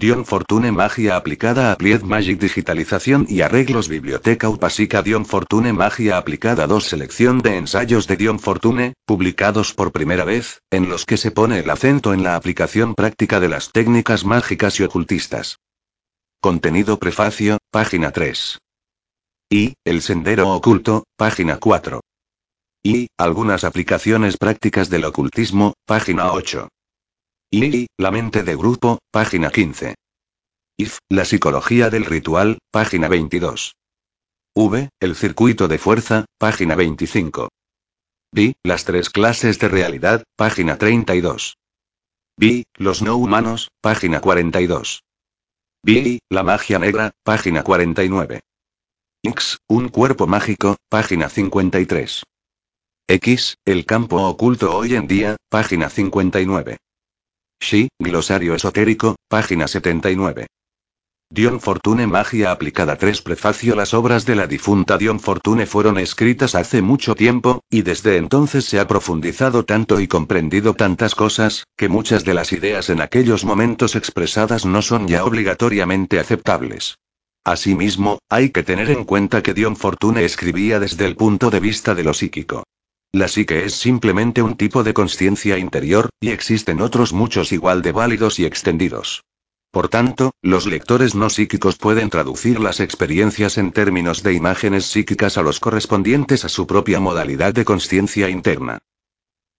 Dion Fortune Magia aplicada a Applied Magic Digitalización y arreglos Biblioteca Upasica Dion Fortune Magia aplicada 2 Selección de ensayos de Dion Fortune, publicados por primera vez, en los que se pone el acento en la aplicación práctica de las técnicas mágicas y ocultistas. Contenido prefacio, página 3. Y, El Sendero Oculto, página 4. Y, Algunas aplicaciones prácticas del ocultismo, página 8. Y, La mente de grupo, página 15. If, La psicología del ritual, página 22. V, El circuito de fuerza, página 25. B, Las tres clases de realidad, página 32. B, Los no humanos, página 42. B, La magia negra, página 49. X, Un cuerpo mágico, página 53. X, El campo oculto hoy en día, página 59. Shi, Glosario esotérico, página 79. Dion Fortune Magia aplicada 3 Prefacio Las obras de la difunta Dion Fortune fueron escritas hace mucho tiempo, y desde entonces se ha profundizado tanto y comprendido tantas cosas, que muchas de las ideas en aquellos momentos expresadas no son ya obligatoriamente aceptables. Asimismo, hay que tener en cuenta que Dion Fortune escribía desde el punto de vista de lo psíquico. La psique es simplemente un tipo de conciencia interior, y existen otros muchos igual de válidos y extendidos. Por tanto, los lectores no psíquicos pueden traducir las experiencias en términos de imágenes psíquicas a los correspondientes a su propia modalidad de conciencia interna.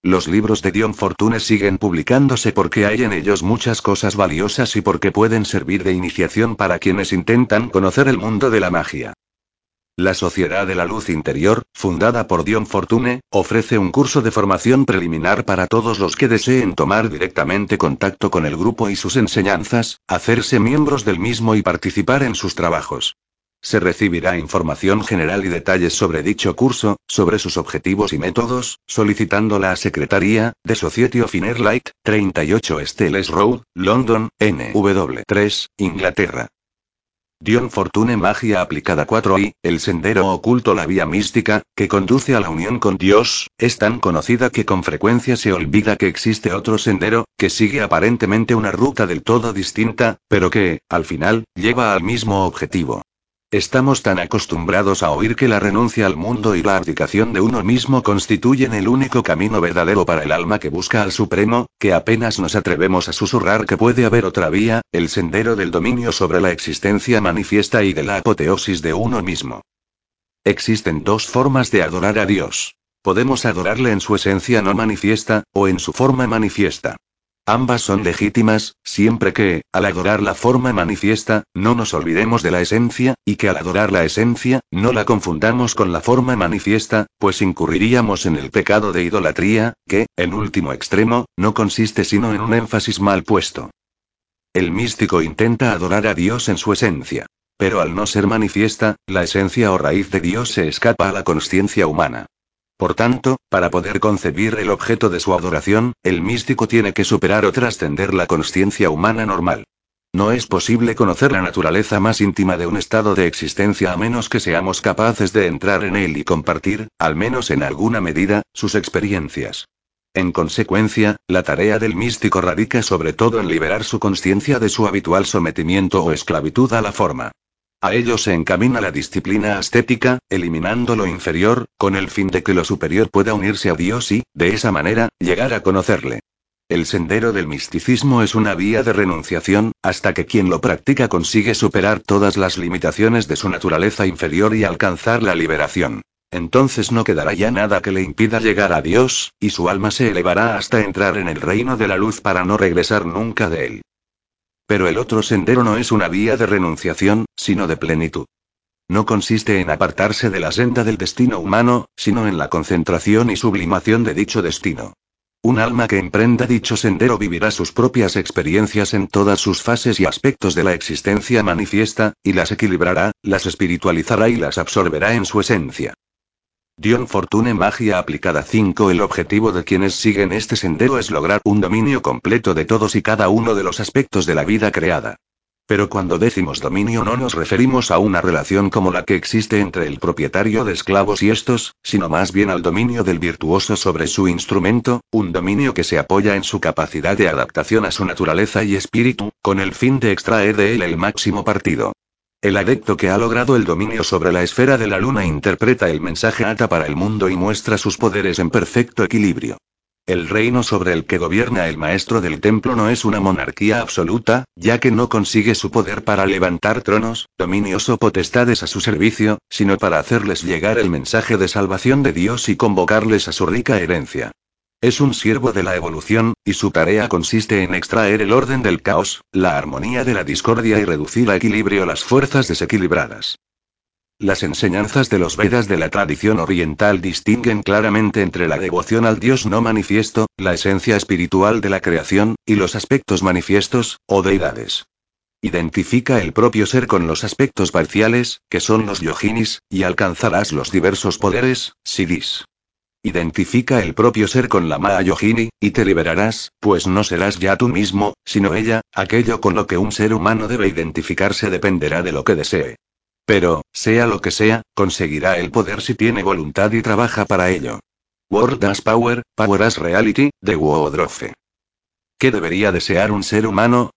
Los libros de Dion Fortune siguen publicándose porque hay en ellos muchas cosas valiosas y porque pueden servir de iniciación para quienes intentan conocer el mundo de la magia. La Sociedad de la Luz Interior, fundada por Dion Fortune, ofrece un curso de formación preliminar para todos los que deseen tomar directamente contacto con el grupo y sus enseñanzas, hacerse miembros del mismo y participar en sus trabajos. Se recibirá información general y detalles sobre dicho curso, sobre sus objetivos y métodos, solicitándola a Secretaría, de Society of Inner Light, 38 Stelles Road, London, NW 3, Inglaterra. Dion Fortune Magia aplicada 4i, el sendero oculto la vía mística, que conduce a la unión con Dios, es tan conocida que con frecuencia se olvida que existe otro sendero, que sigue aparentemente una ruta del todo distinta, pero que, al final, lleva al mismo objetivo. Estamos tan acostumbrados a oír que la renuncia al mundo y la abdicación de uno mismo constituyen el único camino verdadero para el alma que busca al Supremo, que apenas nos atrevemos a susurrar que puede haber otra vía, el sendero del dominio sobre la existencia manifiesta y de la apoteosis de uno mismo. Existen dos formas de adorar a Dios. Podemos adorarle en su esencia no manifiesta, o en su forma manifiesta. Ambas son legítimas, siempre que, al adorar la forma manifiesta, no nos olvidemos de la esencia, y que al adorar la esencia, no la confundamos con la forma manifiesta, pues incurriríamos en el pecado de idolatría, que, en último extremo, no consiste sino en un énfasis mal puesto. El místico intenta adorar a Dios en su esencia. Pero al no ser manifiesta, la esencia o raíz de Dios se escapa a la conciencia humana. Por tanto, para poder concebir el objeto de su adoración, el místico tiene que superar o trascender la conciencia humana normal. No es posible conocer la naturaleza más íntima de un estado de existencia a menos que seamos capaces de entrar en él y compartir, al menos en alguna medida, sus experiencias. En consecuencia, la tarea del místico radica sobre todo en liberar su conciencia de su habitual sometimiento o esclavitud a la forma. A ello se encamina la disciplina ascética, eliminando lo inferior, con el fin de que lo superior pueda unirse a Dios y, de esa manera, llegar a conocerle. El sendero del misticismo es una vía de renunciación, hasta que quien lo practica consigue superar todas las limitaciones de su naturaleza inferior y alcanzar la liberación. Entonces no quedará ya nada que le impida llegar a Dios, y su alma se elevará hasta entrar en el reino de la luz para no regresar nunca de él. Pero el otro sendero no es una vía de renunciación, sino de plenitud. No consiste en apartarse de la senda del destino humano, sino en la concentración y sublimación de dicho destino. Un alma que emprenda dicho sendero vivirá sus propias experiencias en todas sus fases y aspectos de la existencia manifiesta, y las equilibrará, las espiritualizará y las absorberá en su esencia. Dion Fortune Magia aplicada 5 El objetivo de quienes siguen este sendero es lograr un dominio completo de todos y cada uno de los aspectos de la vida creada. Pero cuando decimos dominio no nos referimos a una relación como la que existe entre el propietario de esclavos y estos, sino más bien al dominio del virtuoso sobre su instrumento, un dominio que se apoya en su capacidad de adaptación a su naturaleza y espíritu, con el fin de extraer de él el máximo partido. El adepto que ha logrado el dominio sobre la esfera de la luna interpreta el mensaje ata para el mundo y muestra sus poderes en perfecto equilibrio. El reino sobre el que gobierna el maestro del templo no es una monarquía absoluta, ya que no consigue su poder para levantar tronos, dominios o potestades a su servicio, sino para hacerles llegar el mensaje de salvación de Dios y convocarles a su rica herencia. Es un siervo de la evolución, y su tarea consiste en extraer el orden del caos, la armonía de la discordia y reducir a equilibrio las fuerzas desequilibradas. Las enseñanzas de los Vedas de la tradición oriental distinguen claramente entre la devoción al Dios no manifiesto, la esencia espiritual de la creación, y los aspectos manifiestos, o deidades. Identifica el propio ser con los aspectos parciales, que son los yoginis, y alcanzarás los diversos poderes, siddhis. Identifica el propio ser con la Maa Yogini, y te liberarás, pues no serás ya tú mismo, sino ella, aquello con lo que un ser humano debe identificarse dependerá de lo que desee. Pero, sea lo que sea, conseguirá el poder si tiene voluntad y trabaja para ello. Word as Power, Power as Reality, de Woodruff. ¿Qué debería desear un ser humano?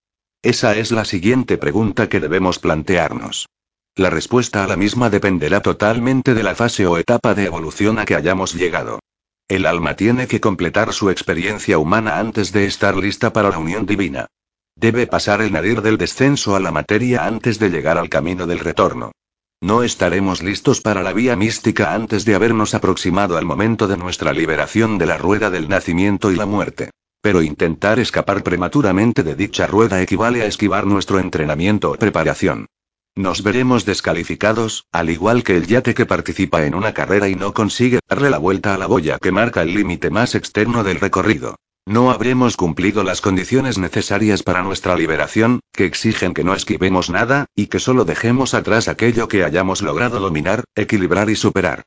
Esa es la siguiente pregunta que debemos plantearnos. La respuesta a la misma dependerá totalmente de la fase o etapa de evolución a que hayamos llegado. El alma tiene que completar su experiencia humana antes de estar lista para la unión divina. Debe pasar el nadir del descenso a la materia antes de llegar al camino del retorno. No estaremos listos para la vía mística antes de habernos aproximado al momento de nuestra liberación de la rueda del nacimiento y la muerte. Pero intentar escapar prematuramente de dicha rueda equivale a esquivar nuestro entrenamiento o preparación. Nos veremos descalificados, al igual que el yate que participa en una carrera y no consigue darle la vuelta a la boya que marca el límite más externo del recorrido. No habremos cumplido las condiciones necesarias para nuestra liberación, que exigen que no esquivemos nada, y que solo dejemos atrás aquello que hayamos logrado dominar, equilibrar y superar.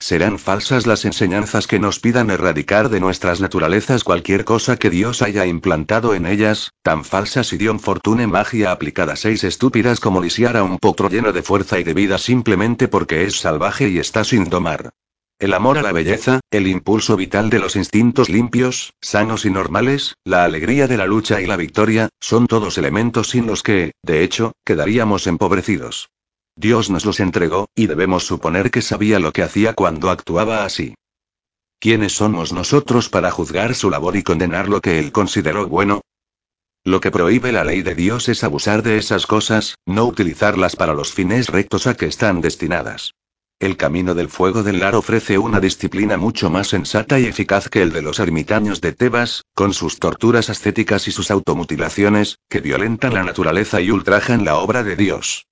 Serán falsas las enseñanzas que nos pidan erradicar de nuestras naturalezas cualquier cosa que Dios haya implantado en ellas, tan falsas y Dion Fortune magia aplicada seis estúpidas como lisiar a un potro lleno de fuerza y de vida simplemente porque es salvaje y está sin domar. El amor a la belleza, el impulso vital de los instintos limpios, sanos y normales, la alegría de la lucha y la victoria, son todos elementos sin los que, de hecho, quedaríamos empobrecidos. Dios nos los entregó, y debemos suponer que sabía lo que hacía cuando actuaba así. ¿Quiénes somos nosotros para juzgar su labor y condenar lo que él consideró bueno? Lo que prohíbe la ley de Dios es abusar de esas cosas, no utilizarlas para los fines rectos a que están destinadas. El camino del fuego del lar ofrece una disciplina mucho más sensata y eficaz que el de los ermitaños de Tebas, con sus torturas ascéticas y sus automutilaciones, que violentan la naturaleza y ultrajan la obra de Dios.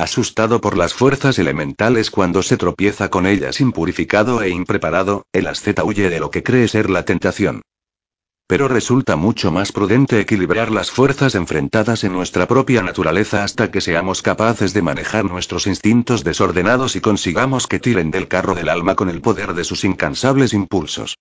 Asustado por las fuerzas elementales cuando se tropieza con ellas impurificado e impreparado, el asceta huye de lo que cree ser la tentación. Pero resulta mucho más prudente equilibrar las fuerzas enfrentadas en nuestra propia naturaleza hasta que seamos capaces de manejar nuestros instintos desordenados y consigamos que tiren del carro del alma con el poder de sus incansables impulsos.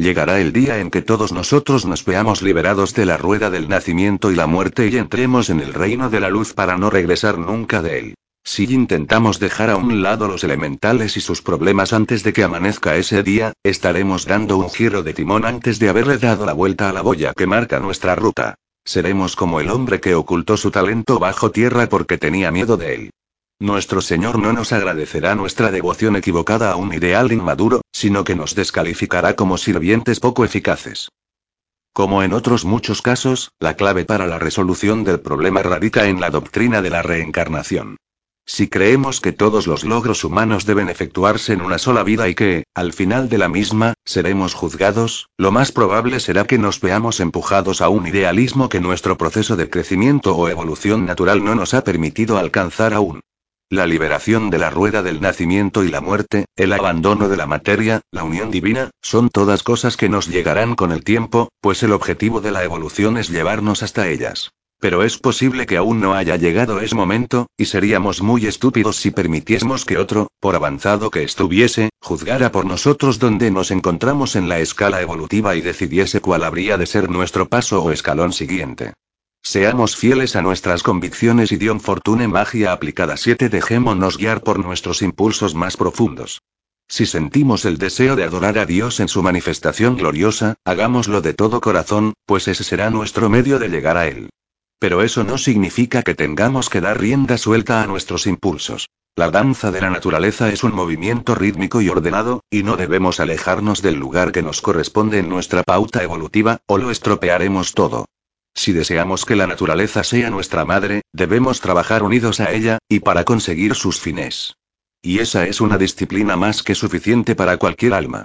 Llegará el día en que todos nosotros nos veamos liberados de la rueda del nacimiento y la muerte y entremos en el reino de la luz para no regresar nunca de él. Si intentamos dejar a un lado los elementales y sus problemas antes de que amanezca ese día, estaremos dando un giro de timón antes de haberle dado la vuelta a la boya que marca nuestra ruta. Seremos como el hombre que ocultó su talento bajo tierra porque tenía miedo de él. Nuestro Señor no nos agradecerá nuestra devoción equivocada a un ideal inmaduro, sino que nos descalificará como sirvientes poco eficaces. Como en otros muchos casos, la clave para la resolución del problema radica en la doctrina de la reencarnación. Si creemos que todos los logros humanos deben efectuarse en una sola vida y que, al final de la misma, seremos juzgados, lo más probable será que nos veamos empujados a un idealismo que nuestro proceso de crecimiento o evolución natural no nos ha permitido alcanzar aún. La liberación de la rueda del nacimiento y la muerte, el abandono de la materia, la unión divina, son todas cosas que nos llegarán con el tiempo, pues el objetivo de la evolución es llevarnos hasta ellas. Pero es posible que aún no haya llegado ese momento, y seríamos muy estúpidos si permitiésemos que otro, por avanzado que estuviese, juzgara por nosotros donde nos encontramos en la escala evolutiva y decidiese cuál habría de ser nuestro paso o escalón siguiente. Seamos fieles a nuestras convicciones y Dion Fortune Magia aplicada 7 dejémonos guiar por nuestros impulsos más profundos. Si sentimos el deseo de adorar a Dios en su manifestación gloriosa, hagámoslo de todo corazón, pues ese será nuestro medio de llegar a Él. Pero eso no significa que tengamos que dar rienda suelta a nuestros impulsos. La danza de la naturaleza es un movimiento rítmico y ordenado, y no debemos alejarnos del lugar que nos corresponde en nuestra pauta evolutiva, o lo estropearemos todo. Si deseamos que la naturaleza sea nuestra madre, debemos trabajar unidos a ella, y para conseguir sus fines. Y esa es una disciplina más que suficiente para cualquier alma.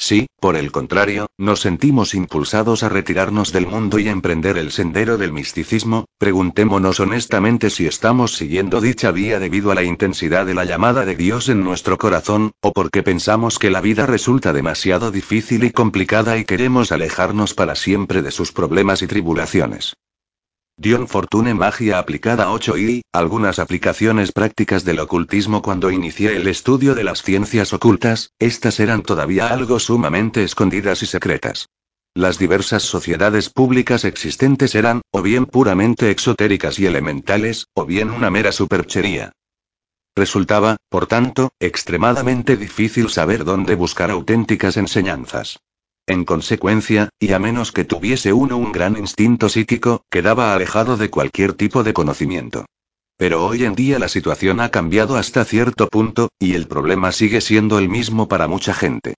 Si, por el contrario, nos sentimos impulsados a retirarnos del mundo y emprender el sendero del misticismo, preguntémonos honestamente si estamos siguiendo dicha vía debido a la intensidad de la llamada de Dios en nuestro corazón, o porque pensamos que la vida resulta demasiado difícil y complicada y queremos alejarnos para siempre de sus problemas y tribulaciones. Dion Fortune Magia aplicada 8 y, algunas aplicaciones prácticas del ocultismo cuando inicié el estudio de las ciencias ocultas, estas eran todavía algo sumamente escondidas y secretas. Las diversas sociedades públicas existentes eran, o bien puramente exotéricas y elementales, o bien una mera superchería. Resultaba, por tanto, extremadamente difícil saber dónde buscar auténticas enseñanzas. En consecuencia, y a menos que tuviese uno un gran instinto psíquico, quedaba alejado de cualquier tipo de conocimiento. Pero hoy en día la situación ha cambiado hasta cierto punto, y el problema sigue siendo el mismo para mucha gente.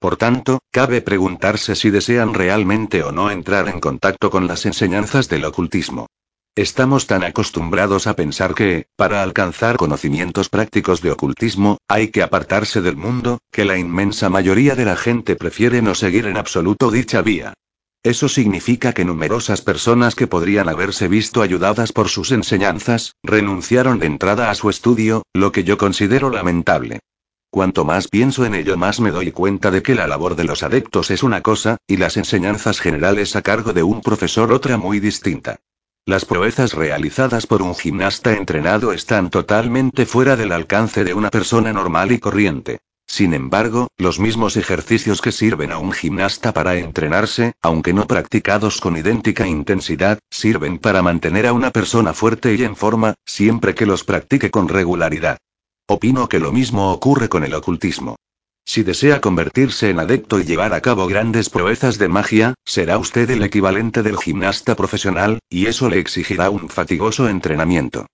Por tanto, cabe preguntarse si desean realmente o no entrar en contacto con las enseñanzas del ocultismo. Estamos tan acostumbrados a pensar que, para alcanzar conocimientos prácticos de ocultismo, hay que apartarse del mundo, que la inmensa mayoría de la gente prefiere no seguir en absoluto dicha vía. Eso significa que numerosas personas que podrían haberse visto ayudadas por sus enseñanzas, renunciaron de entrada a su estudio, lo que yo considero lamentable. Cuanto más pienso en ello más me doy cuenta de que la labor de los adeptos es una cosa, y las enseñanzas generales a cargo de un profesor otra muy distinta. Las proezas realizadas por un gimnasta entrenado están totalmente fuera del alcance de una persona normal y corriente. Sin embargo, los mismos ejercicios que sirven a un gimnasta para entrenarse, aunque no practicados con idéntica intensidad, sirven para mantener a una persona fuerte y en forma, siempre que los practique con regularidad. Opino que lo mismo ocurre con el ocultismo. Si desea convertirse en adepto y llevar a cabo grandes proezas de magia, será usted el equivalente del gimnasta profesional, y eso le exigirá un fatigoso entrenamiento.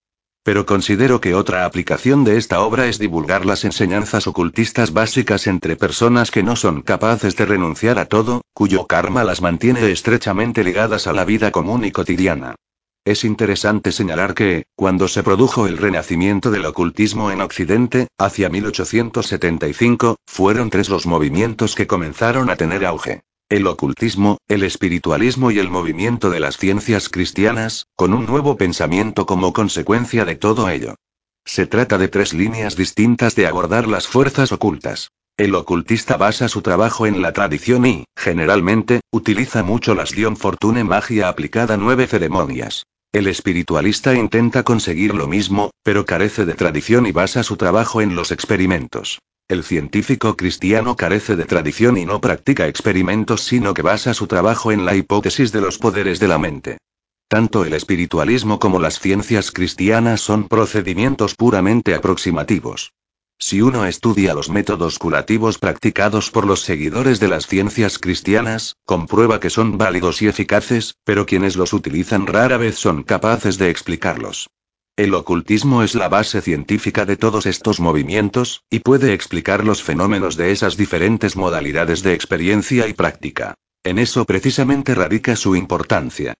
Pero considero que otra aplicación de esta obra es divulgar las enseñanzas ocultistas básicas entre personas que no son capaces de renunciar a todo, cuyo karma las mantiene estrechamente ligadas a la vida común y cotidiana. Es interesante señalar que, cuando se produjo el renacimiento del ocultismo en Occidente, hacia 1875, fueron tres los movimientos que comenzaron a tener auge. El ocultismo, el espiritualismo y el movimiento de las ciencias cristianas, con un nuevo pensamiento como consecuencia de todo ello. Se trata de tres líneas distintas de abordar las fuerzas ocultas. El ocultista basa su trabajo en la tradición y, generalmente, utiliza mucho las Dion Fortune magia aplicada nueve ceremonias. El espiritualista intenta conseguir lo mismo, pero carece de tradición y basa su trabajo en los experimentos. El científico cristiano carece de tradición y no practica experimentos, sino que basa su trabajo en la hipótesis de los poderes de la mente. Tanto el espiritualismo como las ciencias cristianas son procedimientos puramente aproximativos. Si uno estudia los métodos curativos practicados por los seguidores de las ciencias cristianas, comprueba que son válidos y eficaces, pero quienes los utilizan rara vez son capaces de explicarlos. El ocultismo es la base científica de todos estos movimientos, y puede explicar los fenómenos de esas diferentes modalidades de experiencia y práctica. En eso precisamente radica su importancia.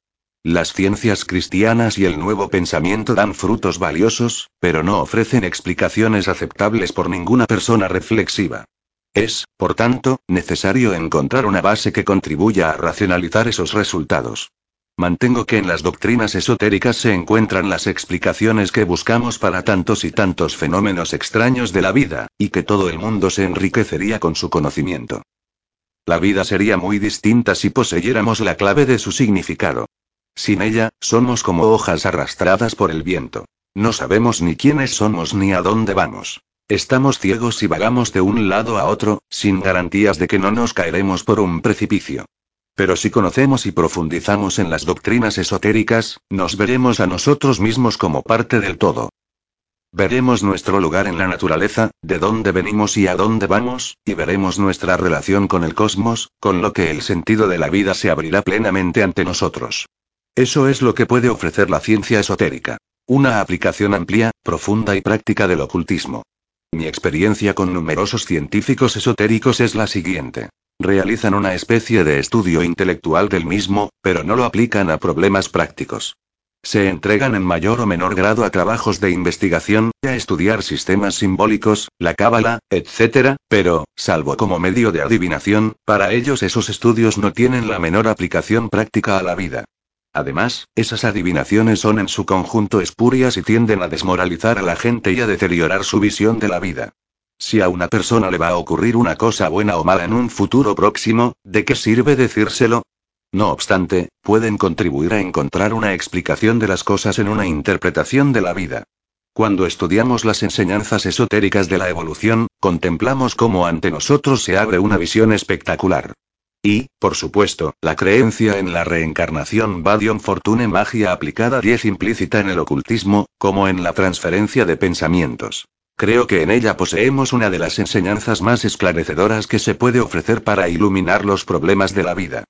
Las ciencias cristianas y el nuevo pensamiento dan frutos valiosos, pero no ofrecen explicaciones aceptables por ninguna persona reflexiva. Es, por tanto, necesario encontrar una base que contribuya a racionalizar esos resultados. Mantengo que en las doctrinas esotéricas se encuentran las explicaciones que buscamos para tantos y tantos fenómenos extraños de la vida, y que todo el mundo se enriquecería con su conocimiento. La vida sería muy distinta si poseyéramos la clave de su significado. Sin ella, somos como hojas arrastradas por el viento. No sabemos ni quiénes somos ni a dónde vamos. Estamos ciegos y vagamos de un lado a otro, sin garantías de que no nos caeremos por un precipicio. Pero si conocemos y profundizamos en las doctrinas esotéricas, nos veremos a nosotros mismos como parte del todo. Veremos nuestro lugar en la naturaleza, de dónde venimos y a dónde vamos, y veremos nuestra relación con el cosmos, con lo que el sentido de la vida se abrirá plenamente ante nosotros. Eso es lo que puede ofrecer la ciencia esotérica. Una aplicación amplia, profunda y práctica del ocultismo. Mi experiencia con numerosos científicos esotéricos es la siguiente. Realizan una especie de estudio intelectual del mismo, pero no lo aplican a problemas prácticos. Se entregan en mayor o menor grado a trabajos de investigación, a estudiar sistemas simbólicos, la cábala, etc., pero, salvo como medio de adivinación, para ellos esos estudios no tienen la menor aplicación práctica a la vida. Además, esas adivinaciones son en su conjunto espurias y tienden a desmoralizar a la gente y a deteriorar su visión de la vida. Si a una persona le va a ocurrir una cosa buena o mala en un futuro próximo, ¿de qué sirve decírselo? No obstante, pueden contribuir a encontrar una explicación de las cosas en una interpretación de la vida. Cuando estudiamos las enseñanzas esotéricas de la evolución, contemplamos cómo ante nosotros se abre una visión espectacular. Y, por supuesto, la creencia en la reencarnación Badion Fortune magia aplicada 10 implícita en el ocultismo, como en la transferencia de pensamientos. Creo que en ella poseemos una de las enseñanzas más esclarecedoras que se puede ofrecer para iluminar los problemas de la vida.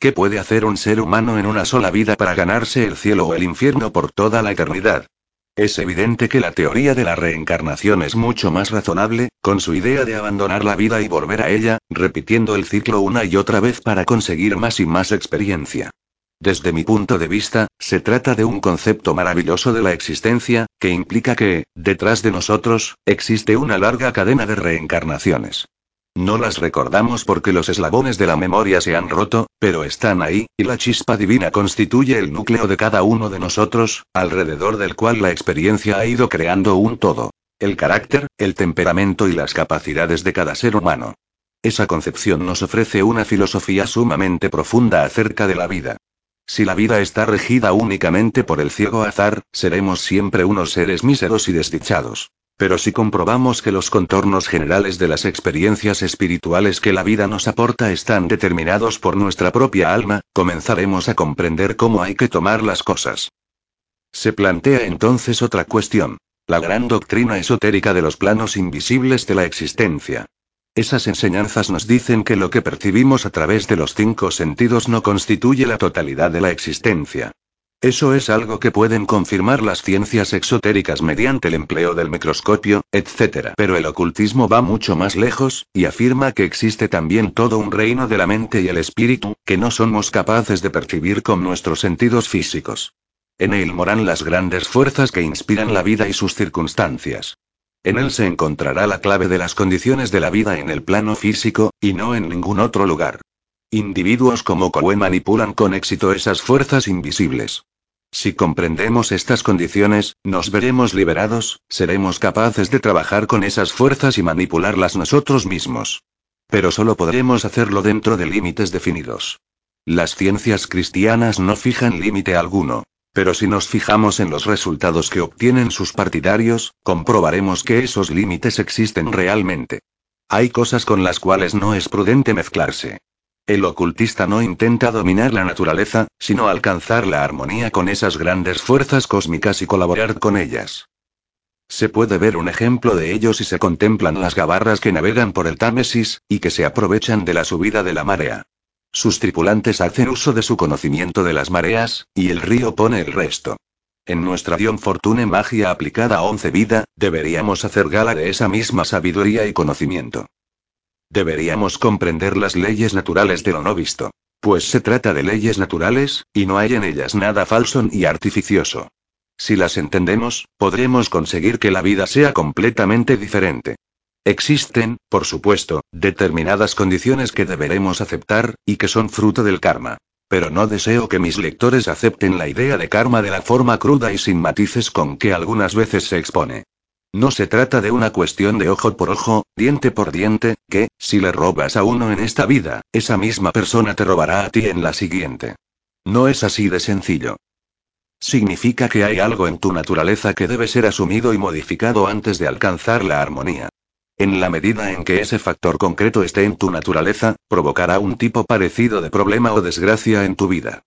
¿Qué puede hacer un ser humano en una sola vida para ganarse el cielo o el infierno por toda la eternidad? Es evidente que la teoría de la reencarnación es mucho más razonable, con su idea de abandonar la vida y volver a ella, repitiendo el ciclo una y otra vez para conseguir más y más experiencia. Desde mi punto de vista, se trata de un concepto maravilloso de la existencia, que implica que, detrás de nosotros, existe una larga cadena de reencarnaciones. No las recordamos porque los eslabones de la memoria se han roto, pero están ahí, y la chispa divina constituye el núcleo de cada uno de nosotros, alrededor del cual la experiencia ha ido creando un todo. El carácter, el temperamento y las capacidades de cada ser humano. Esa concepción nos ofrece una filosofía sumamente profunda acerca de la vida. Si la vida está regida únicamente por el ciego azar, seremos siempre unos seres míseros y desdichados. Pero si comprobamos que los contornos generales de las experiencias espirituales que la vida nos aporta están determinados por nuestra propia alma, comenzaremos a comprender cómo hay que tomar las cosas. Se plantea entonces otra cuestión. La gran doctrina esotérica de los planos invisibles de la existencia. Esas enseñanzas nos dicen que lo que percibimos a través de los cinco sentidos no constituye la totalidad de la existencia. Eso es algo que pueden confirmar las ciencias exotéricas mediante el empleo del microscopio, etc. Pero el ocultismo va mucho más lejos, y afirma que existe también todo un reino de la mente y el espíritu, que no somos capaces de percibir con nuestros sentidos físicos. En él moran las grandes fuerzas que inspiran la vida y sus circunstancias. En él se encontrará la clave de las condiciones de la vida en el plano físico, y no en ningún otro lugar. Individuos como Coe manipulan con éxito esas fuerzas invisibles. Si comprendemos estas condiciones, nos veremos liberados, seremos capaces de trabajar con esas fuerzas y manipularlas nosotros mismos. Pero solo podremos hacerlo dentro de límites definidos. Las ciencias cristianas no fijan límite alguno. Pero si nos fijamos en los resultados que obtienen sus partidarios, comprobaremos que esos límites existen realmente. Hay cosas con las cuales no es prudente mezclarse. El ocultista no intenta dominar la naturaleza, sino alcanzar la armonía con esas grandes fuerzas cósmicas y colaborar con ellas. Se puede ver un ejemplo de ello si se contemplan las gabarras que navegan por el Támesis, y que se aprovechan de la subida de la marea. Sus tripulantes hacen uso de su conocimiento de las mareas, y el río pone el resto. En nuestra Dion Fortune magia aplicada a once vida, deberíamos hacer gala de esa misma sabiduría y conocimiento. Deberíamos comprender las leyes naturales de lo no visto. Pues se trata de leyes naturales, y no hay en ellas nada falso ni artificioso. Si las entendemos, podremos conseguir que la vida sea completamente diferente. Existen, por supuesto, determinadas condiciones que deberemos aceptar, y que son fruto del karma. Pero no deseo que mis lectores acepten la idea de karma de la forma cruda y sin matices con que algunas veces se expone. No se trata de una cuestión de ojo por ojo, diente por diente, que, si le robas a uno en esta vida, esa misma persona te robará a ti en la siguiente. No es así de sencillo. Significa que hay algo en tu naturaleza que debe ser asumido y modificado antes de alcanzar la armonía. En la medida en que ese factor concreto esté en tu naturaleza, provocará un tipo parecido de problema o desgracia en tu vida.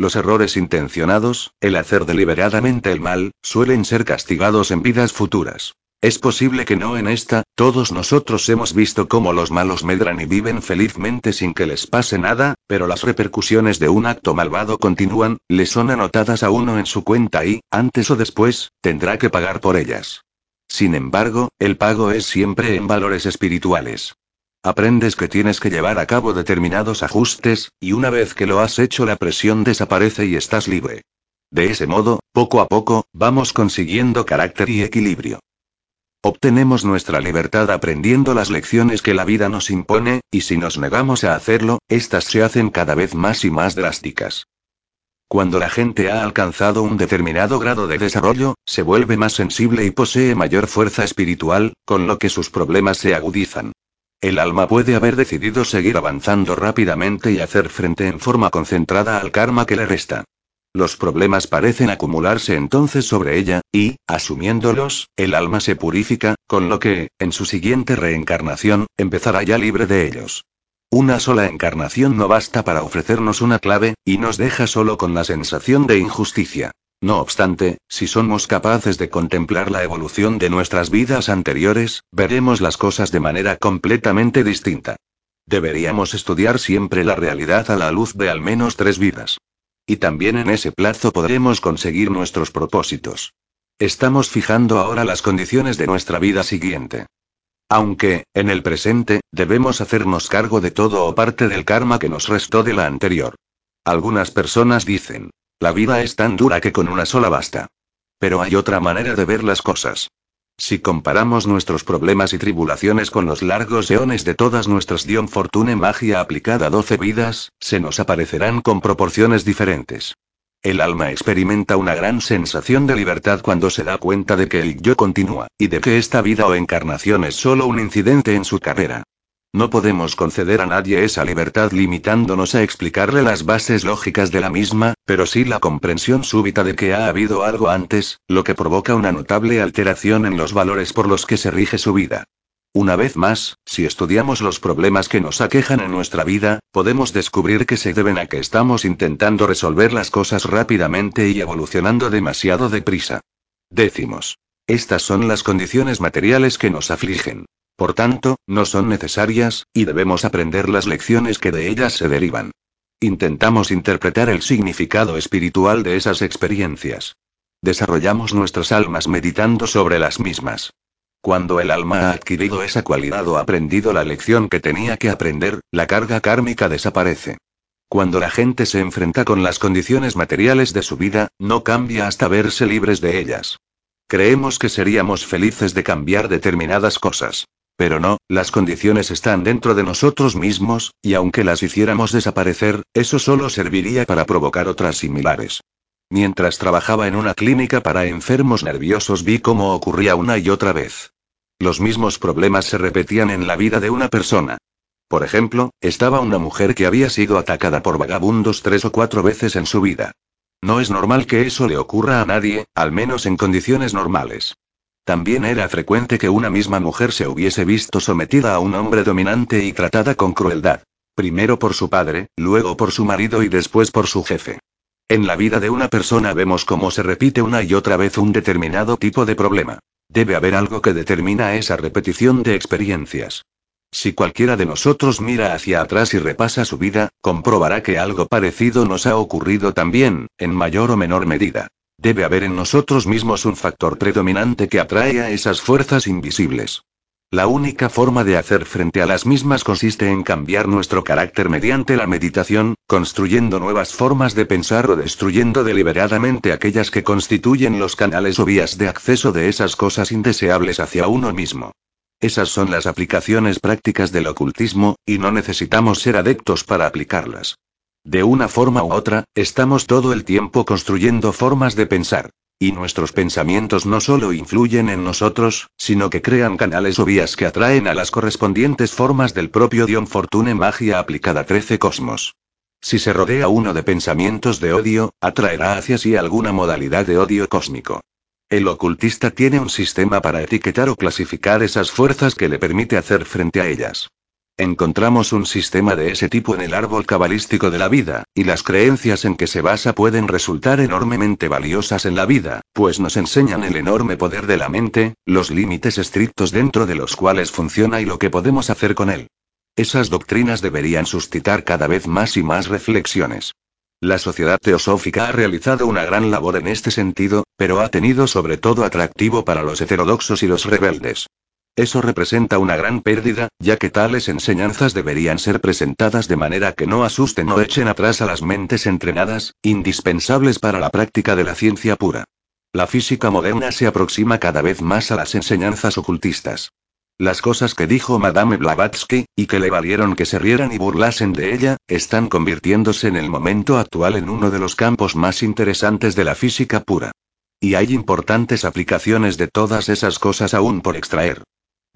Los errores intencionados, el hacer deliberadamente el mal, suelen ser castigados en vidas futuras. Es posible que no en esta, todos nosotros hemos visto cómo los malos medran y viven felizmente sin que les pase nada, pero las repercusiones de un acto malvado continúan, le son anotadas a uno en su cuenta y, antes o después, tendrá que pagar por ellas. Sin embargo, el pago es siempre en valores espirituales. Aprendes que tienes que llevar a cabo determinados ajustes, y una vez que lo has hecho la presión desaparece y estás libre. De ese modo, poco a poco, vamos consiguiendo carácter y equilibrio. Obtenemos nuestra libertad aprendiendo las lecciones que la vida nos impone, y si nos negamos a hacerlo, éstas se hacen cada vez más y más drásticas. Cuando la gente ha alcanzado un determinado grado de desarrollo, se vuelve más sensible y posee mayor fuerza espiritual, con lo que sus problemas se agudizan. El alma puede haber decidido seguir avanzando rápidamente y hacer frente en forma concentrada al karma que le resta. Los problemas parecen acumularse entonces sobre ella, y, asumiéndolos, el alma se purifica, con lo que, en su siguiente reencarnación, empezará ya libre de ellos. Una sola encarnación no basta para ofrecernos una clave, y nos deja solo con la sensación de injusticia. No obstante, si somos capaces de contemplar la evolución de nuestras vidas anteriores, veremos las cosas de manera completamente distinta. Deberíamos estudiar siempre la realidad a la luz de al menos tres vidas. Y también en ese plazo podremos conseguir nuestros propósitos. Estamos fijando ahora las condiciones de nuestra vida siguiente. Aunque, en el presente, debemos hacernos cargo de todo o parte del karma que nos restó de la anterior. Algunas personas dicen, la vida es tan dura que con una sola basta. Pero hay otra manera de ver las cosas. Si comparamos nuestros problemas y tribulaciones con los largos eones de todas nuestras Dion Fortune magia aplicada a 12 vidas, se nos aparecerán con proporciones diferentes. El alma experimenta una gran sensación de libertad cuando se da cuenta de que el yo continúa, y de que esta vida o encarnación es solo un incidente en su carrera. No podemos conceder a nadie esa libertad limitándonos a explicarle las bases lógicas de la misma, pero sí la comprensión súbita de que ha habido algo antes, lo que provoca una notable alteración en los valores por los que se rige su vida. Una vez más, si estudiamos los problemas que nos aquejan en nuestra vida, podemos descubrir que se deben a que estamos intentando resolver las cosas rápidamente y evolucionando demasiado deprisa. Décimos. Estas son las condiciones materiales que nos afligen. Por tanto, no son necesarias, y debemos aprender las lecciones que de ellas se derivan. Intentamos interpretar el significado espiritual de esas experiencias. Desarrollamos nuestras almas meditando sobre las mismas. Cuando el alma ha adquirido esa cualidad o aprendido la lección que tenía que aprender, la carga kármica desaparece. Cuando la gente se enfrenta con las condiciones materiales de su vida, no cambia hasta verse libres de ellas. Creemos que seríamos felices de cambiar determinadas cosas. Pero no, las condiciones están dentro de nosotros mismos, y aunque las hiciéramos desaparecer, eso solo serviría para provocar otras similares. Mientras trabajaba en una clínica para enfermos nerviosos vi cómo ocurría una y otra vez. Los mismos problemas se repetían en la vida de una persona. Por ejemplo, estaba una mujer que había sido atacada por vagabundos tres o cuatro veces en su vida. No es normal que eso le ocurra a nadie, al menos en condiciones normales. También era frecuente que una misma mujer se hubiese visto sometida a un hombre dominante y tratada con crueldad. Primero por su padre, luego por su marido y después por su jefe. En la vida de una persona vemos cómo se repite una y otra vez un determinado tipo de problema. Debe haber algo que determina esa repetición de experiencias. Si cualquiera de nosotros mira hacia atrás y repasa su vida, comprobará que algo parecido nos ha ocurrido también, en mayor o menor medida. Debe haber en nosotros mismos un factor predominante que atrae a esas fuerzas invisibles. La única forma de hacer frente a las mismas consiste en cambiar nuestro carácter mediante la meditación, construyendo nuevas formas de pensar o destruyendo deliberadamente aquellas que constituyen los canales o vías de acceso de esas cosas indeseables hacia uno mismo. Esas son las aplicaciones prácticas del ocultismo, y no necesitamos ser adeptos para aplicarlas. De una forma u otra, estamos todo el tiempo construyendo formas de pensar. Y nuestros pensamientos no solo influyen en nosotros, sino que crean canales o vías que atraen a las correspondientes formas del propio Dion Fortune Magia aplicada 13 Cosmos. Si se rodea uno de pensamientos de odio, atraerá hacia sí alguna modalidad de odio cósmico. El ocultista tiene un sistema para etiquetar o clasificar esas fuerzas que le permite hacer frente a ellas. Encontramos un sistema de ese tipo en el árbol cabalístico de la vida, y las creencias en que se basa pueden resultar enormemente valiosas en la vida, pues nos enseñan el enorme poder de la mente, los límites estrictos dentro de los cuales funciona y lo que podemos hacer con él. Esas doctrinas deberían suscitar cada vez más y más reflexiones. La sociedad teosófica ha realizado una gran labor en este sentido, pero ha tenido sobre todo atractivo para los heterodoxos y los rebeldes. Eso representa una gran pérdida, ya que tales enseñanzas deberían ser presentadas de manera que no asusten o echen atrás a las mentes entrenadas, indispensables para la práctica de la ciencia pura. La física moderna se aproxima cada vez más a las enseñanzas ocultistas. Las cosas que dijo Madame Blavatsky, y que le valieron que se rieran y burlasen de ella, están convirtiéndose en el momento actual en uno de los campos más interesantes de la física pura. Y hay importantes aplicaciones de todas esas cosas aún por extraer.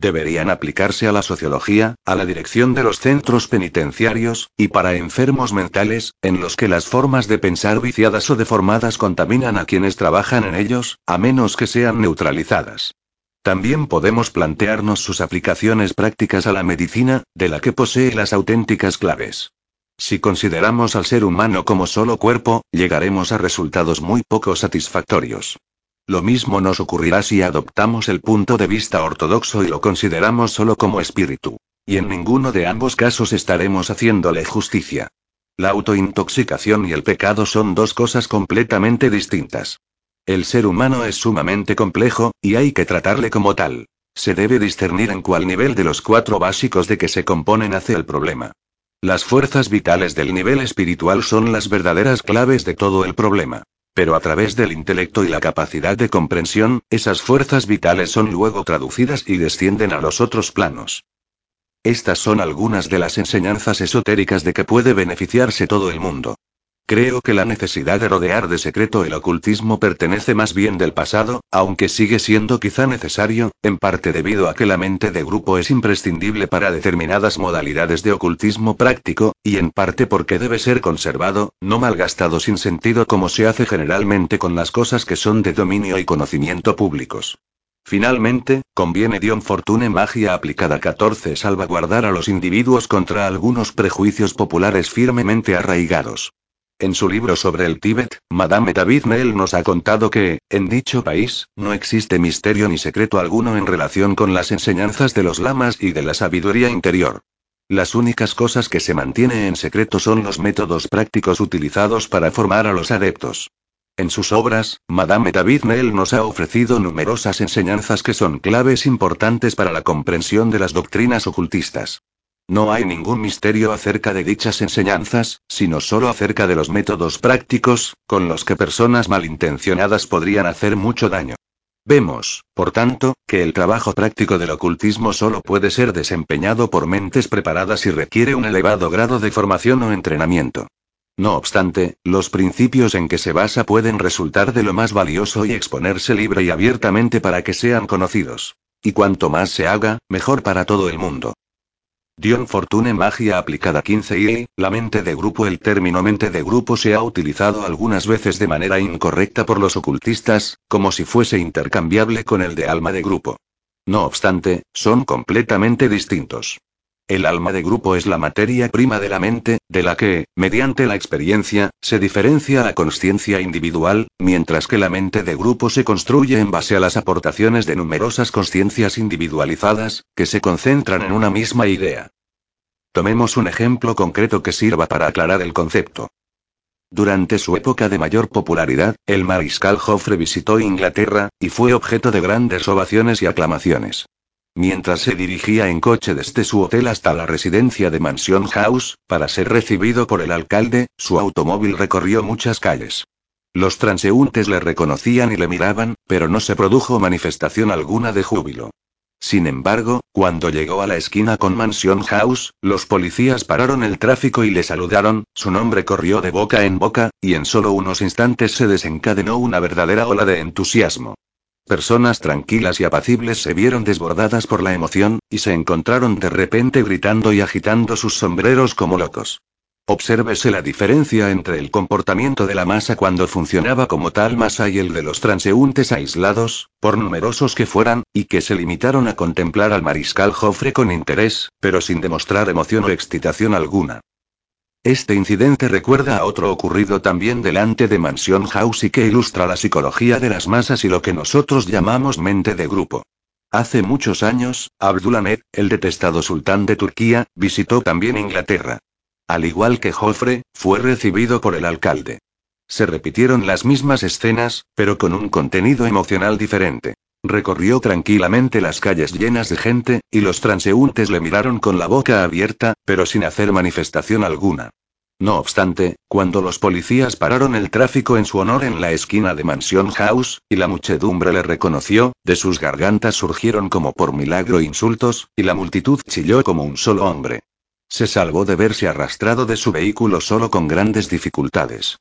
Deberían aplicarse a la sociología, a la dirección de los centros penitenciarios, y para enfermos mentales, en los que las formas de pensar viciadas o deformadas contaminan a quienes trabajan en ellos, a menos que sean neutralizadas. También podemos plantearnos sus aplicaciones prácticas a la medicina, de la que posee las auténticas claves. Si consideramos al ser humano como solo cuerpo, llegaremos a resultados muy poco satisfactorios. Lo mismo nos ocurrirá si adoptamos el punto de vista ortodoxo y lo consideramos solo como espíritu. Y en ninguno de ambos casos estaremos haciéndole justicia. La autointoxicación y el pecado son dos cosas completamente distintas. El ser humano es sumamente complejo, y hay que tratarle como tal. Se debe discernir en cuál nivel de los cuatro básicos de que se componen hace el problema. Las fuerzas vitales del nivel espiritual son las verdaderas claves de todo el problema. Pero a través del intelecto y la capacidad de comprensión, esas fuerzas vitales son luego traducidas y descienden a los otros planos. Estas son algunas de las enseñanzas esotéricas de que puede beneficiarse todo el mundo. Creo que la necesidad de rodear de secreto el ocultismo pertenece más bien del pasado, aunque sigue siendo quizá necesario, en parte debido a que la mente de grupo es imprescindible para determinadas modalidades de ocultismo práctico, y en parte porque debe ser conservado, no malgastado sin sentido como se hace generalmente con las cosas que son de dominio y conocimiento públicos. Finalmente, conviene Dion Fortune Magia aplicada 14 salvaguardar a los individuos contra algunos prejuicios populares firmemente arraigados. En su libro sobre el Tíbet, Madame David Nell nos ha contado que, en dicho país, no existe misterio ni secreto alguno en relación con las enseñanzas de los lamas y de la sabiduría interior. Las únicas cosas que se mantiene en secreto son los métodos prácticos utilizados para formar a los adeptos. En sus obras, Madame David Nell nos ha ofrecido numerosas enseñanzas que son claves importantes para la comprensión de las doctrinas ocultistas. No hay ningún misterio acerca de dichas enseñanzas, sino solo acerca de los métodos prácticos, con los que personas malintencionadas podrían hacer mucho daño. Vemos, por tanto, que el trabajo práctico del ocultismo solo puede ser desempeñado por mentes preparadas y requiere un elevado grado de formación o entrenamiento. No obstante, los principios en que se basa pueden resultar de lo más valioso y exponerse libre y abiertamente para que sean conocidos. Y cuanto más se haga, mejor para todo el mundo. Dion Fortune Magia aplicada 15 y, la mente de grupo El término mente de grupo se ha utilizado algunas veces de manera incorrecta por los ocultistas, como si fuese intercambiable con el de alma de grupo. No obstante, son completamente distintos. El alma de grupo es la materia prima de la mente, de la que, mediante la experiencia, se diferencia la conciencia individual, mientras que la mente de grupo se construye en base a las aportaciones de numerosas conciencias individualizadas, que se concentran en una misma idea. Tomemos un ejemplo concreto que sirva para aclarar el concepto. Durante su época de mayor popularidad, el mariscal Joffre visitó Inglaterra, y fue objeto de grandes ovaciones y aclamaciones. Mientras se dirigía en coche desde su hotel hasta la residencia de Mansion House, para ser recibido por el alcalde, su automóvil recorrió muchas calles. Los transeúntes le reconocían y le miraban, pero no se produjo manifestación alguna de júbilo. Sin embargo, cuando llegó a la esquina con Mansion House, los policías pararon el tráfico y le saludaron, su nombre corrió de boca en boca, y en solo unos instantes se desencadenó una verdadera ola de entusiasmo. Personas tranquilas y apacibles se vieron desbordadas por la emoción, y se encontraron de repente gritando y agitando sus sombreros como locos. Obsérvese la diferencia entre el comportamiento de la masa cuando funcionaba como tal masa y el de los transeúntes aislados, por numerosos que fueran, y que se limitaron a contemplar al mariscal Joffre con interés, pero sin demostrar emoción o excitación alguna. Este incidente recuerda a otro ocurrido también delante de Mansion House y que ilustra la psicología de las masas y lo que nosotros llamamos mente de grupo. Hace muchos años, Abdulhamed, el detestado sultán de Turquía, visitó también Inglaterra. Al igual que Joffre, fue recibido por el alcalde. Se repitieron las mismas escenas, pero con un contenido emocional diferente. Recorrió tranquilamente las calles llenas de gente, y los transeúntes le miraron con la boca abierta, pero sin hacer manifestación alguna. No obstante, cuando los policías pararon el tráfico en su honor en la esquina de Mansion House, y la muchedumbre le reconoció, de sus gargantas surgieron como por milagro insultos, y la multitud chilló como un solo hombre. Se salvó de verse arrastrado de su vehículo solo con grandes dificultades.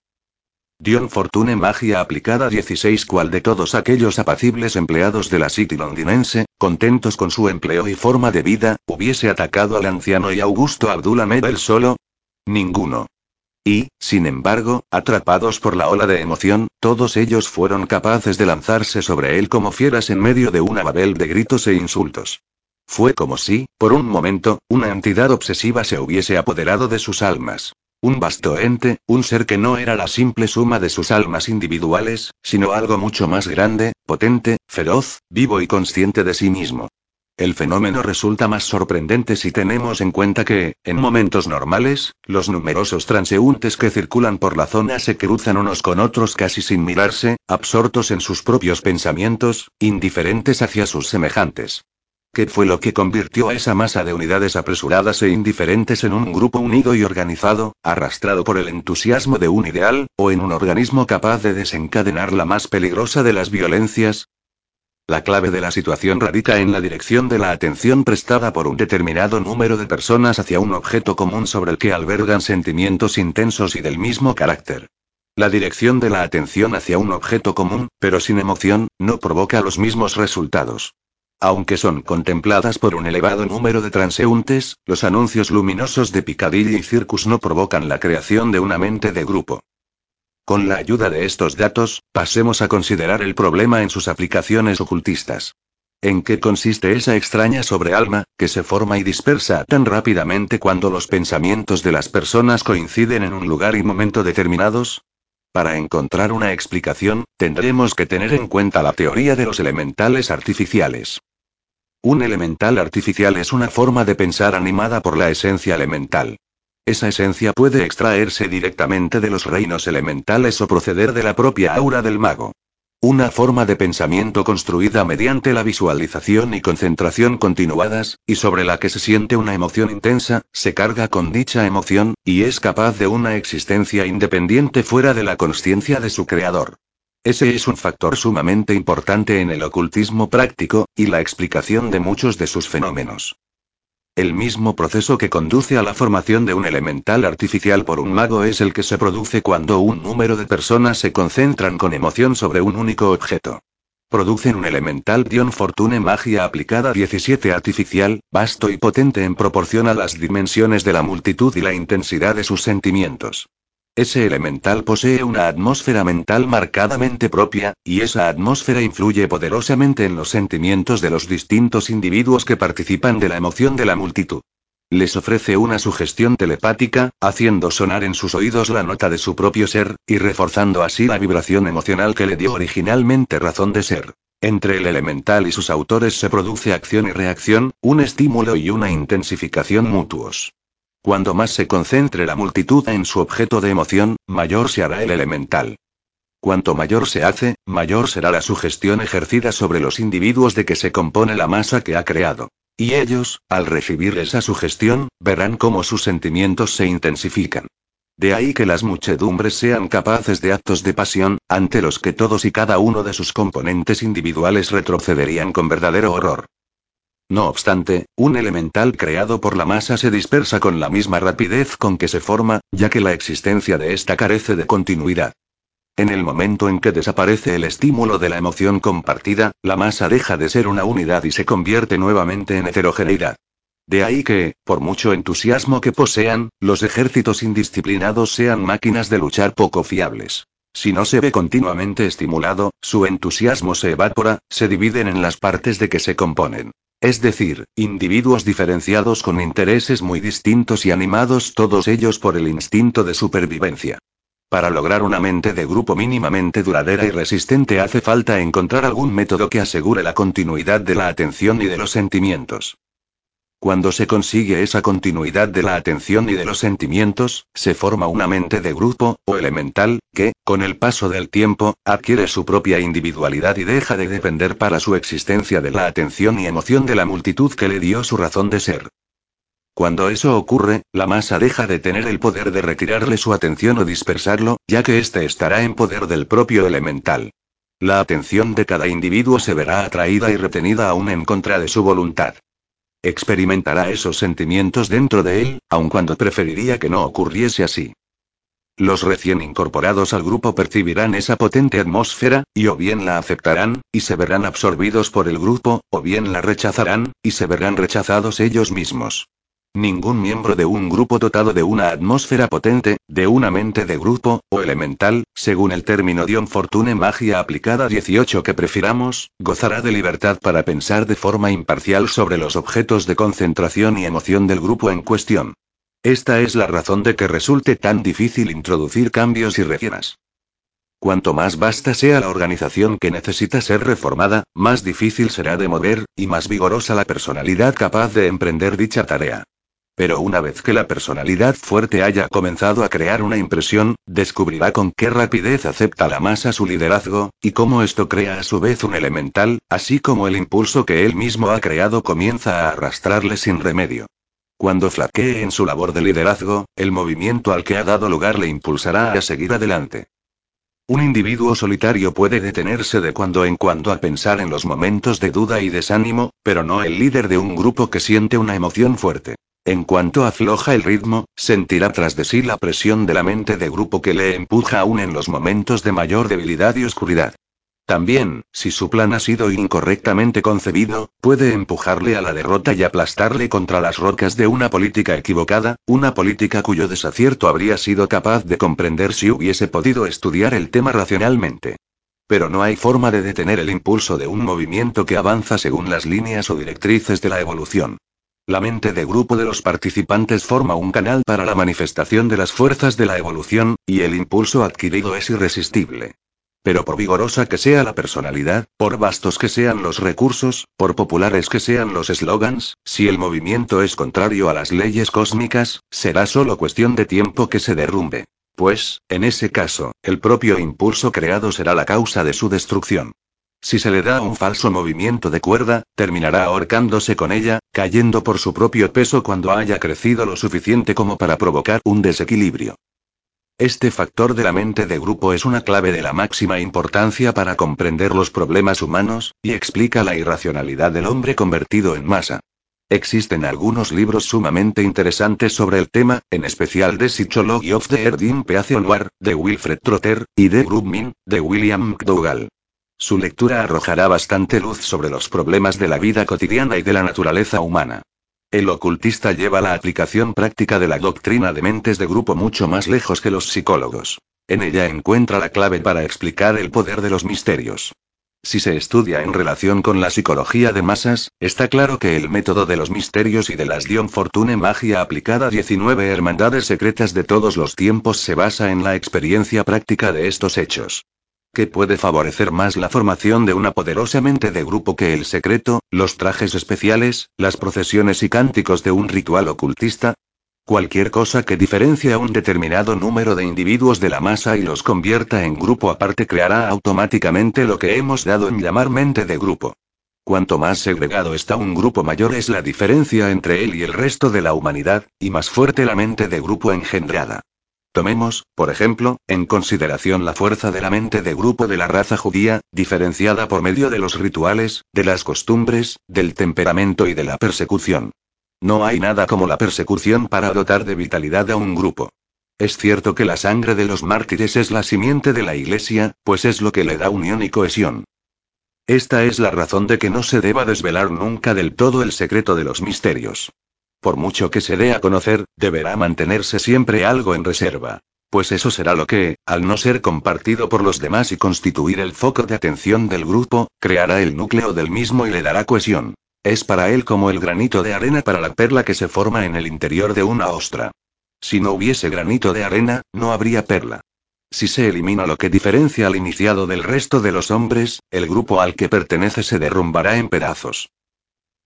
Dion Fortune Magia aplicada 16 cual de todos aquellos apacibles empleados de la City londinense, contentos con su empleo y forma de vida, hubiese atacado al anciano y Augusto Abdullah él solo? Ninguno. Y, sin embargo, atrapados por la ola de emoción, todos ellos fueron capaces de lanzarse sobre él como fieras en medio de una babel de gritos e insultos. Fue como si, por un momento, una entidad obsesiva se hubiese apoderado de sus almas. Un vasto ente, un ser que no era la simple suma de sus almas individuales, sino algo mucho más grande, potente, feroz, vivo y consciente de sí mismo. El fenómeno resulta más sorprendente si tenemos en cuenta que, en momentos normales, los numerosos transeúntes que circulan por la zona se cruzan unos con otros casi sin mirarse, absortos en sus propios pensamientos, indiferentes hacia sus semejantes. ¿Qué fue lo que convirtió a esa masa de unidades apresuradas e indiferentes en un grupo unido y organizado, arrastrado por el entusiasmo de un ideal, o en un organismo capaz de desencadenar la más peligrosa de las violencias? La clave de la situación radica en la dirección de la atención prestada por un determinado número de personas hacia un objeto común sobre el que albergan sentimientos intensos y del mismo carácter. La dirección de la atención hacia un objeto común, pero sin emoción, no provoca los mismos resultados. Aunque son contempladas por un elevado número de transeúntes, los anuncios luminosos de Piccadilly y Circus no provocan la creación de una mente de grupo. Con la ayuda de estos datos, pasemos a considerar el problema en sus aplicaciones ocultistas. ¿En qué consiste esa extraña sobrealma, que se forma y dispersa tan rápidamente cuando los pensamientos de las personas coinciden en un lugar y momento determinados? Para encontrar una explicación, tendremos que tener en cuenta la teoría de los elementales artificiales. Un elemental artificial es una forma de pensar animada por la esencia elemental. Esa esencia puede extraerse directamente de los reinos elementales o proceder de la propia aura del mago. Una forma de pensamiento construida mediante la visualización y concentración continuadas, y sobre la que se siente una emoción intensa, se carga con dicha emoción, y es capaz de una existencia independiente fuera de la conciencia de su creador. Ese es un factor sumamente importante en el ocultismo práctico, y la explicación de muchos de sus fenómenos. El mismo proceso que conduce a la formación de un elemental artificial por un mago es el que se produce cuando un número de personas se concentran con emoción sobre un único objeto. Producen un elemental Dion Fortune magia aplicada 17 artificial, vasto y potente en proporción a las dimensiones de la multitud y la intensidad de sus sentimientos. Ese elemental posee una atmósfera mental marcadamente propia, y esa atmósfera influye poderosamente en los sentimientos de los distintos individuos que participan de la emoción de la multitud. Les ofrece una sugestión telepática, haciendo sonar en sus oídos la nota de su propio ser, y reforzando así la vibración emocional que le dio originalmente razón de ser. Entre el elemental y sus autores se produce acción y reacción, un estímulo y una intensificación mutuos. Cuando más se concentre la multitud en su objeto de emoción, mayor se hará el elemental. Cuanto mayor se hace, mayor será la sugestión ejercida sobre los individuos de que se compone la masa que ha creado. Y ellos, al recibir esa sugestión, verán cómo sus sentimientos se intensifican. De ahí que las muchedumbres sean capaces de actos de pasión, ante los que todos y cada uno de sus componentes individuales retrocederían con verdadero horror. No obstante, un elemental creado por la masa se dispersa con la misma rapidez con que se forma, ya que la existencia de esta carece de continuidad. En el momento en que desaparece el estímulo de la emoción compartida, la masa deja de ser una unidad y se convierte nuevamente en heterogeneidad. De ahí que, por mucho entusiasmo que posean, los ejércitos indisciplinados sean máquinas de luchar poco fiables. Si no se ve continuamente estimulado, su entusiasmo se evapora, se dividen en las partes de que se componen. Es decir, individuos diferenciados con intereses muy distintos y animados todos ellos por el instinto de supervivencia. Para lograr una mente de grupo mínimamente duradera y resistente hace falta encontrar algún método que asegure la continuidad de la atención y de los sentimientos. Cuando se consigue esa continuidad de la atención y de los sentimientos, se forma una mente de grupo, o elemental, que, con el paso del tiempo, adquiere su propia individualidad y deja de depender para su existencia de la atención y emoción de la multitud que le dio su razón de ser. Cuando eso ocurre, la masa deja de tener el poder de retirarle su atención o dispersarlo, ya que éste estará en poder del propio elemental. La atención de cada individuo se verá atraída y retenida aún en contra de su voluntad. Experimentará esos sentimientos dentro de él, aun cuando preferiría que no ocurriese así. Los recién incorporados al grupo percibirán esa potente atmósfera, y o bien la aceptarán, y se verán absorbidos por el grupo, o bien la rechazarán, y se verán rechazados ellos mismos. Ningún miembro de un grupo dotado de una atmósfera potente, de una mente de grupo, o elemental, según el término Dion Fortune Magia aplicada 18 que prefiramos, gozará de libertad para pensar de forma imparcial sobre los objetos de concentración y emoción del grupo en cuestión. Esta es la razón de que resulte tan difícil introducir cambios y reformas. Cuanto más vasta sea la organización que necesita ser reformada, más difícil será de mover, y más vigorosa la personalidad capaz de emprender dicha tarea. Pero una vez que la personalidad fuerte haya comenzado a crear una impresión, descubrirá con qué rapidez acepta la masa su liderazgo, y cómo esto crea a su vez un elemental, así como el impulso que él mismo ha creado comienza a arrastrarle sin remedio. Cuando flaquee en su labor de liderazgo, el movimiento al que ha dado lugar le impulsará a seguir adelante. Un individuo solitario puede detenerse de cuando en cuando a pensar en los momentos de duda y desánimo, pero no el líder de un grupo que siente una emoción fuerte. En cuanto afloja el ritmo, sentirá tras de sí la presión de la mente de grupo que le empuja aún en los momentos de mayor debilidad y oscuridad. También, si su plan ha sido incorrectamente concebido, puede empujarle a la derrota y aplastarle contra las rocas de una política equivocada, una política cuyo desacierto habría sido capaz de comprender si hubiese podido estudiar el tema racionalmente. Pero no hay forma de detener el impulso de un movimiento que avanza según las líneas o directrices de la evolución. La mente de grupo de los participantes forma un canal para la manifestación de las fuerzas de la evolución, y el impulso adquirido es irresistible. Pero por vigorosa que sea la personalidad, por vastos que sean los recursos, por populares que sean los eslogans, si el movimiento es contrario a las leyes cósmicas, será solo cuestión de tiempo que se derrumbe. Pues, en ese caso, el propio impulso creado será la causa de su destrucción. Si se le da un falso movimiento de cuerda, terminará ahorcándose con ella, cayendo por su propio peso cuando haya crecido lo suficiente como para provocar un desequilibrio. Este factor de la mente de grupo es una clave de la máxima importancia para comprender los problemas humanos, y explica la irracionalidad del hombre convertido en masa. Existen algunos libros sumamente interesantes sobre el tema, en especial The Psychology of the Erdin Peace War, de Wilfred Trotter, y The Grubmin, de William McDougall. Su lectura arrojará bastante luz sobre los problemas de la vida cotidiana y de la naturaleza humana. El ocultista lleva la aplicación práctica de la doctrina de mentes de grupo mucho más lejos que los psicólogos. En ella encuentra la clave para explicar el poder de los misterios. Si se estudia en relación con la psicología de masas, está claro que el método de los misterios y de las Dion Fortune magia aplicada a 19 hermandades secretas de todos los tiempos se basa en la experiencia práctica de estos hechos que puede favorecer más la formación de una poderosa mente de grupo que el secreto, los trajes especiales, las procesiones y cánticos de un ritual ocultista. Cualquier cosa que diferencie a un determinado número de individuos de la masa y los convierta en grupo aparte creará automáticamente lo que hemos dado en llamar mente de grupo. Cuanto más segregado está un grupo mayor es la diferencia entre él y el resto de la humanidad, y más fuerte la mente de grupo engendrada. Tomemos, por ejemplo, en consideración la fuerza de la mente de grupo de la raza judía, diferenciada por medio de los rituales, de las costumbres, del temperamento y de la persecución. No hay nada como la persecución para dotar de vitalidad a un grupo. Es cierto que la sangre de los mártires es la simiente de la Iglesia, pues es lo que le da unión y cohesión. Esta es la razón de que no se deba desvelar nunca del todo el secreto de los misterios. Por mucho que se dé a conocer, deberá mantenerse siempre algo en reserva. Pues eso será lo que, al no ser compartido por los demás y constituir el foco de atención del grupo, creará el núcleo del mismo y le dará cohesión. Es para él como el granito de arena para la perla que se forma en el interior de una ostra. Si no hubiese granito de arena, no habría perla. Si se elimina lo que diferencia al iniciado del resto de los hombres, el grupo al que pertenece se derrumbará en pedazos.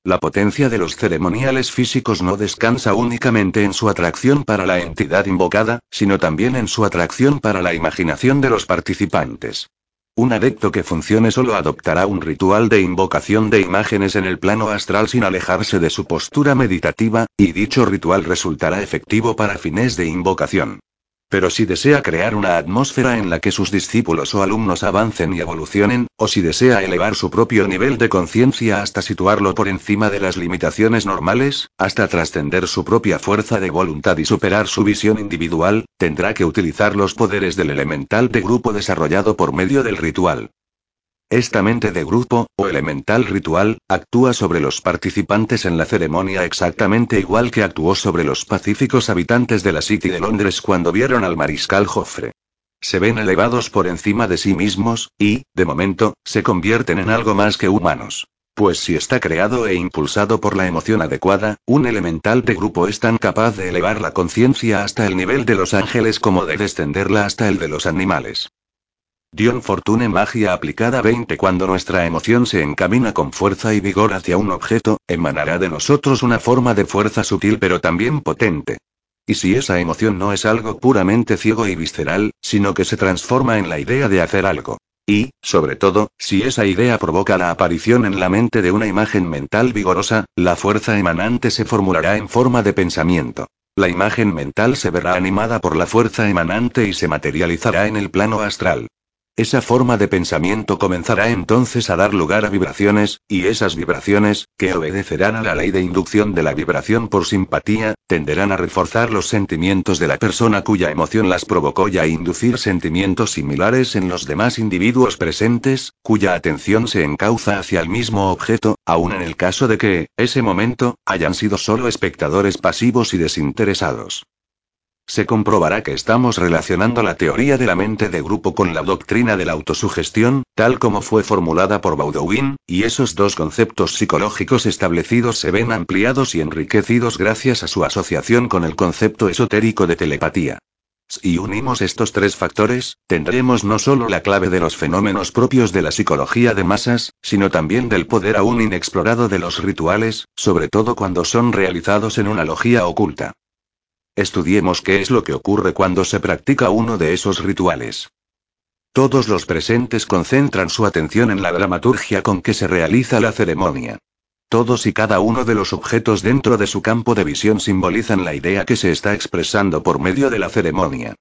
La potencia de los ceremoniales físicos no descansa únicamente en su atracción para la entidad invocada, sino también en su atracción para la imaginación de los participantes. Un adepto que funcione solo adoptará un ritual de invocación de imágenes en el plano astral sin alejarse de su postura meditativa, y dicho ritual resultará efectivo para fines de invocación. Pero si desea crear una atmósfera en la que sus discípulos o alumnos avancen y evolucionen, o si desea elevar su propio nivel de conciencia hasta situarlo por encima de las limitaciones normales, hasta trascender su propia fuerza de voluntad y superar su visión individual, tendrá que utilizar los poderes del elemental de grupo desarrollado por medio del ritual. Esta mente de grupo, o elemental ritual, actúa sobre los participantes en la ceremonia exactamente igual que actuó sobre los pacíficos habitantes de la City de Londres cuando vieron al mariscal Joffre. Se ven elevados por encima de sí mismos, y, de momento, se convierten en algo más que humanos. Pues si está creado e impulsado por la emoción adecuada, un elemental de grupo es tan capaz de elevar la conciencia hasta el nivel de los ángeles como de descenderla hasta el de los animales. Dion Fortune Magia aplicada 20 Cuando nuestra emoción se encamina con fuerza y vigor hacia un objeto, emanará de nosotros una forma de fuerza sutil pero también potente. Y si esa emoción no es algo puramente ciego y visceral, sino que se transforma en la idea de hacer algo. Y, sobre todo, si esa idea provoca la aparición en la mente de una imagen mental vigorosa, la fuerza emanante se formulará en forma de pensamiento. La imagen mental se verá animada por la fuerza emanante y se materializará en el plano astral. Esa forma de pensamiento comenzará entonces a dar lugar a vibraciones, y esas vibraciones, que obedecerán a la ley de inducción de la vibración por simpatía, tenderán a reforzar los sentimientos de la persona cuya emoción las provocó y a inducir sentimientos similares en los demás individuos presentes, cuya atención se encauza hacia el mismo objeto, aun en el caso de que, ese momento, hayan sido solo espectadores pasivos y desinteresados. Se comprobará que estamos relacionando la teoría de la mente de grupo con la doctrina de la autosugestión, tal como fue formulada por Baudouin, y esos dos conceptos psicológicos establecidos se ven ampliados y enriquecidos gracias a su asociación con el concepto esotérico de telepatía. Si unimos estos tres factores, tendremos no solo la clave de los fenómenos propios de la psicología de masas, sino también del poder aún inexplorado de los rituales, sobre todo cuando son realizados en una logía oculta. Estudiemos qué es lo que ocurre cuando se practica uno de esos rituales. Todos los presentes concentran su atención en la dramaturgia con que se realiza la ceremonia. Todos y cada uno de los objetos dentro de su campo de visión simbolizan la idea que se está expresando por medio de la ceremonia.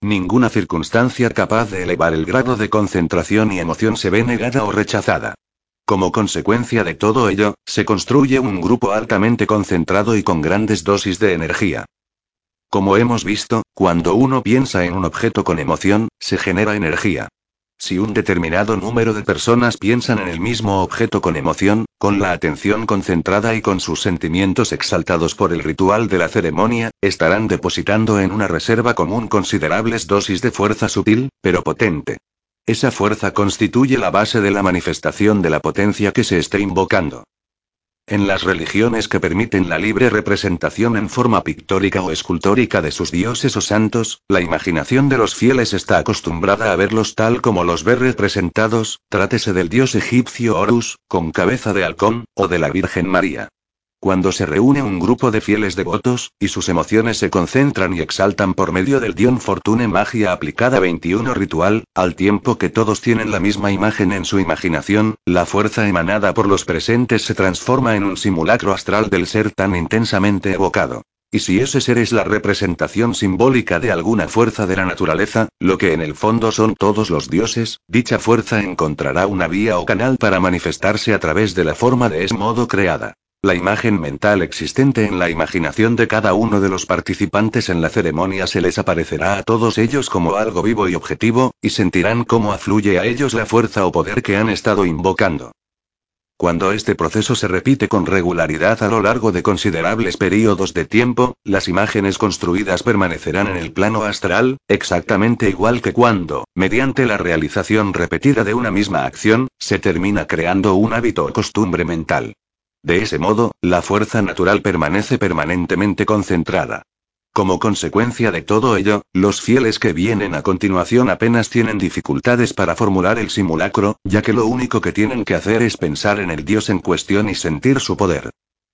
Ninguna circunstancia capaz de elevar el grado de concentración y emoción se ve negada o rechazada. Como consecuencia de todo ello, se construye un grupo altamente concentrado y con grandes dosis de energía. Como hemos visto, cuando uno piensa en un objeto con emoción, se genera energía. Si un determinado número de personas piensan en el mismo objeto con emoción, con la atención concentrada y con sus sentimientos exaltados por el ritual de la ceremonia, estarán depositando en una reserva común considerables dosis de fuerza sutil, pero potente. Esa fuerza constituye la base de la manifestación de la potencia que se esté invocando. En las religiones que permiten la libre representación en forma pictórica o escultórica de sus dioses o santos, la imaginación de los fieles está acostumbrada a verlos tal como los ve representados, trátese del dios egipcio Horus, con cabeza de halcón, o de la Virgen María. Cuando se reúne un grupo de fieles devotos, y sus emociones se concentran y exaltan por medio del Dion Fortune Magia aplicada 21 ritual, al tiempo que todos tienen la misma imagen en su imaginación, la fuerza emanada por los presentes se transforma en un simulacro astral del ser tan intensamente evocado. Y si ese ser es la representación simbólica de alguna fuerza de la naturaleza, lo que en el fondo son todos los dioses, dicha fuerza encontrará una vía o canal para manifestarse a través de la forma de ese modo creada. La imagen mental existente en la imaginación de cada uno de los participantes en la ceremonia se les aparecerá a todos ellos como algo vivo y objetivo, y sentirán cómo afluye a ellos la fuerza o poder que han estado invocando. Cuando este proceso se repite con regularidad a lo largo de considerables periodos de tiempo, las imágenes construidas permanecerán en el plano astral, exactamente igual que cuando, mediante la realización repetida de una misma acción, se termina creando un hábito o costumbre mental. De ese modo, la fuerza natural permanece permanentemente concentrada. Como consecuencia de todo ello, los fieles que vienen a continuación apenas tienen dificultades para formular el simulacro, ya que lo único que tienen que hacer es pensar en el Dios en cuestión y sentir su poder.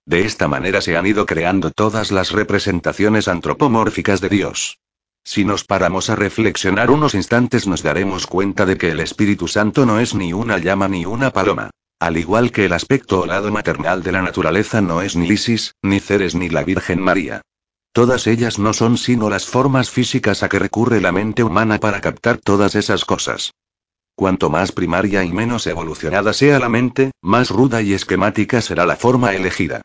De esta manera se han ido creando todas las representaciones antropomórficas de Dios. Si nos paramos a reflexionar unos instantes nos daremos cuenta de que el Espíritu Santo no es ni una llama ni una paloma. Al igual que el aspecto o lado maternal de la naturaleza no es ni Isis, ni Ceres ni la Virgen María. Todas ellas no son sino las formas físicas a que recurre la mente humana para captar todas esas cosas. Cuanto más primaria y menos evolucionada sea la mente, más ruda y esquemática será la forma elegida.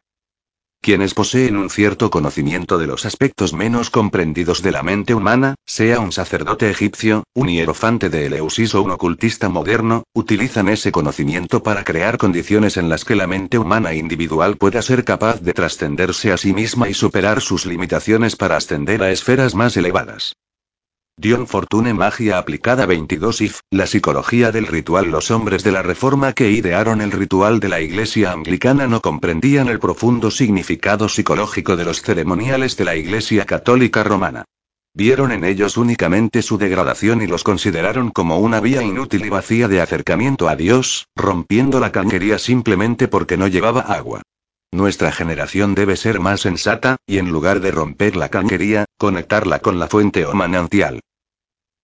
Quienes poseen un cierto conocimiento de los aspectos menos comprendidos de la mente humana, sea un sacerdote egipcio, un hierofante de Eleusis o un ocultista moderno, utilizan ese conocimiento para crear condiciones en las que la mente humana individual pueda ser capaz de trascenderse a sí misma y superar sus limitaciones para ascender a esferas más elevadas. Dion Fortune Magia aplicada 22 IF, la psicología del ritual Los hombres de la Reforma que idearon el ritual de la Iglesia Anglicana no comprendían el profundo significado psicológico de los ceremoniales de la Iglesia Católica Romana. Vieron en ellos únicamente su degradación y los consideraron como una vía inútil y vacía de acercamiento a Dios, rompiendo la canquería simplemente porque no llevaba agua. Nuestra generación debe ser más sensata, y en lugar de romper la canquería, conectarla con la fuente o manantial.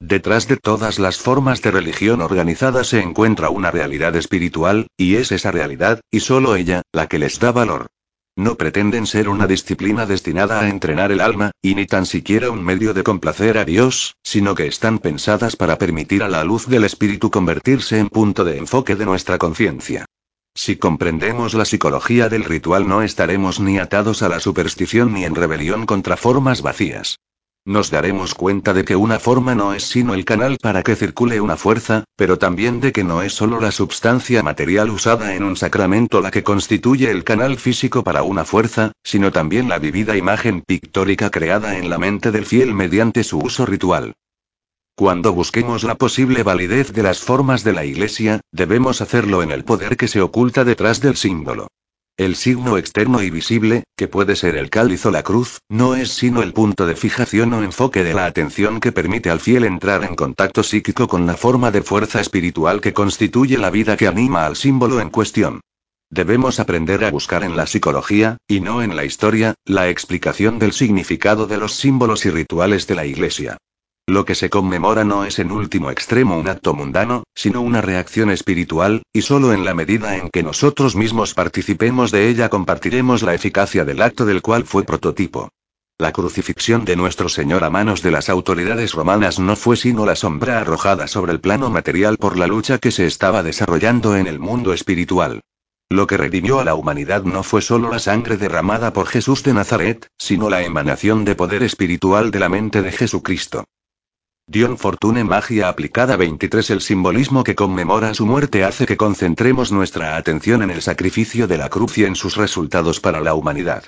Detrás de todas las formas de religión organizada se encuentra una realidad espiritual, y es esa realidad, y solo ella, la que les da valor. No pretenden ser una disciplina destinada a entrenar el alma, y ni tan siquiera un medio de complacer a Dios, sino que están pensadas para permitir a la luz del espíritu convertirse en punto de enfoque de nuestra conciencia. Si comprendemos la psicología del ritual no estaremos ni atados a la superstición ni en rebelión contra formas vacías. Nos daremos cuenta de que una forma no es sino el canal para que circule una fuerza, pero también de que no es solo la substancia material usada en un sacramento la que constituye el canal físico para una fuerza, sino también la vivida imagen pictórica creada en la mente del fiel mediante su uso ritual. Cuando busquemos la posible validez de las formas de la Iglesia, debemos hacerlo en el poder que se oculta detrás del símbolo. El signo externo y visible, que puede ser el cáliz o la cruz, no es sino el punto de fijación o enfoque de la atención que permite al fiel entrar en contacto psíquico con la forma de fuerza espiritual que constituye la vida que anima al símbolo en cuestión. Debemos aprender a buscar en la psicología, y no en la historia, la explicación del significado de los símbolos y rituales de la Iglesia. Lo que se conmemora no es en último extremo un acto mundano, sino una reacción espiritual, y solo en la medida en que nosotros mismos participemos de ella compartiremos la eficacia del acto del cual fue prototipo. La crucifixión de nuestro Señor a manos de las autoridades romanas no fue sino la sombra arrojada sobre el plano material por la lucha que se estaba desarrollando en el mundo espiritual. Lo que redimió a la humanidad no fue solo la sangre derramada por Jesús de Nazaret, sino la emanación de poder espiritual de la mente de Jesucristo. Dion Fortune Magia aplicada 23 El simbolismo que conmemora su muerte hace que concentremos nuestra atención en el sacrificio de la cruz y en sus resultados para la humanidad.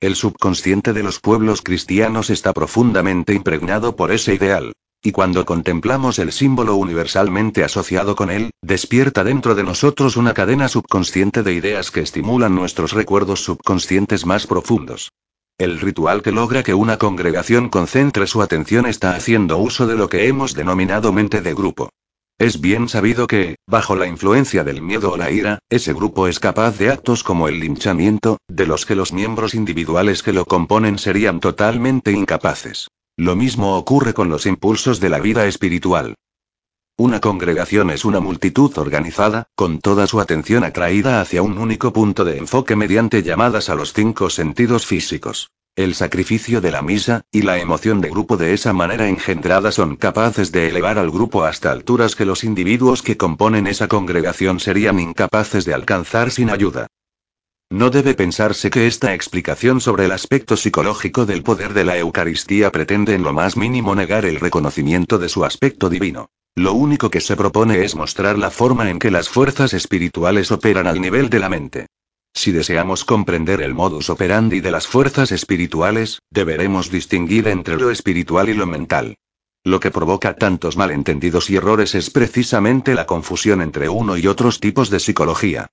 El subconsciente de los pueblos cristianos está profundamente impregnado por ese ideal. Y cuando contemplamos el símbolo universalmente asociado con él, despierta dentro de nosotros una cadena subconsciente de ideas que estimulan nuestros recuerdos subconscientes más profundos. El ritual que logra que una congregación concentre su atención está haciendo uso de lo que hemos denominado mente de grupo. Es bien sabido que, bajo la influencia del miedo o la ira, ese grupo es capaz de actos como el linchamiento, de los que los miembros individuales que lo componen serían totalmente incapaces. Lo mismo ocurre con los impulsos de la vida espiritual. Una congregación es una multitud organizada, con toda su atención atraída hacia un único punto de enfoque mediante llamadas a los cinco sentidos físicos. El sacrificio de la misa, y la emoción de grupo de esa manera engendrada son capaces de elevar al grupo hasta alturas que los individuos que componen esa congregación serían incapaces de alcanzar sin ayuda. No debe pensarse que esta explicación sobre el aspecto psicológico del poder de la Eucaristía pretende en lo más mínimo negar el reconocimiento de su aspecto divino. Lo único que se propone es mostrar la forma en que las fuerzas espirituales operan al nivel de la mente. Si deseamos comprender el modus operandi de las fuerzas espirituales, deberemos distinguir entre lo espiritual y lo mental. Lo que provoca tantos malentendidos y errores es precisamente la confusión entre uno y otros tipos de psicología.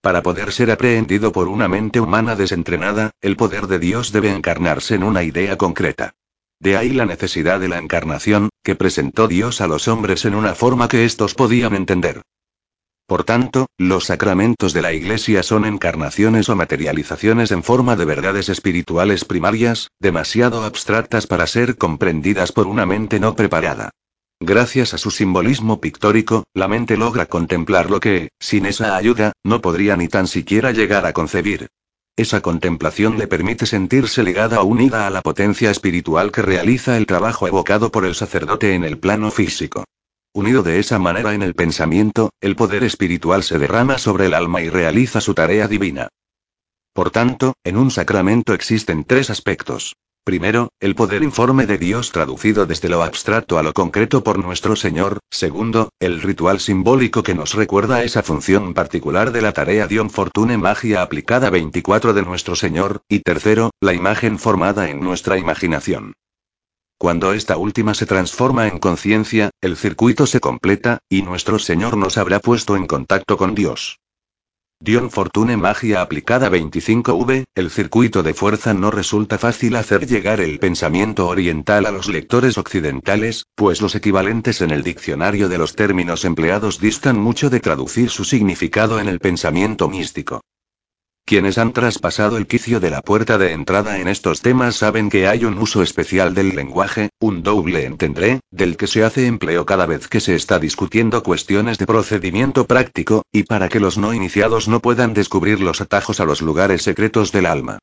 Para poder ser aprehendido por una mente humana desentrenada, el poder de Dios debe encarnarse en una idea concreta. De ahí la necesidad de la encarnación, que presentó Dios a los hombres en una forma que éstos podían entender. Por tanto, los sacramentos de la Iglesia son encarnaciones o materializaciones en forma de verdades espirituales primarias, demasiado abstractas para ser comprendidas por una mente no preparada. Gracias a su simbolismo pictórico, la mente logra contemplar lo que, sin esa ayuda, no podría ni tan siquiera llegar a concebir. Esa contemplación le permite sentirse ligada o unida a la potencia espiritual que realiza el trabajo evocado por el sacerdote en el plano físico. Unido de esa manera en el pensamiento, el poder espiritual se derrama sobre el alma y realiza su tarea divina. Por tanto, en un sacramento existen tres aspectos. Primero, el poder informe de Dios traducido desde lo abstracto a lo concreto por nuestro Señor. Segundo, el ritual simbólico que nos recuerda esa función particular de la tarea Dion Fortune Magia aplicada 24 de nuestro Señor. Y tercero, la imagen formada en nuestra imaginación. Cuando esta última se transforma en conciencia, el circuito se completa, y nuestro Señor nos habrá puesto en contacto con Dios. Dion Fortune Magia aplicada 25V, el circuito de fuerza no resulta fácil hacer llegar el pensamiento oriental a los lectores occidentales, pues los equivalentes en el diccionario de los términos empleados distan mucho de traducir su significado en el pensamiento místico. Quienes han traspasado el quicio de la puerta de entrada en estos temas saben que hay un uso especial del lenguaje, un doble entendré, del que se hace empleo cada vez que se está discutiendo cuestiones de procedimiento práctico, y para que los no iniciados no puedan descubrir los atajos a los lugares secretos del alma.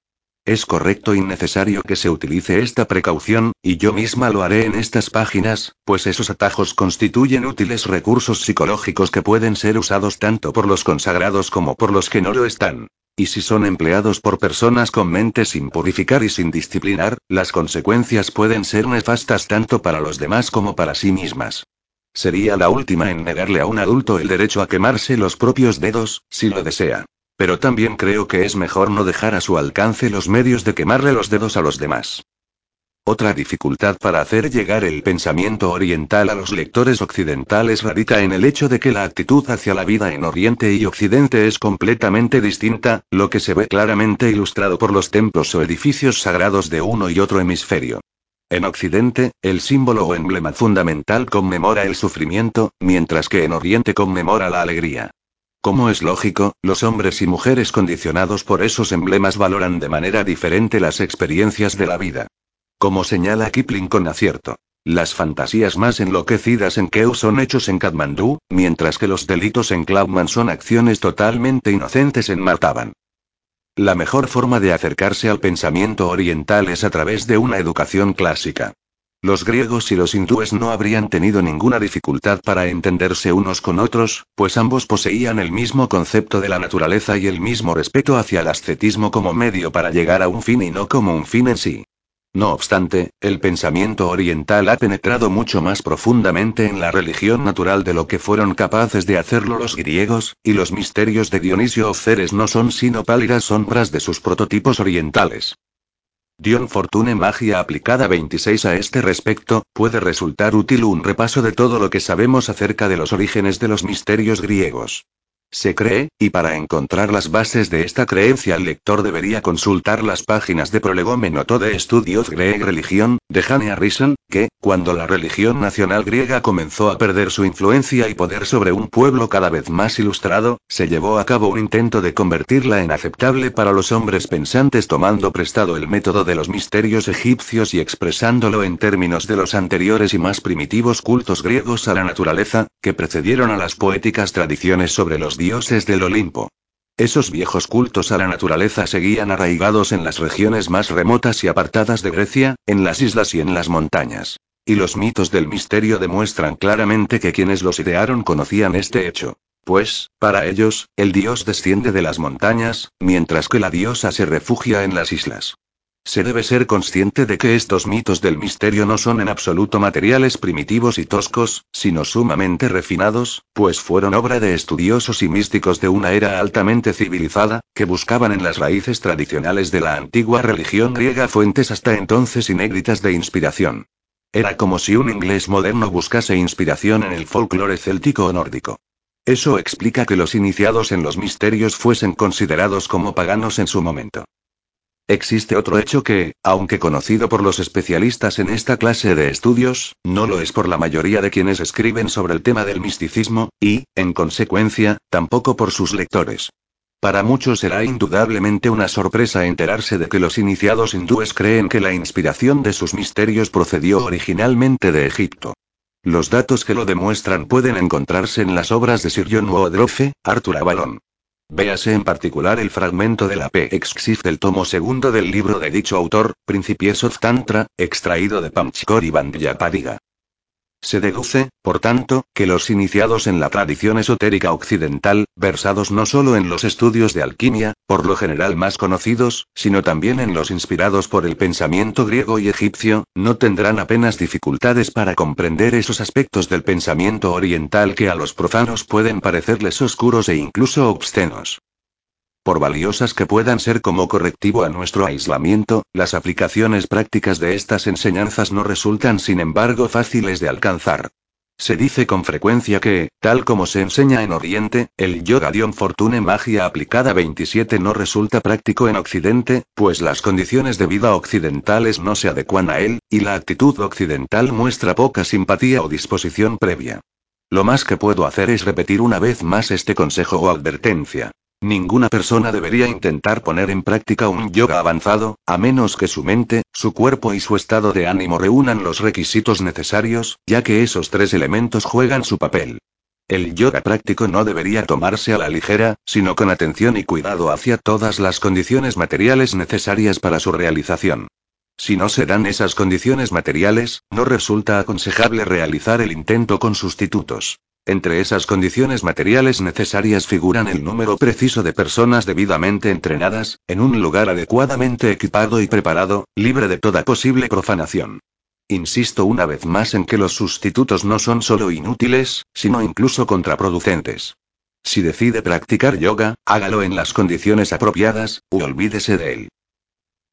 Es correcto y necesario que se utilice esta precaución, y yo misma lo haré en estas páginas, pues esos atajos constituyen útiles recursos psicológicos que pueden ser usados tanto por los consagrados como por los que no lo están. Y si son empleados por personas con mente sin purificar y sin disciplinar, las consecuencias pueden ser nefastas tanto para los demás como para sí mismas. Sería la última en negarle a un adulto el derecho a quemarse los propios dedos, si lo desea. Pero también creo que es mejor no dejar a su alcance los medios de quemarle los dedos a los demás. Otra dificultad para hacer llegar el pensamiento oriental a los lectores occidentales radica en el hecho de que la actitud hacia la vida en Oriente y Occidente es completamente distinta, lo que se ve claramente ilustrado por los templos o edificios sagrados de uno y otro hemisferio. En Occidente, el símbolo o emblema fundamental conmemora el sufrimiento, mientras que en Oriente conmemora la alegría. Como es lógico, los hombres y mujeres condicionados por esos emblemas valoran de manera diferente las experiencias de la vida. Como señala Kipling con acierto. Las fantasías más enloquecidas en Keu son hechos en Katmandú, mientras que los delitos en Klaupman son acciones totalmente inocentes en Martaban. La mejor forma de acercarse al pensamiento oriental es a través de una educación clásica. Los griegos y los hindúes no habrían tenido ninguna dificultad para entenderse unos con otros, pues ambos poseían el mismo concepto de la naturaleza y el mismo respeto hacia el ascetismo como medio para llegar a un fin y no como un fin en sí. No obstante, el pensamiento oriental ha penetrado mucho más profundamente en la religión natural de lo que fueron capaces de hacerlo los griegos, y los misterios de Dionisio of Ceres no son sino pálidas sombras de sus prototipos orientales. Dion Fortune Magia aplicada 26 a este respecto, puede resultar útil un repaso de todo lo que sabemos acerca de los orígenes de los misterios griegos. Se cree, y para encontrar las bases de esta creencia el lector debería consultar las páginas de Prolegómeno. De Estudios Greek Religion, de Jane Harrison, que, cuando la religión nacional griega comenzó a perder su influencia y poder sobre un pueblo cada vez más ilustrado, se llevó a cabo un intento de convertirla en aceptable para los hombres pensantes tomando prestado el método de los misterios egipcios y expresándolo en términos de los anteriores y más primitivos cultos griegos a la naturaleza, que precedieron a las poéticas tradiciones sobre los dioses del Olimpo. Esos viejos cultos a la naturaleza seguían arraigados en las regiones más remotas y apartadas de Grecia, en las islas y en las montañas. Y los mitos del misterio demuestran claramente que quienes los idearon conocían este hecho. pues, para ellos, el dios desciende de las montañas, mientras que la diosa se refugia en las islas. Se debe ser consciente de que estos mitos del misterio no son en absoluto materiales primitivos y toscos, sino sumamente refinados, pues fueron obra de estudiosos y místicos de una era altamente civilizada, que buscaban en las raíces tradicionales de la antigua religión griega fuentes hasta entonces inéditas de inspiración. Era como si un inglés moderno buscase inspiración en el folclore céltico o nórdico. Eso explica que los iniciados en los misterios fuesen considerados como paganos en su momento. Existe otro hecho que, aunque conocido por los especialistas en esta clase de estudios, no lo es por la mayoría de quienes escriben sobre el tema del misticismo, y, en consecuencia, tampoco por sus lectores. Para muchos será indudablemente una sorpresa enterarse de que los iniciados hindúes creen que la inspiración de sus misterios procedió originalmente de Egipto. Los datos que lo demuestran pueden encontrarse en las obras de Sir John Woodroffe, Arthur Avalon, Véase en particular el fragmento de la P-Exif del tomo segundo del libro de dicho autor, Principies of Tantra, extraído de Pamchikori Bandhyapadiga. Se deduce, por tanto, que los iniciados en la tradición esotérica occidental, versados no solo en los estudios de alquimia, por lo general más conocidos, sino también en los inspirados por el pensamiento griego y egipcio, no tendrán apenas dificultades para comprender esos aspectos del pensamiento oriental que a los profanos pueden parecerles oscuros e incluso obscenos. Por valiosas que puedan ser como correctivo a nuestro aislamiento, las aplicaciones prácticas de estas enseñanzas no resultan sin embargo fáciles de alcanzar. Se dice con frecuencia que, tal como se enseña en Oriente, el yoga Dion Fortune Magia aplicada 27 no resulta práctico en Occidente, pues las condiciones de vida occidentales no se adecuan a él, y la actitud occidental muestra poca simpatía o disposición previa. Lo más que puedo hacer es repetir una vez más este consejo o advertencia. Ninguna persona debería intentar poner en práctica un yoga avanzado, a menos que su mente, su cuerpo y su estado de ánimo reúnan los requisitos necesarios, ya que esos tres elementos juegan su papel. El yoga práctico no debería tomarse a la ligera, sino con atención y cuidado hacia todas las condiciones materiales necesarias para su realización. Si no se dan esas condiciones materiales, no resulta aconsejable realizar el intento con sustitutos. Entre esas condiciones materiales necesarias figuran el número preciso de personas debidamente entrenadas, en un lugar adecuadamente equipado y preparado, libre de toda posible profanación. Insisto una vez más en que los sustitutos no son solo inútiles, sino incluso contraproducentes. Si decide practicar yoga, hágalo en las condiciones apropiadas, u olvídese de él.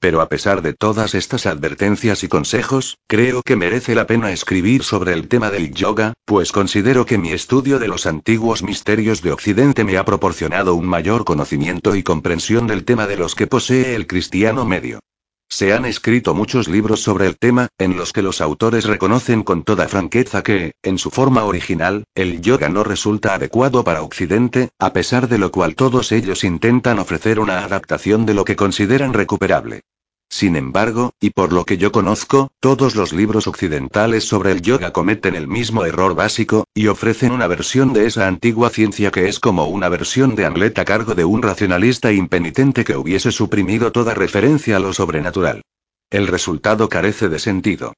Pero a pesar de todas estas advertencias y consejos, creo que merece la pena escribir sobre el tema del yoga, pues considero que mi estudio de los antiguos misterios de Occidente me ha proporcionado un mayor conocimiento y comprensión del tema de los que posee el cristiano medio. Se han escrito muchos libros sobre el tema, en los que los autores reconocen con toda franqueza que, en su forma original, el yoga no resulta adecuado para Occidente, a pesar de lo cual todos ellos intentan ofrecer una adaptación de lo que consideran recuperable. Sin embargo, y por lo que yo conozco, todos los libros occidentales sobre el yoga cometen el mismo error básico, y ofrecen una versión de esa antigua ciencia que es como una versión de Hamlet a cargo de un racionalista impenitente que hubiese suprimido toda referencia a lo sobrenatural. El resultado carece de sentido.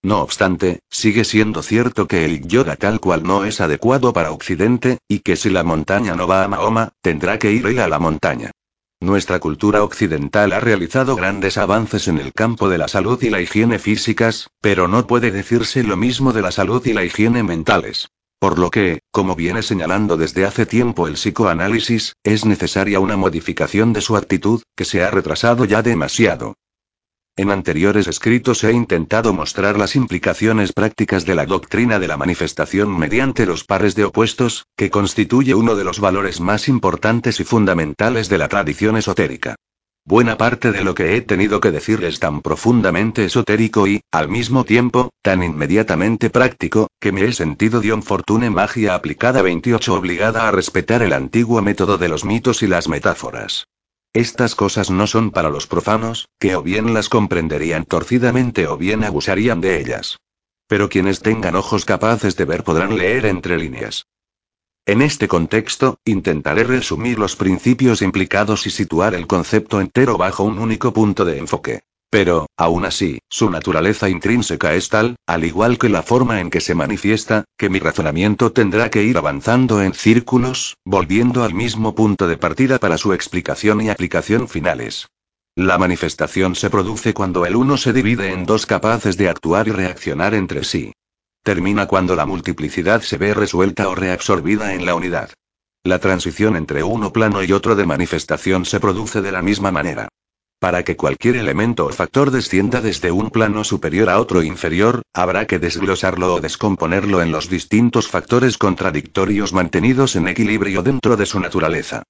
No obstante, sigue siendo cierto que el yoga tal cual no es adecuado para Occidente, y que si la montaña no va a Mahoma, tendrá que ir él a la montaña. Nuestra cultura occidental ha realizado grandes avances en el campo de la salud y la higiene físicas, pero no puede decirse lo mismo de la salud y la higiene mentales. Por lo que, como viene señalando desde hace tiempo el psicoanálisis, es necesaria una modificación de su actitud, que se ha retrasado ya demasiado. En anteriores escritos he intentado mostrar las implicaciones prácticas de la doctrina de la manifestación mediante los pares de opuestos, que constituye uno de los valores más importantes y fundamentales de la tradición esotérica. Buena parte de lo que he tenido que decir es tan profundamente esotérico y, al mismo tiempo, tan inmediatamente práctico, que me he sentido Dion Fortune Magia aplicada 28 obligada a respetar el antiguo método de los mitos y las metáforas. Estas cosas no son para los profanos, que o bien las comprenderían torcidamente o bien abusarían de ellas. Pero quienes tengan ojos capaces de ver podrán leer entre líneas. En este contexto, intentaré resumir los principios implicados y situar el concepto entero bajo un único punto de enfoque. Pero, aún así, su naturaleza intrínseca es tal, al igual que la forma en que se manifiesta, que mi razonamiento tendrá que ir avanzando en círculos, volviendo al mismo punto de partida para su explicación y aplicación finales. La manifestación se produce cuando el uno se divide en dos capaces de actuar y reaccionar entre sí. Termina cuando la multiplicidad se ve resuelta o reabsorbida en la unidad. La transición entre uno plano y otro de manifestación se produce de la misma manera. Para que cualquier elemento o factor descienda desde un plano superior a otro inferior, habrá que desglosarlo o descomponerlo en los distintos factores contradictorios mantenidos en equilibrio dentro de su naturaleza.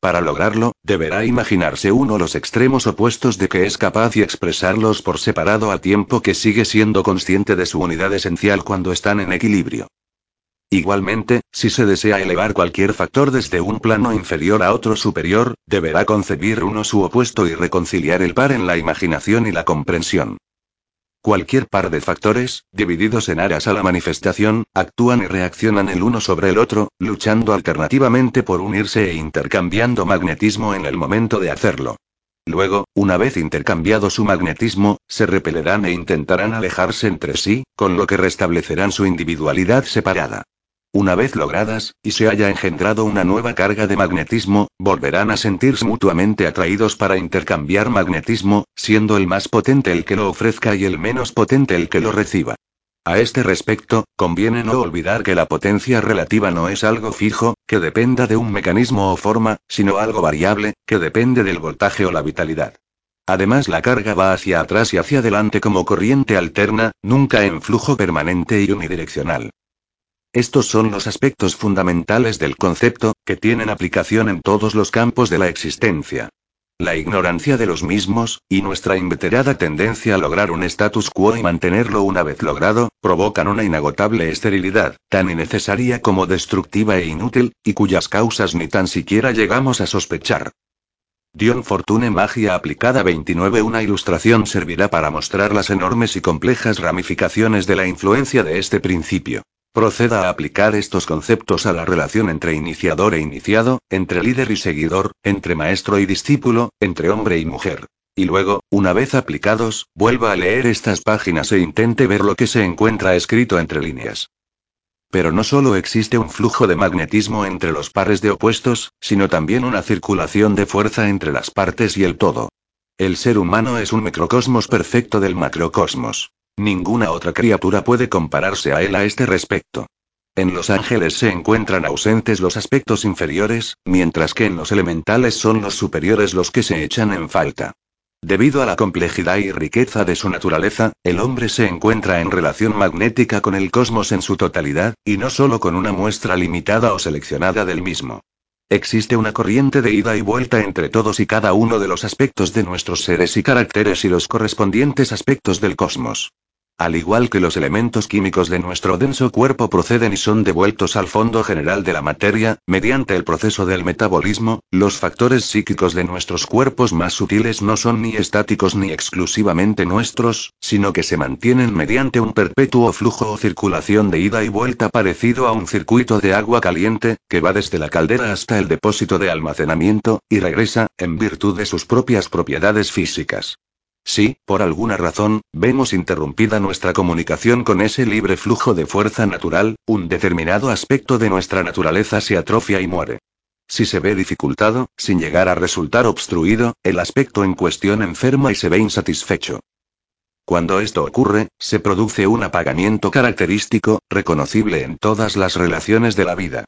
Para lograrlo, deberá imaginarse uno los extremos opuestos de que es capaz y expresarlos por separado al tiempo que sigue siendo consciente de su unidad esencial cuando están en equilibrio. Igualmente, si se desea elevar cualquier factor desde un plano inferior a otro superior, deberá concebir uno su opuesto y reconciliar el par en la imaginación y la comprensión. Cualquier par de factores, divididos en áreas a la manifestación, actúan y reaccionan el uno sobre el otro, luchando alternativamente por unirse e intercambiando magnetismo en el momento de hacerlo. Luego, una vez intercambiado su magnetismo, se repelerán e intentarán alejarse entre sí, con lo que restablecerán su individualidad separada. Una vez logradas, y se haya engendrado una nueva carga de magnetismo, volverán a sentirse mutuamente atraídos para intercambiar magnetismo, siendo el más potente el que lo ofrezca y el menos potente el que lo reciba. A este respecto, conviene no olvidar que la potencia relativa no es algo fijo, que dependa de un mecanismo o forma, sino algo variable, que depende del voltaje o la vitalidad. Además la carga va hacia atrás y hacia adelante como corriente alterna, nunca en flujo permanente y unidireccional. Estos son los aspectos fundamentales del concepto, que tienen aplicación en todos los campos de la existencia. La ignorancia de los mismos, y nuestra inveterada tendencia a lograr un status quo y mantenerlo una vez logrado, provocan una inagotable esterilidad, tan innecesaria como destructiva e inútil, y cuyas causas ni tan siquiera llegamos a sospechar. Dion Fortune Magia aplicada 29 Una ilustración servirá para mostrar las enormes y complejas ramificaciones de la influencia de este principio. Proceda a aplicar estos conceptos a la relación entre iniciador e iniciado, entre líder y seguidor, entre maestro y discípulo, entre hombre y mujer. Y luego, una vez aplicados, vuelva a leer estas páginas e intente ver lo que se encuentra escrito entre líneas. Pero no solo existe un flujo de magnetismo entre los pares de opuestos, sino también una circulación de fuerza entre las partes y el todo. El ser humano es un microcosmos perfecto del macrocosmos. Ninguna otra criatura puede compararse a él a este respecto. En los ángeles se encuentran ausentes los aspectos inferiores, mientras que en los elementales son los superiores los que se echan en falta. Debido a la complejidad y riqueza de su naturaleza, el hombre se encuentra en relación magnética con el cosmos en su totalidad, y no solo con una muestra limitada o seleccionada del mismo. Existe una corriente de ida y vuelta entre todos y cada uno de los aspectos de nuestros seres y caracteres y los correspondientes aspectos del cosmos. Al igual que los elementos químicos de nuestro denso cuerpo proceden y son devueltos al fondo general de la materia, mediante el proceso del metabolismo, los factores psíquicos de nuestros cuerpos más sutiles no son ni estáticos ni exclusivamente nuestros, sino que se mantienen mediante un perpetuo flujo o circulación de ida y vuelta parecido a un circuito de agua caliente, que va desde la caldera hasta el depósito de almacenamiento, y regresa, en virtud de sus propias propiedades físicas. Si, por alguna razón, vemos interrumpida nuestra comunicación con ese libre flujo de fuerza natural, un determinado aspecto de nuestra naturaleza se atrofia y muere. Si se ve dificultado, sin llegar a resultar obstruido, el aspecto en cuestión enferma y se ve insatisfecho. Cuando esto ocurre, se produce un apagamiento característico, reconocible en todas las relaciones de la vida.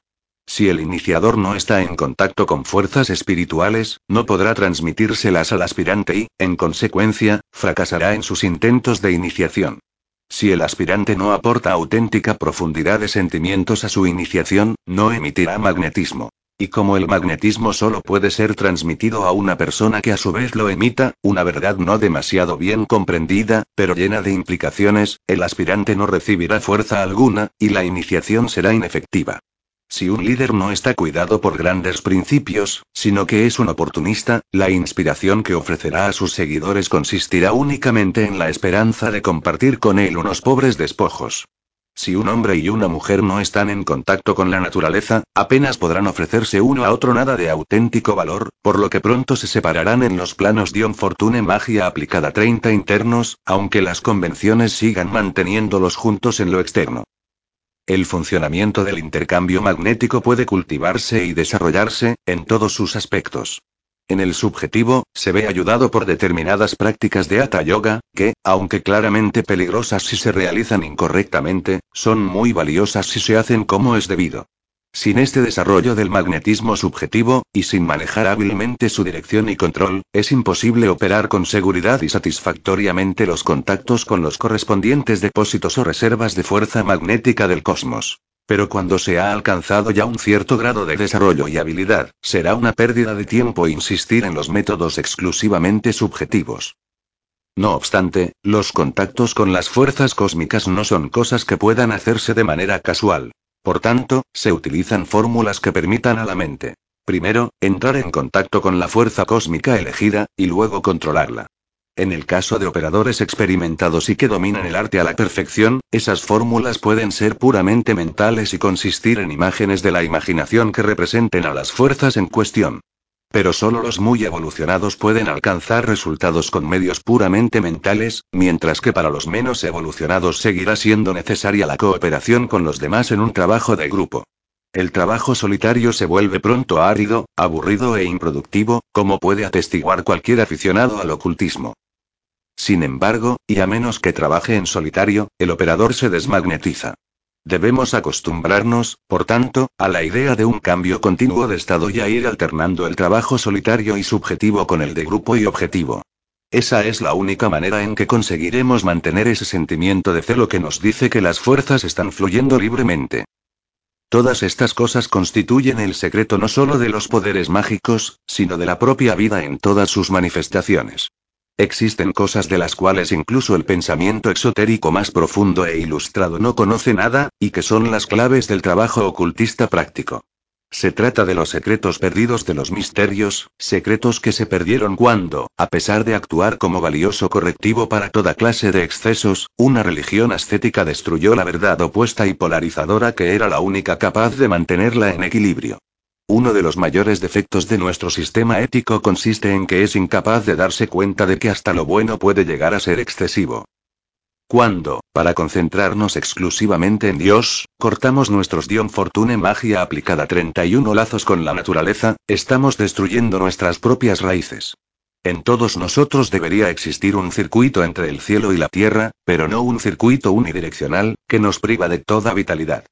Si el iniciador no está en contacto con fuerzas espirituales, no podrá transmitírselas al aspirante y, en consecuencia, fracasará en sus intentos de iniciación. Si el aspirante no aporta auténtica profundidad de sentimientos a su iniciación, no emitirá magnetismo. Y como el magnetismo solo puede ser transmitido a una persona que a su vez lo emita, una verdad no demasiado bien comprendida, pero llena de implicaciones, el aspirante no recibirá fuerza alguna, y la iniciación será inefectiva. Si un líder no está cuidado por grandes principios, sino que es un oportunista, la inspiración que ofrecerá a sus seguidores consistirá únicamente en la esperanza de compartir con él unos pobres despojos. Si un hombre y una mujer no están en contacto con la naturaleza, apenas podrán ofrecerse uno a otro nada de auténtico valor, por lo que pronto se separarán en los planos Dion Fortune Magia aplicada 30 internos, aunque las convenciones sigan manteniéndolos juntos en lo externo. El funcionamiento del intercambio magnético puede cultivarse y desarrollarse, en todos sus aspectos. En el subjetivo, se ve ayudado por determinadas prácticas de Hatha Yoga, que, aunque claramente peligrosas si se realizan incorrectamente, son muy valiosas si se hacen como es debido. Sin este desarrollo del magnetismo subjetivo, y sin manejar hábilmente su dirección y control, es imposible operar con seguridad y satisfactoriamente los contactos con los correspondientes depósitos o reservas de fuerza magnética del cosmos. Pero cuando se ha alcanzado ya un cierto grado de desarrollo y habilidad, será una pérdida de tiempo insistir en los métodos exclusivamente subjetivos. No obstante, los contactos con las fuerzas cósmicas no son cosas que puedan hacerse de manera casual. Por tanto, se utilizan fórmulas que permitan a la mente, primero, entrar en contacto con la fuerza cósmica elegida, y luego controlarla. En el caso de operadores experimentados y que dominan el arte a la perfección, esas fórmulas pueden ser puramente mentales y consistir en imágenes de la imaginación que representen a las fuerzas en cuestión. Pero solo los muy evolucionados pueden alcanzar resultados con medios puramente mentales, mientras que para los menos evolucionados seguirá siendo necesaria la cooperación con los demás en un trabajo de grupo. El trabajo solitario se vuelve pronto árido, aburrido e improductivo, como puede atestiguar cualquier aficionado al ocultismo. Sin embargo, y a menos que trabaje en solitario, el operador se desmagnetiza. Debemos acostumbrarnos, por tanto, a la idea de un cambio continuo de estado y a ir alternando el trabajo solitario y subjetivo con el de grupo y objetivo. Esa es la única manera en que conseguiremos mantener ese sentimiento de celo que nos dice que las fuerzas están fluyendo libremente. Todas estas cosas constituyen el secreto no solo de los poderes mágicos, sino de la propia vida en todas sus manifestaciones. Existen cosas de las cuales incluso el pensamiento exotérico más profundo e ilustrado no conoce nada, y que son las claves del trabajo ocultista práctico. Se trata de los secretos perdidos de los misterios, secretos que se perdieron cuando, a pesar de actuar como valioso correctivo para toda clase de excesos, una religión ascética destruyó la verdad opuesta y polarizadora que era la única capaz de mantenerla en equilibrio. Uno de los mayores defectos de nuestro sistema ético consiste en que es incapaz de darse cuenta de que hasta lo bueno puede llegar a ser excesivo. Cuando, para concentrarnos exclusivamente en Dios, cortamos nuestros Dion Fortune magia aplicada 31 lazos con la naturaleza, estamos destruyendo nuestras propias raíces. En todos nosotros debería existir un circuito entre el cielo y la tierra, pero no un circuito unidireccional, que nos priva de toda vitalidad.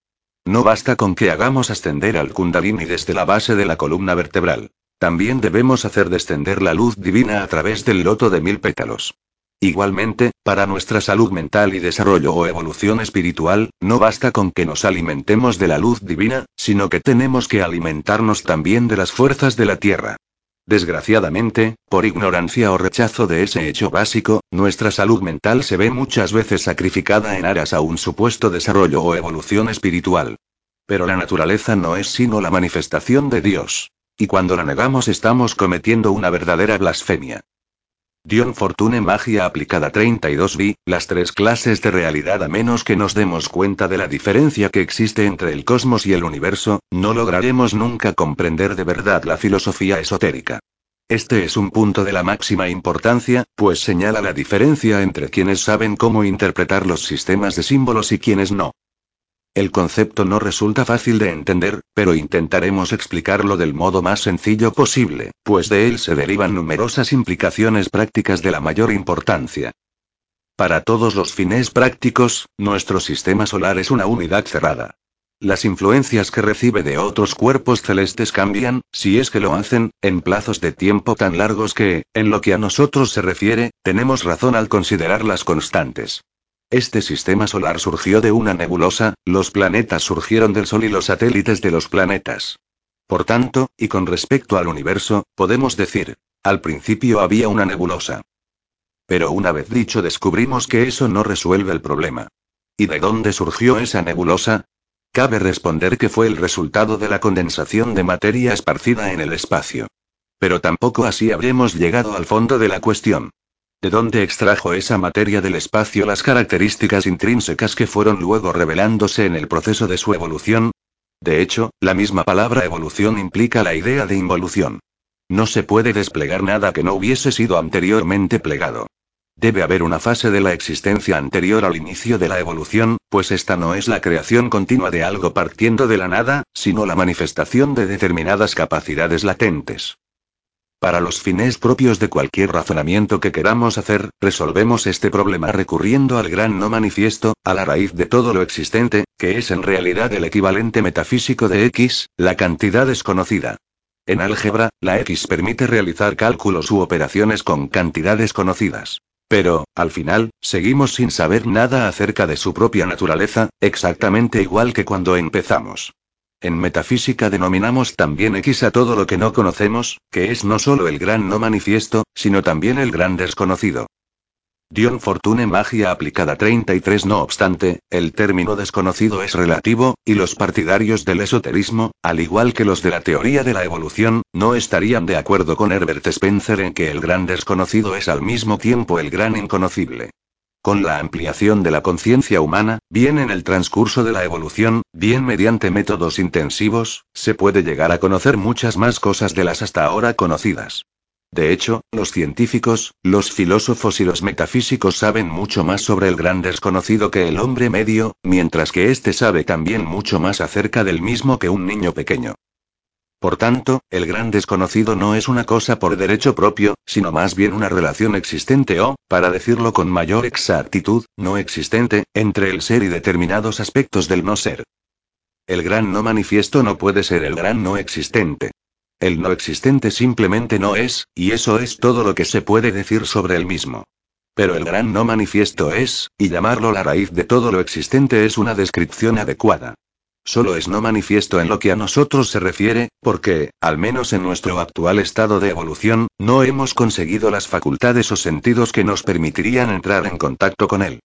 No basta con que hagamos ascender al Kundalini desde la base de la columna vertebral. También debemos hacer descender la luz divina a través del loto de mil pétalos. Igualmente, para nuestra salud mental y desarrollo o evolución espiritual, no basta con que nos alimentemos de la luz divina, sino que tenemos que alimentarnos también de las fuerzas de la tierra. Desgraciadamente, por ignorancia o rechazo de ese hecho básico, nuestra salud mental se ve muchas veces sacrificada en aras a un supuesto desarrollo o evolución espiritual. Pero la naturaleza no es sino la manifestación de Dios. Y cuando la negamos estamos cometiendo una verdadera blasfemia. Dion Fortune Magia aplicada 32 b las tres clases de realidad a menos que nos demos cuenta de la diferencia que existe entre el cosmos y el universo, no lograremos nunca comprender de verdad la filosofía esotérica. Este es un punto de la máxima importancia, pues señala la diferencia entre quienes saben cómo interpretar los sistemas de símbolos y quienes no. El concepto no resulta fácil de entender, pero intentaremos explicarlo del modo más sencillo posible, pues de él se derivan numerosas implicaciones prácticas de la mayor importancia. Para todos los fines prácticos, nuestro sistema solar es una unidad cerrada. Las influencias que recibe de otros cuerpos celestes cambian, si es que lo hacen, en plazos de tiempo tan largos que, en lo que a nosotros se refiere, tenemos razón al considerarlas constantes. Este sistema solar surgió de una nebulosa, los planetas surgieron del Sol y los satélites de los planetas. Por tanto, y con respecto al universo, podemos decir, al principio había una nebulosa. Pero una vez dicho descubrimos que eso no resuelve el problema. ¿Y de dónde surgió esa nebulosa? Cabe responder que fue el resultado de la condensación de materia esparcida en el espacio. Pero tampoco así habremos llegado al fondo de la cuestión. ¿De dónde extrajo esa materia del espacio las características intrínsecas que fueron luego revelándose en el proceso de su evolución? De hecho, la misma palabra evolución implica la idea de involución. No se puede desplegar nada que no hubiese sido anteriormente plegado. Debe haber una fase de la existencia anterior al inicio de la evolución, pues esta no es la creación continua de algo partiendo de la nada, sino la manifestación de determinadas capacidades latentes. Para los fines propios de cualquier razonamiento que queramos hacer, resolvemos este problema recurriendo al gran no manifiesto, a la raíz de todo lo existente, que es en realidad el equivalente metafísico de X, la cantidad desconocida. En álgebra, la X permite realizar cálculos u operaciones con cantidades conocidas. Pero, al final, seguimos sin saber nada acerca de su propia naturaleza, exactamente igual que cuando empezamos. En metafísica denominamos también X a todo lo que no conocemos, que es no solo el gran no manifiesto, sino también el gran desconocido. Dion Fortune Magia aplicada 33 No obstante, el término desconocido es relativo, y los partidarios del esoterismo, al igual que los de la teoría de la evolución, no estarían de acuerdo con Herbert Spencer en que el gran desconocido es al mismo tiempo el gran inconocible. Con la ampliación de la conciencia humana, bien en el transcurso de la evolución, bien mediante métodos intensivos, se puede llegar a conocer muchas más cosas de las hasta ahora conocidas. De hecho, los científicos, los filósofos y los metafísicos saben mucho más sobre el gran desconocido que el hombre medio, mientras que éste sabe también mucho más acerca del mismo que un niño pequeño. Por tanto, el gran desconocido no es una cosa por derecho propio, sino más bien una relación existente o, para decirlo con mayor exactitud, no existente, entre el ser y determinados aspectos del no ser. El gran no manifiesto no puede ser el gran no existente. El no existente simplemente no es, y eso es todo lo que se puede decir sobre el mismo. Pero el gran no manifiesto es, y llamarlo la raíz de todo lo existente es una descripción adecuada. Solo es no manifiesto en lo que a nosotros se refiere, porque, al menos en nuestro actual estado de evolución, no hemos conseguido las facultades o sentidos que nos permitirían entrar en contacto con él.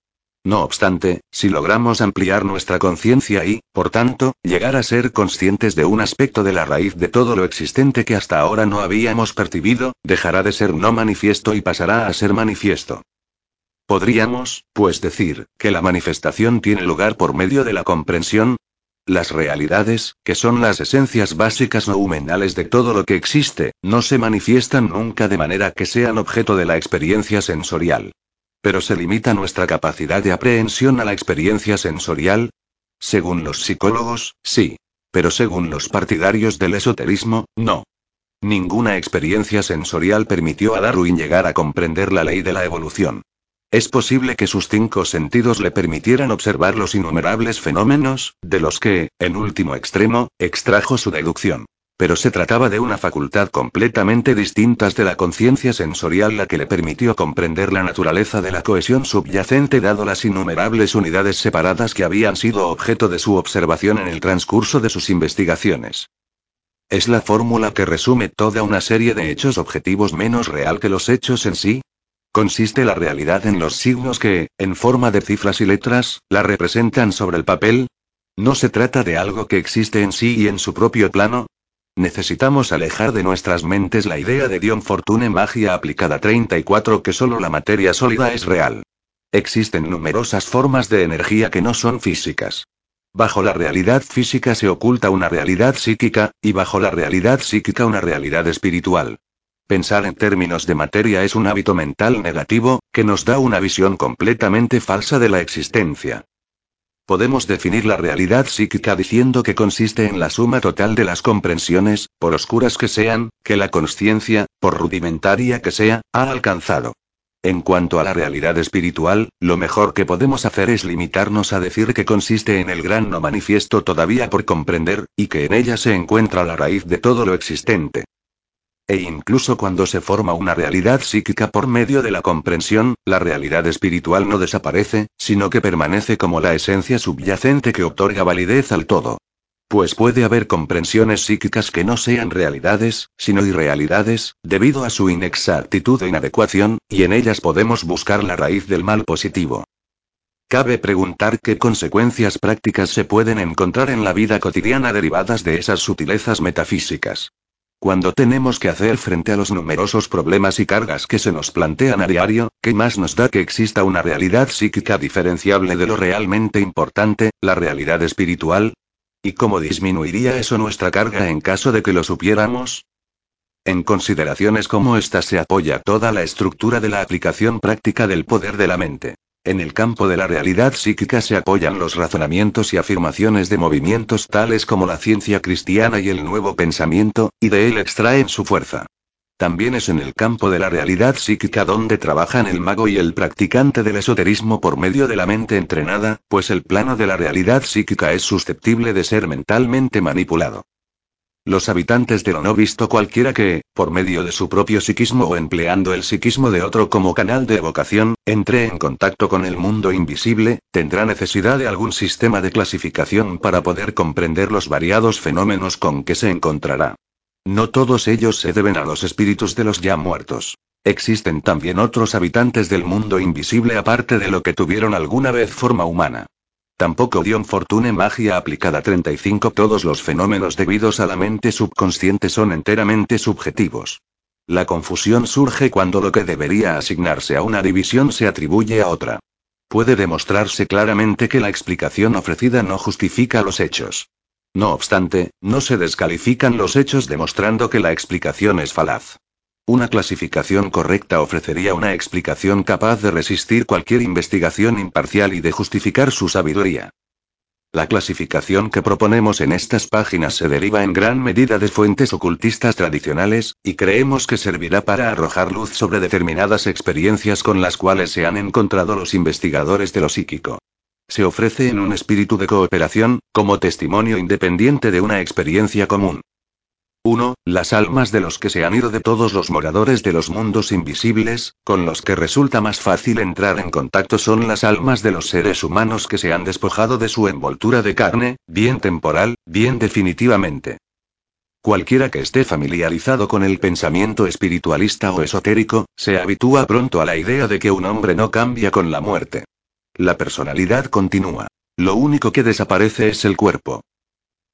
No obstante, si logramos ampliar nuestra conciencia y, por tanto, llegar a ser conscientes de un aspecto de la raíz de todo lo existente que hasta ahora no habíamos percibido, dejará de ser no manifiesto y pasará a ser manifiesto. Podríamos, pues decir, que la manifestación tiene lugar por medio de la comprensión, las realidades, que son las esencias básicas nominales de todo lo que existe, no se manifiestan nunca de manera que sean objeto de la experiencia sensorial. Pero se limita nuestra capacidad de aprehensión a la experiencia sensorial. Según los psicólogos, sí. Pero según los partidarios del esoterismo, no. Ninguna experiencia sensorial permitió a Darwin llegar a comprender la ley de la evolución. Es posible que sus cinco sentidos le permitieran observar los innumerables fenómenos, de los que, en último extremo, extrajo su deducción. Pero se trataba de una facultad completamente distinta de la conciencia sensorial la que le permitió comprender la naturaleza de la cohesión subyacente dado las innumerables unidades separadas que habían sido objeto de su observación en el transcurso de sus investigaciones. Es la fórmula que resume toda una serie de hechos objetivos menos real que los hechos en sí, Consiste la realidad en los signos que, en forma de cifras y letras, la representan sobre el papel. No se trata de algo que existe en sí y en su propio plano. Necesitamos alejar de nuestras mentes la idea de Dion Fortune Magia aplicada 34 que solo la materia sólida es real. Existen numerosas formas de energía que no son físicas. Bajo la realidad física se oculta una realidad psíquica, y bajo la realidad psíquica una realidad espiritual. Pensar en términos de materia es un hábito mental negativo, que nos da una visión completamente falsa de la existencia. Podemos definir la realidad psíquica diciendo que consiste en la suma total de las comprensiones, por oscuras que sean, que la conciencia, por rudimentaria que sea, ha alcanzado. En cuanto a la realidad espiritual, lo mejor que podemos hacer es limitarnos a decir que consiste en el gran no manifiesto todavía por comprender, y que en ella se encuentra la raíz de todo lo existente. E incluso cuando se forma una realidad psíquica por medio de la comprensión, la realidad espiritual no desaparece, sino que permanece como la esencia subyacente que otorga validez al todo. Pues puede haber comprensiones psíquicas que no sean realidades, sino irrealidades, debido a su inexactitud e inadecuación, y en ellas podemos buscar la raíz del mal positivo. Cabe preguntar qué consecuencias prácticas se pueden encontrar en la vida cotidiana derivadas de esas sutilezas metafísicas. Cuando tenemos que hacer frente a los numerosos problemas y cargas que se nos plantean a diario, ¿qué más nos da que exista una realidad psíquica diferenciable de lo realmente importante, la realidad espiritual? ¿Y cómo disminuiría eso nuestra carga en caso de que lo supiéramos? En consideraciones como esta se apoya toda la estructura de la aplicación práctica del poder de la mente. En el campo de la realidad psíquica se apoyan los razonamientos y afirmaciones de movimientos tales como la ciencia cristiana y el nuevo pensamiento, y de él extraen su fuerza. También es en el campo de la realidad psíquica donde trabajan el mago y el practicante del esoterismo por medio de la mente entrenada, pues el plano de la realidad psíquica es susceptible de ser mentalmente manipulado. Los habitantes de lo no visto cualquiera que, por medio de su propio psiquismo o empleando el psiquismo de otro como canal de evocación, entre en contacto con el mundo invisible, tendrá necesidad de algún sistema de clasificación para poder comprender los variados fenómenos con que se encontrará. No todos ellos se deben a los espíritus de los ya muertos. Existen también otros habitantes del mundo invisible aparte de lo que tuvieron alguna vez forma humana. Tampoco Dion Fortune Magia aplicada 35 Todos los fenómenos debidos a la mente subconsciente son enteramente subjetivos. La confusión surge cuando lo que debería asignarse a una división se atribuye a otra. Puede demostrarse claramente que la explicación ofrecida no justifica los hechos. No obstante, no se descalifican los hechos demostrando que la explicación es falaz. Una clasificación correcta ofrecería una explicación capaz de resistir cualquier investigación imparcial y de justificar su sabiduría. La clasificación que proponemos en estas páginas se deriva en gran medida de fuentes ocultistas tradicionales, y creemos que servirá para arrojar luz sobre determinadas experiencias con las cuales se han encontrado los investigadores de lo psíquico. Se ofrece en un espíritu de cooperación, como testimonio independiente de una experiencia común. 1. Las almas de los que se han ido de todos los moradores de los mundos invisibles, con los que resulta más fácil entrar en contacto son las almas de los seres humanos que se han despojado de su envoltura de carne, bien temporal, bien definitivamente. Cualquiera que esté familiarizado con el pensamiento espiritualista o esotérico, se habitúa pronto a la idea de que un hombre no cambia con la muerte. La personalidad continúa. Lo único que desaparece es el cuerpo.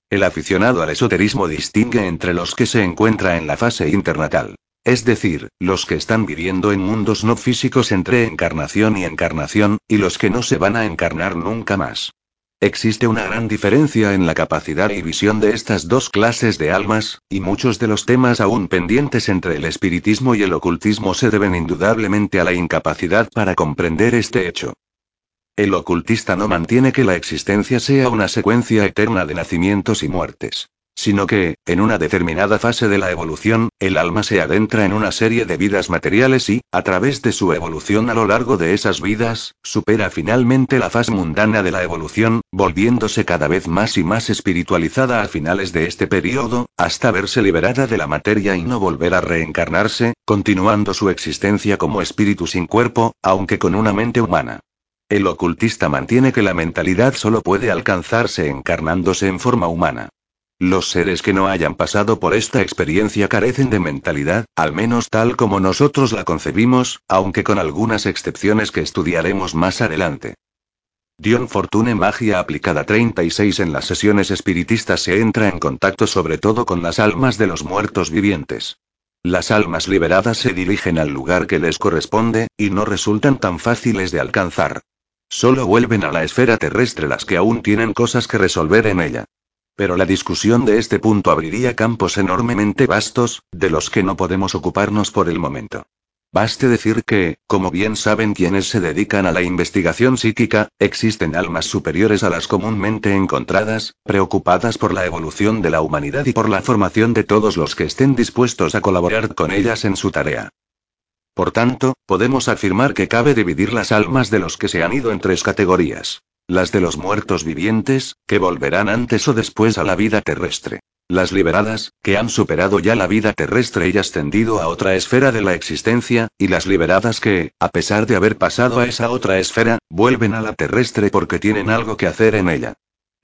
El aficionado al esoterismo distingue entre los que se encuentra en la fase internatal. Es decir, los que están viviendo en mundos no físicos entre encarnación y encarnación, y los que no se van a encarnar nunca más. Existe una gran diferencia en la capacidad y visión de estas dos clases de almas, y muchos de los temas aún pendientes entre el espiritismo y el ocultismo se deben indudablemente a la incapacidad para comprender este hecho. El ocultista no mantiene que la existencia sea una secuencia eterna de nacimientos y muertes. Sino que, en una determinada fase de la evolución, el alma se adentra en una serie de vidas materiales y, a través de su evolución a lo largo de esas vidas, supera finalmente la fase mundana de la evolución, volviéndose cada vez más y más espiritualizada a finales de este periodo, hasta verse liberada de la materia y no volver a reencarnarse, continuando su existencia como espíritu sin cuerpo, aunque con una mente humana. El ocultista mantiene que la mentalidad solo puede alcanzarse encarnándose en forma humana. Los seres que no hayan pasado por esta experiencia carecen de mentalidad, al menos tal como nosotros la concebimos, aunque con algunas excepciones que estudiaremos más adelante. Dion Fortune Magia aplicada 36 En las sesiones espiritistas se entra en contacto sobre todo con las almas de los muertos vivientes. Las almas liberadas se dirigen al lugar que les corresponde, y no resultan tan fáciles de alcanzar. Solo vuelven a la esfera terrestre las que aún tienen cosas que resolver en ella. Pero la discusión de este punto abriría campos enormemente vastos, de los que no podemos ocuparnos por el momento. Baste decir que, como bien saben quienes se dedican a la investigación psíquica, existen almas superiores a las comúnmente encontradas, preocupadas por la evolución de la humanidad y por la formación de todos los que estén dispuestos a colaborar con ellas en su tarea. Por tanto, podemos afirmar que cabe dividir las almas de los que se han ido en tres categorías. Las de los muertos vivientes, que volverán antes o después a la vida terrestre. Las liberadas, que han superado ya la vida terrestre y ascendido a otra esfera de la existencia, y las liberadas que, a pesar de haber pasado a esa otra esfera, vuelven a la terrestre porque tienen algo que hacer en ella.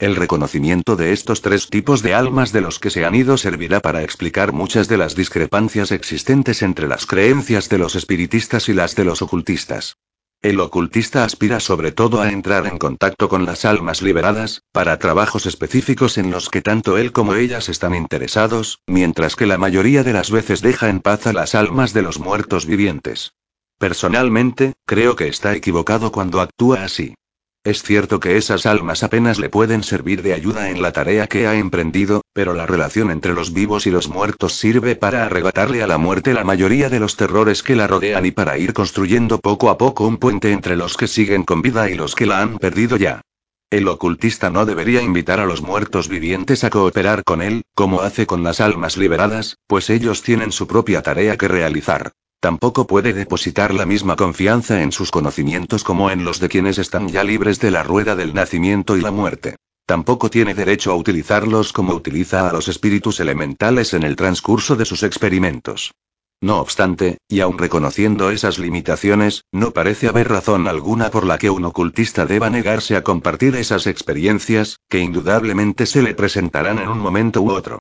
El reconocimiento de estos tres tipos de almas de los que se han ido servirá para explicar muchas de las discrepancias existentes entre las creencias de los espiritistas y las de los ocultistas. El ocultista aspira sobre todo a entrar en contacto con las almas liberadas, para trabajos específicos en los que tanto él como ellas están interesados, mientras que la mayoría de las veces deja en paz a las almas de los muertos vivientes. Personalmente, creo que está equivocado cuando actúa así. Es cierto que esas almas apenas le pueden servir de ayuda en la tarea que ha emprendido, pero la relación entre los vivos y los muertos sirve para arrebatarle a la muerte la mayoría de los terrores que la rodean y para ir construyendo poco a poco un puente entre los que siguen con vida y los que la han perdido ya. El ocultista no debería invitar a los muertos vivientes a cooperar con él, como hace con las almas liberadas, pues ellos tienen su propia tarea que realizar. Tampoco puede depositar la misma confianza en sus conocimientos como en los de quienes están ya libres de la rueda del nacimiento y la muerte. Tampoco tiene derecho a utilizarlos como utiliza a los espíritus elementales en el transcurso de sus experimentos. No obstante, y aun reconociendo esas limitaciones, no parece haber razón alguna por la que un ocultista deba negarse a compartir esas experiencias, que indudablemente se le presentarán en un momento u otro.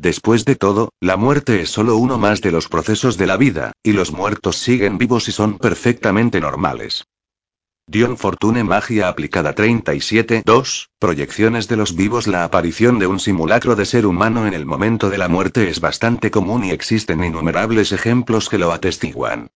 Después de todo, la muerte es solo uno más de los procesos de la vida, y los muertos siguen vivos y son perfectamente normales. Dion Fortune Magia aplicada 37 2. Proyecciones de los vivos La aparición de un simulacro de ser humano en el momento de la muerte es bastante común y existen innumerables ejemplos que lo atestiguan.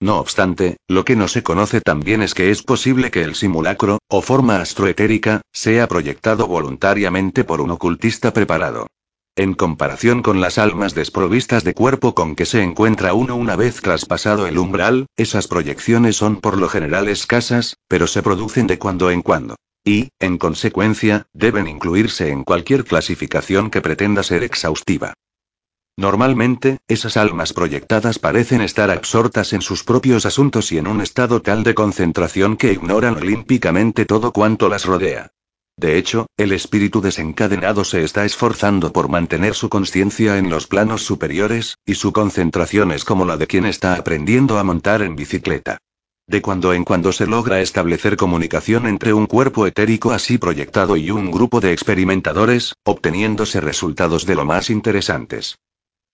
No obstante, lo que no se conoce también es que es posible que el simulacro, o forma astroetérica, sea proyectado voluntariamente por un ocultista preparado. En comparación con las almas desprovistas de cuerpo con que se encuentra uno una vez traspasado el umbral, esas proyecciones son por lo general escasas, pero se producen de cuando en cuando. Y, en consecuencia, deben incluirse en cualquier clasificación que pretenda ser exhaustiva. Normalmente, esas almas proyectadas parecen estar absortas en sus propios asuntos y en un estado tal de concentración que ignoran olímpicamente todo cuanto las rodea. De hecho, el espíritu desencadenado se está esforzando por mantener su conciencia en los planos superiores, y su concentración es como la de quien está aprendiendo a montar en bicicleta. De cuando en cuando se logra establecer comunicación entre un cuerpo etérico así proyectado y un grupo de experimentadores, obteniéndose resultados de lo más interesantes.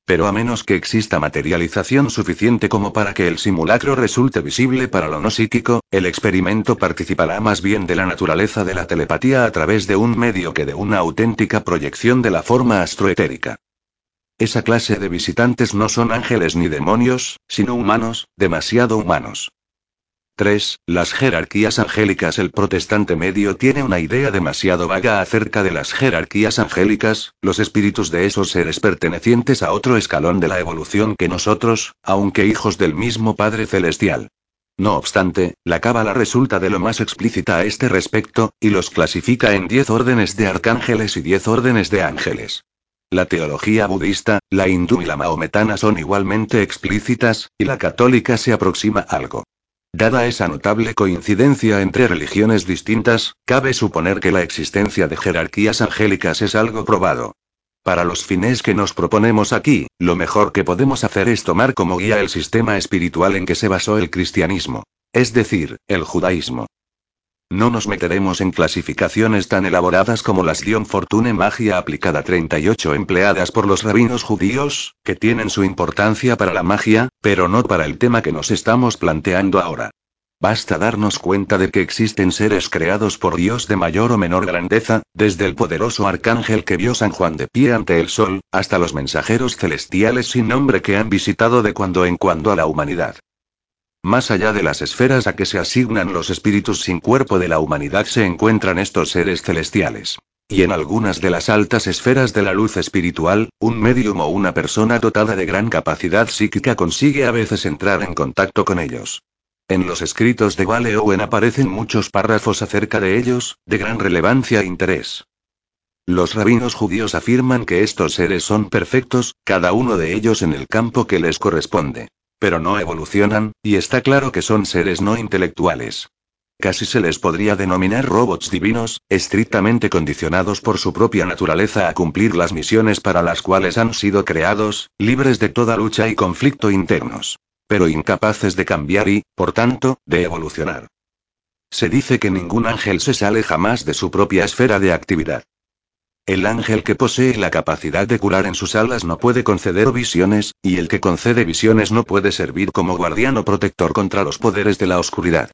Pero a menos que exista materialización suficiente como para que el simulacro resulte visible para lo no psíquico, el experimento participará más bien de la naturaleza de la telepatía a través de un medio que de una auténtica proyección de la forma astroetérica. Esa clase de visitantes no son ángeles ni demonios, sino humanos, demasiado humanos. 3. Las jerarquías angélicas El protestante medio tiene una idea demasiado vaga acerca de las jerarquías angélicas, los espíritus de esos seres pertenecientes a otro escalón de la evolución que nosotros, aunque hijos del mismo Padre Celestial. No obstante, la cábala resulta de lo más explícita a este respecto, y los clasifica en diez órdenes de arcángeles y diez órdenes de ángeles. La teología budista, la hindú y la maometana son igualmente explícitas, y la católica se aproxima algo. Dada esa notable coincidencia entre religiones distintas, cabe suponer que la existencia de jerarquías angélicas es algo probado. Para los fines que nos proponemos aquí, lo mejor que podemos hacer es tomar como guía el sistema espiritual en que se basó el cristianismo. Es decir, el judaísmo. No nos meteremos en clasificaciones tan elaboradas como las Dion Fortune Magia aplicada 38 empleadas por los rabinos judíos, que tienen su importancia para la magia, pero no para el tema que nos estamos planteando ahora. Basta darnos cuenta de que existen seres creados por Dios de mayor o menor grandeza, desde el poderoso arcángel que vio San Juan de pie ante el sol, hasta los mensajeros celestiales sin nombre que han visitado de cuando en cuando a la humanidad. Más allá de las esferas a que se asignan los espíritus sin cuerpo de la humanidad se encuentran estos seres celestiales. Y en algunas de las altas esferas de la luz espiritual, un medium o una persona dotada de gran capacidad psíquica consigue a veces entrar en contacto con ellos. En los escritos de Vale Owen aparecen muchos párrafos acerca de ellos, de gran relevancia e interés. Los rabinos judíos afirman que estos seres son perfectos, cada uno de ellos en el campo que les corresponde. Pero no evolucionan, y está claro que son seres no intelectuales. Casi se les podría denominar robots divinos, estrictamente condicionados por su propia naturaleza a cumplir las misiones para las cuales han sido creados, libres de toda lucha y conflicto internos. Pero incapaces de cambiar y, por tanto, de evolucionar. Se dice que ningún ángel se sale jamás de su propia esfera de actividad. El ángel que posee la capacidad de curar en sus alas no puede conceder visiones, y el que concede visiones no puede servir como guardián o protector contra los poderes de la oscuridad.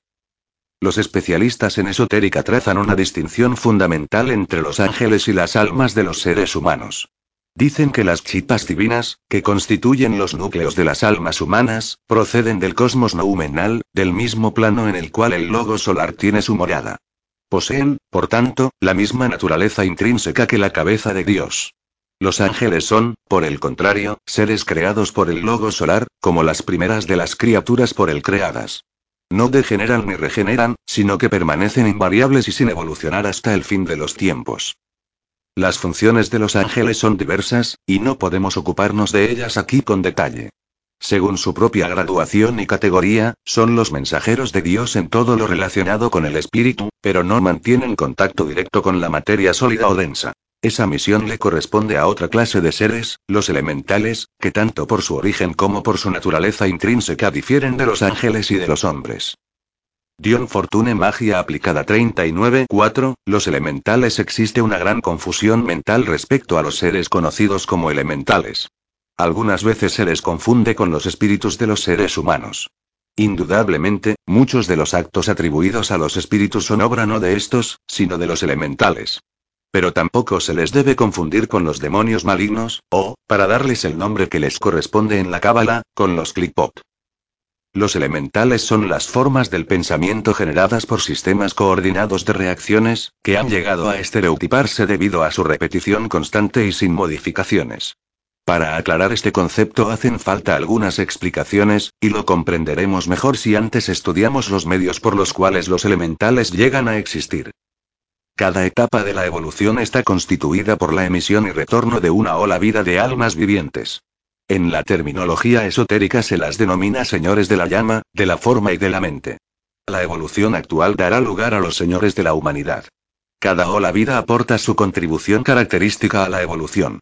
Los especialistas en esotérica trazan una distinción fundamental entre los ángeles y las almas de los seres humanos. Dicen que las chispas divinas, que constituyen los núcleos de las almas humanas, proceden del cosmos noumenal, del mismo plano en el cual el logo solar tiene su morada. Poseen, por tanto, la misma naturaleza intrínseca que la cabeza de Dios. Los ángeles son, por el contrario, seres creados por el logo solar, como las primeras de las criaturas por él creadas. No degeneran ni regeneran, sino que permanecen invariables y sin evolucionar hasta el fin de los tiempos. Las funciones de los ángeles son diversas, y no podemos ocuparnos de ellas aquí con detalle. Según su propia graduación y categoría, son los mensajeros de Dios en todo lo relacionado con el espíritu, pero no mantienen contacto directo con la materia sólida o densa. Esa misión le corresponde a otra clase de seres, los elementales, que tanto por su origen como por su naturaleza intrínseca difieren de los ángeles y de los hombres. Dion Fortune Magia aplicada 39.4. Los elementales existe una gran confusión mental respecto a los seres conocidos como elementales. Algunas veces se les confunde con los espíritus de los seres humanos. Indudablemente, muchos de los actos atribuidos a los espíritus son obra no de estos, sino de los elementales. Pero tampoco se les debe confundir con los demonios malignos, o, para darles el nombre que les corresponde en la cábala, con los clipot. Los elementales son las formas del pensamiento generadas por sistemas coordinados de reacciones, que han llegado a estereotiparse debido a su repetición constante y sin modificaciones. Para aclarar este concepto hacen falta algunas explicaciones, y lo comprenderemos mejor si antes estudiamos los medios por los cuales los elementales llegan a existir. Cada etapa de la evolución está constituida por la emisión y retorno de una ola vida de almas vivientes. En la terminología esotérica se las denomina señores de la llama, de la forma y de la mente. La evolución actual dará lugar a los señores de la humanidad. Cada ola vida aporta su contribución característica a la evolución.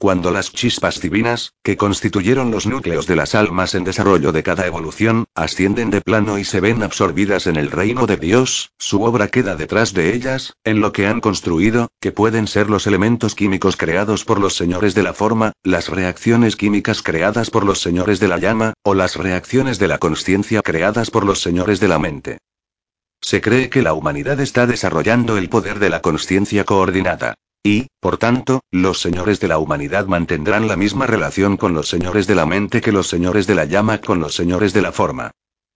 Cuando las chispas divinas, que constituyeron los núcleos de las almas en desarrollo de cada evolución, ascienden de plano y se ven absorbidas en el reino de Dios, su obra queda detrás de ellas, en lo que han construido, que pueden ser los elementos químicos creados por los señores de la forma, las reacciones químicas creadas por los señores de la llama, o las reacciones de la conciencia creadas por los señores de la mente. Se cree que la humanidad está desarrollando el poder de la conciencia coordinada. Y, por tanto, los señores de la humanidad mantendrán la misma relación con los señores de la mente que los señores de la llama con los señores de la forma.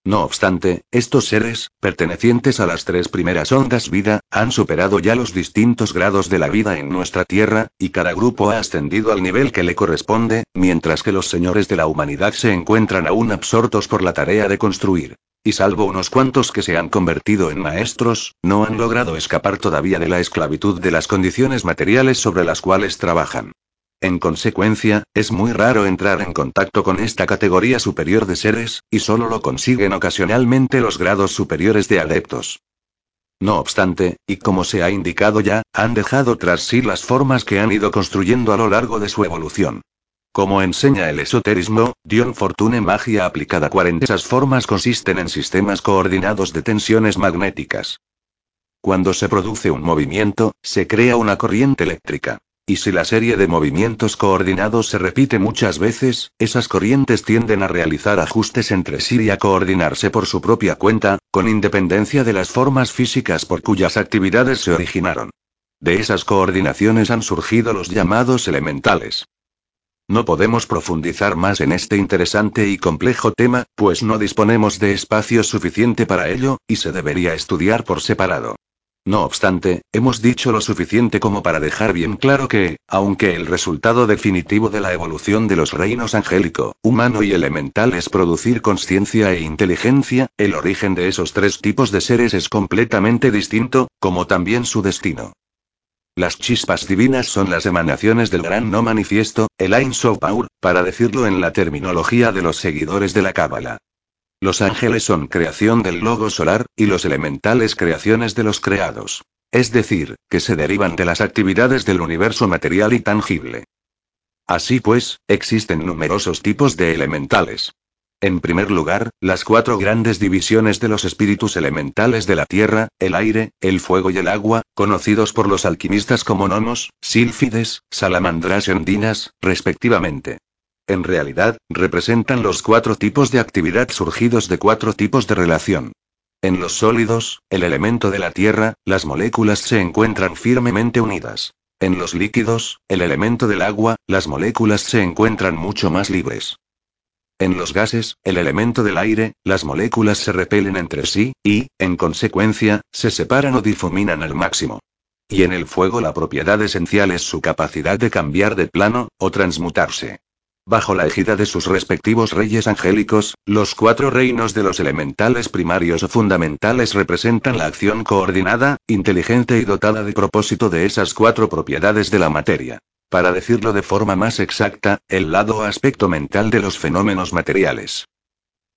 No obstante, estos seres, pertenecientes a las tres primeras ondas vida, han superado ya los distintos grados de la vida en nuestra Tierra, y cada grupo ha ascendido al nivel que le corresponde, mientras que los señores de la humanidad se encuentran aún absortos por la tarea de construir. Y salvo unos cuantos que se han convertido en maestros, no han logrado escapar todavía de la esclavitud de las condiciones materiales sobre las cuales trabajan. En consecuencia, es muy raro entrar en contacto con esta categoría superior de seres, y solo lo consiguen ocasionalmente los grados superiores de adeptos. No obstante, y como se ha indicado ya, han dejado tras sí las formas que han ido construyendo a lo largo de su evolución. Como enseña el esoterismo, Dion Fortune Magia aplicada 40. Esas formas consisten en sistemas coordinados de tensiones magnéticas. Cuando se produce un movimiento, se crea una corriente eléctrica. Y si la serie de movimientos coordinados se repite muchas veces, esas corrientes tienden a realizar ajustes entre sí y a coordinarse por su propia cuenta, con independencia de las formas físicas por cuyas actividades se originaron. De esas coordinaciones han surgido los llamados elementales. No podemos profundizar más en este interesante y complejo tema, pues no disponemos de espacio suficiente para ello, y se debería estudiar por separado. No obstante, hemos dicho lo suficiente como para dejar bien claro que, aunque el resultado definitivo de la evolución de los reinos angélico, humano y elemental es producir conciencia e inteligencia, el origen de esos tres tipos de seres es completamente distinto, como también su destino. Las chispas divinas son las emanaciones del gran no manifiesto, el Ein Sof para decirlo en la terminología de los seguidores de la Cábala. Los ángeles son creación del logo solar, y los elementales creaciones de los creados. Es decir, que se derivan de las actividades del universo material y tangible. Así pues, existen numerosos tipos de elementales. En primer lugar, las cuatro grandes divisiones de los espíritus elementales de la tierra, el aire, el fuego y el agua, conocidos por los alquimistas como gnomos, sílfides, salamandras y ondinas, respectivamente. En realidad, representan los cuatro tipos de actividad surgidos de cuatro tipos de relación. En los sólidos, el elemento de la tierra, las moléculas se encuentran firmemente unidas. En los líquidos, el elemento del agua, las moléculas se encuentran mucho más libres. En los gases, el elemento del aire, las moléculas se repelen entre sí, y, en consecuencia, se separan o difuminan al máximo. Y en el fuego la propiedad esencial es su capacidad de cambiar de plano, o transmutarse. Bajo la égida de sus respectivos reyes angélicos, los cuatro reinos de los elementales primarios o fundamentales representan la acción coordinada, inteligente y dotada de propósito de esas cuatro propiedades de la materia. Para decirlo de forma más exacta, el lado aspecto mental de los fenómenos materiales.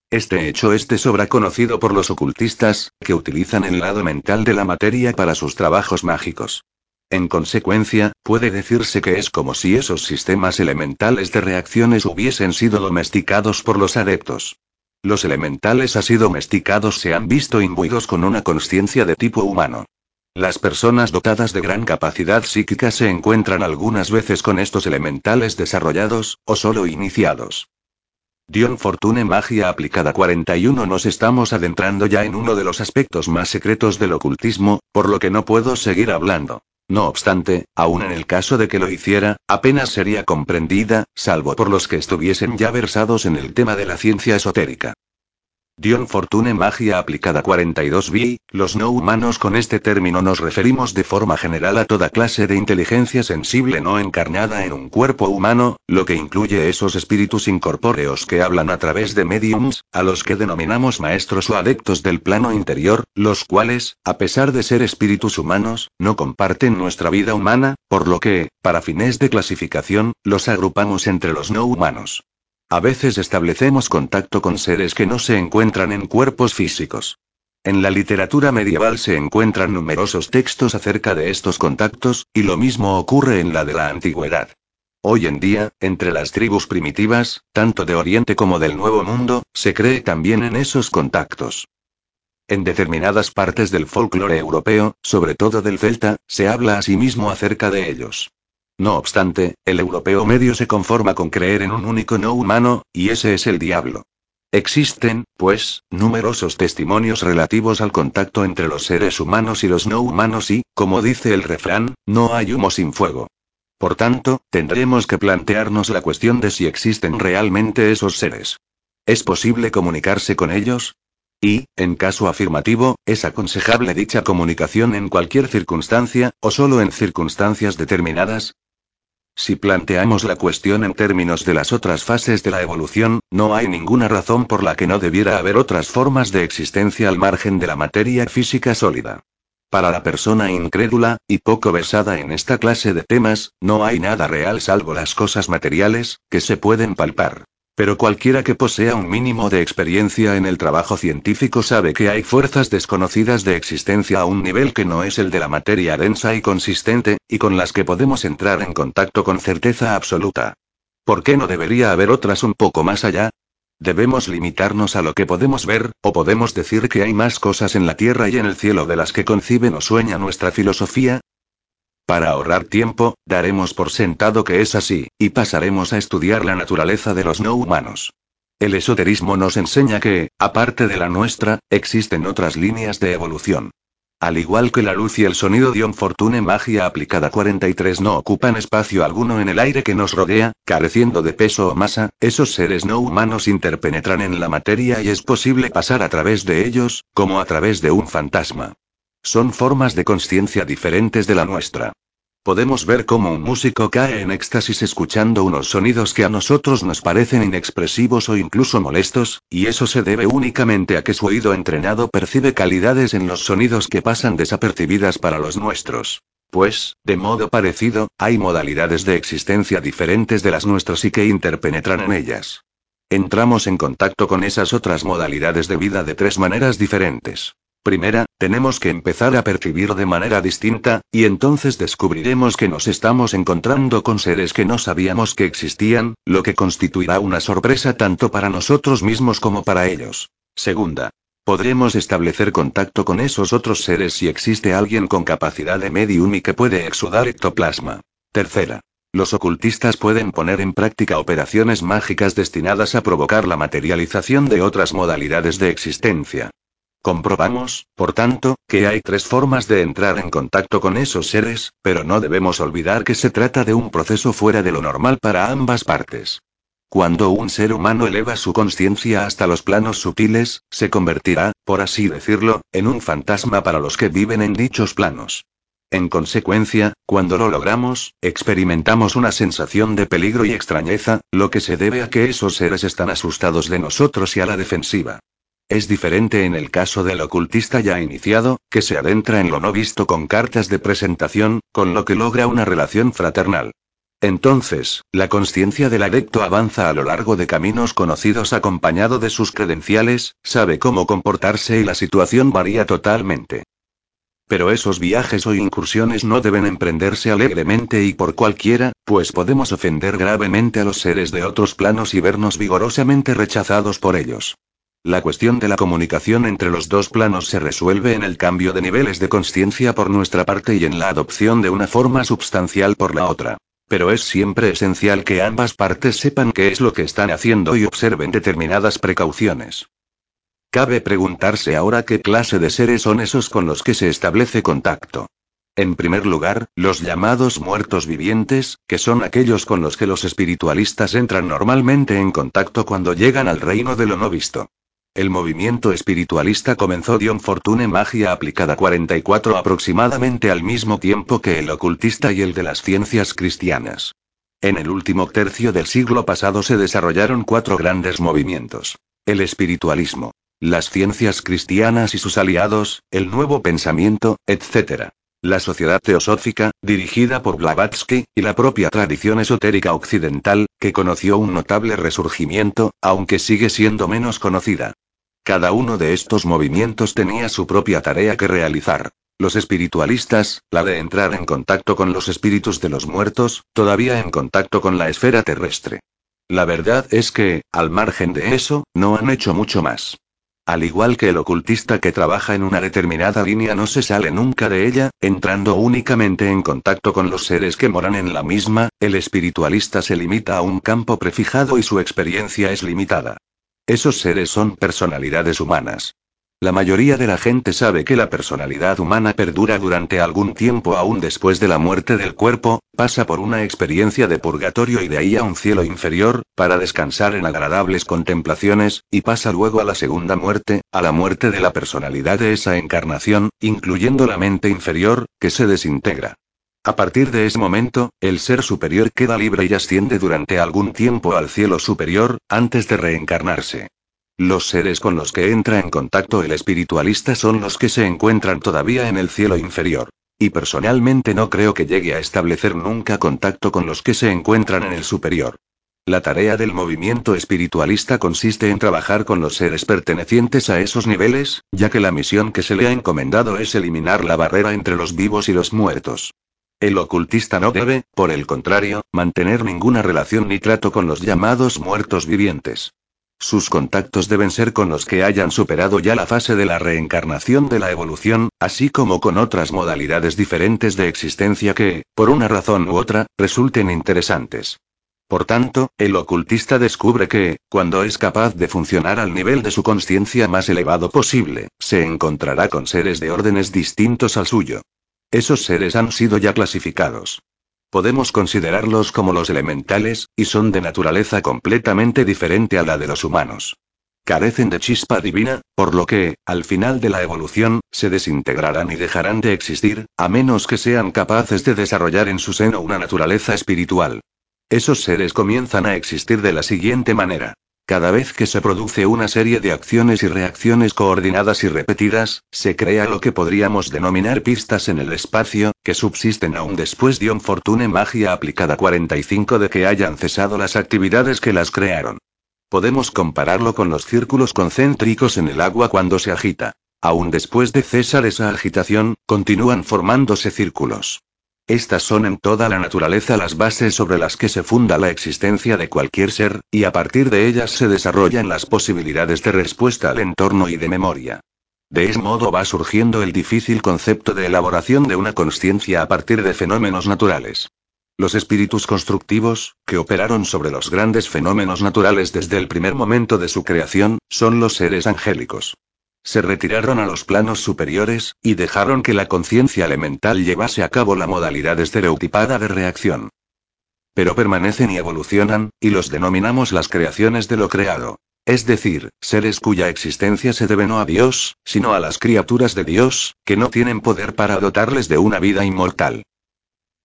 Este hecho es de sobra conocido por los ocultistas, que utilizan el lado mental de la materia para sus trabajos mágicos. En consecuencia, puede decirse que es como si esos sistemas elementales de reacciones hubiesen sido domesticados por los adeptos. Los elementales así domesticados se han visto imbuidos con una conciencia de tipo humano. Las personas dotadas de gran capacidad psíquica se encuentran algunas veces con estos elementales desarrollados, o solo iniciados. Dion Fortune Magia Aplicada 41 Nos estamos adentrando ya en uno de los aspectos más secretos del ocultismo, por lo que no puedo seguir hablando. No obstante, aun en el caso de que lo hiciera, apenas sería comprendida, salvo por los que estuviesen ya versados en el tema de la ciencia esotérica. Dion Fortune Magia aplicada 42 b los no humanos con este término nos referimos de forma general a toda clase de inteligencia sensible no encarnada en un cuerpo humano, lo que incluye esos espíritus incorpóreos que hablan a través de mediums, a los que denominamos maestros o adeptos del plano interior, los cuales, a pesar de ser espíritus humanos, no comparten nuestra vida humana, por lo que, para fines de clasificación, los agrupamos entre los no humanos. A veces establecemos contacto con seres que no se encuentran en cuerpos físicos. En la literatura medieval se encuentran numerosos textos acerca de estos contactos, y lo mismo ocurre en la de la antigüedad. Hoy en día, entre las tribus primitivas, tanto de Oriente como del Nuevo Mundo, se cree también en esos contactos. En determinadas partes del folclore europeo, sobre todo del celta, se habla asimismo acerca de ellos. No obstante, el europeo medio se conforma con creer en un único no humano, y ese es el diablo. Existen, pues, numerosos testimonios relativos al contacto entre los seres humanos y los no humanos y, como dice el refrán, no hay humo sin fuego. Por tanto, tendremos que plantearnos la cuestión de si existen realmente esos seres. ¿Es posible comunicarse con ellos? Y, en caso afirmativo, ¿es aconsejable dicha comunicación en cualquier circunstancia, o solo en circunstancias determinadas? Si planteamos la cuestión en términos de las otras fases de la evolución, no hay ninguna razón por la que no debiera haber otras formas de existencia al margen de la materia física sólida. Para la persona incrédula, y poco versada en esta clase de temas, no hay nada real salvo las cosas materiales, que se pueden palpar. Pero cualquiera que posea un mínimo de experiencia en el trabajo científico sabe que hay fuerzas desconocidas de existencia a un nivel que no es el de la materia densa y consistente, y con las que podemos entrar en contacto con certeza absoluta. ¿Por qué no debería haber otras un poco más allá? ¿Debemos limitarnos a lo que podemos ver, o podemos decir que hay más cosas en la tierra y en el cielo de las que conciben o sueña nuestra filosofía? Para ahorrar tiempo, daremos por sentado que es así, y pasaremos a estudiar la naturaleza de los no humanos. El esoterismo nos enseña que, aparte de la nuestra, existen otras líneas de evolución. Al igual que la luz y el sonido Dion Fortune Magia aplicada 43 no ocupan espacio alguno en el aire que nos rodea, careciendo de peso o masa, esos seres no humanos interpenetran en la materia y es posible pasar a través de ellos, como a través de un fantasma. Son formas de conciencia diferentes de la nuestra. Podemos ver cómo un músico cae en éxtasis escuchando unos sonidos que a nosotros nos parecen inexpresivos o incluso molestos, y eso se debe únicamente a que su oído entrenado percibe calidades en los sonidos que pasan desapercibidas para los nuestros. Pues, de modo parecido, hay modalidades de existencia diferentes de las nuestras y que interpenetran en ellas. Entramos en contacto con esas otras modalidades de vida de tres maneras diferentes. Primera, tenemos que empezar a percibir de manera distinta, y entonces descubriremos que nos estamos encontrando con seres que no sabíamos que existían, lo que constituirá una sorpresa tanto para nosotros mismos como para ellos. Segunda, podremos establecer contacto con esos otros seres si existe alguien con capacidad de medium y que puede exudar ectoplasma. Tercera, los ocultistas pueden poner en práctica operaciones mágicas destinadas a provocar la materialización de otras modalidades de existencia. Comprobamos, por tanto, que hay tres formas de entrar en contacto con esos seres, pero no debemos olvidar que se trata de un proceso fuera de lo normal para ambas partes. Cuando un ser humano eleva su conciencia hasta los planos sutiles, se convertirá, por así decirlo, en un fantasma para los que viven en dichos planos. En consecuencia, cuando lo logramos, experimentamos una sensación de peligro y extrañeza, lo que se debe a que esos seres están asustados de nosotros y a la defensiva. Es diferente en el caso del ocultista ya iniciado, que se adentra en lo no visto con cartas de presentación, con lo que logra una relación fraternal. Entonces, la conciencia del adepto avanza a lo largo de caminos conocidos acompañado de sus credenciales, sabe cómo comportarse y la situación varía totalmente. Pero esos viajes o incursiones no deben emprenderse alegremente y por cualquiera, pues podemos ofender gravemente a los seres de otros planos y vernos vigorosamente rechazados por ellos. La cuestión de la comunicación entre los dos planos se resuelve en el cambio de niveles de conciencia por nuestra parte y en la adopción de una forma substancial por la otra. Pero es siempre esencial que ambas partes sepan qué es lo que están haciendo y observen determinadas precauciones. Cabe preguntarse ahora qué clase de seres son esos con los que se establece contacto. En primer lugar, los llamados muertos vivientes, que son aquellos con los que los espiritualistas entran normalmente en contacto cuando llegan al reino de lo no visto. El movimiento espiritualista comenzó Dion Fortune Magia aplicada 44 aproximadamente al mismo tiempo que el ocultista y el de las ciencias cristianas. En el último tercio del siglo pasado se desarrollaron cuatro grandes movimientos. El espiritualismo, las ciencias cristianas y sus aliados, el nuevo pensamiento, etc. La sociedad teosófica, dirigida por Blavatsky, y la propia tradición esotérica occidental, que conoció un notable resurgimiento, aunque sigue siendo menos conocida. Cada uno de estos movimientos tenía su propia tarea que realizar. Los espiritualistas, la de entrar en contacto con los espíritus de los muertos, todavía en contacto con la esfera terrestre. La verdad es que, al margen de eso, no han hecho mucho más. Al igual que el ocultista que trabaja en una determinada línea no se sale nunca de ella, entrando únicamente en contacto con los seres que moran en la misma, el espiritualista se limita a un campo prefijado y su experiencia es limitada. Esos seres son personalidades humanas. La mayoría de la gente sabe que la personalidad humana perdura durante algún tiempo aún después de la muerte del cuerpo, pasa por una experiencia de purgatorio y de ahí a un cielo inferior, para descansar en agradables contemplaciones, y pasa luego a la segunda muerte, a la muerte de la personalidad de esa encarnación, incluyendo la mente inferior, que se desintegra. A partir de ese momento, el ser superior queda libre y asciende durante algún tiempo al cielo superior, antes de reencarnarse. Los seres con los que entra en contacto el espiritualista son los que se encuentran todavía en el cielo inferior. Y personalmente no creo que llegue a establecer nunca contacto con los que se encuentran en el superior. La tarea del movimiento espiritualista consiste en trabajar con los seres pertenecientes a esos niveles, ya que la misión que se le ha encomendado es eliminar la barrera entre los vivos y los muertos. El ocultista no debe, por el contrario, mantener ninguna relación ni trato con los llamados muertos vivientes. Sus contactos deben ser con los que hayan superado ya la fase de la reencarnación de la evolución, así como con otras modalidades diferentes de existencia que, por una razón u otra, resulten interesantes. Por tanto, el ocultista descubre que, cuando es capaz de funcionar al nivel de su conciencia más elevado posible, se encontrará con seres de órdenes distintos al suyo. Esos seres han sido ya clasificados. Podemos considerarlos como los elementales, y son de naturaleza completamente diferente a la de los humanos. Carecen de chispa divina, por lo que, al final de la evolución, se desintegrarán y dejarán de existir, a menos que sean capaces de desarrollar en su seno una naturaleza espiritual. Esos seres comienzan a existir de la siguiente manera. Cada vez que se produce una serie de acciones y reacciones coordinadas y repetidas, se crea lo que podríamos denominar pistas en el espacio, que subsisten aún después de un fortune magia aplicada 45 de que hayan cesado las actividades que las crearon. Podemos compararlo con los círculos concéntricos en el agua cuando se agita. Aún después de cesar esa agitación, continúan formándose círculos. Estas son en toda la naturaleza las bases sobre las que se funda la existencia de cualquier ser, y a partir de ellas se desarrollan las posibilidades de respuesta al entorno y de memoria. De ese modo va surgiendo el difícil concepto de elaboración de una conciencia a partir de fenómenos naturales. Los espíritus constructivos, que operaron sobre los grandes fenómenos naturales desde el primer momento de su creación, son los seres angélicos se retiraron a los planos superiores, y dejaron que la conciencia elemental llevase a cabo la modalidad estereotipada de reacción. Pero permanecen y evolucionan, y los denominamos las creaciones de lo creado. Es decir, seres cuya existencia se debe no a Dios, sino a las criaturas de Dios, que no tienen poder para dotarles de una vida inmortal.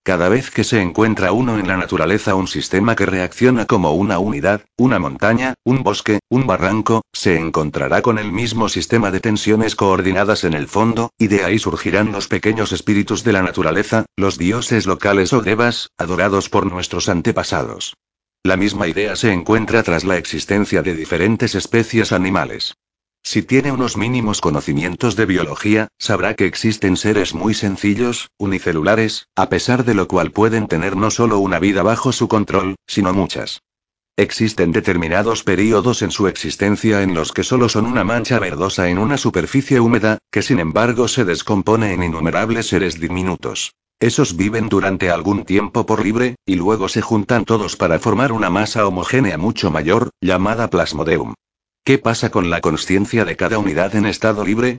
Cada vez que se encuentra uno en la naturaleza un sistema que reacciona como una unidad, una montaña, un bosque, un barranco, se encontrará con el mismo sistema de tensiones coordinadas en el fondo, y de ahí surgirán los pequeños espíritus de la naturaleza, los dioses locales o devas, adorados por nuestros antepasados. La misma idea se encuentra tras la existencia de diferentes especies animales. Si tiene unos mínimos conocimientos de biología, sabrá que existen seres muy sencillos, unicelulares, a pesar de lo cual pueden tener no solo una vida bajo su control, sino muchas. Existen determinados períodos en su existencia en los que solo son una mancha verdosa en una superficie húmeda, que sin embargo se descompone en innumerables seres diminutos. Esos viven durante algún tiempo por libre, y luego se juntan todos para formar una masa homogénea mucho mayor, llamada plasmodeum. ¿Qué pasa con la conciencia de cada unidad en estado libre?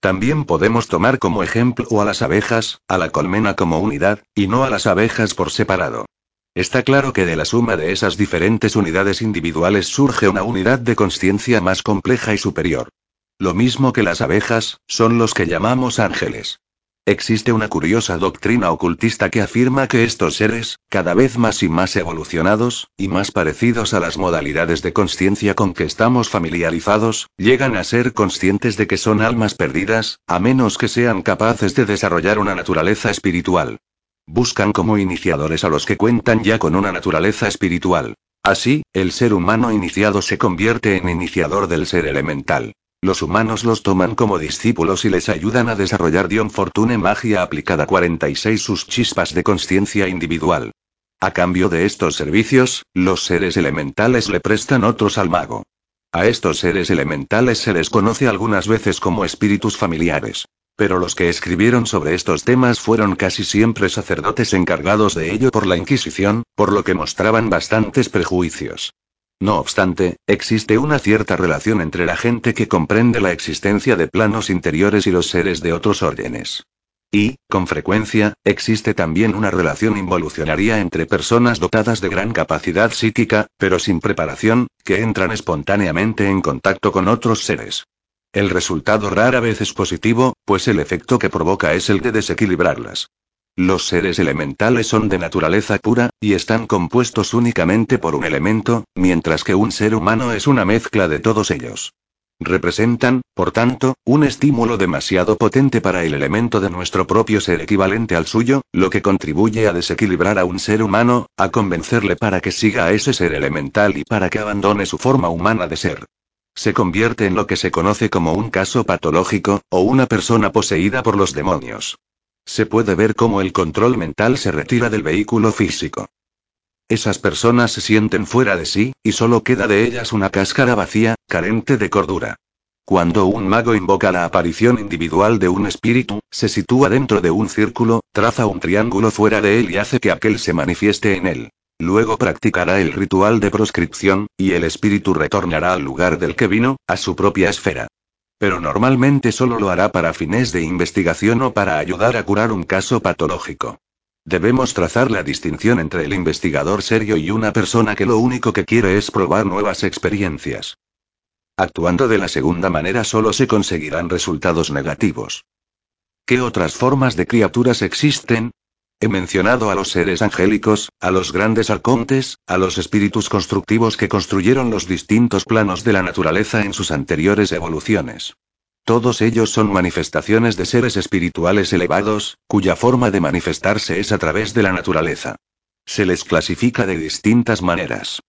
También podemos tomar como ejemplo a las abejas, a la colmena como unidad, y no a las abejas por separado. Está claro que de la suma de esas diferentes unidades individuales surge una unidad de conciencia más compleja y superior. Lo mismo que las abejas, son los que llamamos ángeles. Existe una curiosa doctrina ocultista que afirma que estos seres, cada vez más y más evolucionados, y más parecidos a las modalidades de conciencia con que estamos familiarizados, llegan a ser conscientes de que son almas perdidas, a menos que sean capaces de desarrollar una naturaleza espiritual. Buscan como iniciadores a los que cuentan ya con una naturaleza espiritual. Así, el ser humano iniciado se convierte en iniciador del ser elemental. Los humanos los toman como discípulos y les ayudan a desarrollar Dion Fortune Magia aplicada 46 sus chispas de conciencia individual. A cambio de estos servicios, los seres elementales le prestan otros al mago. A estos seres elementales se les conoce algunas veces como espíritus familiares. Pero los que escribieron sobre estos temas fueron casi siempre sacerdotes encargados de ello por la Inquisición, por lo que mostraban bastantes prejuicios. No obstante, existe una cierta relación entre la gente que comprende la existencia de planos interiores y los seres de otros órdenes. Y, con frecuencia, existe también una relación involucionaria entre personas dotadas de gran capacidad psíquica, pero sin preparación, que entran espontáneamente en contacto con otros seres. El resultado rara vez es positivo, pues el efecto que provoca es el de desequilibrarlas. Los seres elementales son de naturaleza pura, y están compuestos únicamente por un elemento, mientras que un ser humano es una mezcla de todos ellos. Representan, por tanto, un estímulo demasiado potente para el elemento de nuestro propio ser equivalente al suyo, lo que contribuye a desequilibrar a un ser humano, a convencerle para que siga a ese ser elemental y para que abandone su forma humana de ser. Se convierte en lo que se conoce como un caso patológico, o una persona poseída por los demonios. Se puede ver cómo el control mental se retira del vehículo físico. Esas personas se sienten fuera de sí, y solo queda de ellas una cáscara vacía, carente de cordura. Cuando un mago invoca la aparición individual de un espíritu, se sitúa dentro de un círculo, traza un triángulo fuera de él y hace que aquel se manifieste en él. Luego practicará el ritual de proscripción, y el espíritu retornará al lugar del que vino, a su propia esfera. Pero normalmente solo lo hará para fines de investigación o para ayudar a curar un caso patológico. Debemos trazar la distinción entre el investigador serio y una persona que lo único que quiere es probar nuevas experiencias. Actuando de la segunda manera solo se conseguirán resultados negativos. ¿Qué otras formas de criaturas existen? He mencionado a los seres angélicos, a los grandes arcontes, a los espíritus constructivos que construyeron los distintos planos de la naturaleza en sus anteriores evoluciones. Todos ellos son manifestaciones de seres espirituales elevados, cuya forma de manifestarse es a través de la naturaleza. Se les clasifica de distintas maneras.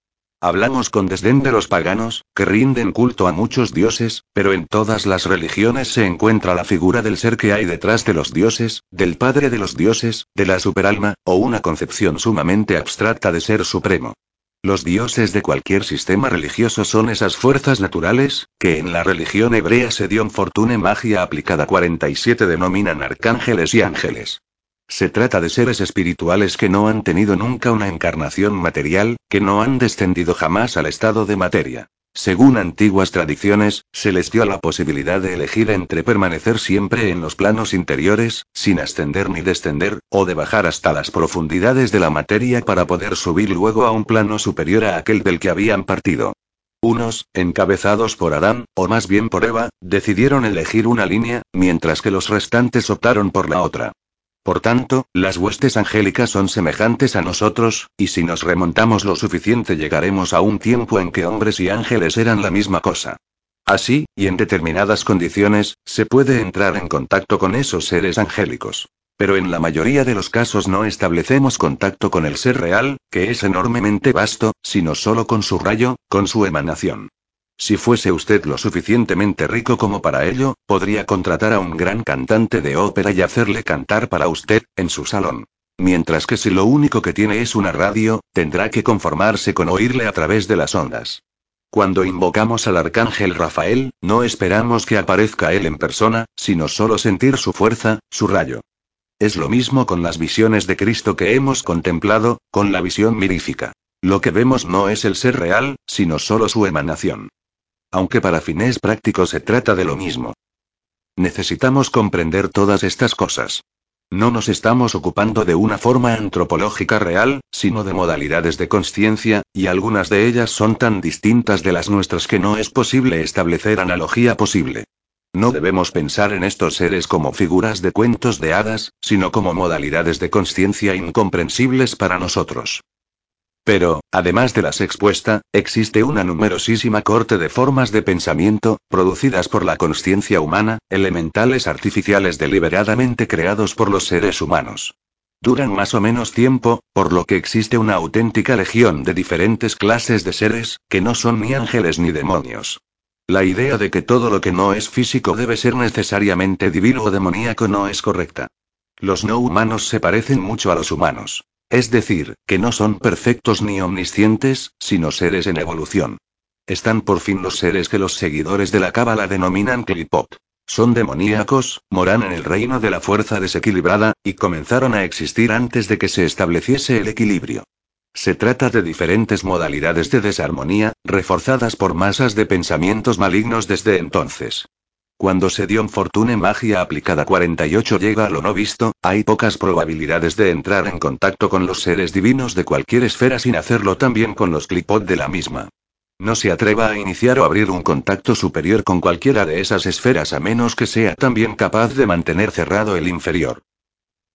Hablamos con desdén de los paganos, que rinden culto a muchos dioses, pero en todas las religiones se encuentra la figura del ser que hay detrás de los dioses, del padre de los dioses, de la superalma, o una concepción sumamente abstracta de ser supremo. Los dioses de cualquier sistema religioso son esas fuerzas naturales, que en la religión hebrea Sedion Fortune Magia aplicada 47 denominan arcángeles y ángeles. Se trata de seres espirituales que no han tenido nunca una encarnación material, que no han descendido jamás al estado de materia. Según antiguas tradiciones, se les dio la posibilidad de elegir entre permanecer siempre en los planos interiores, sin ascender ni descender, o de bajar hasta las profundidades de la materia para poder subir luego a un plano superior a aquel del que habían partido. Unos, encabezados por Adán, o más bien por Eva, decidieron elegir una línea, mientras que los restantes optaron por la otra. Por tanto, las huestes angélicas son semejantes a nosotros, y si nos remontamos lo suficiente llegaremos a un tiempo en que hombres y ángeles eran la misma cosa. Así, y en determinadas condiciones, se puede entrar en contacto con esos seres angélicos. Pero en la mayoría de los casos no establecemos contacto con el ser real, que es enormemente vasto, sino solo con su rayo, con su emanación. Si fuese usted lo suficientemente rico como para ello, podría contratar a un gran cantante de ópera y hacerle cantar para usted, en su salón. Mientras que si lo único que tiene es una radio, tendrá que conformarse con oírle a través de las ondas. Cuando invocamos al arcángel Rafael, no esperamos que aparezca él en persona, sino solo sentir su fuerza, su rayo. Es lo mismo con las visiones de Cristo que hemos contemplado, con la visión mirífica. Lo que vemos no es el ser real, sino solo su emanación aunque para fines prácticos se trata de lo mismo. Necesitamos comprender todas estas cosas. No nos estamos ocupando de una forma antropológica real, sino de modalidades de conciencia, y algunas de ellas son tan distintas de las nuestras que no es posible establecer analogía posible. No debemos pensar en estos seres como figuras de cuentos de hadas, sino como modalidades de conciencia incomprensibles para nosotros. Pero, además de las expuesta, existe una numerosísima corte de formas de pensamiento, producidas por la conciencia humana, elementales artificiales deliberadamente creados por los seres humanos. Duran más o menos tiempo, por lo que existe una auténtica legión de diferentes clases de seres, que no son ni ángeles ni demonios. La idea de que todo lo que no es físico debe ser necesariamente divino o demoníaco no es correcta. Los no humanos se parecen mucho a los humanos. Es decir, que no son perfectos ni omniscientes, sino seres en evolución. Están por fin los seres que los seguidores de la Cábala denominan Klipot. Son demoníacos, moran en el reino de la fuerza desequilibrada, y comenzaron a existir antes de que se estableciese el equilibrio. Se trata de diferentes modalidades de desarmonía, reforzadas por masas de pensamientos malignos desde entonces. Cuando se dio Fortune Magia aplicada 48 llega a lo no visto, hay pocas probabilidades de entrar en contacto con los seres divinos de cualquier esfera sin hacerlo también con los clipot de la misma. No se atreva a iniciar o abrir un contacto superior con cualquiera de esas esferas a menos que sea también capaz de mantener cerrado el inferior.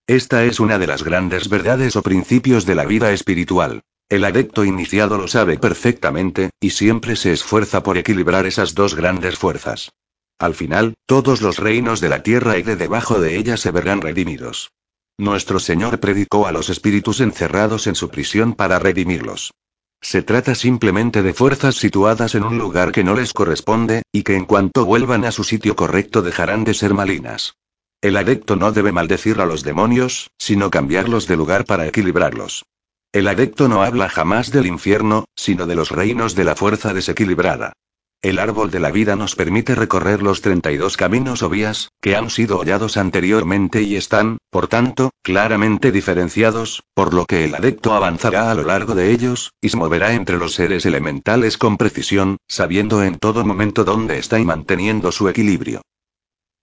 Esta es una de las grandes verdades o principios de la vida espiritual. El adepto iniciado lo sabe perfectamente, y siempre se esfuerza por equilibrar esas dos grandes fuerzas. Al final, todos los reinos de la tierra y de debajo de ella se verán redimidos. Nuestro Señor predicó a los espíritus encerrados en su prisión para redimirlos. Se trata simplemente de fuerzas situadas en un lugar que no les corresponde, y que en cuanto vuelvan a su sitio correcto dejarán de ser malignas. El adepto no debe maldecir a los demonios, sino cambiarlos de lugar para equilibrarlos. El adepto no habla jamás del infierno, sino de los reinos de la fuerza desequilibrada. El árbol de la vida nos permite recorrer los 32 caminos o vías, que han sido hollados anteriormente y están, por tanto, claramente diferenciados, por lo que el adepto avanzará a lo largo de ellos, y se moverá entre los seres elementales con precisión, sabiendo en todo momento dónde está y manteniendo su equilibrio.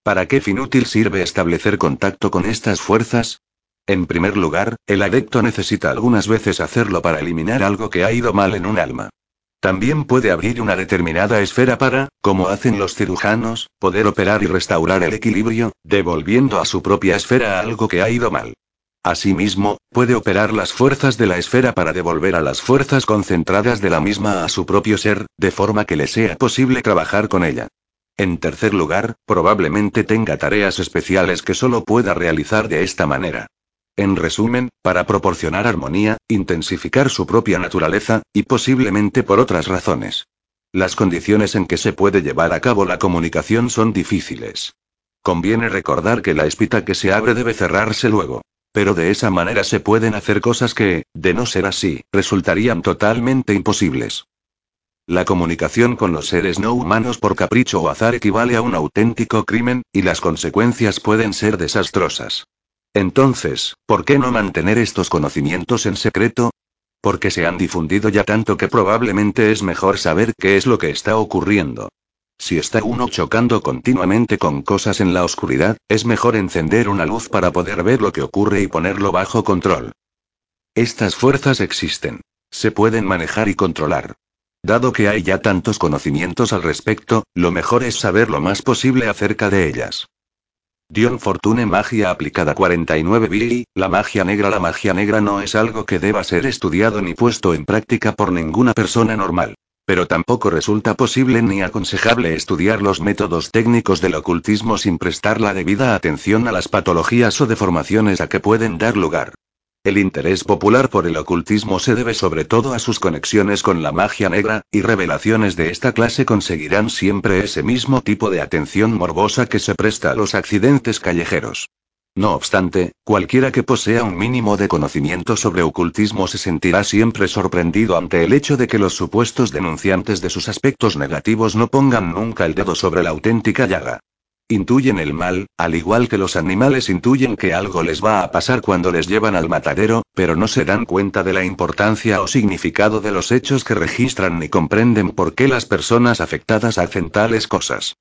¿Para qué fin útil sirve establecer contacto con estas fuerzas? En primer lugar, el adepto necesita algunas veces hacerlo para eliminar algo que ha ido mal en un alma. También puede abrir una determinada esfera para, como hacen los cirujanos, poder operar y restaurar el equilibrio, devolviendo a su propia esfera algo que ha ido mal. Asimismo, puede operar las fuerzas de la esfera para devolver a las fuerzas concentradas de la misma a su propio ser, de forma que le sea posible trabajar con ella. En tercer lugar, probablemente tenga tareas especiales que solo pueda realizar de esta manera. En resumen, para proporcionar armonía, intensificar su propia naturaleza, y posiblemente por otras razones. Las condiciones en que se puede llevar a cabo la comunicación son difíciles. Conviene recordar que la espita que se abre debe cerrarse luego. Pero de esa manera se pueden hacer cosas que, de no ser así, resultarían totalmente imposibles. La comunicación con los seres no humanos por capricho o azar equivale a un auténtico crimen, y las consecuencias pueden ser desastrosas. Entonces, ¿por qué no mantener estos conocimientos en secreto? Porque se han difundido ya tanto que probablemente es mejor saber qué es lo que está ocurriendo. Si está uno chocando continuamente con cosas en la oscuridad, es mejor encender una luz para poder ver lo que ocurre y ponerlo bajo control. Estas fuerzas existen. Se pueden manejar y controlar. Dado que hay ya tantos conocimientos al respecto, lo mejor es saber lo más posible acerca de ellas. Dion Fortune Magia aplicada 49 Billy, la magia negra La magia negra no es algo que deba ser estudiado ni puesto en práctica por ninguna persona normal. Pero tampoco resulta posible ni aconsejable estudiar los métodos técnicos del ocultismo sin prestar la debida atención a las patologías o deformaciones a que pueden dar lugar. El interés popular por el ocultismo se debe sobre todo a sus conexiones con la magia negra, y revelaciones de esta clase conseguirán siempre ese mismo tipo de atención morbosa que se presta a los accidentes callejeros. No obstante, cualquiera que posea un mínimo de conocimiento sobre ocultismo se sentirá siempre sorprendido ante el hecho de que los supuestos denunciantes de sus aspectos negativos no pongan nunca el dedo sobre la auténtica llaga. Intuyen el mal, al igual que los animales intuyen que algo les va a pasar cuando les llevan al matadero, pero no se dan cuenta de la importancia o significado de los hechos que registran ni comprenden por qué las personas afectadas hacen tales cosas.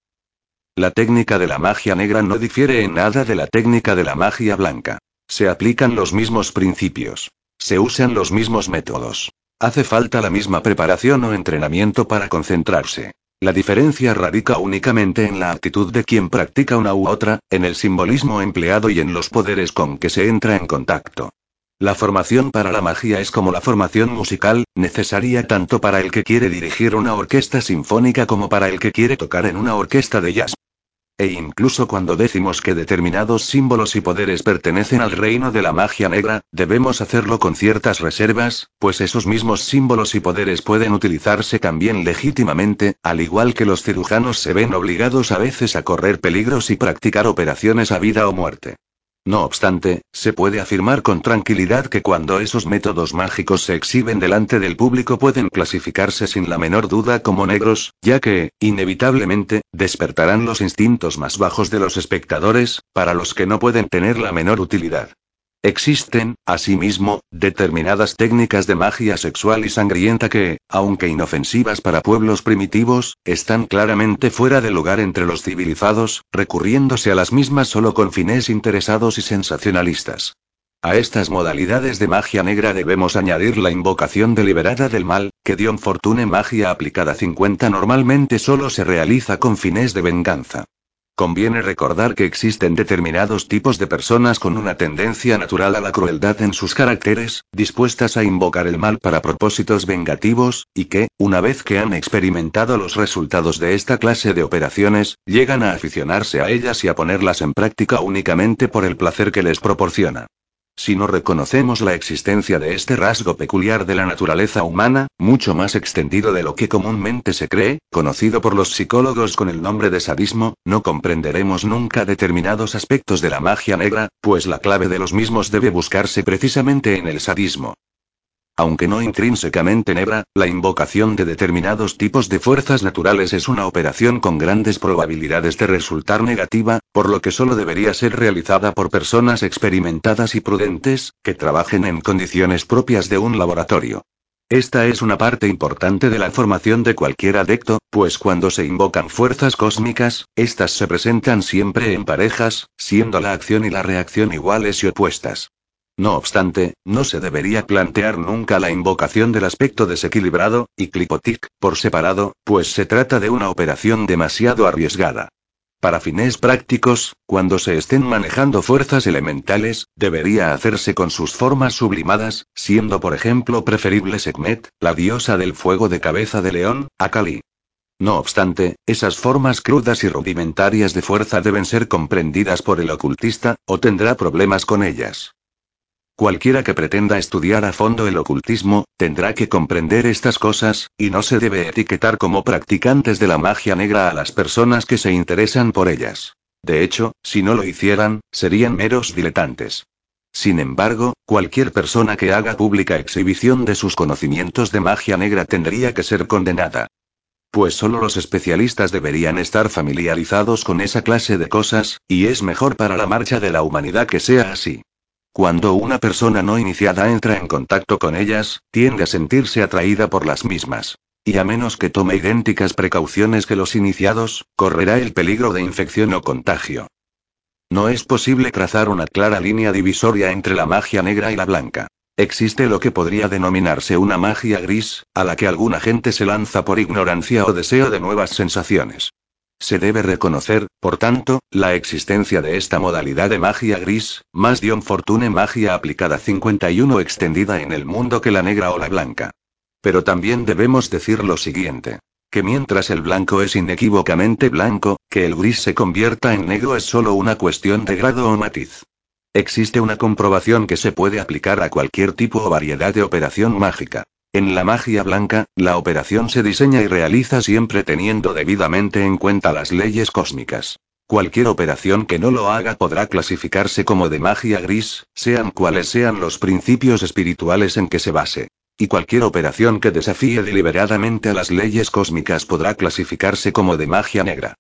La técnica de la magia negra no difiere en nada de la técnica de la magia blanca. Se aplican los mismos principios. Se usan los mismos métodos. Hace falta la misma preparación o entrenamiento para concentrarse. La diferencia radica únicamente en la actitud de quien practica una u otra, en el simbolismo empleado y en los poderes con que se entra en contacto. La formación para la magia es como la formación musical, necesaria tanto para el que quiere dirigir una orquesta sinfónica como para el que quiere tocar en una orquesta de jazz. E incluso cuando decimos que determinados símbolos y poderes pertenecen al reino de la magia negra, debemos hacerlo con ciertas reservas, pues esos mismos símbolos y poderes pueden utilizarse también legítimamente, al igual que los cirujanos se ven obligados a veces a correr peligros y practicar operaciones a vida o muerte. No obstante, se puede afirmar con tranquilidad que cuando esos métodos mágicos se exhiben delante del público pueden clasificarse sin la menor duda como negros, ya que, inevitablemente, despertarán los instintos más bajos de los espectadores, para los que no pueden tener la menor utilidad. Existen, asimismo, determinadas técnicas de magia sexual y sangrienta que, aunque inofensivas para pueblos primitivos, están claramente fuera de lugar entre los civilizados, recurriéndose a las mismas solo con fines interesados y sensacionalistas. A estas modalidades de magia negra debemos añadir la invocación deliberada del mal, que Dion Fortune Magia aplicada 50 normalmente solo se realiza con fines de venganza. Conviene recordar que existen determinados tipos de personas con una tendencia natural a la crueldad en sus caracteres, dispuestas a invocar el mal para propósitos vengativos, y que, una vez que han experimentado los resultados de esta clase de operaciones, llegan a aficionarse a ellas y a ponerlas en práctica únicamente por el placer que les proporciona. Si no reconocemos la existencia de este rasgo peculiar de la naturaleza humana, mucho más extendido de lo que comúnmente se cree, conocido por los psicólogos con el nombre de sadismo, no comprenderemos nunca determinados aspectos de la magia negra, pues la clave de los mismos debe buscarse precisamente en el sadismo. Aunque no intrínsecamente negra, la invocación de determinados tipos de fuerzas naturales es una operación con grandes probabilidades de resultar negativa, por lo que solo debería ser realizada por personas experimentadas y prudentes, que trabajen en condiciones propias de un laboratorio. Esta es una parte importante de la formación de cualquier adepto, pues cuando se invocan fuerzas cósmicas, éstas se presentan siempre en parejas, siendo la acción y la reacción iguales y opuestas. No obstante, no se debería plantear nunca la invocación del aspecto desequilibrado, y clipotic, por separado, pues se trata de una operación demasiado arriesgada. Para fines prácticos, cuando se estén manejando fuerzas elementales, debería hacerse con sus formas sublimadas, siendo por ejemplo preferible Sekhmet, la diosa del fuego de cabeza de león, a Kali. No obstante, esas formas crudas y rudimentarias de fuerza deben ser comprendidas por el ocultista, o tendrá problemas con ellas. Cualquiera que pretenda estudiar a fondo el ocultismo, tendrá que comprender estas cosas, y no se debe etiquetar como practicantes de la magia negra a las personas que se interesan por ellas. De hecho, si no lo hicieran, serían meros diletantes. Sin embargo, cualquier persona que haga pública exhibición de sus conocimientos de magia negra tendría que ser condenada. Pues solo los especialistas deberían estar familiarizados con esa clase de cosas, y es mejor para la marcha de la humanidad que sea así. Cuando una persona no iniciada entra en contacto con ellas, tiende a sentirse atraída por las mismas. Y a menos que tome idénticas precauciones que los iniciados, correrá el peligro de infección o contagio. No es posible trazar una clara línea divisoria entre la magia negra y la blanca. Existe lo que podría denominarse una magia gris, a la que alguna gente se lanza por ignorancia o deseo de nuevas sensaciones. Se debe reconocer, por tanto, la existencia de esta modalidad de magia gris, más Dion Fortune magia aplicada 51 extendida en el mundo que la negra o la blanca. Pero también debemos decir lo siguiente que mientras el blanco es inequívocamente blanco, que el gris se convierta en negro es solo una cuestión de grado o matiz. Existe una comprobación que se puede aplicar a cualquier tipo o variedad de operación mágica. En la magia blanca, la operación se diseña y realiza siempre teniendo debidamente en cuenta las leyes cósmicas. Cualquier operación que no lo haga podrá clasificarse como de magia gris, sean cuales sean los principios espirituales en que se base. Y cualquier operación que desafíe deliberadamente a las leyes cósmicas podrá clasificarse como de magia negra.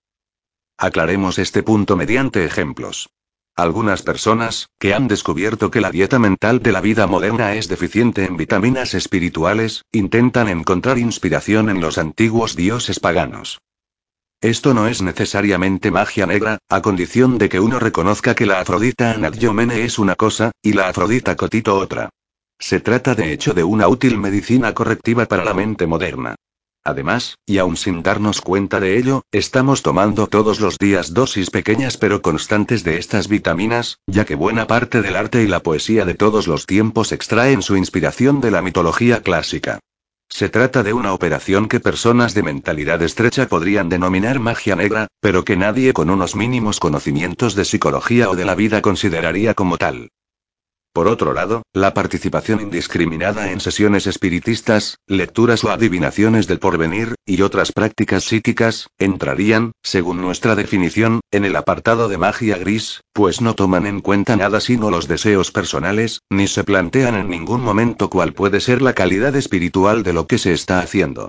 Aclaremos este punto mediante ejemplos. Algunas personas, que han descubierto que la dieta mental de la vida moderna es deficiente en vitaminas espirituales, intentan encontrar inspiración en los antiguos dioses paganos. Esto no es necesariamente magia negra, a condición de que uno reconozca que la Afrodita Anadyomene es una cosa, y la Afrodita Cotito otra. Se trata de hecho de una útil medicina correctiva para la mente moderna. Además, y aún sin darnos cuenta de ello, estamos tomando todos los días dosis pequeñas pero constantes de estas vitaminas, ya que buena parte del arte y la poesía de todos los tiempos extraen su inspiración de la mitología clásica. Se trata de una operación que personas de mentalidad estrecha podrían denominar magia negra, pero que nadie con unos mínimos conocimientos de psicología o de la vida consideraría como tal. Por otro lado, la participación indiscriminada en sesiones espiritistas, lecturas o adivinaciones del porvenir, y otras prácticas psíquicas, entrarían, según nuestra definición, en el apartado de magia gris, pues no toman en cuenta nada sino los deseos personales, ni se plantean en ningún momento cuál puede ser la calidad espiritual de lo que se está haciendo.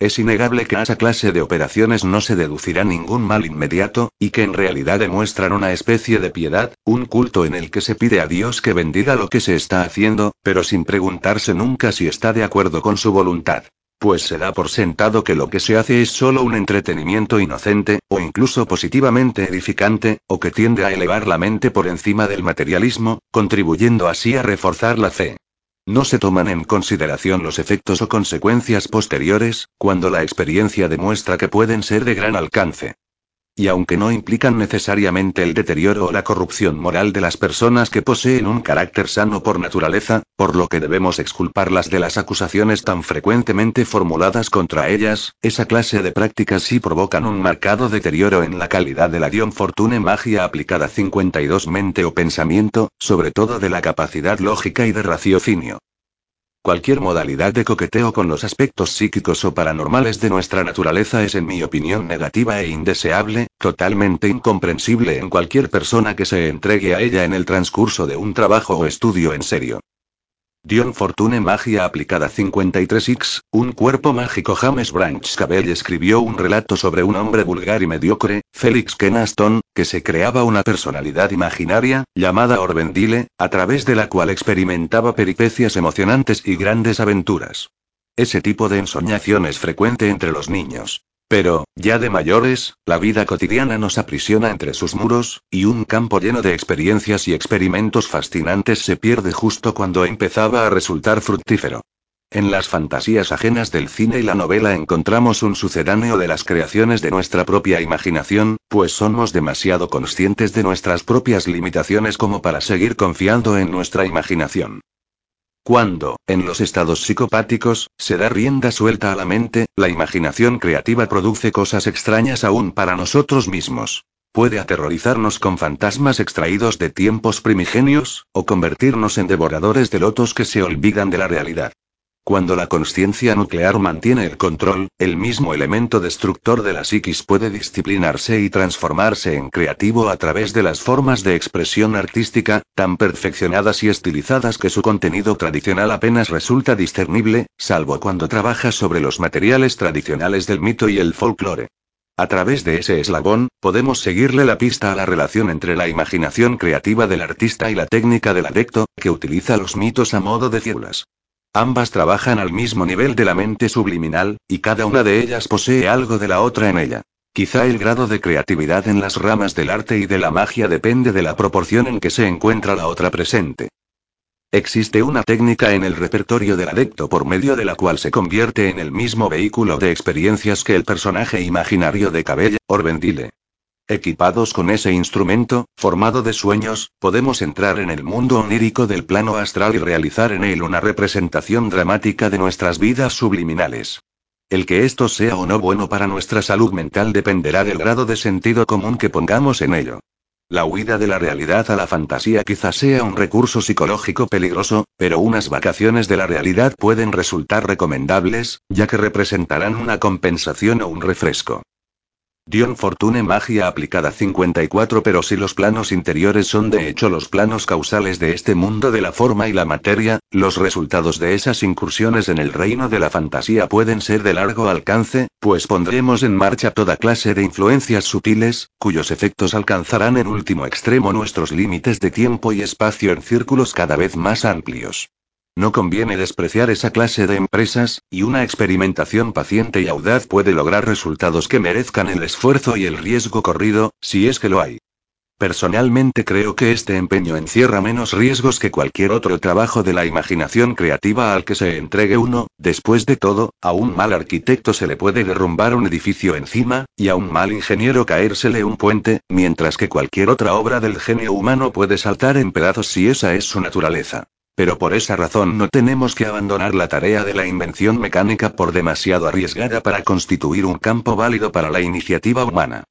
Es innegable que a esa clase de operaciones no se deducirá ningún mal inmediato, y que en realidad demuestran una especie de piedad, un culto en el que se pide a Dios que bendiga lo que se está haciendo, pero sin preguntarse nunca si está de acuerdo con su voluntad. Pues se da por sentado que lo que se hace es solo un entretenimiento inocente, o incluso positivamente edificante, o que tiende a elevar la mente por encima del materialismo, contribuyendo así a reforzar la fe. No se toman en consideración los efectos o consecuencias posteriores, cuando la experiencia demuestra que pueden ser de gran alcance. Y aunque no implican necesariamente el deterioro o la corrupción moral de las personas que poseen un carácter sano por naturaleza, por lo que debemos exculparlas de las acusaciones tan frecuentemente formuladas contra ellas, esa clase de prácticas sí provocan un marcado deterioro en la calidad de la Dion Fortune magia aplicada 52 mente o pensamiento, sobre todo de la capacidad lógica y de raciocinio. Cualquier modalidad de coqueteo con los aspectos psíquicos o paranormales de nuestra naturaleza es en mi opinión negativa e indeseable, totalmente incomprensible en cualquier persona que se entregue a ella en el transcurso de un trabajo o estudio en serio. Dion Fortune Magia Aplicada 53X, un cuerpo mágico James Branch Cabell escribió un relato sobre un hombre vulgar y mediocre, Felix Kenaston, que se creaba una personalidad imaginaria, llamada Orvendile, a través de la cual experimentaba peripecias emocionantes y grandes aventuras. Ese tipo de ensoñación es frecuente entre los niños. Pero, ya de mayores, la vida cotidiana nos aprisiona entre sus muros, y un campo lleno de experiencias y experimentos fascinantes se pierde justo cuando empezaba a resultar fructífero. En las fantasías ajenas del cine y la novela encontramos un sucedáneo de las creaciones de nuestra propia imaginación, pues somos demasiado conscientes de nuestras propias limitaciones como para seguir confiando en nuestra imaginación. Cuando, en los estados psicopáticos, se da rienda suelta a la mente, la imaginación creativa produce cosas extrañas aún para nosotros mismos. Puede aterrorizarnos con fantasmas extraídos de tiempos primigenios, o convertirnos en devoradores de lotos que se olvidan de la realidad. Cuando la conciencia nuclear mantiene el control, el mismo elemento destructor de la psiquis puede disciplinarse y transformarse en creativo a través de las formas de expresión artística, tan perfeccionadas y estilizadas que su contenido tradicional apenas resulta discernible, salvo cuando trabaja sobre los materiales tradicionales del mito y el folclore. A través de ese eslabón, podemos seguirle la pista a la relación entre la imaginación creativa del artista y la técnica del adecto, que utiliza los mitos a modo de células. Ambas trabajan al mismo nivel de la mente subliminal, y cada una de ellas posee algo de la otra en ella. Quizá el grado de creatividad en las ramas del arte y de la magia depende de la proporción en que se encuentra la otra presente. Existe una técnica en el repertorio del adecto por medio de la cual se convierte en el mismo vehículo de experiencias que el personaje imaginario de Cabella, Orvendile. Equipados con ese instrumento, formado de sueños, podemos entrar en el mundo onírico del plano astral y realizar en él una representación dramática de nuestras vidas subliminales. El que esto sea o no bueno para nuestra salud mental dependerá del grado de sentido común que pongamos en ello. La huida de la realidad a la fantasía quizás sea un recurso psicológico peligroso, pero unas vacaciones de la realidad pueden resultar recomendables, ya que representarán una compensación o un refresco. Dion Fortune Magia aplicada 54 Pero si los planos interiores son de hecho los planos causales de este mundo de la forma y la materia, los resultados de esas incursiones en el reino de la fantasía pueden ser de largo alcance, pues pondremos en marcha toda clase de influencias sutiles, cuyos efectos alcanzarán en último extremo nuestros límites de tiempo y espacio en círculos cada vez más amplios. No conviene despreciar esa clase de empresas, y una experimentación paciente y audaz puede lograr resultados que merezcan el esfuerzo y el riesgo corrido, si es que lo hay. Personalmente creo que este empeño encierra menos riesgos que cualquier otro trabajo de la imaginación creativa al que se entregue uno, después de todo, a un mal arquitecto se le puede derrumbar un edificio encima, y a un mal ingeniero caérsele un puente, mientras que cualquier otra obra del genio humano puede saltar en pedazos si esa es su naturaleza. Pero por esa razón no tenemos que abandonar la tarea de la invención mecánica por demasiado arriesgada para constituir un campo válido para la iniciativa humana.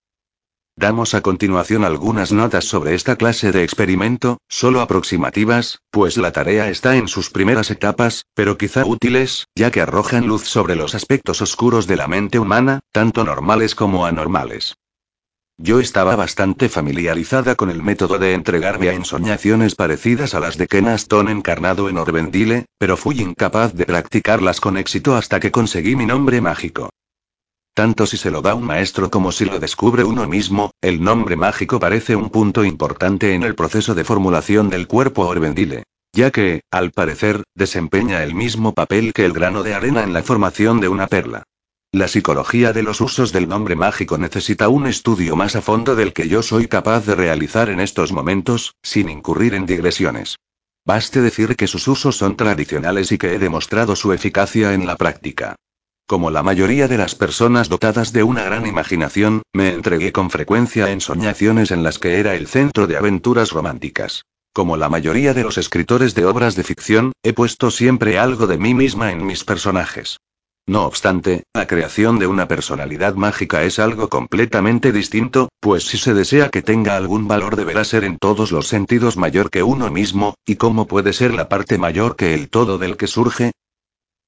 Damos a continuación algunas notas sobre esta clase de experimento, solo aproximativas, pues la tarea está en sus primeras etapas, pero quizá útiles, ya que arrojan luz sobre los aspectos oscuros de la mente humana, tanto normales como anormales. Yo estaba bastante familiarizada con el método de entregarme a ensoñaciones parecidas a las de Ken Aston encarnado en Orvendile, pero fui incapaz de practicarlas con éxito hasta que conseguí mi nombre mágico. Tanto si se lo da un maestro como si lo descubre uno mismo, el nombre mágico parece un punto importante en el proceso de formulación del cuerpo Orvendile. Ya que, al parecer, desempeña el mismo papel que el grano de arena en la formación de una perla. La psicología de los usos del nombre mágico necesita un estudio más a fondo del que yo soy capaz de realizar en estos momentos, sin incurrir en digresiones. Baste decir que sus usos son tradicionales y que he demostrado su eficacia en la práctica. Como la mayoría de las personas dotadas de una gran imaginación, me entregué con frecuencia en soñaciones en las que era el centro de aventuras románticas. Como la mayoría de los escritores de obras de ficción, he puesto siempre algo de mí misma en mis personajes. No obstante, la creación de una personalidad mágica es algo completamente distinto, pues si se desea que tenga algún valor deberá ser en todos los sentidos mayor que uno mismo, y cómo puede ser la parte mayor que el todo del que surge,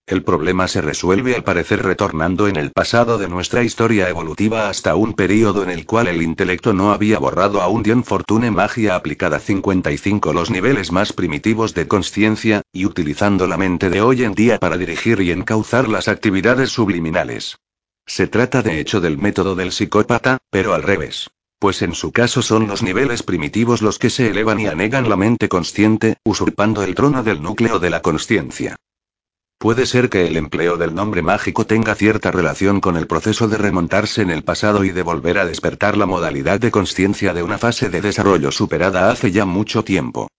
el problema se resuelve al parecer retornando en el pasado de nuestra historia evolutiva hasta un período en el cual el intelecto no había borrado aún Dion Fortune Magia aplicada 55 los niveles más primitivos de conciencia, y utilizando la mente de hoy en día para dirigir y encauzar las actividades subliminales. Se trata de hecho del método del psicópata, pero al revés. Pues en su caso son los niveles primitivos los que se elevan y anegan la mente consciente, usurpando el trono del núcleo de la conciencia. Puede ser que el empleo del nombre mágico tenga cierta relación con el proceso de remontarse en el pasado y de volver a despertar la modalidad de conciencia de una fase de desarrollo superada hace ya mucho tiempo.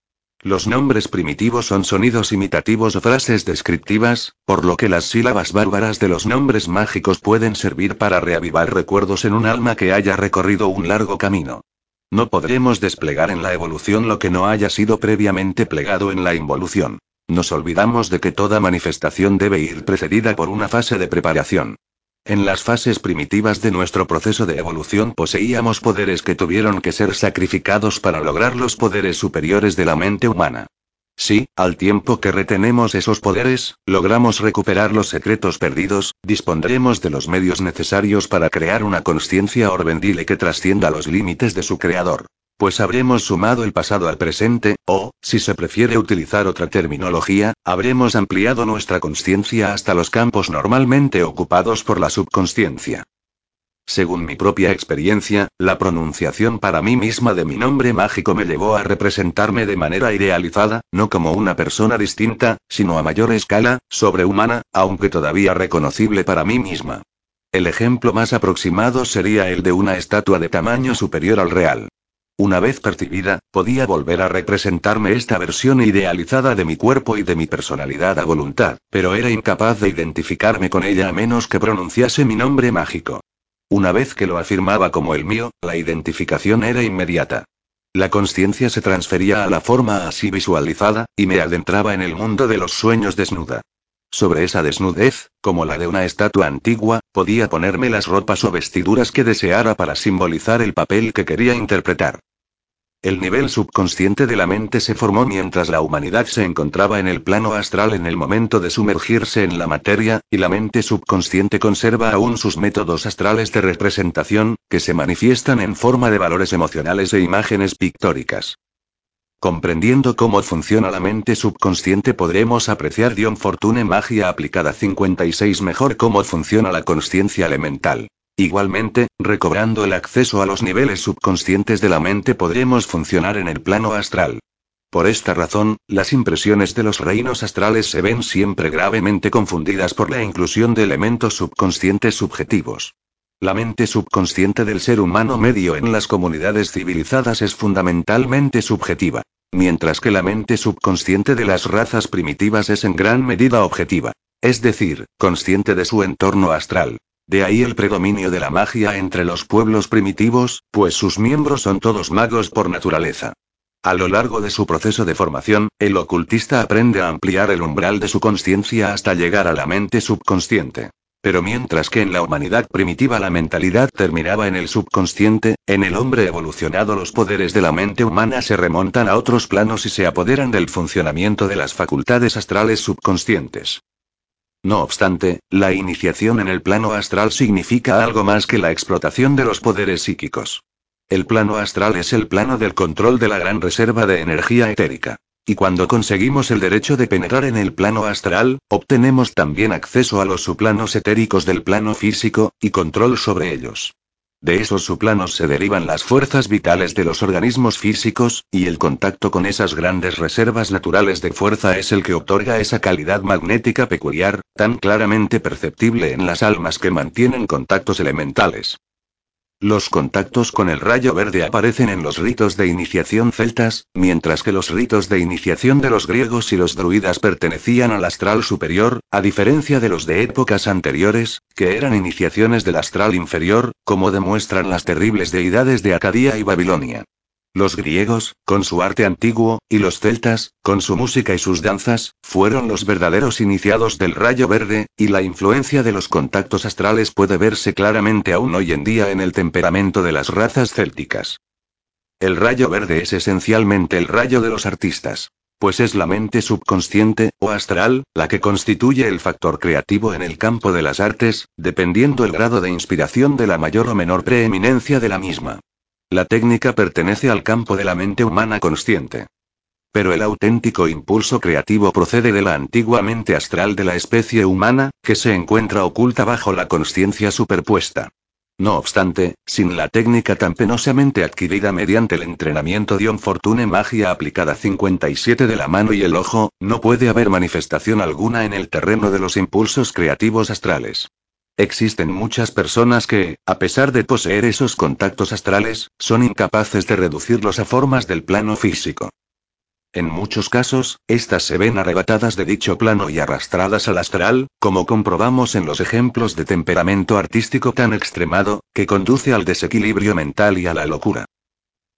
Los nombres primitivos son sonidos imitativos o frases descriptivas, por lo que las sílabas bárbaras de los nombres mágicos pueden servir para reavivar recuerdos en un alma que haya recorrido un largo camino. No podremos desplegar en la evolución lo que no haya sido previamente plegado en la involución. Nos olvidamos de que toda manifestación debe ir precedida por una fase de preparación. En las fases primitivas de nuestro proceso de evolución poseíamos poderes que tuvieron que ser sacrificados para lograr los poderes superiores de la mente humana. Si, al tiempo que retenemos esos poderes, logramos recuperar los secretos perdidos, dispondremos de los medios necesarios para crear una conciencia orbendile que trascienda los límites de su creador. Pues habremos sumado el pasado al presente, o, si se prefiere utilizar otra terminología, habremos ampliado nuestra conciencia hasta los campos normalmente ocupados por la subconsciencia. Según mi propia experiencia, la pronunciación para mí misma de mi nombre mágico me llevó a representarme de manera idealizada, no como una persona distinta, sino a mayor escala, sobrehumana, aunque todavía reconocible para mí misma. El ejemplo más aproximado sería el de una estatua de tamaño superior al real. Una vez percibida, podía volver a representarme esta versión idealizada de mi cuerpo y de mi personalidad a voluntad, pero era incapaz de identificarme con ella a menos que pronunciase mi nombre mágico. Una vez que lo afirmaba como el mío, la identificación era inmediata. La conciencia se transfería a la forma así visualizada, y me adentraba en el mundo de los sueños desnuda. Sobre esa desnudez, como la de una estatua antigua, podía ponerme las ropas o vestiduras que deseara para simbolizar el papel que quería interpretar. El nivel subconsciente de la mente se formó mientras la humanidad se encontraba en el plano astral en el momento de sumergirse en la materia, y la mente subconsciente conserva aún sus métodos astrales de representación, que se manifiestan en forma de valores emocionales e imágenes pictóricas. Comprendiendo cómo funciona la mente subconsciente podremos apreciar Dion Fortune Magia aplicada 56 mejor cómo funciona la conciencia elemental. Igualmente, recobrando el acceso a los niveles subconscientes de la mente podremos funcionar en el plano astral. Por esta razón, las impresiones de los reinos astrales se ven siempre gravemente confundidas por la inclusión de elementos subconscientes subjetivos. La mente subconsciente del ser humano medio en las comunidades civilizadas es fundamentalmente subjetiva, mientras que la mente subconsciente de las razas primitivas es en gran medida objetiva, es decir, consciente de su entorno astral. De ahí el predominio de la magia entre los pueblos primitivos, pues sus miembros son todos magos por naturaleza. A lo largo de su proceso de formación, el ocultista aprende a ampliar el umbral de su conciencia hasta llegar a la mente subconsciente. Pero mientras que en la humanidad primitiva la mentalidad terminaba en el subconsciente, en el hombre evolucionado los poderes de la mente humana se remontan a otros planos y se apoderan del funcionamiento de las facultades astrales subconscientes. No obstante, la iniciación en el plano astral significa algo más que la explotación de los poderes psíquicos. El plano astral es el plano del control de la gran reserva de energía etérica. Y cuando conseguimos el derecho de penetrar en el plano astral, obtenemos también acceso a los suplanos etéricos del plano físico, y control sobre ellos. De esos suplanos se derivan las fuerzas vitales de los organismos físicos, y el contacto con esas grandes reservas naturales de fuerza es el que otorga esa calidad magnética peculiar, tan claramente perceptible en las almas que mantienen contactos elementales. Los contactos con el rayo verde aparecen en los ritos de iniciación celtas, mientras que los ritos de iniciación de los griegos y los druidas pertenecían al astral superior, a diferencia de los de épocas anteriores, que eran iniciaciones del astral inferior, como demuestran las terribles deidades de Acadía y Babilonia. Los griegos, con su arte antiguo, y los celtas, con su música y sus danzas, fueron los verdaderos iniciados del rayo verde, y la influencia de los contactos astrales puede verse claramente aún hoy en día en el temperamento de las razas célticas. El rayo verde es esencialmente el rayo de los artistas. Pues es la mente subconsciente, o astral, la que constituye el factor creativo en el campo de las artes, dependiendo el grado de inspiración de la mayor o menor preeminencia de la misma. La técnica pertenece al campo de la mente humana consciente. Pero el auténtico impulso creativo procede de la antigua mente astral de la especie humana, que se encuentra oculta bajo la conciencia superpuesta. No obstante, sin la técnica tan penosamente adquirida mediante el entrenamiento Dion Fortune Magia aplicada 57 de la mano y el ojo, no puede haber manifestación alguna en el terreno de los impulsos creativos astrales. Existen muchas personas que, a pesar de poseer esos contactos astrales, son incapaces de reducirlos a formas del plano físico. En muchos casos, estas se ven arrebatadas de dicho plano y arrastradas al astral, como comprobamos en los ejemplos de temperamento artístico tan extremado, que conduce al desequilibrio mental y a la locura.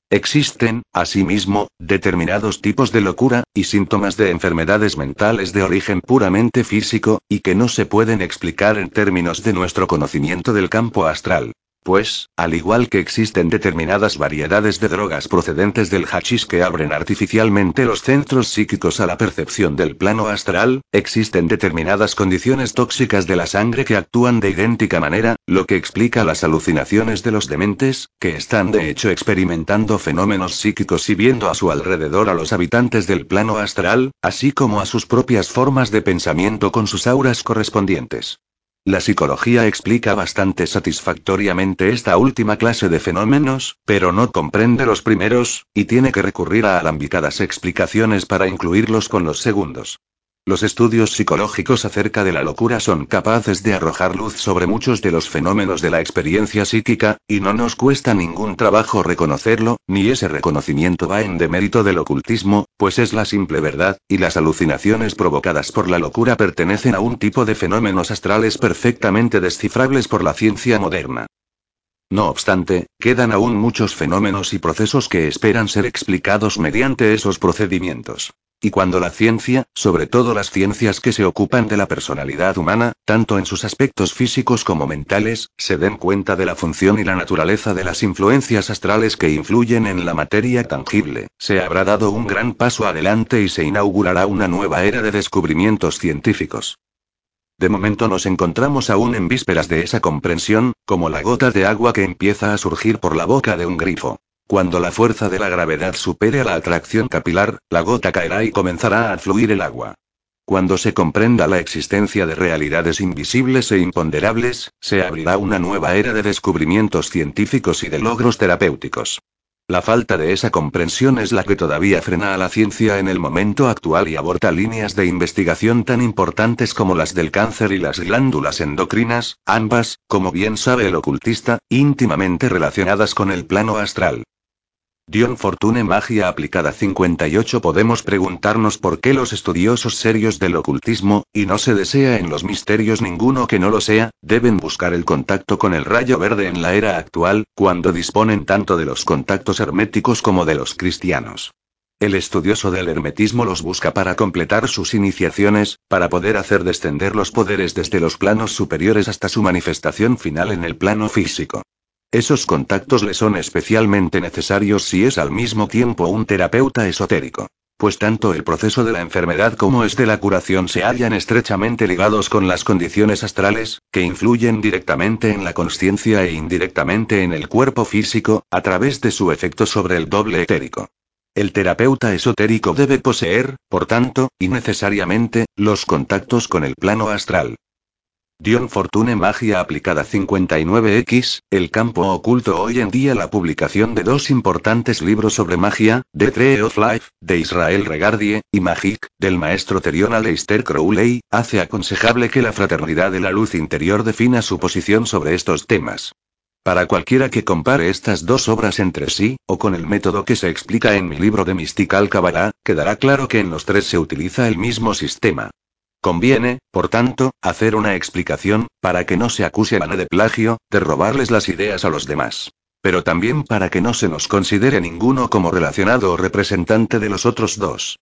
Existen, asimismo, determinados tipos de locura, y síntomas de enfermedades mentales de origen puramente físico, y que no se pueden explicar en términos de nuestro conocimiento del campo astral. Pues, al igual que existen determinadas variedades de drogas procedentes del hachís que abren artificialmente los centros psíquicos a la percepción del plano astral, existen determinadas condiciones tóxicas de la sangre que actúan de idéntica manera, lo que explica las alucinaciones de los dementes, que están de hecho experimentando fenómenos psíquicos y viendo a su alrededor a los habitantes del plano astral, así como a sus propias formas de pensamiento con sus auras correspondientes. La psicología explica bastante satisfactoriamente esta última clase de fenómenos, pero no comprende los primeros, y tiene que recurrir a alambicadas explicaciones para incluirlos con los segundos. Los estudios psicológicos acerca de la locura son capaces de arrojar luz sobre muchos de los fenómenos de la experiencia psíquica, y no nos cuesta ningún trabajo reconocerlo, ni ese reconocimiento va en demérito del ocultismo, pues es la simple verdad, y las alucinaciones provocadas por la locura pertenecen a un tipo de fenómenos astrales perfectamente descifrables por la ciencia moderna. No obstante, quedan aún muchos fenómenos y procesos que esperan ser explicados mediante esos procedimientos. Y cuando la ciencia, sobre todo las ciencias que se ocupan de la personalidad humana, tanto en sus aspectos físicos como mentales, se den cuenta de la función y la naturaleza de las influencias astrales que influyen en la materia tangible, se habrá dado un gran paso adelante y se inaugurará una nueva era de descubrimientos científicos. De momento nos encontramos aún en vísperas de esa comprensión, como la gota de agua que empieza a surgir por la boca de un grifo. Cuando la fuerza de la gravedad supere a la atracción capilar, la gota caerá y comenzará a fluir el agua. Cuando se comprenda la existencia de realidades invisibles e imponderables, se abrirá una nueva era de descubrimientos científicos y de logros terapéuticos. La falta de esa comprensión es la que todavía frena a la ciencia en el momento actual y aborta líneas de investigación tan importantes como las del cáncer y las glándulas endocrinas, ambas, como bien sabe el ocultista, íntimamente relacionadas con el plano astral. Dion Fortune Magia aplicada 58 Podemos preguntarnos por qué los estudiosos serios del ocultismo, y no se desea en los misterios ninguno que no lo sea, deben buscar el contacto con el rayo verde en la era actual, cuando disponen tanto de los contactos herméticos como de los cristianos. El estudioso del hermetismo los busca para completar sus iniciaciones, para poder hacer descender los poderes desde los planos superiores hasta su manifestación final en el plano físico. Esos contactos le son especialmente necesarios si es al mismo tiempo un terapeuta esotérico. Pues tanto el proceso de la enfermedad como este de la curación se hallan estrechamente ligados con las condiciones astrales, que influyen directamente en la conciencia e indirectamente en el cuerpo físico, a través de su efecto sobre el doble etérico. El terapeuta esotérico debe poseer, por tanto, y necesariamente, los contactos con el plano astral. Dion Fortune Magia Aplicada 59X, El campo oculto hoy en día la publicación de dos importantes libros sobre magia, The Tree of Life, de Israel Regardie, y Magic, del maestro Terion Aleister Crowley, hace aconsejable que la fraternidad de la luz interior defina su posición sobre estos temas. Para cualquiera que compare estas dos obras entre sí, o con el método que se explica en mi libro de Mystical Kabbalah, quedará claro que en los tres se utiliza el mismo sistema. Conviene, por tanto, hacer una explicación, para que no se acuse a Ana de plagio, de robarles las ideas a los demás. Pero también para que no se nos considere ninguno como relacionado o representante de los otros dos.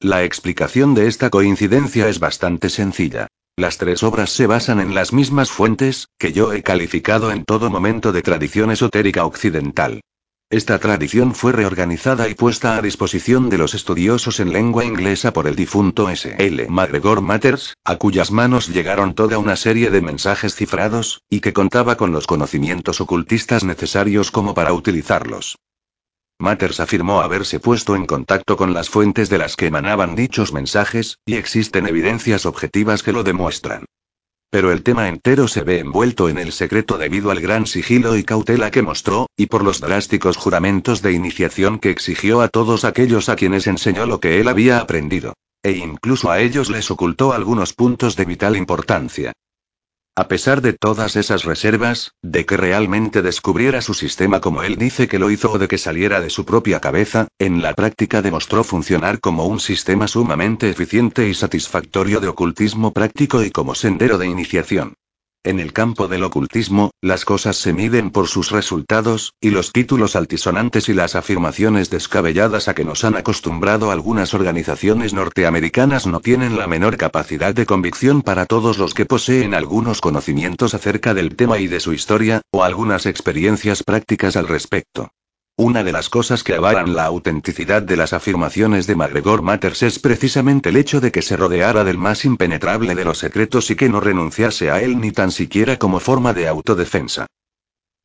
La explicación de esta coincidencia es bastante sencilla. Las tres obras se basan en las mismas fuentes, que yo he calificado en todo momento de tradición esotérica occidental. Esta tradición fue reorganizada y puesta a disposición de los estudiosos en lengua inglesa por el difunto S. L. MacGregor Matters, a cuyas manos llegaron toda una serie de mensajes cifrados, y que contaba con los conocimientos ocultistas necesarios como para utilizarlos. Matters afirmó haberse puesto en contacto con las fuentes de las que emanaban dichos mensajes, y existen evidencias objetivas que lo demuestran. Pero el tema entero se ve envuelto en el secreto debido al gran sigilo y cautela que mostró, y por los drásticos juramentos de iniciación que exigió a todos aquellos a quienes enseñó lo que él había aprendido. E incluso a ellos les ocultó algunos puntos de vital importancia. A pesar de todas esas reservas, de que realmente descubriera su sistema como él dice que lo hizo o de que saliera de su propia cabeza, en la práctica demostró funcionar como un sistema sumamente eficiente y satisfactorio de ocultismo práctico y como sendero de iniciación. En el campo del ocultismo, las cosas se miden por sus resultados, y los títulos altisonantes y las afirmaciones descabelladas a que nos han acostumbrado algunas organizaciones norteamericanas no tienen la menor capacidad de convicción para todos los que poseen algunos conocimientos acerca del tema y de su historia, o algunas experiencias prácticas al respecto. Una de las cosas que avalan la autenticidad de las afirmaciones de MacGregor Matters es precisamente el hecho de que se rodeara del más impenetrable de los secretos y que no renunciase a él ni tan siquiera como forma de autodefensa.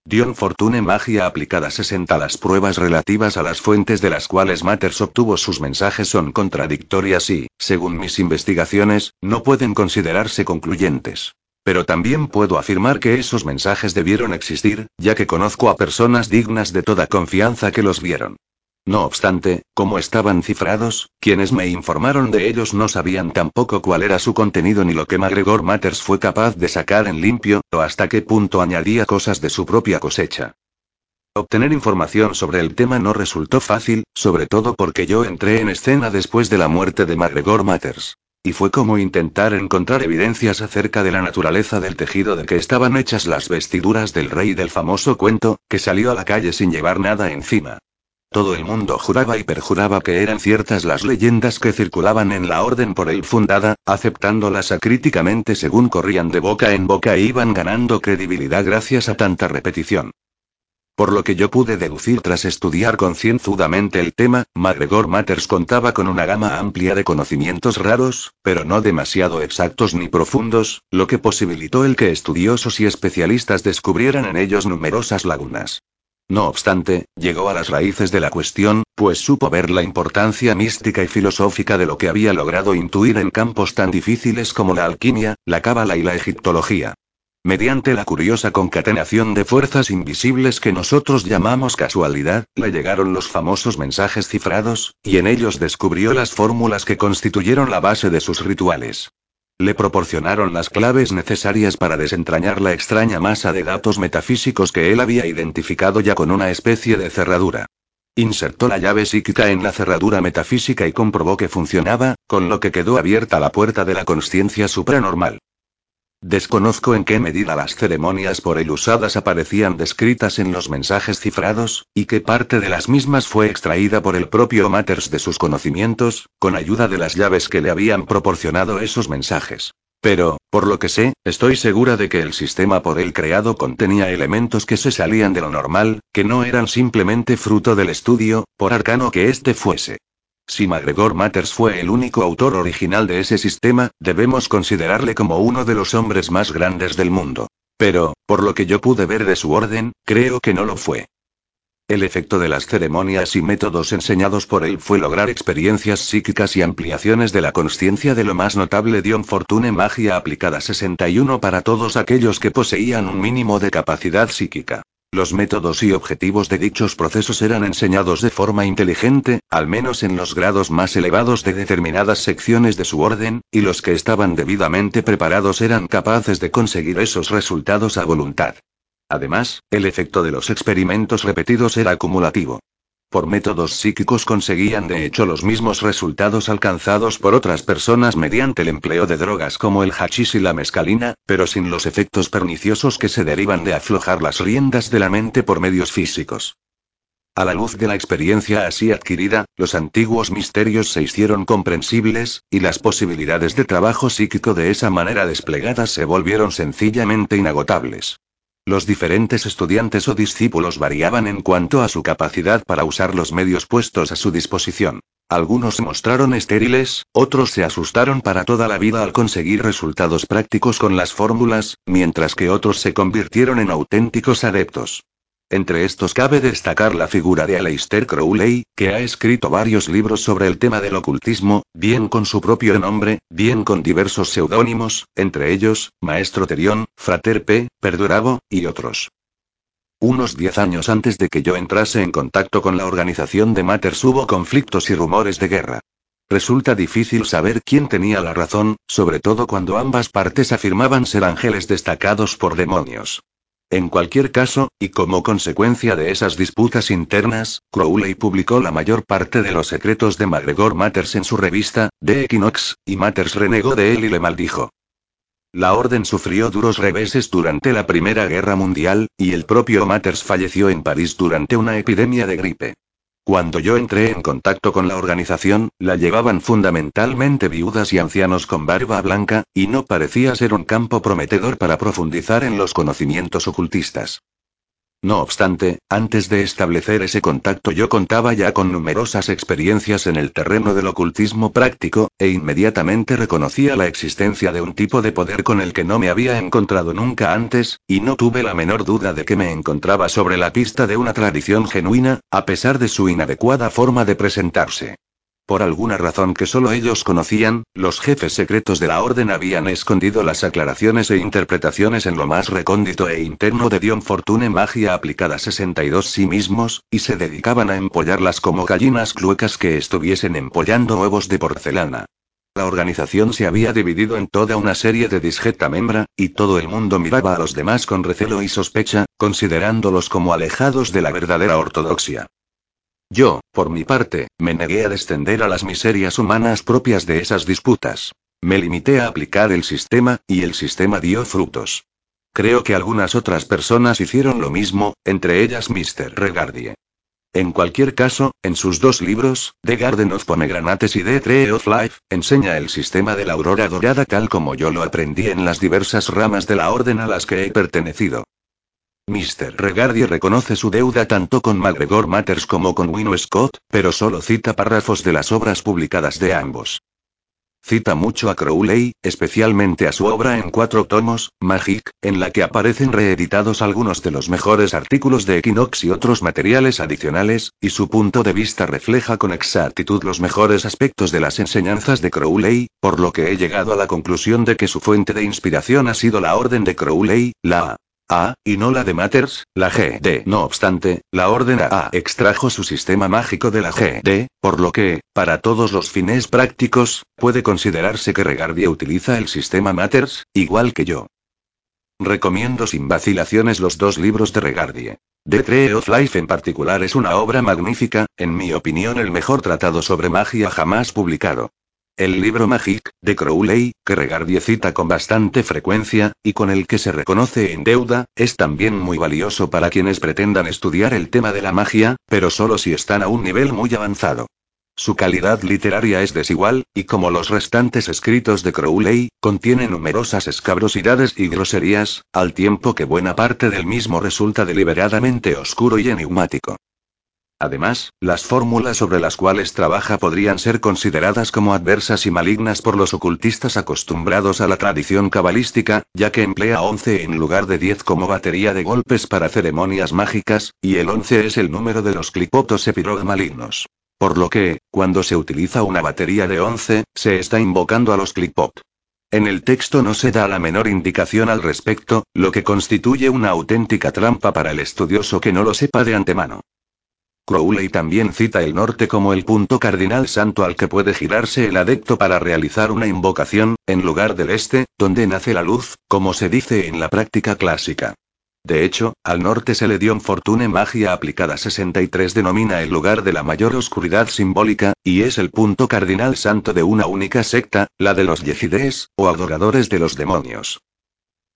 Dion Fortune Magia aplicada 60 Las pruebas relativas a las fuentes de las cuales Matters obtuvo sus mensajes son contradictorias y, según mis investigaciones, no pueden considerarse concluyentes. Pero también puedo afirmar que esos mensajes debieron existir, ya que conozco a personas dignas de toda confianza que los vieron. No obstante, como estaban cifrados, quienes me informaron de ellos no sabían tampoco cuál era su contenido ni lo que MacGregor Matters fue capaz de sacar en limpio, o hasta qué punto añadía cosas de su propia cosecha. Obtener información sobre el tema no resultó fácil, sobre todo porque yo entré en escena después de la muerte de MacGregor Matters. Y fue como intentar encontrar evidencias acerca de la naturaleza del tejido de que estaban hechas las vestiduras del rey del famoso cuento, que salió a la calle sin llevar nada encima. Todo el mundo juraba y perjuraba que eran ciertas las leyendas que circulaban en la orden por él fundada, aceptándolas acríticamente según corrían de boca en boca e iban ganando credibilidad gracias a tanta repetición. Por lo que yo pude deducir tras estudiar concienzudamente el tema, MacGregor Matters contaba con una gama amplia de conocimientos raros, pero no demasiado exactos ni profundos, lo que posibilitó el que estudiosos y especialistas descubrieran en ellos numerosas lagunas. No obstante, llegó a las raíces de la cuestión, pues supo ver la importancia mística y filosófica de lo que había logrado intuir en campos tan difíciles como la alquimia, la cábala y la egiptología. Mediante la curiosa concatenación de fuerzas invisibles que nosotros llamamos casualidad, le llegaron los famosos mensajes cifrados, y en ellos descubrió las fórmulas que constituyeron la base de sus rituales. Le proporcionaron las claves necesarias para desentrañar la extraña masa de datos metafísicos que él había identificado ya con una especie de cerradura. Insertó la llave psíquica en la cerradura metafísica y comprobó que funcionaba, con lo que quedó abierta la puerta de la consciencia supranormal. Desconozco en qué medida las ceremonias por él usadas aparecían descritas en los mensajes cifrados, y qué parte de las mismas fue extraída por el propio Matters de sus conocimientos, con ayuda de las llaves que le habían proporcionado esos mensajes. Pero, por lo que sé, estoy segura de que el sistema por él creado contenía elementos que se salían de lo normal, que no eran simplemente fruto del estudio, por arcano que éste fuese. Si MacGregor Matters fue el único autor original de ese sistema, debemos considerarle como uno de los hombres más grandes del mundo. Pero, por lo que yo pude ver de su orden, creo que no lo fue. El efecto de las ceremonias y métodos enseñados por él fue lograr experiencias psíquicas y ampliaciones de la conciencia de lo más notable Dion Fortune Magia aplicada 61 para todos aquellos que poseían un mínimo de capacidad psíquica. Los métodos y objetivos de dichos procesos eran enseñados de forma inteligente, al menos en los grados más elevados de determinadas secciones de su orden, y los que estaban debidamente preparados eran capaces de conseguir esos resultados a voluntad. Además, el efecto de los experimentos repetidos era acumulativo. Por métodos psíquicos conseguían de hecho los mismos resultados alcanzados por otras personas mediante el empleo de drogas como el hachís y la mescalina, pero sin los efectos perniciosos que se derivan de aflojar las riendas de la mente por medios físicos. A la luz de la experiencia así adquirida, los antiguos misterios se hicieron comprensibles, y las posibilidades de trabajo psíquico de esa manera desplegadas se volvieron sencillamente inagotables. Los diferentes estudiantes o discípulos variaban en cuanto a su capacidad para usar los medios puestos a su disposición. Algunos se mostraron estériles, otros se asustaron para toda la vida al conseguir resultados prácticos con las fórmulas, mientras que otros se convirtieron en auténticos adeptos. Entre estos cabe destacar la figura de Aleister Crowley, que ha escrito varios libros sobre el tema del ocultismo, bien con su propio nombre, bien con diversos seudónimos, entre ellos, Maestro Terión, Frater P. Perdurabo, y otros. Unos diez años antes de que yo entrase en contacto con la organización de Matters hubo conflictos y rumores de guerra. Resulta difícil saber quién tenía la razón, sobre todo cuando ambas partes afirmaban ser ángeles destacados por demonios. En cualquier caso, y como consecuencia de esas disputas internas, Crowley publicó la mayor parte de los secretos de MacGregor Matters en su revista, The Equinox, y Matters renegó de él y le maldijo. La orden sufrió duros reveses durante la Primera Guerra Mundial, y el propio Matters falleció en París durante una epidemia de gripe. Cuando yo entré en contacto con la organización, la llevaban fundamentalmente viudas y ancianos con barba blanca, y no parecía ser un campo prometedor para profundizar en los conocimientos ocultistas. No obstante, antes de establecer ese contacto yo contaba ya con numerosas experiencias en el terreno del ocultismo práctico, e inmediatamente reconocía la existencia de un tipo de poder con el que no me había encontrado nunca antes, y no tuve la menor duda de que me encontraba sobre la pista de una tradición genuina, a pesar de su inadecuada forma de presentarse. Por alguna razón que solo ellos conocían, los jefes secretos de la orden habían escondido las aclaraciones e interpretaciones en lo más recóndito e interno de Dion Fortune Magia aplicada 62 sí mismos, y se dedicaban a empollarlas como gallinas cluecas que estuviesen empollando huevos de porcelana. La organización se había dividido en toda una serie de disjeta membra, y todo el mundo miraba a los demás con recelo y sospecha, considerándolos como alejados de la verdadera ortodoxia. Yo, por mi parte, me negué a descender a las miserias humanas propias de esas disputas. Me limité a aplicar el sistema, y el sistema dio frutos. Creo que algunas otras personas hicieron lo mismo, entre ellas Mr. Regardie. En cualquier caso, en sus dos libros, The Garden of Pomegranates y The Tree of Life, enseña el sistema de la aurora dorada tal como yo lo aprendí en las diversas ramas de la orden a las que he pertenecido. Mr. Regardie reconoce su deuda tanto con MacGregor Matters como con Wino Scott, pero solo cita párrafos de las obras publicadas de ambos. Cita mucho a Crowley, especialmente a su obra en cuatro tomos, Magic, en la que aparecen reeditados algunos de los mejores artículos de Equinox y otros materiales adicionales, y su punto de vista refleja con exactitud los mejores aspectos de las enseñanzas de Crowley, por lo que he llegado a la conclusión de que su fuente de inspiración ha sido la orden de Crowley, la a, y no la de Matters, la GD. No obstante, la Orden A extrajo su sistema mágico de la GD, por lo que, para todos los fines prácticos, puede considerarse que Regardie utiliza el sistema Matters, igual que yo. Recomiendo sin vacilaciones los dos libros de Regardie. The Tree of Life en particular es una obra magnífica, en mi opinión el mejor tratado sobre magia jamás publicado. El libro Magic, de Crowley, que Regardie cita con bastante frecuencia, y con el que se reconoce en deuda, es también muy valioso para quienes pretendan estudiar el tema de la magia, pero solo si están a un nivel muy avanzado. Su calidad literaria es desigual, y como los restantes escritos de Crowley, contiene numerosas escabrosidades y groserías, al tiempo que buena parte del mismo resulta deliberadamente oscuro y enigmático. Además, las fórmulas sobre las cuales trabaja podrían ser consideradas como adversas y malignas por los ocultistas acostumbrados a la tradición cabalística, ya que emplea 11 en lugar de 10 como batería de golpes para ceremonias mágicas, y el 11 es el número de los clipotos epirog malignos. Por lo que, cuando se utiliza una batería de 11, se está invocando a los clipot. En el texto no se da la menor indicación al respecto, lo que constituye una auténtica trampa para el estudioso que no lo sepa de antemano. Crowley también cita el norte como el punto cardinal santo al que puede girarse el adepto para realizar una invocación, en lugar del este, donde nace la luz, como se dice en la práctica clásica. De hecho, al norte se le dio Fortune Magia aplicada 63 denomina el lugar de la mayor oscuridad simbólica, y es el punto cardinal santo de una única secta, la de los Yezides, o adoradores de los demonios.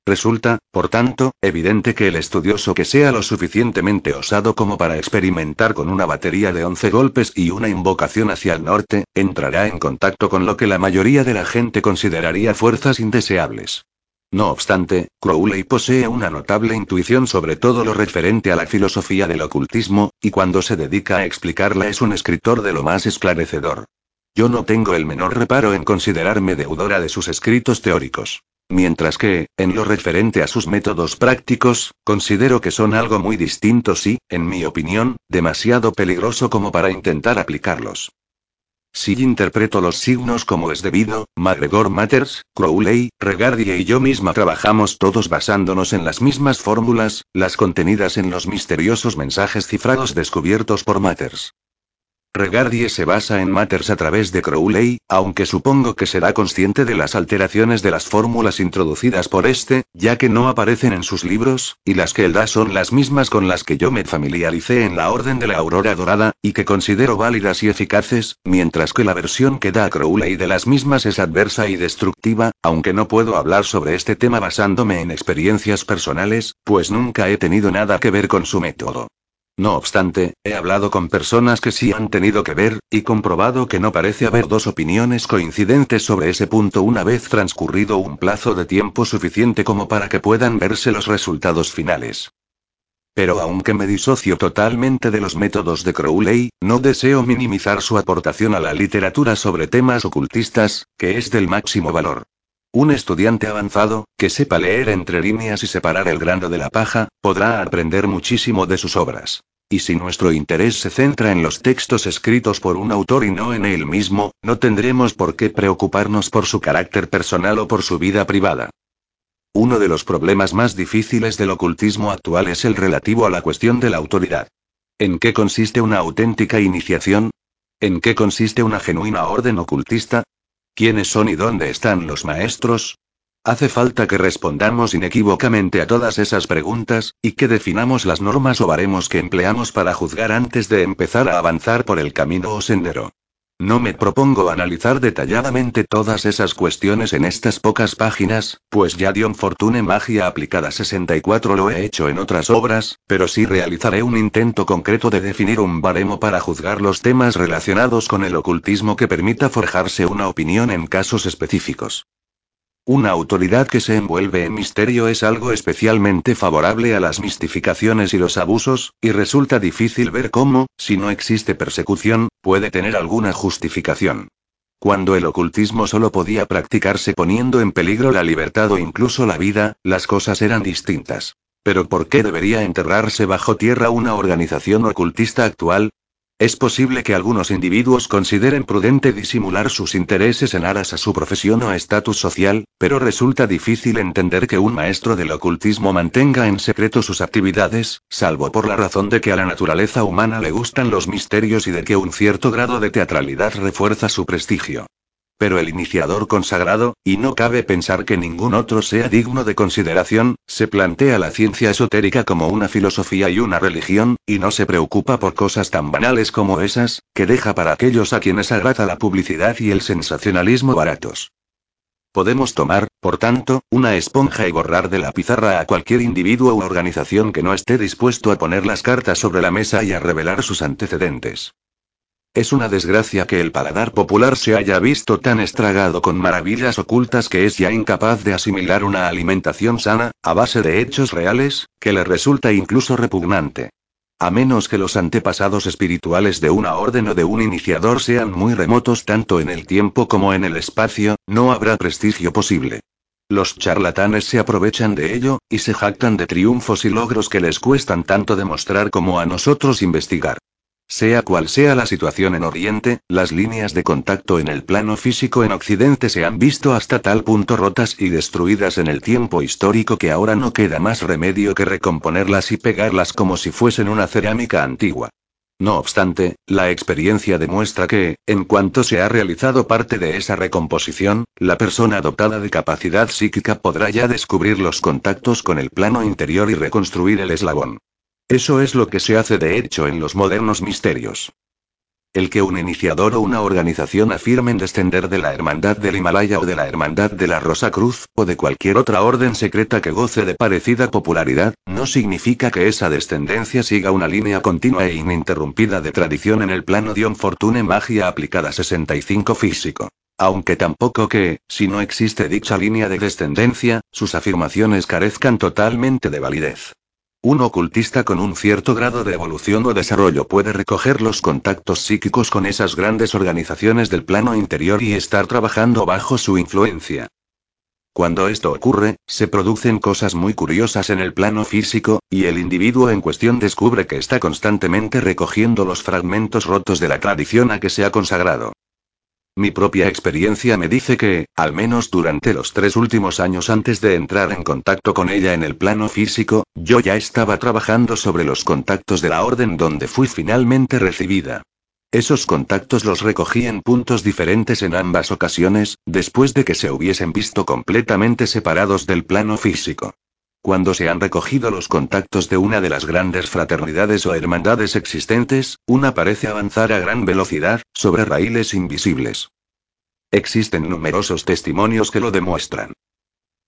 Resulta, por tanto, evidente que el estudioso que sea lo suficientemente osado como para experimentar con una batería de 11 golpes y una invocación hacia el norte, entrará en contacto con lo que la mayoría de la gente consideraría fuerzas indeseables. No obstante, Crowley posee una notable intuición sobre todo lo referente a la filosofía del ocultismo, y cuando se dedica a explicarla es un escritor de lo más esclarecedor. Yo no tengo el menor reparo en considerarme deudora de sus escritos teóricos. Mientras que, en lo referente a sus métodos prácticos, considero que son algo muy distintos y, en mi opinión, demasiado peligroso como para intentar aplicarlos. Si interpreto los signos como es debido, MacGregor Matters, Crowley, Regardie y yo misma trabajamos todos basándonos en las mismas fórmulas, las contenidas en los misteriosos mensajes cifrados descubiertos por Matters. Regardie se basa en Matters a través de Crowley, aunque supongo que será consciente de las alteraciones de las fórmulas introducidas por este, ya que no aparecen en sus libros, y las que él da son las mismas con las que yo me familiaricé en la Orden de la Aurora Dorada, y que considero válidas y eficaces, mientras que la versión que da Crowley de las mismas es adversa y destructiva, aunque no puedo hablar sobre este tema basándome en experiencias personales, pues nunca he tenido nada que ver con su método. No obstante, he hablado con personas que sí han tenido que ver, y comprobado que no parece haber dos opiniones coincidentes sobre ese punto una vez transcurrido un plazo de tiempo suficiente como para que puedan verse los resultados finales. Pero aunque me disocio totalmente de los métodos de Crowley, no deseo minimizar su aportación a la literatura sobre temas ocultistas, que es del máximo valor. Un estudiante avanzado, que sepa leer entre líneas y separar el grano de la paja, podrá aprender muchísimo de sus obras. Y si nuestro interés se centra en los textos escritos por un autor y no en él mismo, no tendremos por qué preocuparnos por su carácter personal o por su vida privada. Uno de los problemas más difíciles del ocultismo actual es el relativo a la cuestión de la autoridad. ¿En qué consiste una auténtica iniciación? ¿En qué consiste una genuina orden ocultista? ¿Quiénes son y dónde están los maestros? Hace falta que respondamos inequívocamente a todas esas preguntas, y que definamos las normas o baremos que empleamos para juzgar antes de empezar a avanzar por el camino o sendero. No me propongo analizar detalladamente todas esas cuestiones en estas pocas páginas, pues ya Dion Fortune Magia Aplicada 64 lo he hecho en otras obras, pero sí realizaré un intento concreto de definir un baremo para juzgar los temas relacionados con el ocultismo que permita forjarse una opinión en casos específicos. Una autoridad que se envuelve en misterio es algo especialmente favorable a las mistificaciones y los abusos, y resulta difícil ver cómo, si no existe persecución, puede tener alguna justificación. Cuando el ocultismo solo podía practicarse poniendo en peligro la libertad o incluso la vida, las cosas eran distintas. Pero ¿por qué debería enterrarse bajo tierra una organización ocultista actual? Es posible que algunos individuos consideren prudente disimular sus intereses en aras a su profesión o estatus social, pero resulta difícil entender que un maestro del ocultismo mantenga en secreto sus actividades, salvo por la razón de que a la naturaleza humana le gustan los misterios y de que un cierto grado de teatralidad refuerza su prestigio. Pero el iniciador consagrado, y no cabe pensar que ningún otro sea digno de consideración, se plantea la ciencia esotérica como una filosofía y una religión, y no se preocupa por cosas tan banales como esas, que deja para aquellos a quienes agrada la publicidad y el sensacionalismo baratos. Podemos tomar, por tanto, una esponja y borrar de la pizarra a cualquier individuo u organización que no esté dispuesto a poner las cartas sobre la mesa y a revelar sus antecedentes. Es una desgracia que el paladar popular se haya visto tan estragado con maravillas ocultas que es ya incapaz de asimilar una alimentación sana, a base de hechos reales, que le resulta incluso repugnante. A menos que los antepasados espirituales de una orden o de un iniciador sean muy remotos tanto en el tiempo como en el espacio, no habrá prestigio posible. Los charlatanes se aprovechan de ello, y se jactan de triunfos y logros que les cuestan tanto demostrar como a nosotros investigar. Sea cual sea la situación en Oriente, las líneas de contacto en el plano físico en Occidente se han visto hasta tal punto rotas y destruidas en el tiempo histórico que ahora no queda más remedio que recomponerlas y pegarlas como si fuesen una cerámica antigua. No obstante, la experiencia demuestra que, en cuanto se ha realizado parte de esa recomposición, la persona dotada de capacidad psíquica podrá ya descubrir los contactos con el plano interior y reconstruir el eslabón. Eso es lo que se hace de hecho en los modernos misterios. El que un iniciador o una organización afirmen descender de la Hermandad del Himalaya o de la Hermandad de la Rosa Cruz, o de cualquier otra orden secreta que goce de parecida popularidad, no significa que esa descendencia siga una línea continua e ininterrumpida de tradición en el plano Dion Fortune Magia aplicada 65 físico. Aunque tampoco que, si no existe dicha línea de descendencia, sus afirmaciones carezcan totalmente de validez. Un ocultista con un cierto grado de evolución o desarrollo puede recoger los contactos psíquicos con esas grandes organizaciones del plano interior y estar trabajando bajo su influencia. Cuando esto ocurre, se producen cosas muy curiosas en el plano físico, y el individuo en cuestión descubre que está constantemente recogiendo los fragmentos rotos de la tradición a que se ha consagrado. Mi propia experiencia me dice que, al menos durante los tres últimos años antes de entrar en contacto con ella en el plano físico, yo ya estaba trabajando sobre los contactos de la orden donde fui finalmente recibida. Esos contactos los recogí en puntos diferentes en ambas ocasiones, después de que se hubiesen visto completamente separados del plano físico. Cuando se han recogido los contactos de una de las grandes fraternidades o hermandades existentes, una parece avanzar a gran velocidad, sobre raíles invisibles. Existen numerosos testimonios que lo demuestran.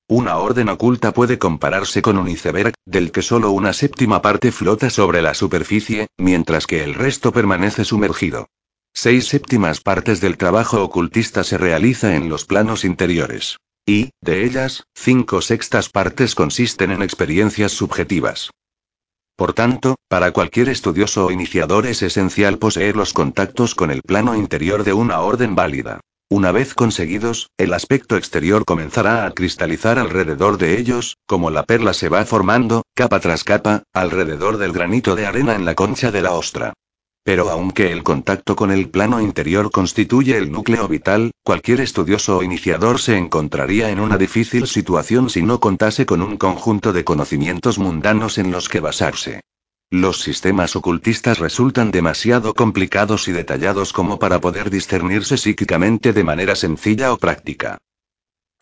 Una orden oculta puede compararse con un iceberg, del que solo una séptima parte flota sobre la superficie, mientras que el resto permanece sumergido. Seis séptimas partes del trabajo ocultista se realiza en los planos interiores. Y, de ellas, cinco sextas partes consisten en experiencias subjetivas. Por tanto, para cualquier estudioso o iniciador es esencial poseer los contactos con el plano interior de una orden válida. Una vez conseguidos, el aspecto exterior comenzará a cristalizar alrededor de ellos, como la perla se va formando, capa tras capa, alrededor del granito de arena en la concha de la ostra. Pero aunque el contacto con el plano interior constituye el núcleo vital, cualquier estudioso o iniciador se encontraría en una difícil situación si no contase con un conjunto de conocimientos mundanos en los que basarse. Los sistemas ocultistas resultan demasiado complicados y detallados como para poder discernirse psíquicamente de manera sencilla o práctica.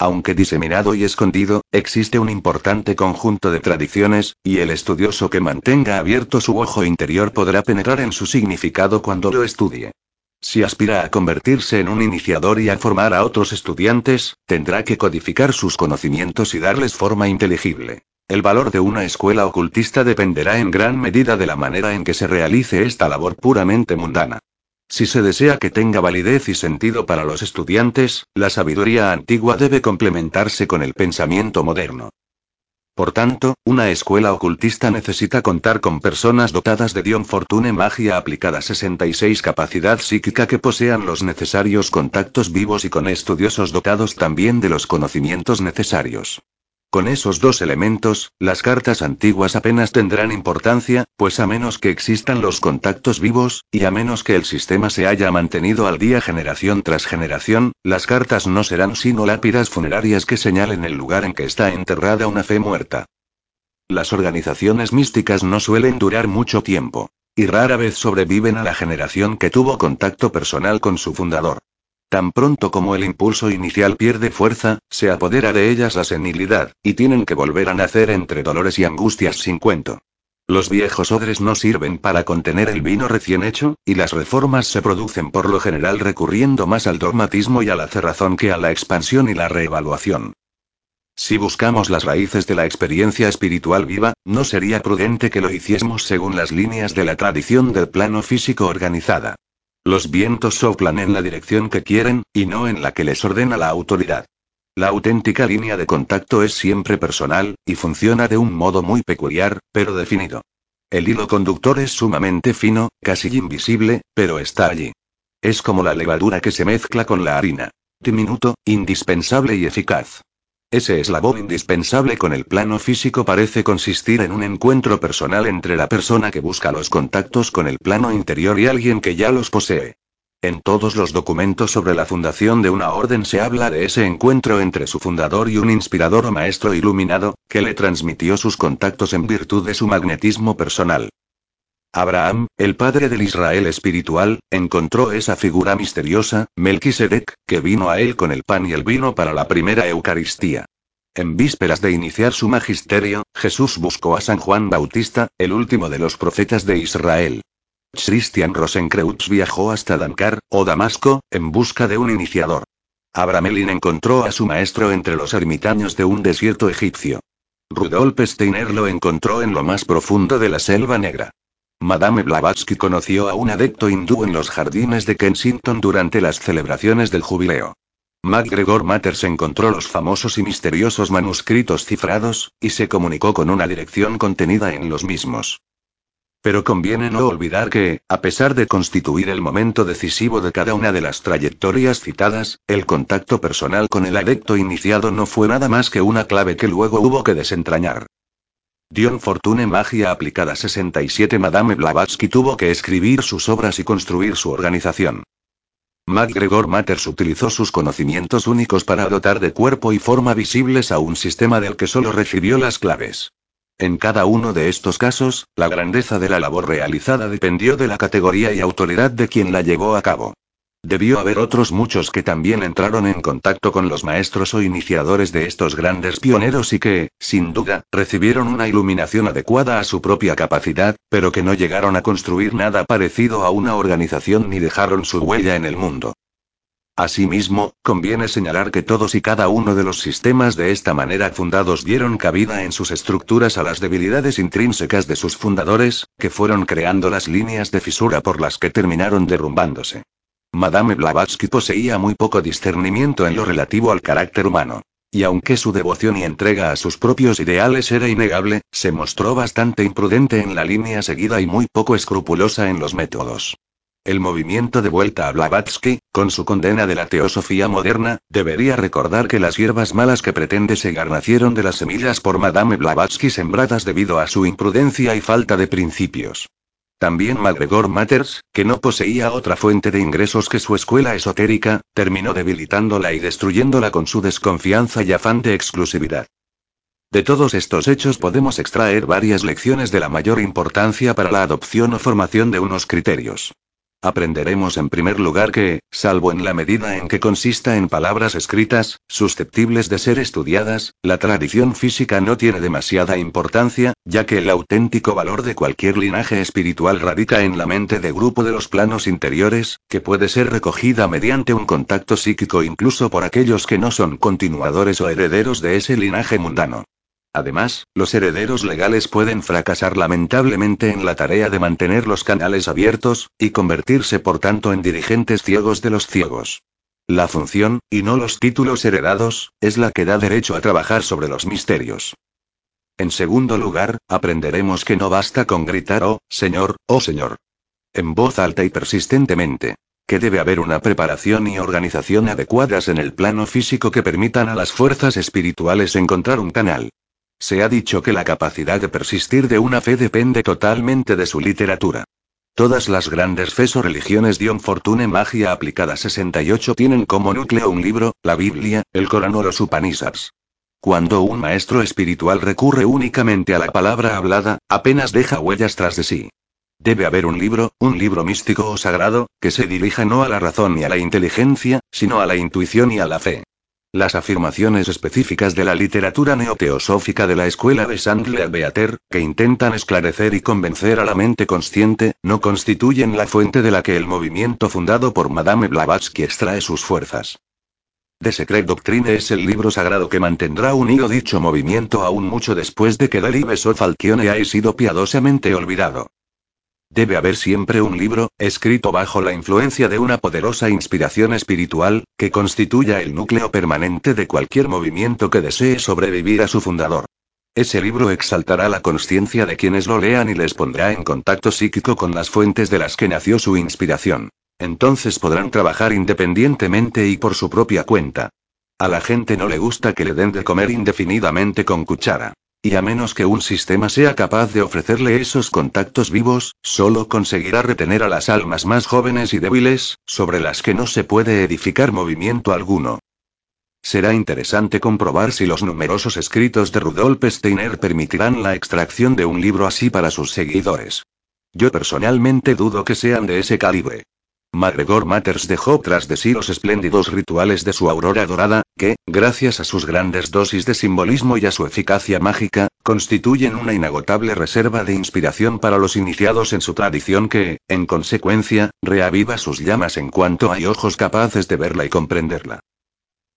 Aunque diseminado y escondido, existe un importante conjunto de tradiciones, y el estudioso que mantenga abierto su ojo interior podrá penetrar en su significado cuando lo estudie. Si aspira a convertirse en un iniciador y a formar a otros estudiantes, tendrá que codificar sus conocimientos y darles forma inteligible. El valor de una escuela ocultista dependerá en gran medida de la manera en que se realice esta labor puramente mundana. Si se desea que tenga validez y sentido para los estudiantes, la sabiduría antigua debe complementarse con el pensamiento moderno. Por tanto, una escuela ocultista necesita contar con personas dotadas de Dion Fortune Magia aplicada 66 capacidad psíquica que posean los necesarios contactos vivos y con estudiosos dotados también de los conocimientos necesarios. Con esos dos elementos, las cartas antiguas apenas tendrán importancia, pues a menos que existan los contactos vivos, y a menos que el sistema se haya mantenido al día generación tras generación, las cartas no serán sino lápidas funerarias que señalen el lugar en que está enterrada una fe muerta. Las organizaciones místicas no suelen durar mucho tiempo. Y rara vez sobreviven a la generación que tuvo contacto personal con su fundador. Tan pronto como el impulso inicial pierde fuerza, se apodera de ellas la senilidad, y tienen que volver a nacer entre dolores y angustias sin cuento. Los viejos odres no sirven para contener el vino recién hecho, y las reformas se producen por lo general recurriendo más al dogmatismo y a la cerrazón que a la expansión y la reevaluación. Si buscamos las raíces de la experiencia espiritual viva, no sería prudente que lo hiciésemos según las líneas de la tradición del plano físico organizada. Los vientos soplan en la dirección que quieren, y no en la que les ordena la autoridad. La auténtica línea de contacto es siempre personal, y funciona de un modo muy peculiar, pero definido. El hilo conductor es sumamente fino, casi invisible, pero está allí. Es como la levadura que se mezcla con la harina. Diminuto, indispensable y eficaz. Ese eslabón indispensable con el plano físico parece consistir en un encuentro personal entre la persona que busca los contactos con el plano interior y alguien que ya los posee. En todos los documentos sobre la fundación de una orden se habla de ese encuentro entre su fundador y un inspirador o maestro iluminado, que le transmitió sus contactos en virtud de su magnetismo personal. Abraham, el padre del Israel espiritual, encontró esa figura misteriosa, Melquisedec, que vino a él con el pan y el vino para la primera Eucaristía. En vísperas de iniciar su magisterio, Jesús buscó a San Juan Bautista, el último de los profetas de Israel. Christian Rosenkreutz viajó hasta Dankar, o Damasco, en busca de un iniciador. Abramelin encontró a su maestro entre los ermitaños de un desierto egipcio. Rudolf Steiner lo encontró en lo más profundo de la selva negra. Madame Blavatsky conoció a un adepto hindú en los jardines de Kensington durante las celebraciones del jubileo. MacGregor Matters encontró los famosos y misteriosos manuscritos cifrados, y se comunicó con una dirección contenida en los mismos. Pero conviene no olvidar que, a pesar de constituir el momento decisivo de cada una de las trayectorias citadas, el contacto personal con el adepto iniciado no fue nada más que una clave que luego hubo que desentrañar. Dion Fortune Magia Aplicada 67 Madame Blavatsky tuvo que escribir sus obras y construir su organización. MacGregor Matters utilizó sus conocimientos únicos para dotar de cuerpo y forma visibles a un sistema del que solo recibió las claves. En cada uno de estos casos, la grandeza de la labor realizada dependió de la categoría y autoridad de quien la llevó a cabo. Debió haber otros muchos que también entraron en contacto con los maestros o iniciadores de estos grandes pioneros y que, sin duda, recibieron una iluminación adecuada a su propia capacidad, pero que no llegaron a construir nada parecido a una organización ni dejaron su huella en el mundo. Asimismo, conviene señalar que todos y cada uno de los sistemas de esta manera fundados dieron cabida en sus estructuras a las debilidades intrínsecas de sus fundadores, que fueron creando las líneas de fisura por las que terminaron derrumbándose. Madame Blavatsky poseía muy poco discernimiento en lo relativo al carácter humano. Y aunque su devoción y entrega a sus propios ideales era innegable, se mostró bastante imprudente en la línea seguida y muy poco escrupulosa en los métodos. El movimiento de vuelta a Blavatsky, con su condena de la teosofía moderna, debería recordar que las hierbas malas que pretende segar nacieron de las semillas por Madame Blavatsky sembradas debido a su imprudencia y falta de principios. También MacGregor Matters, que no poseía otra fuente de ingresos que su escuela esotérica, terminó debilitándola y destruyéndola con su desconfianza y afán de exclusividad. De todos estos hechos podemos extraer varias lecciones de la mayor importancia para la adopción o formación de unos criterios. Aprenderemos en primer lugar que, salvo en la medida en que consista en palabras escritas, susceptibles de ser estudiadas, la tradición física no tiene demasiada importancia, ya que el auténtico valor de cualquier linaje espiritual radica en la mente de grupo de los planos interiores, que puede ser recogida mediante un contacto psíquico incluso por aquellos que no son continuadores o herederos de ese linaje mundano. Además, los herederos legales pueden fracasar lamentablemente en la tarea de mantener los canales abiertos, y convertirse por tanto en dirigentes ciegos de los ciegos. La función, y no los títulos heredados, es la que da derecho a trabajar sobre los misterios. En segundo lugar, aprenderemos que no basta con gritar oh, Señor, oh Señor. En voz alta y persistentemente. Que debe haber una preparación y organización adecuadas en el plano físico que permitan a las fuerzas espirituales encontrar un canal. Se ha dicho que la capacidad de persistir de una fe depende totalmente de su literatura. Todas las grandes fes o religiones Dion Fortune Magia aplicada 68 tienen como núcleo un libro, la Biblia, el Corán o los Upanishads. Cuando un maestro espiritual recurre únicamente a la palabra hablada, apenas deja huellas tras de sí. Debe haber un libro, un libro místico o sagrado, que se dirija no a la razón ni a la inteligencia, sino a la intuición y a la fe. Las afirmaciones específicas de la literatura neoteosófica de la escuela de Sandler Beater, que intentan esclarecer y convencer a la mente consciente, no constituyen la fuente de la que el movimiento fundado por Madame Blavatsky extrae sus fuerzas. The Secret Doctrine es el libro sagrado que mantendrá unido dicho movimiento aún mucho después de que Dali Falcione haya sido piadosamente olvidado. Debe haber siempre un libro, escrito bajo la influencia de una poderosa inspiración espiritual, que constituya el núcleo permanente de cualquier movimiento que desee sobrevivir a su fundador. Ese libro exaltará la conciencia de quienes lo lean y les pondrá en contacto psíquico con las fuentes de las que nació su inspiración. Entonces podrán trabajar independientemente y por su propia cuenta. A la gente no le gusta que le den de comer indefinidamente con cuchara. Y a menos que un sistema sea capaz de ofrecerle esos contactos vivos, solo conseguirá retener a las almas más jóvenes y débiles, sobre las que no se puede edificar movimiento alguno. Será interesante comprobar si los numerosos escritos de Rudolf Steiner permitirán la extracción de un libro así para sus seguidores. Yo personalmente dudo que sean de ese calibre. MacGregor Matters dejó tras de sí los espléndidos rituales de su aurora dorada, que, gracias a sus grandes dosis de simbolismo y a su eficacia mágica, constituyen una inagotable reserva de inspiración para los iniciados en su tradición que, en consecuencia, reaviva sus llamas en cuanto hay ojos capaces de verla y comprenderla.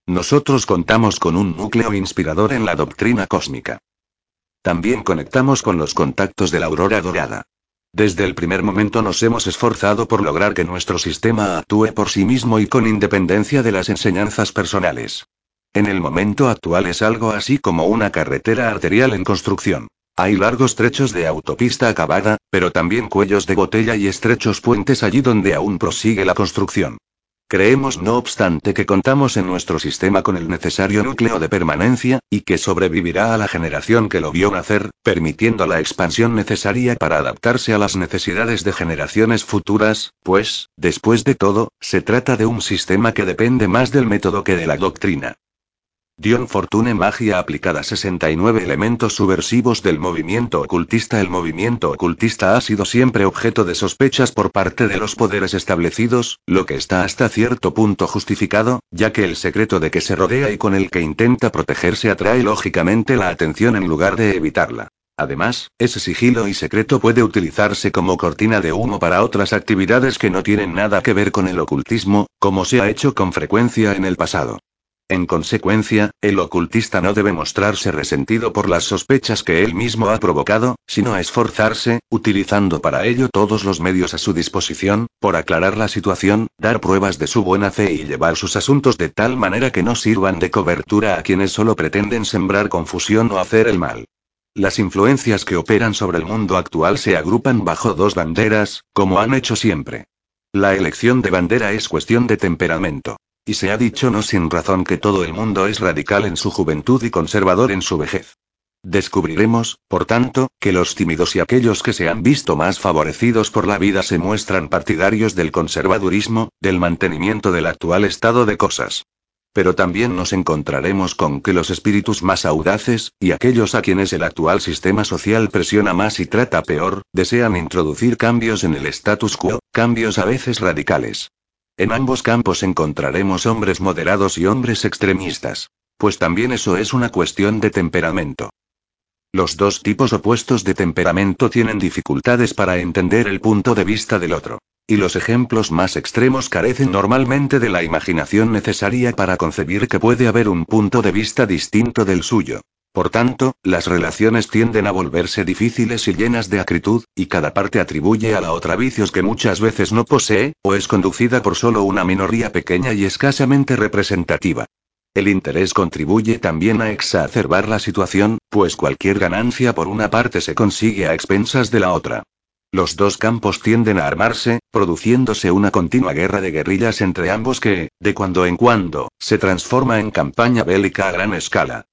Nosotros contamos con un núcleo inspirador en la doctrina cósmica. También conectamos con los contactos de la aurora dorada. Desde el primer momento nos hemos esforzado por lograr que nuestro sistema actúe por sí mismo y con independencia de las enseñanzas personales. En el momento actual es algo así como una carretera arterial en construcción. Hay largos trechos de autopista acabada, pero también cuellos de botella y estrechos puentes allí donde aún prosigue la construcción. Creemos no obstante que contamos en nuestro sistema con el necesario núcleo de permanencia, y que sobrevivirá a la generación que lo vio nacer, permitiendo la expansión necesaria para adaptarse a las necesidades de generaciones futuras, pues, después de todo, se trata de un sistema que depende más del método que de la doctrina. Dion Fortune Magia aplicada 69 elementos subversivos del movimiento ocultista El movimiento ocultista ha sido siempre objeto de sospechas por parte de los poderes establecidos, lo que está hasta cierto punto justificado, ya que el secreto de que se rodea y con el que intenta protegerse atrae lógicamente la atención en lugar de evitarla. Además, ese sigilo y secreto puede utilizarse como cortina de humo para otras actividades que no tienen nada que ver con el ocultismo, como se ha hecho con frecuencia en el pasado. En consecuencia, el ocultista no debe mostrarse resentido por las sospechas que él mismo ha provocado, sino esforzarse, utilizando para ello todos los medios a su disposición, por aclarar la situación, dar pruebas de su buena fe y llevar sus asuntos de tal manera que no sirvan de cobertura a quienes solo pretenden sembrar confusión o hacer el mal. Las influencias que operan sobre el mundo actual se agrupan bajo dos banderas, como han hecho siempre. La elección de bandera es cuestión de temperamento. Y se ha dicho no sin razón que todo el mundo es radical en su juventud y conservador en su vejez. Descubriremos, por tanto, que los tímidos y aquellos que se han visto más favorecidos por la vida se muestran partidarios del conservadurismo, del mantenimiento del actual estado de cosas. Pero también nos encontraremos con que los espíritus más audaces, y aquellos a quienes el actual sistema social presiona más y trata peor, desean introducir cambios en el status quo, cambios a veces radicales. En ambos campos encontraremos hombres moderados y hombres extremistas. Pues también eso es una cuestión de temperamento. Los dos tipos opuestos de temperamento tienen dificultades para entender el punto de vista del otro. Y los ejemplos más extremos carecen normalmente de la imaginación necesaria para concebir que puede haber un punto de vista distinto del suyo. Por tanto, las relaciones tienden a volverse difíciles y llenas de acritud, y cada parte atribuye a la otra vicios que muchas veces no posee, o es conducida por solo una minoría pequeña y escasamente representativa. El interés contribuye también a exacerbar la situación, pues cualquier ganancia por una parte se consigue a expensas de la otra. Los dos campos tienden a armarse, produciéndose una continua guerra de guerrillas entre ambos que, de cuando en cuando, se transforma en campaña bélica a gran escala.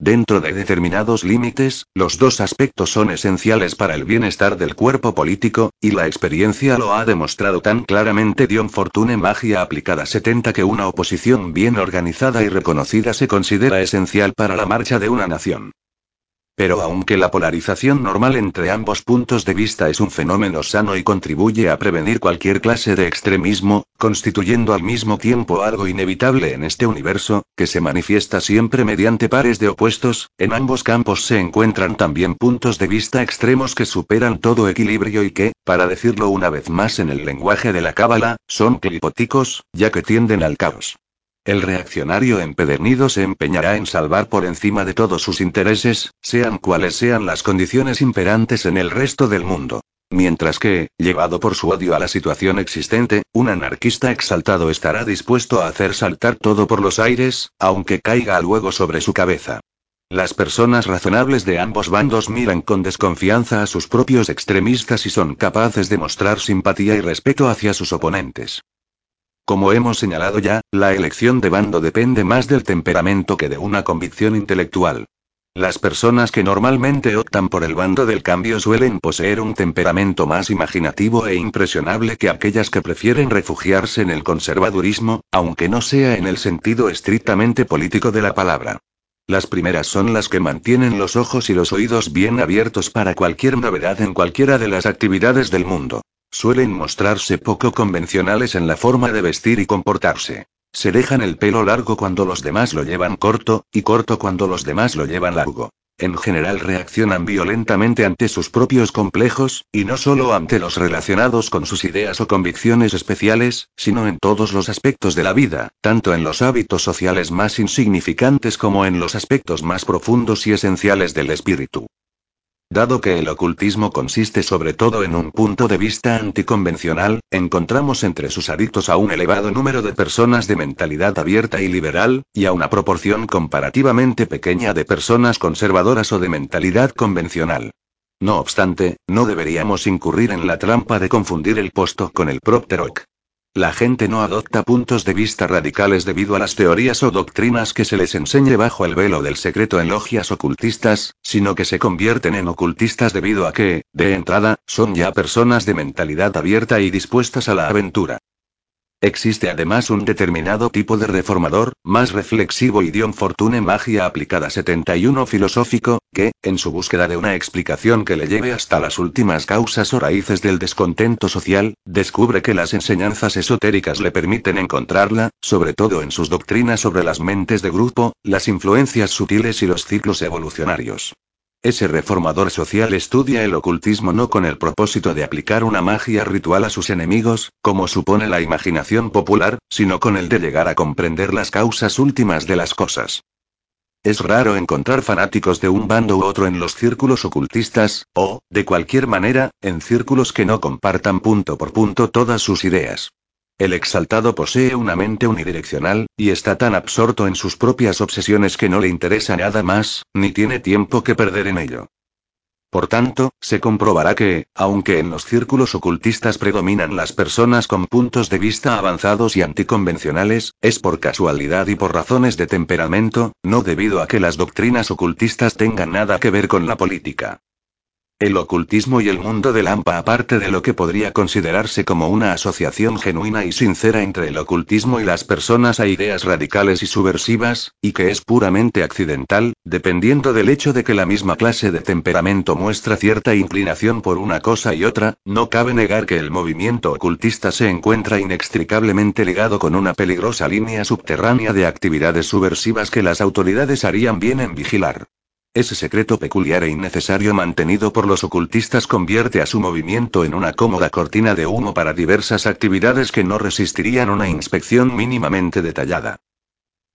Dentro de determinados límites, los dos aspectos son esenciales para el bienestar del cuerpo político, y la experiencia lo ha demostrado tan claramente Dion Fortune Magia aplicada 70 que una oposición bien organizada y reconocida se considera esencial para la marcha de una nación. Pero aunque la polarización normal entre ambos puntos de vista es un fenómeno sano y contribuye a prevenir cualquier clase de extremismo, constituyendo al mismo tiempo algo inevitable en este universo, que se manifiesta siempre mediante pares de opuestos, en ambos campos se encuentran también puntos de vista extremos que superan todo equilibrio y que, para decirlo una vez más en el lenguaje de la cábala, son clipóticos, ya que tienden al caos. El reaccionario empedernido se empeñará en salvar por encima de todos sus intereses, sean cuales sean las condiciones imperantes en el resto del mundo. Mientras que, llevado por su odio a la situación existente, un anarquista exaltado estará dispuesto a hacer saltar todo por los aires, aunque caiga luego sobre su cabeza. Las personas razonables de ambos bandos miran con desconfianza a sus propios extremistas y son capaces de mostrar simpatía y respeto hacia sus oponentes. Como hemos señalado ya, la elección de bando depende más del temperamento que de una convicción intelectual. Las personas que normalmente optan por el bando del cambio suelen poseer un temperamento más imaginativo e impresionable que aquellas que prefieren refugiarse en el conservadurismo, aunque no sea en el sentido estrictamente político de la palabra. Las primeras son las que mantienen los ojos y los oídos bien abiertos para cualquier novedad en cualquiera de las actividades del mundo. Suelen mostrarse poco convencionales en la forma de vestir y comportarse. Se dejan el pelo largo cuando los demás lo llevan corto, y corto cuando los demás lo llevan largo. En general reaccionan violentamente ante sus propios complejos, y no solo ante los relacionados con sus ideas o convicciones especiales, sino en todos los aspectos de la vida, tanto en los hábitos sociales más insignificantes como en los aspectos más profundos y esenciales del espíritu. Dado que el ocultismo consiste sobre todo en un punto de vista anticonvencional, encontramos entre sus adictos a un elevado número de personas de mentalidad abierta y liberal, y a una proporción comparativamente pequeña de personas conservadoras o de mentalidad convencional. No obstante, no deberíamos incurrir en la trampa de confundir el posto con el propteroc. La gente no adopta puntos de vista radicales debido a las teorías o doctrinas que se les enseñe bajo el velo del secreto en logias ocultistas, sino que se convierten en ocultistas debido a que, de entrada, son ya personas de mentalidad abierta y dispuestas a la aventura. Existe además un determinado tipo de reformador, más reflexivo y Dion Fortune Magia Aplicada 71 filosófico, que, en su búsqueda de una explicación que le lleve hasta las últimas causas o raíces del descontento social, descubre que las enseñanzas esotéricas le permiten encontrarla, sobre todo en sus doctrinas sobre las mentes de grupo, las influencias sutiles y los ciclos evolucionarios. Ese reformador social estudia el ocultismo no con el propósito de aplicar una magia ritual a sus enemigos, como supone la imaginación popular, sino con el de llegar a comprender las causas últimas de las cosas. Es raro encontrar fanáticos de un bando u otro en los círculos ocultistas, o, de cualquier manera, en círculos que no compartan punto por punto todas sus ideas. El exaltado posee una mente unidireccional, y está tan absorto en sus propias obsesiones que no le interesa nada más, ni tiene tiempo que perder en ello. Por tanto, se comprobará que, aunque en los círculos ocultistas predominan las personas con puntos de vista avanzados y anticonvencionales, es por casualidad y por razones de temperamento, no debido a que las doctrinas ocultistas tengan nada que ver con la política. El ocultismo y el mundo de Lampa, aparte de lo que podría considerarse como una asociación genuina y sincera entre el ocultismo y las personas a ideas radicales y subversivas, y que es puramente accidental, dependiendo del hecho de que la misma clase de temperamento muestra cierta inclinación por una cosa y otra, no cabe negar que el movimiento ocultista se encuentra inextricablemente ligado con una peligrosa línea subterránea de actividades subversivas que las autoridades harían bien en vigilar. Ese secreto peculiar e innecesario mantenido por los ocultistas convierte a su movimiento en una cómoda cortina de humo para diversas actividades que no resistirían una inspección mínimamente detallada.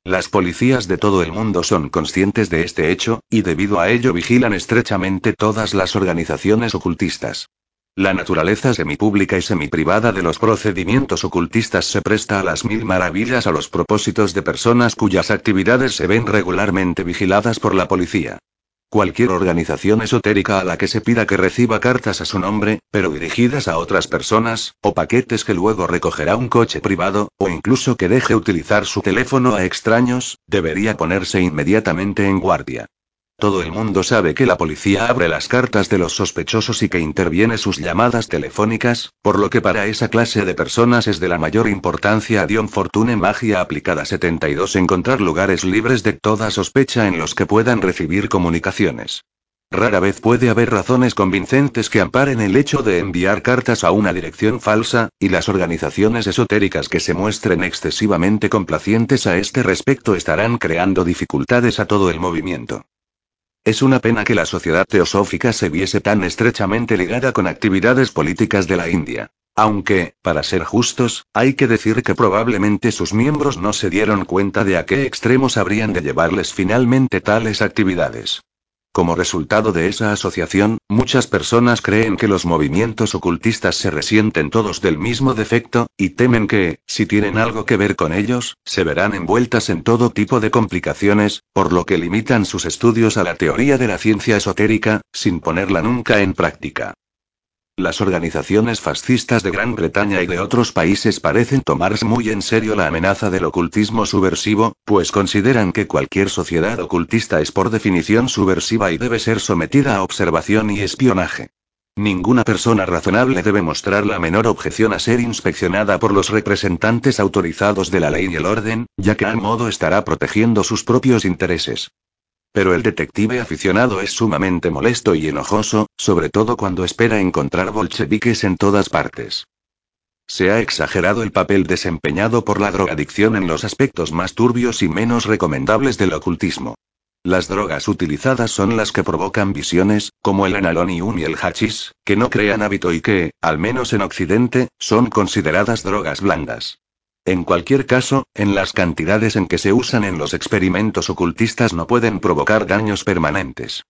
Las policías de todo el mundo son conscientes de este hecho, y debido a ello vigilan estrechamente todas las organizaciones ocultistas. La naturaleza semipública y semiprivada de los procedimientos ocultistas se presta a las mil maravillas a los propósitos de personas cuyas actividades se ven regularmente vigiladas por la policía. Cualquier organización esotérica a la que se pida que reciba cartas a su nombre, pero dirigidas a otras personas, o paquetes que luego recogerá un coche privado, o incluso que deje utilizar su teléfono a extraños, debería ponerse inmediatamente en guardia. Todo el mundo sabe que la policía abre las cartas de los sospechosos y que interviene sus llamadas telefónicas, por lo que para esa clase de personas es de la mayor importancia a Dion Fortune Magia aplicada 72 encontrar lugares libres de toda sospecha en los que puedan recibir comunicaciones. Rara vez puede haber razones convincentes que amparen el hecho de enviar cartas a una dirección falsa, y las organizaciones esotéricas que se muestren excesivamente complacientes a este respecto estarán creando dificultades a todo el movimiento. Es una pena que la sociedad teosófica se viese tan estrechamente ligada con actividades políticas de la India. Aunque, para ser justos, hay que decir que probablemente sus miembros no se dieron cuenta de a qué extremos habrían de llevarles finalmente tales actividades. Como resultado de esa asociación, muchas personas creen que los movimientos ocultistas se resienten todos del mismo defecto, y temen que, si tienen algo que ver con ellos, se verán envueltas en todo tipo de complicaciones, por lo que limitan sus estudios a la teoría de la ciencia esotérica, sin ponerla nunca en práctica. Las organizaciones fascistas de Gran Bretaña y de otros países parecen tomarse muy en serio la amenaza del ocultismo subversivo, pues consideran que cualquier sociedad ocultista es por definición subversiva y debe ser sometida a observación y espionaje. Ninguna persona razonable debe mostrar la menor objeción a ser inspeccionada por los representantes autorizados de la ley y el orden, ya que al modo estará protegiendo sus propios intereses. Pero el detective aficionado es sumamente molesto y enojoso, sobre todo cuando espera encontrar bolcheviques en todas partes. Se ha exagerado el papel desempeñado por la drogadicción en los aspectos más turbios y menos recomendables del ocultismo. Las drogas utilizadas son las que provocan visiones, como el analonium y el hachís, que no crean hábito y que, al menos en Occidente, son consideradas drogas blandas. En cualquier caso, en las cantidades en que se usan en los experimentos ocultistas no pueden provocar daños permanentes.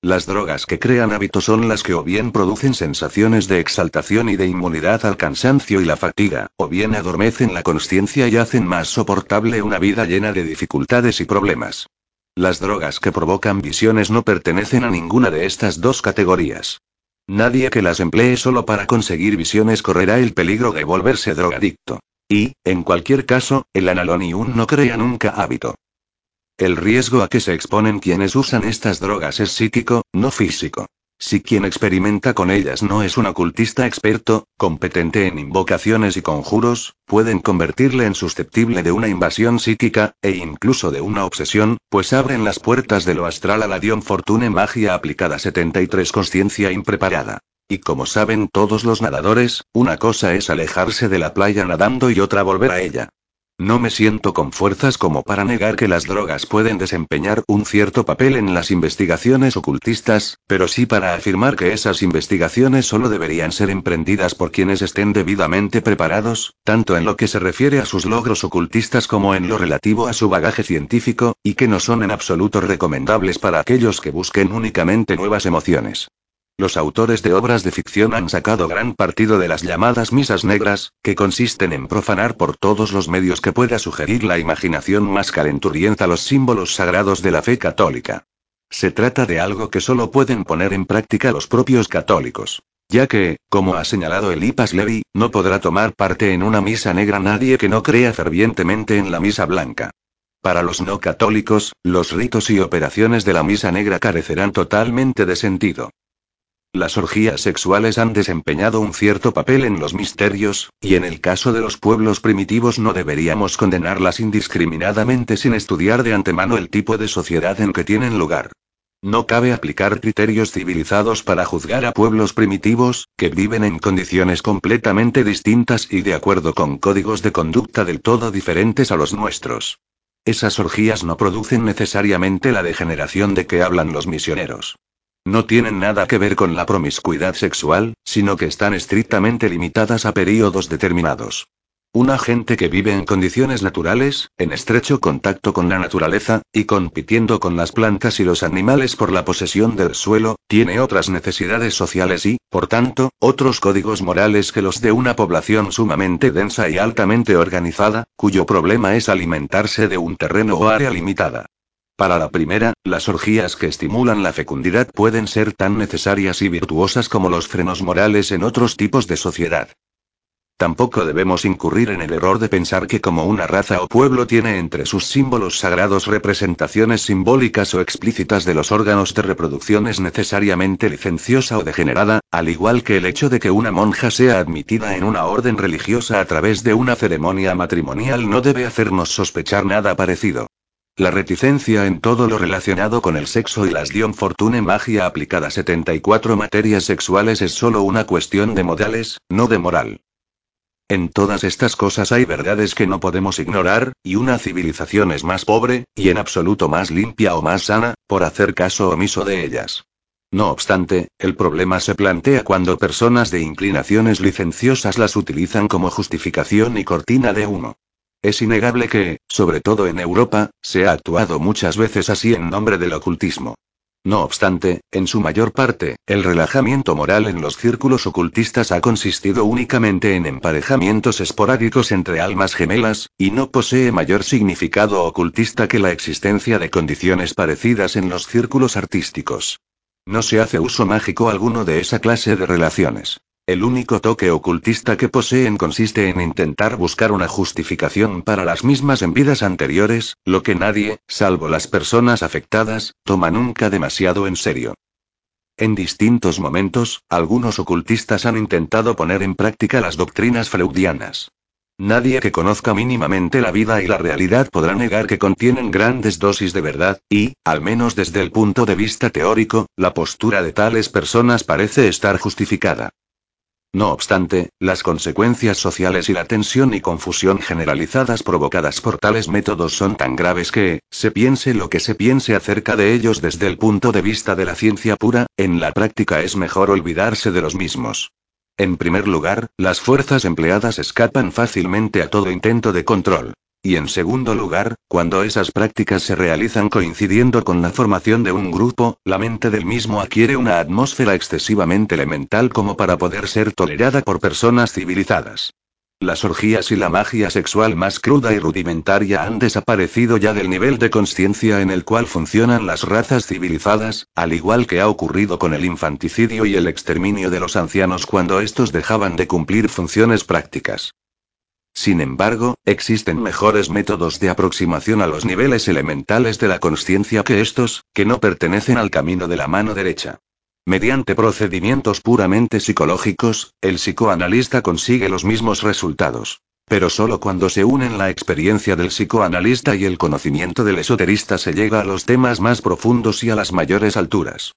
Las drogas que crean hábitos son las que o bien producen sensaciones de exaltación y de inmunidad al cansancio y la fatiga, o bien adormecen la conciencia y hacen más soportable una vida llena de dificultades y problemas. Las drogas que provocan visiones no pertenecen a ninguna de estas dos categorías. Nadie que las emplee solo para conseguir visiones correrá el peligro de volverse drogadicto. Y, en cualquier caso, el analonium no crea nunca hábito. El riesgo a que se exponen quienes usan estas drogas es psíquico, no físico. Si quien experimenta con ellas no es un ocultista experto, competente en invocaciones y conjuros, pueden convertirle en susceptible de una invasión psíquica, e incluso de una obsesión, pues abren las puertas de lo astral a la Dion Fortune magia aplicada 73 conciencia impreparada. Y como saben todos los nadadores, una cosa es alejarse de la playa nadando y otra volver a ella. No me siento con fuerzas como para negar que las drogas pueden desempeñar un cierto papel en las investigaciones ocultistas, pero sí para afirmar que esas investigaciones solo deberían ser emprendidas por quienes estén debidamente preparados, tanto en lo que se refiere a sus logros ocultistas como en lo relativo a su bagaje científico, y que no son en absoluto recomendables para aquellos que busquen únicamente nuevas emociones. Los autores de obras de ficción han sacado gran partido de las llamadas misas negras, que consisten en profanar por todos los medios que pueda sugerir la imaginación más calenturienta los símbolos sagrados de la fe católica. Se trata de algo que solo pueden poner en práctica los propios católicos. Ya que, como ha señalado Elipas Levi, no podrá tomar parte en una misa negra nadie que no crea fervientemente en la misa blanca. Para los no católicos, los ritos y operaciones de la misa negra carecerán totalmente de sentido. Las orgías sexuales han desempeñado un cierto papel en los misterios, y en el caso de los pueblos primitivos no deberíamos condenarlas indiscriminadamente sin estudiar de antemano el tipo de sociedad en que tienen lugar. No cabe aplicar criterios civilizados para juzgar a pueblos primitivos, que viven en condiciones completamente distintas y de acuerdo con códigos de conducta del todo diferentes a los nuestros. Esas orgías no producen necesariamente la degeneración de que hablan los misioneros. No tienen nada que ver con la promiscuidad sexual, sino que están estrictamente limitadas a períodos determinados. Una gente que vive en condiciones naturales, en estrecho contacto con la naturaleza, y compitiendo con las plantas y los animales por la posesión del suelo, tiene otras necesidades sociales y, por tanto, otros códigos morales que los de una población sumamente densa y altamente organizada, cuyo problema es alimentarse de un terreno o área limitada. Para la primera, las orgías que estimulan la fecundidad pueden ser tan necesarias y virtuosas como los frenos morales en otros tipos de sociedad. Tampoco debemos incurrir en el error de pensar que como una raza o pueblo tiene entre sus símbolos sagrados representaciones simbólicas o explícitas de los órganos de reproducción es necesariamente licenciosa o degenerada, al igual que el hecho de que una monja sea admitida en una orden religiosa a través de una ceremonia matrimonial no debe hacernos sospechar nada parecido. La reticencia en todo lo relacionado con el sexo y las Dion Fortune magia aplicada a 74 materias sexuales es solo una cuestión de modales, no de moral. En todas estas cosas hay verdades que no podemos ignorar, y una civilización es más pobre, y en absoluto más limpia o más sana, por hacer caso omiso de ellas. No obstante, el problema se plantea cuando personas de inclinaciones licenciosas las utilizan como justificación y cortina de humo. Es innegable que, sobre todo en Europa, se ha actuado muchas veces así en nombre del ocultismo. No obstante, en su mayor parte, el relajamiento moral en los círculos ocultistas ha consistido únicamente en emparejamientos esporádicos entre almas gemelas, y no posee mayor significado ocultista que la existencia de condiciones parecidas en los círculos artísticos. No se hace uso mágico alguno de esa clase de relaciones. El único toque ocultista que poseen consiste en intentar buscar una justificación para las mismas en vidas anteriores, lo que nadie, salvo las personas afectadas, toma nunca demasiado en serio. En distintos momentos, algunos ocultistas han intentado poner en práctica las doctrinas freudianas. Nadie que conozca mínimamente la vida y la realidad podrá negar que contienen grandes dosis de verdad, y, al menos desde el punto de vista teórico, la postura de tales personas parece estar justificada. No obstante, las consecuencias sociales y la tensión y confusión generalizadas provocadas por tales métodos son tan graves que, se piense lo que se piense acerca de ellos desde el punto de vista de la ciencia pura, en la práctica es mejor olvidarse de los mismos. En primer lugar, las fuerzas empleadas escapan fácilmente a todo intento de control. Y en segundo lugar, cuando esas prácticas se realizan coincidiendo con la formación de un grupo, la mente del mismo adquiere una atmósfera excesivamente elemental como para poder ser tolerada por personas civilizadas. Las orgías y la magia sexual más cruda y rudimentaria han desaparecido ya del nivel de conciencia en el cual funcionan las razas civilizadas, al igual que ha ocurrido con el infanticidio y el exterminio de los ancianos cuando estos dejaban de cumplir funciones prácticas. Sin embargo, existen mejores métodos de aproximación a los niveles elementales de la conciencia que estos, que no pertenecen al camino de la mano derecha. Mediante procedimientos puramente psicológicos, el psicoanalista consigue los mismos resultados. Pero solo cuando se unen la experiencia del psicoanalista y el conocimiento del esoterista se llega a los temas más profundos y a las mayores alturas.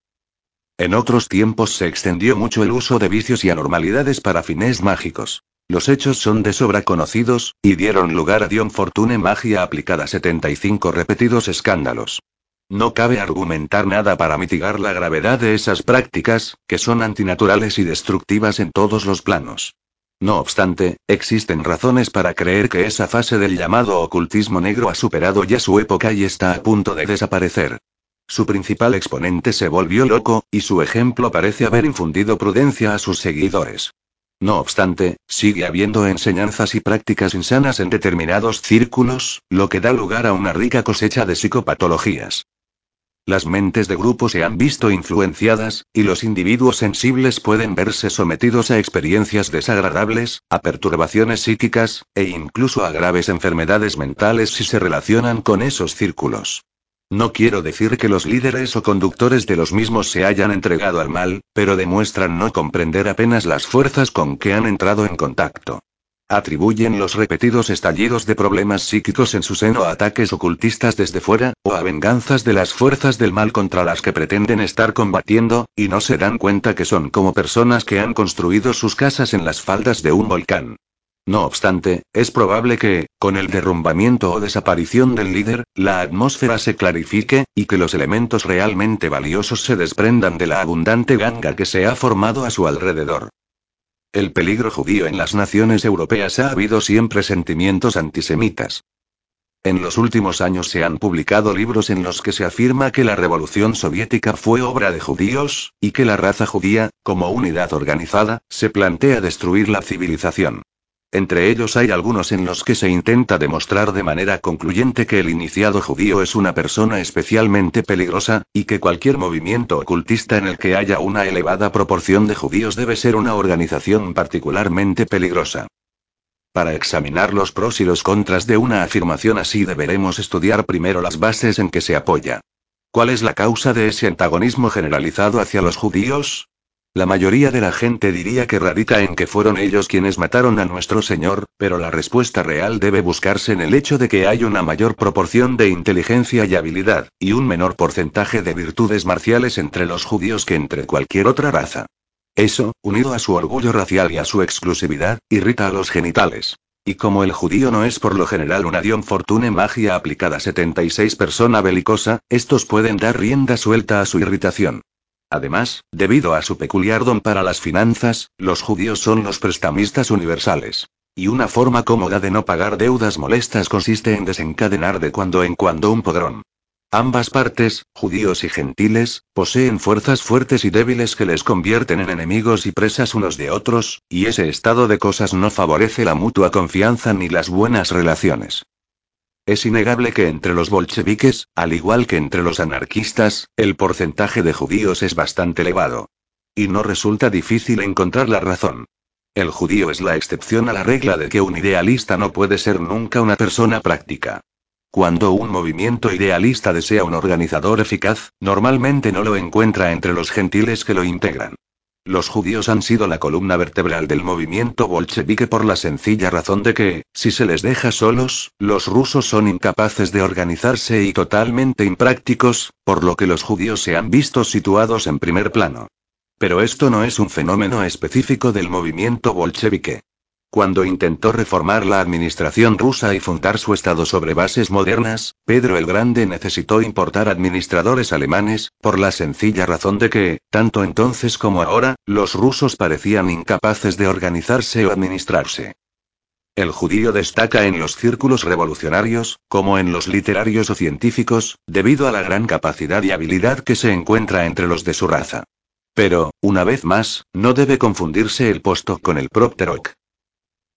En otros tiempos se extendió mucho el uso de vicios y anormalidades para fines mágicos. Los hechos son de sobra conocidos, y dieron lugar a Dion Fortune magia aplicada 75 repetidos escándalos. No cabe argumentar nada para mitigar la gravedad de esas prácticas, que son antinaturales y destructivas en todos los planos. No obstante, existen razones para creer que esa fase del llamado ocultismo negro ha superado ya su época y está a punto de desaparecer. Su principal exponente se volvió loco, y su ejemplo parece haber infundido prudencia a sus seguidores. No obstante, sigue habiendo enseñanzas y prácticas insanas en determinados círculos, lo que da lugar a una rica cosecha de psicopatologías. Las mentes de grupo se han visto influenciadas, y los individuos sensibles pueden verse sometidos a experiencias desagradables, a perturbaciones psíquicas, e incluso a graves enfermedades mentales si se relacionan con esos círculos. No quiero decir que los líderes o conductores de los mismos se hayan entregado al mal, pero demuestran no comprender apenas las fuerzas con que han entrado en contacto. Atribuyen los repetidos estallidos de problemas psíquicos en su seno a ataques ocultistas desde fuera, o a venganzas de las fuerzas del mal contra las que pretenden estar combatiendo, y no se dan cuenta que son como personas que han construido sus casas en las faldas de un volcán. No obstante, es probable que, con el derrumbamiento o desaparición del líder, la atmósfera se clarifique, y que los elementos realmente valiosos se desprendan de la abundante ganga que se ha formado a su alrededor. El peligro judío en las naciones europeas ha habido siempre sentimientos antisemitas. En los últimos años se han publicado libros en los que se afirma que la revolución soviética fue obra de judíos, y que la raza judía, como unidad organizada, se plantea destruir la civilización. Entre ellos hay algunos en los que se intenta demostrar de manera concluyente que el iniciado judío es una persona especialmente peligrosa, y que cualquier movimiento ocultista en el que haya una elevada proporción de judíos debe ser una organización particularmente peligrosa. Para examinar los pros y los contras de una afirmación así deberemos estudiar primero las bases en que se apoya. ¿Cuál es la causa de ese antagonismo generalizado hacia los judíos? La mayoría de la gente diría que radica en que fueron ellos quienes mataron a nuestro Señor, pero la respuesta real debe buscarse en el hecho de que hay una mayor proporción de inteligencia y habilidad, y un menor porcentaje de virtudes marciales entre los judíos que entre cualquier otra raza. Eso, unido a su orgullo racial y a su exclusividad, irrita a los genitales. Y como el judío no es por lo general una Dion Fortune magia aplicada a 76 persona belicosa, estos pueden dar rienda suelta a su irritación. Además, debido a su peculiar don para las finanzas, los judíos son los prestamistas universales. Y una forma cómoda de no pagar deudas molestas consiste en desencadenar de cuando en cuando un podrón. Ambas partes, judíos y gentiles, poseen fuerzas fuertes y débiles que les convierten en enemigos y presas unos de otros, y ese estado de cosas no favorece la mutua confianza ni las buenas relaciones. Es innegable que entre los bolcheviques, al igual que entre los anarquistas, el porcentaje de judíos es bastante elevado. Y no resulta difícil encontrar la razón. El judío es la excepción a la regla de que un idealista no puede ser nunca una persona práctica. Cuando un movimiento idealista desea un organizador eficaz, normalmente no lo encuentra entre los gentiles que lo integran. Los judíos han sido la columna vertebral del movimiento bolchevique por la sencilla razón de que, si se les deja solos, los rusos son incapaces de organizarse y totalmente imprácticos, por lo que los judíos se han visto situados en primer plano. Pero esto no es un fenómeno específico del movimiento bolchevique. Cuando intentó reformar la administración rusa y fundar su Estado sobre bases modernas, Pedro el Grande necesitó importar administradores alemanes, por la sencilla razón de que, tanto entonces como ahora, los rusos parecían incapaces de organizarse o administrarse. El judío destaca en los círculos revolucionarios, como en los literarios o científicos, debido a la gran capacidad y habilidad que se encuentra entre los de su raza. Pero, una vez más, no debe confundirse el posto con el propterok.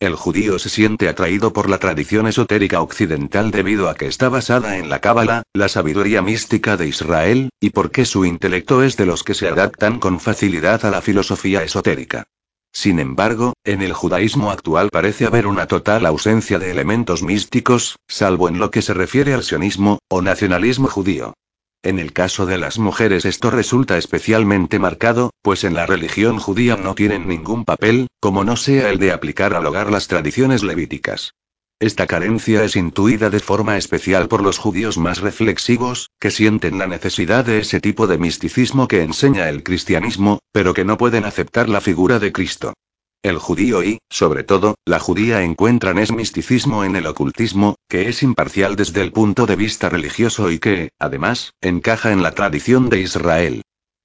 El judío se siente atraído por la tradición esotérica occidental debido a que está basada en la Cábala, la sabiduría mística de Israel, y porque su intelecto es de los que se adaptan con facilidad a la filosofía esotérica. Sin embargo, en el judaísmo actual parece haber una total ausencia de elementos místicos, salvo en lo que se refiere al sionismo, o nacionalismo judío. En el caso de las mujeres esto resulta especialmente marcado, pues en la religión judía no tienen ningún papel, como no sea el de aplicar al hogar las tradiciones levíticas. Esta carencia es intuida de forma especial por los judíos más reflexivos, que sienten la necesidad de ese tipo de misticismo que enseña el cristianismo, pero que no pueden aceptar la figura de Cristo. El judío y, sobre todo, la judía encuentran ese misticismo en el ocultismo, que es imparcial desde el punto de vista religioso y que, además, encaja en la tradición de Israel.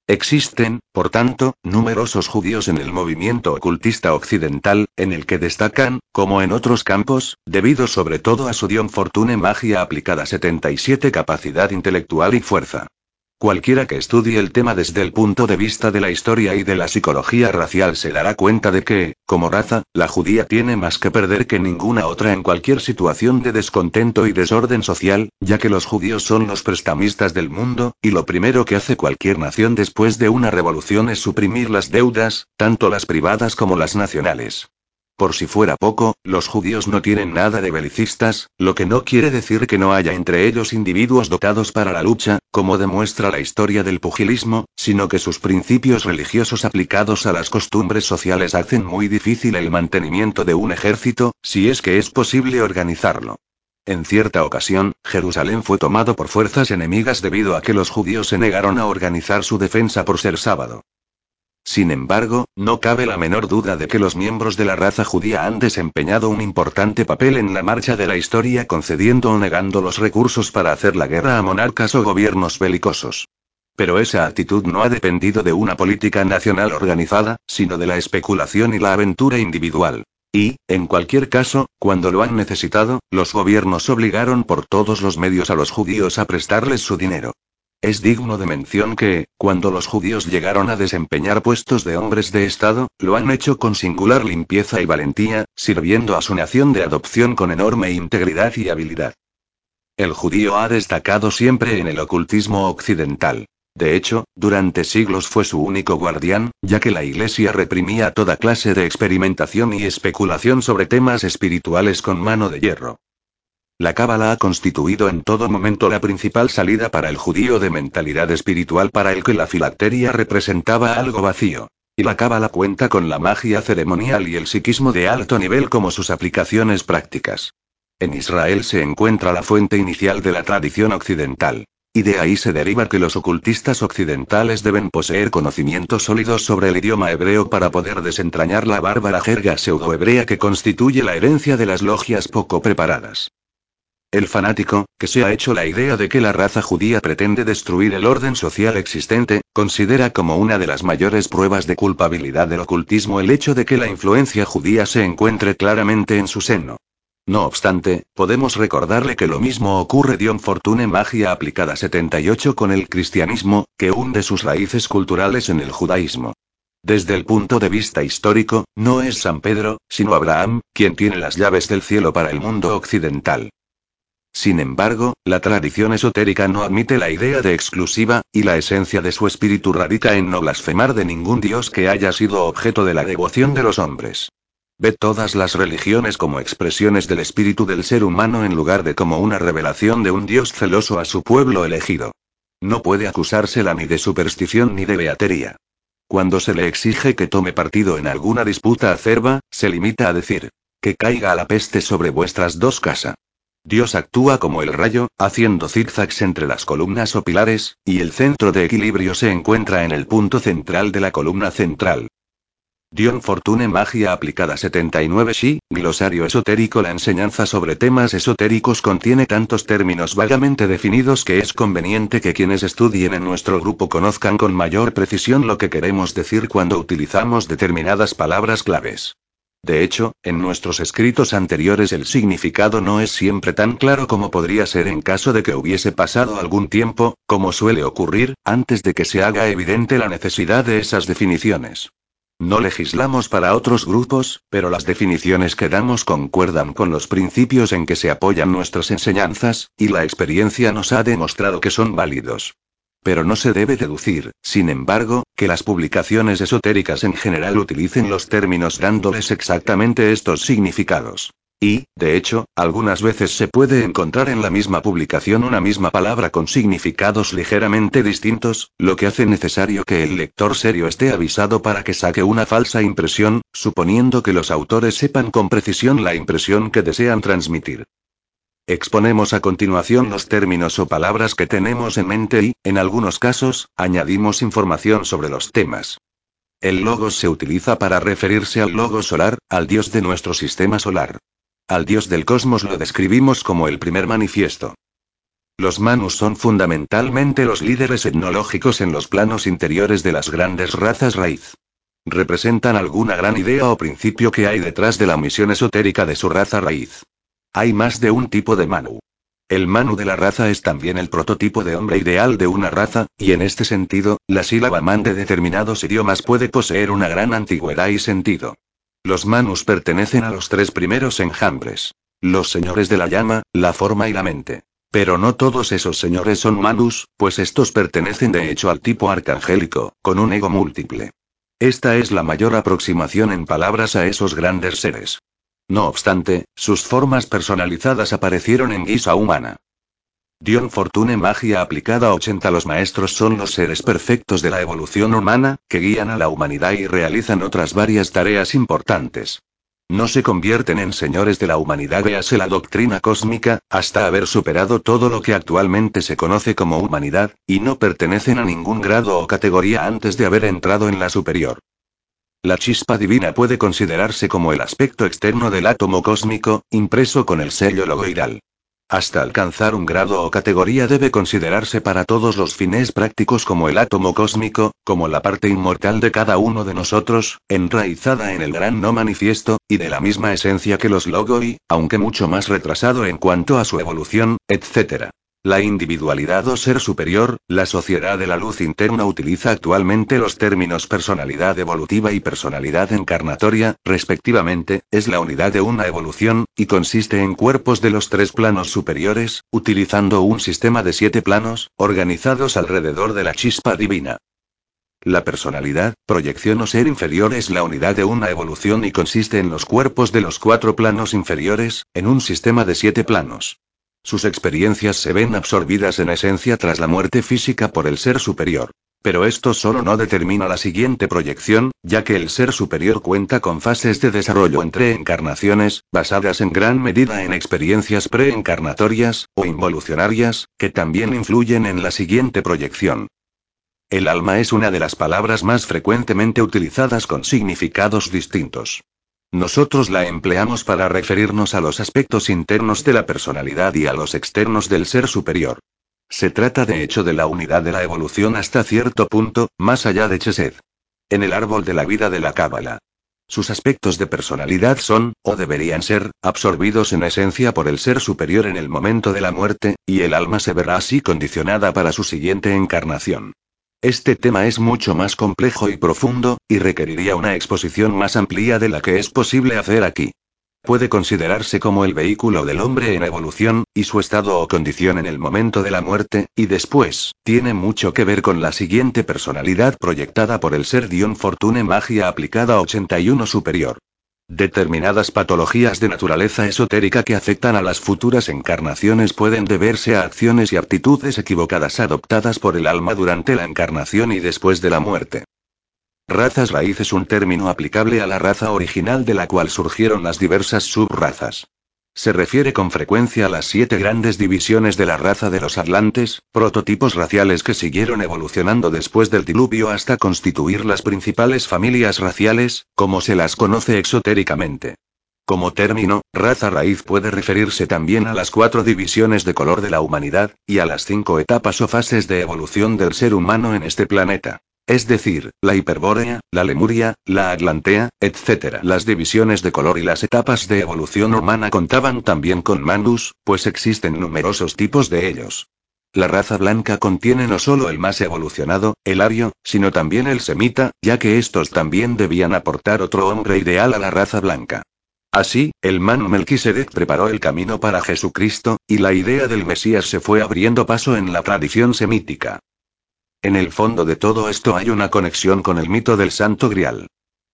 Existen, por tanto, numerosos judíos en el movimiento ocultista occidental, en el que destacan, como en otros campos, debido sobre todo a su Dion Fortune magia aplicada 77 capacidad intelectual y fuerza. Cualquiera que estudie el tema desde el punto de vista de la historia y de la psicología racial se dará cuenta de que, como raza, la judía tiene más que perder que ninguna otra en cualquier situación de descontento y desorden social, ya que los judíos son los prestamistas del mundo, y lo primero que hace cualquier nación después de una revolución es suprimir las deudas, tanto las privadas como las nacionales. Por si fuera poco, los judíos no tienen nada de belicistas, lo que no quiere decir que no haya entre ellos individuos dotados para la lucha, como demuestra la historia del pugilismo, sino que sus principios religiosos aplicados a las costumbres sociales hacen muy difícil el mantenimiento de un ejército, si es que es posible organizarlo. En cierta ocasión, Jerusalén fue tomado por fuerzas enemigas debido a que los judíos se negaron a organizar su defensa por ser sábado. Sin embargo, no cabe la menor duda de que los miembros de la raza judía han desempeñado un importante papel en la marcha de la historia concediendo o negando los recursos para hacer la guerra a monarcas o gobiernos belicosos. Pero esa actitud no ha dependido de una política nacional organizada, sino de la especulación y la aventura individual. Y, en cualquier caso, cuando lo han necesitado, los gobiernos obligaron por todos los medios a los judíos a prestarles su dinero. Es digno de mención que, cuando los judíos llegaron a desempeñar puestos de hombres de Estado, lo han hecho con singular limpieza y valentía, sirviendo a su nación de adopción con enorme integridad y habilidad. El judío ha destacado siempre en el ocultismo occidental. De hecho, durante siglos fue su único guardián, ya que la Iglesia reprimía toda clase de experimentación y especulación sobre temas espirituales con mano de hierro. La cábala ha constituido en todo momento la principal salida para el judío de mentalidad espiritual para el que la filacteria representaba algo vacío. Y la cábala cuenta con la magia ceremonial y el psiquismo de alto nivel como sus aplicaciones prácticas. En Israel se encuentra la fuente inicial de la tradición occidental. Y de ahí se deriva que los ocultistas occidentales deben poseer conocimientos sólidos sobre el idioma hebreo para poder desentrañar la bárbara jerga pseudohebrea que constituye la herencia de las logias poco preparadas. El fanático, que se ha hecho la idea de que la raza judía pretende destruir el orden social existente, considera como una de las mayores pruebas de culpabilidad del ocultismo el hecho de que la influencia judía se encuentre claramente en su seno. No obstante, podemos recordarle que lo mismo ocurre Dion Fortune Magia aplicada 78 con el cristianismo, que hunde sus raíces culturales en el judaísmo. Desde el punto de vista histórico, no es San Pedro, sino Abraham, quien tiene las llaves del cielo para el mundo occidental. Sin embargo, la tradición esotérica no admite la idea de exclusiva, y la esencia de su espíritu radica en no blasfemar de ningún dios que haya sido objeto de la devoción de los hombres. Ve todas las religiones como expresiones del espíritu del ser humano en lugar de como una revelación de un dios celoso a su pueblo elegido. No puede acusársela ni de superstición ni de beatería. Cuando se le exige que tome partido en alguna disputa acerba, se limita a decir, que caiga la peste sobre vuestras dos casas. Dios actúa como el rayo, haciendo zigzags entre las columnas o pilares, y el centro de equilibrio se encuentra en el punto central de la columna central. Dion Fortune Magia aplicada 79 Shi, glosario esotérico La enseñanza sobre temas esotéricos contiene tantos términos vagamente definidos que es conveniente que quienes estudien en nuestro grupo conozcan con mayor precisión lo que queremos decir cuando utilizamos determinadas palabras claves. De hecho, en nuestros escritos anteriores el significado no es siempre tan claro como podría ser en caso de que hubiese pasado algún tiempo, como suele ocurrir, antes de que se haga evidente la necesidad de esas definiciones. No legislamos para otros grupos, pero las definiciones que damos concuerdan con los principios en que se apoyan nuestras enseñanzas, y la experiencia nos ha demostrado que son válidos. Pero no se debe deducir, sin embargo, que las publicaciones esotéricas en general utilicen los términos dándoles exactamente estos significados. Y, de hecho, algunas veces se puede encontrar en la misma publicación una misma palabra con significados ligeramente distintos, lo que hace necesario que el lector serio esté avisado para que saque una falsa impresión, suponiendo que los autores sepan con precisión la impresión que desean transmitir. Exponemos a continuación los términos o palabras que tenemos en mente y, en algunos casos, añadimos información sobre los temas. El logos se utiliza para referirse al logo solar, al dios de nuestro sistema solar. Al dios del cosmos lo describimos como el primer manifiesto. Los manus son fundamentalmente los líderes etnológicos en los planos interiores de las grandes razas raíz. Representan alguna gran idea o principio que hay detrás de la misión esotérica de su raza raíz. Hay más de un tipo de manu. El manu de la raza es también el prototipo de hombre ideal de una raza, y en este sentido, la sílaba man de determinados idiomas puede poseer una gran antigüedad y sentido. Los manus pertenecen a los tres primeros enjambres. Los señores de la llama, la forma y la mente. Pero no todos esos señores son manus, pues estos pertenecen de hecho al tipo arcangélico, con un ego múltiple. Esta es la mayor aproximación en palabras a esos grandes seres. No obstante, sus formas personalizadas aparecieron en guisa humana. Dion Fortune Magia aplicada 80 Los maestros son los seres perfectos de la evolución humana, que guían a la humanidad y realizan otras varias tareas importantes. No se convierten en señores de la humanidad, véase la doctrina cósmica, hasta haber superado todo lo que actualmente se conoce como humanidad, y no pertenecen a ningún grado o categoría antes de haber entrado en la superior. La chispa divina puede considerarse como el aspecto externo del átomo cósmico, impreso con el sello logoidal. Hasta alcanzar un grado o categoría debe considerarse para todos los fines prácticos como el átomo cósmico, como la parte inmortal de cada uno de nosotros, enraizada en el gran no manifiesto, y de la misma esencia que los logoi, aunque mucho más retrasado en cuanto a su evolución, etc. La individualidad o ser superior, la sociedad de la luz interna utiliza actualmente los términos personalidad evolutiva y personalidad encarnatoria, respectivamente, es la unidad de una evolución, y consiste en cuerpos de los tres planos superiores, utilizando un sistema de siete planos, organizados alrededor de la chispa divina. La personalidad, proyección o ser inferior es la unidad de una evolución y consiste en los cuerpos de los cuatro planos inferiores, en un sistema de siete planos. Sus experiencias se ven absorbidas en esencia tras la muerte física por el ser superior. Pero esto solo no determina la siguiente proyección, ya que el ser superior cuenta con fases de desarrollo entre encarnaciones, basadas en gran medida en experiencias preencarnatorias, o involucionarias, que también influyen en la siguiente proyección. El alma es una de las palabras más frecuentemente utilizadas con significados distintos. Nosotros la empleamos para referirnos a los aspectos internos de la personalidad y a los externos del ser superior. Se trata de hecho de la unidad de la evolución hasta cierto punto, más allá de Chesed. En el árbol de la vida de la Cábala. Sus aspectos de personalidad son, o deberían ser, absorbidos en esencia por el ser superior en el momento de la muerte, y el alma se verá así condicionada para su siguiente encarnación. Este tema es mucho más complejo y profundo, y requeriría una exposición más amplia de la que es posible hacer aquí. Puede considerarse como el vehículo del hombre en evolución, y su estado o condición en el momento de la muerte, y después, tiene mucho que ver con la siguiente personalidad proyectada por el ser Dion Fortune Magia aplicada 81 superior. Determinadas patologías de naturaleza esotérica que afectan a las futuras encarnaciones pueden deberse a acciones y actitudes equivocadas adoptadas por el alma durante la encarnación y después de la muerte. Razas raíz es un término aplicable a la raza original de la cual surgieron las diversas subrazas. Se refiere con frecuencia a las siete grandes divisiones de la raza de los atlantes, prototipos raciales que siguieron evolucionando después del diluvio hasta constituir las principales familias raciales, como se las conoce exotéricamente. Como término, raza raíz puede referirse también a las cuatro divisiones de color de la humanidad, y a las cinco etapas o fases de evolución del ser humano en este planeta. Es decir, la hiperbórea, la lemuria, la atlantea, etc. Las divisiones de color y las etapas de evolución humana contaban también con mandus, pues existen numerosos tipos de ellos. La raza blanca contiene no solo el más evolucionado, el ario, sino también el semita, ya que estos también debían aportar otro hombre ideal a la raza blanca. Así, el man Melquisedec preparó el camino para Jesucristo, y la idea del Mesías se fue abriendo paso en la tradición semítica. En el fondo de todo esto hay una conexión con el mito del Santo Grial.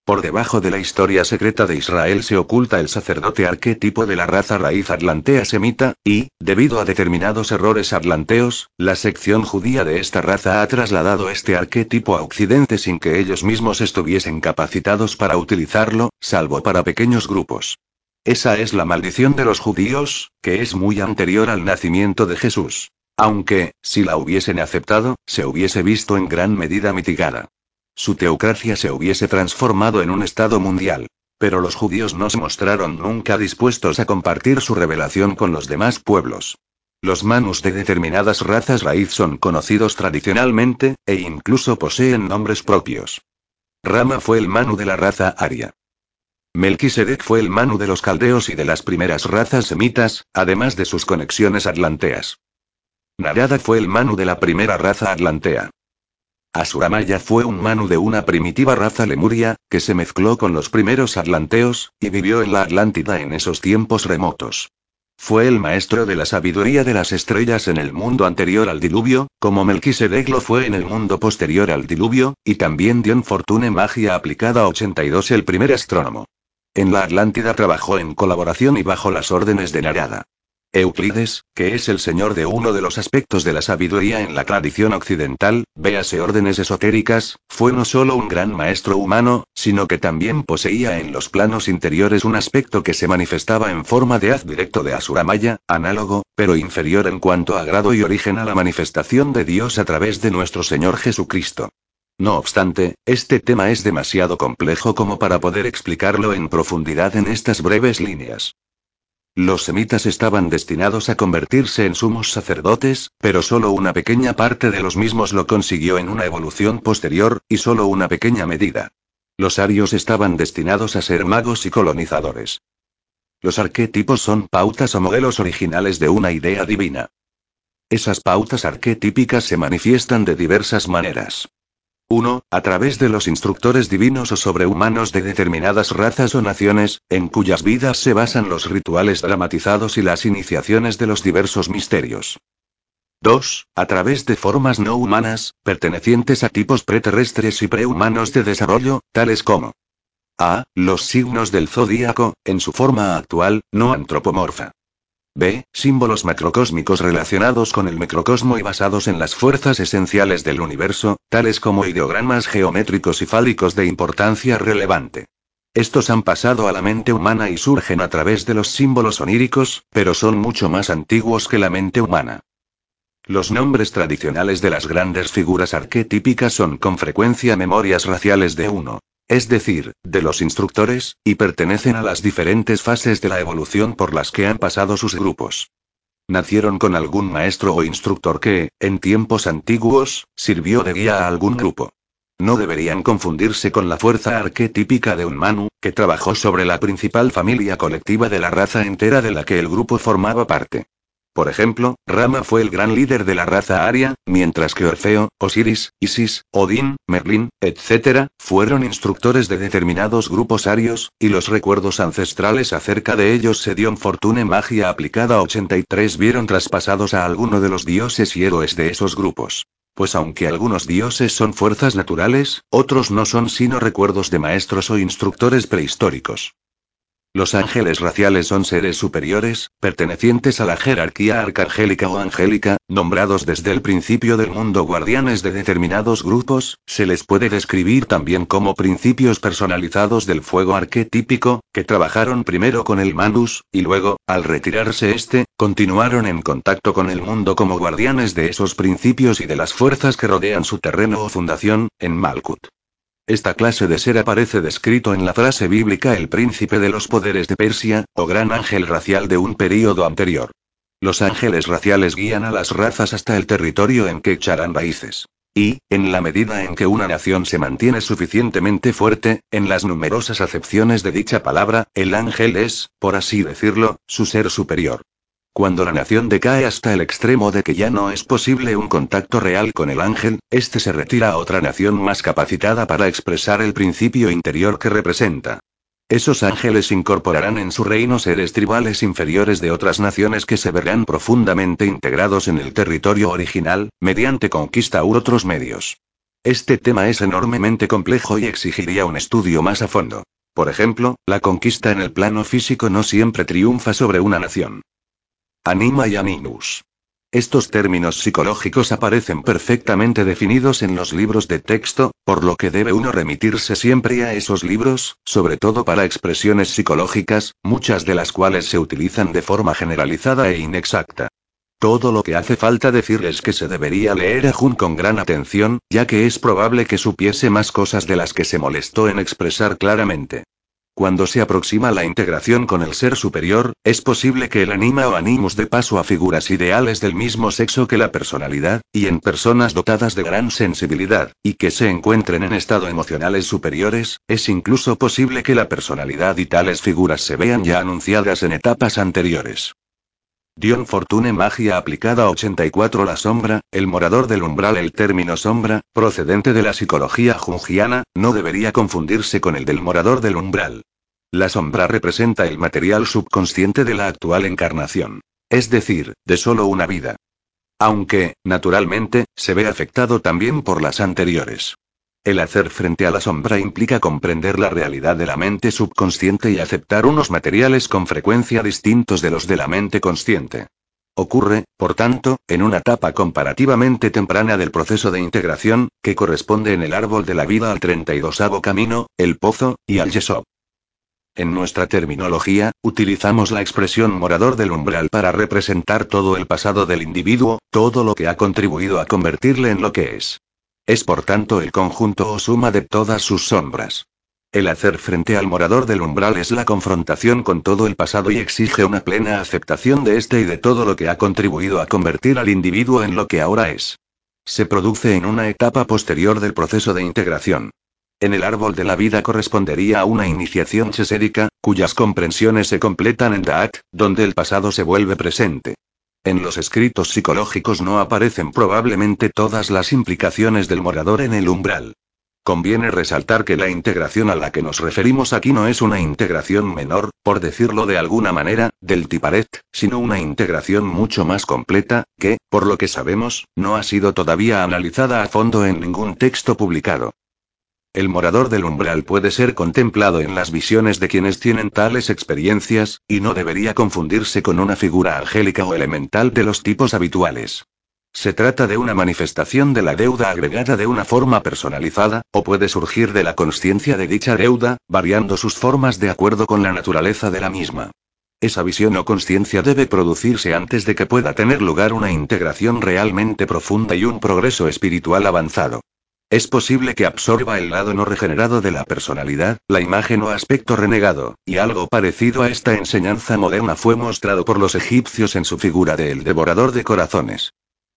Por debajo de la historia secreta de Israel se oculta el sacerdote arquetipo de la raza raíz atlantea semita, y, debido a determinados errores atlanteos, la sección judía de esta raza ha trasladado este arquetipo a Occidente sin que ellos mismos estuviesen capacitados para utilizarlo, salvo para pequeños grupos. Esa es la maldición de los judíos, que es muy anterior al nacimiento de Jesús. Aunque, si la hubiesen aceptado, se hubiese visto en gran medida mitigada. Su teocracia se hubiese transformado en un Estado mundial. Pero los judíos no se mostraron nunca dispuestos a compartir su revelación con los demás pueblos. Los manus de determinadas razas raíz son conocidos tradicionalmente, e incluso poseen nombres propios. Rama fue el manu de la raza aria. Melquisedec fue el manu de los caldeos y de las primeras razas semitas, además de sus conexiones atlanteas. Narada fue el manu de la primera raza atlantea. Asuramaya fue un manu de una primitiva raza lemuria, que se mezcló con los primeros atlanteos, y vivió en la Atlántida en esos tiempos remotos. Fue el maestro de la sabiduría de las estrellas en el mundo anterior al diluvio, como Melquisedec lo fue en el mundo posterior al diluvio, y también dio en Fortune Magia Aplicada 82 el primer astrónomo. En la Atlántida trabajó en colaboración y bajo las órdenes de Narada. Euclides, que es el señor de uno de los aspectos de la sabiduría en la tradición occidental, véase órdenes esotéricas, fue no solo un gran maestro humano, sino que también poseía en los planos interiores un aspecto que se manifestaba en forma de haz directo de Asuramaya, análogo, pero inferior en cuanto a grado y origen a la manifestación de Dios a través de nuestro Señor Jesucristo. No obstante, este tema es demasiado complejo como para poder explicarlo en profundidad en estas breves líneas. Los semitas estaban destinados a convertirse en sumos sacerdotes, pero solo una pequeña parte de los mismos lo consiguió en una evolución posterior, y solo una pequeña medida. Los arios estaban destinados a ser magos y colonizadores. Los arquetipos son pautas o modelos originales de una idea divina. Esas pautas arquetípicas se manifiestan de diversas maneras. 1. A través de los instructores divinos o sobrehumanos de determinadas razas o naciones, en cuyas vidas se basan los rituales dramatizados y las iniciaciones de los diversos misterios. 2. A través de formas no humanas, pertenecientes a tipos preterrestres y prehumanos de desarrollo, tales como A. Los signos del zodíaco, en su forma actual, no antropomorfa. B. Símbolos macrocósmicos relacionados con el microcosmo y basados en las fuerzas esenciales del universo, tales como ideogramas geométricos y fálicos de importancia relevante. Estos han pasado a la mente humana y surgen a través de los símbolos oníricos, pero son mucho más antiguos que la mente humana. Los nombres tradicionales de las grandes figuras arquetípicas son con frecuencia memorias raciales de uno es decir, de los instructores, y pertenecen a las diferentes fases de la evolución por las que han pasado sus grupos. Nacieron con algún maestro o instructor que, en tiempos antiguos, sirvió de guía a algún grupo. No deberían confundirse con la fuerza arquetípica de un Manu, que trabajó sobre la principal familia colectiva de la raza entera de la que el grupo formaba parte. Por ejemplo, Rama fue el gran líder de la raza aria, mientras que Orfeo, Osiris, Isis, Odín, Merlín, etc., fueron instructores de determinados grupos arios, y los recuerdos ancestrales acerca de ellos se dio en Fortune Magia aplicada 83 vieron traspasados a alguno de los dioses y héroes de esos grupos. Pues aunque algunos dioses son fuerzas naturales, otros no son sino recuerdos de maestros o instructores prehistóricos. Los ángeles raciales son seres superiores, pertenecientes a la jerarquía arcangélica o angélica, nombrados desde el principio del mundo guardianes de determinados grupos, se les puede describir también como principios personalizados del fuego arquetípico, que trabajaron primero con el Manus, y luego, al retirarse este, continuaron en contacto con el mundo como guardianes de esos principios y de las fuerzas que rodean su terreno o fundación, en Malkut. Esta clase de ser aparece descrito en la frase bíblica el príncipe de los poderes de Persia, o gran ángel racial de un período anterior. Los ángeles raciales guían a las razas hasta el territorio en que echarán raíces. Y, en la medida en que una nación se mantiene suficientemente fuerte, en las numerosas acepciones de dicha palabra, el ángel es, por así decirlo, su ser superior. Cuando la nación decae hasta el extremo de que ya no es posible un contacto real con el ángel, éste se retira a otra nación más capacitada para expresar el principio interior que representa. Esos ángeles incorporarán en su reino seres tribales inferiores de otras naciones que se verán profundamente integrados en el territorio original, mediante conquista u otros medios. Este tema es enormemente complejo y exigiría un estudio más a fondo. Por ejemplo, la conquista en el plano físico no siempre triunfa sobre una nación. Anima y animus. Estos términos psicológicos aparecen perfectamente definidos en los libros de texto, por lo que debe uno remitirse siempre a esos libros, sobre todo para expresiones psicológicas, muchas de las cuales se utilizan de forma generalizada e inexacta. Todo lo que hace falta decir es que se debería leer a Jun con gran atención, ya que es probable que supiese más cosas de las que se molestó en expresar claramente. Cuando se aproxima la integración con el ser superior, es posible que el anima o animus dé paso a figuras ideales del mismo sexo que la personalidad, y en personas dotadas de gran sensibilidad, y que se encuentren en estado emocionales superiores, es incluso posible que la personalidad y tales figuras se vean ya anunciadas en etapas anteriores. Dion Fortune Magia aplicada 84 La sombra, el morador del umbral El término sombra, procedente de la psicología jungiana, no debería confundirse con el del morador del umbral. La sombra representa el material subconsciente de la actual encarnación. Es decir, de solo una vida. Aunque, naturalmente, se ve afectado también por las anteriores. El hacer frente a la sombra implica comprender la realidad de la mente subconsciente y aceptar unos materiales con frecuencia distintos de los de la mente consciente. Ocurre, por tanto, en una etapa comparativamente temprana del proceso de integración, que corresponde en el árbol de la vida al 32 camino, el pozo, y al yesod. En nuestra terminología, utilizamos la expresión morador del umbral para representar todo el pasado del individuo, todo lo que ha contribuido a convertirle en lo que es. Es por tanto el conjunto o suma de todas sus sombras. El hacer frente al morador del umbral es la confrontación con todo el pasado y exige una plena aceptación de este y de todo lo que ha contribuido a convertir al individuo en lo que ahora es. Se produce en una etapa posterior del proceso de integración. En el árbol de la vida correspondería a una iniciación chesérica, cuyas comprensiones se completan en Daat, donde el pasado se vuelve presente. En los escritos psicológicos no aparecen probablemente todas las implicaciones del morador en el umbral. Conviene resaltar que la integración a la que nos referimos aquí no es una integración menor, por decirlo de alguna manera, del Tiparet, sino una integración mucho más completa, que, por lo que sabemos, no ha sido todavía analizada a fondo en ningún texto publicado. El morador del umbral puede ser contemplado en las visiones de quienes tienen tales experiencias, y no debería confundirse con una figura angélica o elemental de los tipos habituales. Se trata de una manifestación de la deuda agregada de una forma personalizada, o puede surgir de la conciencia de dicha deuda, variando sus formas de acuerdo con la naturaleza de la misma. Esa visión o conciencia debe producirse antes de que pueda tener lugar una integración realmente profunda y un progreso espiritual avanzado. Es posible que absorba el lado no regenerado de la personalidad, la imagen o aspecto renegado, y algo parecido a esta enseñanza moderna fue mostrado por los egipcios en su figura de el devorador de corazones.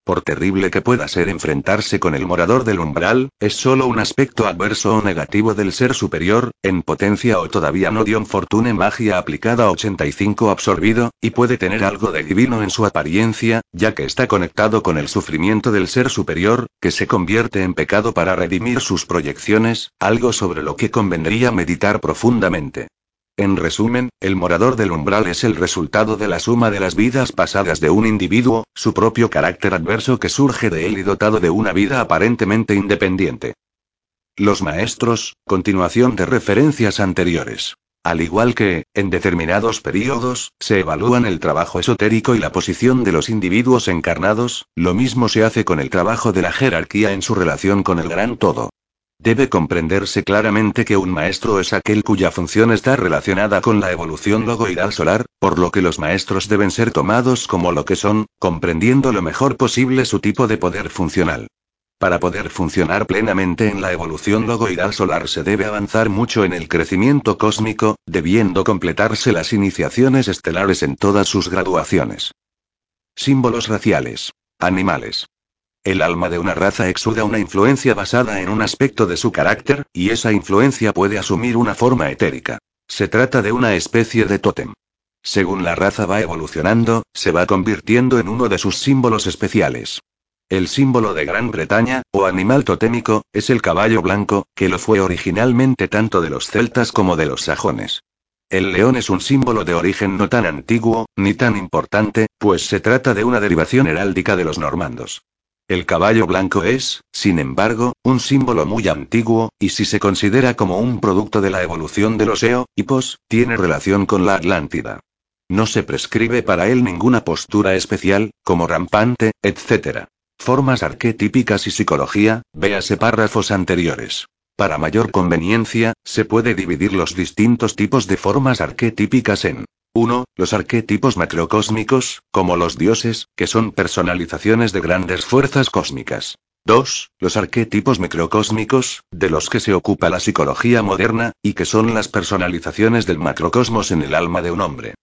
Por terrible que pueda ser enfrentarse con el morador del umbral, es solo un aspecto adverso o negativo del ser superior, en potencia o todavía no dio fortune magia aplicada 85 absorbido, y puede tener algo de divino en su apariencia, ya que está conectado con el sufrimiento del ser superior, que se convierte en pecado para redimir sus proyecciones, algo sobre lo que convendría meditar profundamente. En resumen, el morador del umbral es el resultado de la suma de las vidas pasadas de un individuo, su propio carácter adverso que surge de él y dotado de una vida aparentemente independiente. Los maestros, continuación de referencias anteriores. Al igual que, en determinados periodos, se evalúan el trabajo esotérico y la posición de los individuos encarnados, lo mismo se hace con el trabajo de la jerarquía en su relación con el gran todo. Debe comprenderse claramente que un maestro es aquel cuya función está relacionada con la evolución logoidal solar, por lo que los maestros deben ser tomados como lo que son, comprendiendo lo mejor posible su tipo de poder funcional. Para poder funcionar plenamente en la evolución logoidal solar se debe avanzar mucho en el crecimiento cósmico, debiendo completarse las iniciaciones estelares en todas sus graduaciones. Símbolos raciales. Animales. El alma de una raza exuda una influencia basada en un aspecto de su carácter, y esa influencia puede asumir una forma etérica. Se trata de una especie de tótem. Según la raza va evolucionando, se va convirtiendo en uno de sus símbolos especiales. El símbolo de Gran Bretaña, o animal totémico, es el caballo blanco, que lo fue originalmente tanto de los celtas como de los sajones. El león es un símbolo de origen no tan antiguo, ni tan importante, pues se trata de una derivación heráldica de los normandos. El caballo blanco es, sin embargo, un símbolo muy antiguo, y si se considera como un producto de la evolución de los Eohipos, tiene relación con la Atlántida. No se prescribe para él ninguna postura especial, como rampante, etc. Formas arquetípicas y psicología, véase párrafos anteriores. Para mayor conveniencia, se puede dividir los distintos tipos de formas arquetípicas en 1. Los arquetipos macrocósmicos, como los dioses, que son personalizaciones de grandes fuerzas cósmicas. 2. Los arquetipos microcósmicos, de los que se ocupa la psicología moderna, y que son las personalizaciones del macrocosmos en el alma de un hombre.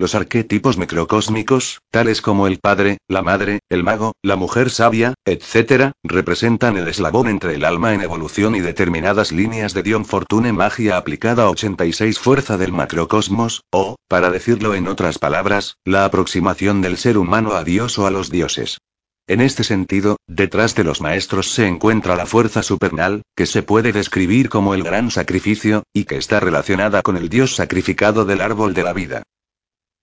Los arquetipos microcósmicos, tales como el padre, la madre, el mago, la mujer sabia, etc., representan el eslabón entre el alma en evolución y determinadas líneas de Dion Fortune magia aplicada a 86 fuerza del macrocosmos, o, para decirlo en otras palabras, la aproximación del ser humano a Dios o a los dioses. En este sentido, detrás de los maestros se encuentra la fuerza supernal, que se puede describir como el gran sacrificio, y que está relacionada con el Dios sacrificado del árbol de la vida.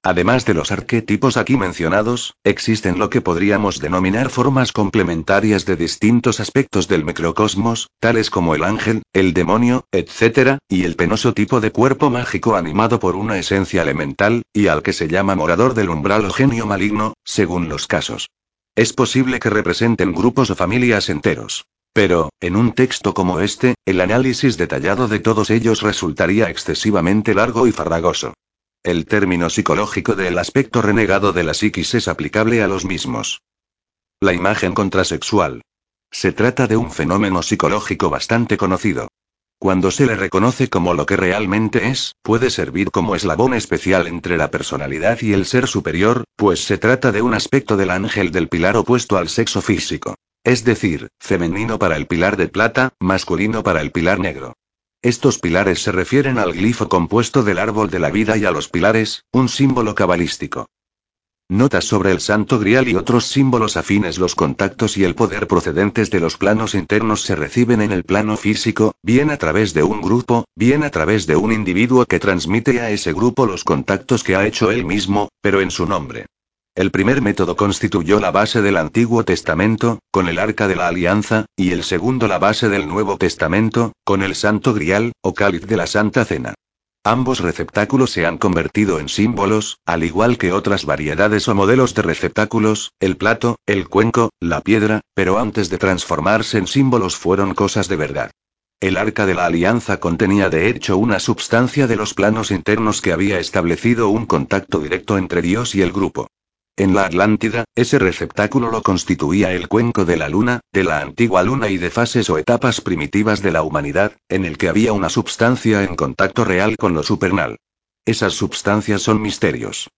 Además de los arquetipos aquí mencionados, existen lo que podríamos denominar formas complementarias de distintos aspectos del microcosmos, tales como el ángel, el demonio, etc., y el penoso tipo de cuerpo mágico animado por una esencia elemental, y al que se llama morador del umbral o genio maligno, según los casos. Es posible que representen grupos o familias enteros. Pero, en un texto como este, el análisis detallado de todos ellos resultaría excesivamente largo y farragoso. El término psicológico del aspecto renegado de la psiquis es aplicable a los mismos. La imagen contrasexual. Se trata de un fenómeno psicológico bastante conocido. Cuando se le reconoce como lo que realmente es, puede servir como eslabón especial entre la personalidad y el ser superior, pues se trata de un aspecto del ángel del pilar opuesto al sexo físico. Es decir, femenino para el pilar de plata, masculino para el pilar negro. Estos pilares se refieren al glifo compuesto del árbol de la vida y a los pilares, un símbolo cabalístico. Notas sobre el Santo Grial y otros símbolos afines. Los contactos y el poder procedentes de los planos internos se reciben en el plano físico, bien a través de un grupo, bien a través de un individuo que transmite a ese grupo los contactos que ha hecho él mismo, pero en su nombre. El primer método constituyó la base del Antiguo Testamento, con el Arca de la Alianza, y el segundo la base del Nuevo Testamento, con el Santo Grial, o Cáliz de la Santa Cena. Ambos receptáculos se han convertido en símbolos, al igual que otras variedades o modelos de receptáculos, el plato, el cuenco, la piedra, pero antes de transformarse en símbolos fueron cosas de verdad. El arca de la alianza contenía de hecho una substancia de los planos internos que había establecido un contacto directo entre Dios y el grupo. En la Atlántida, ese receptáculo lo constituía el cuenco de la luna, de la antigua luna y de fases o etapas primitivas de la humanidad, en el que había una substancia en contacto real con lo supernal. Esas substancias son misterios.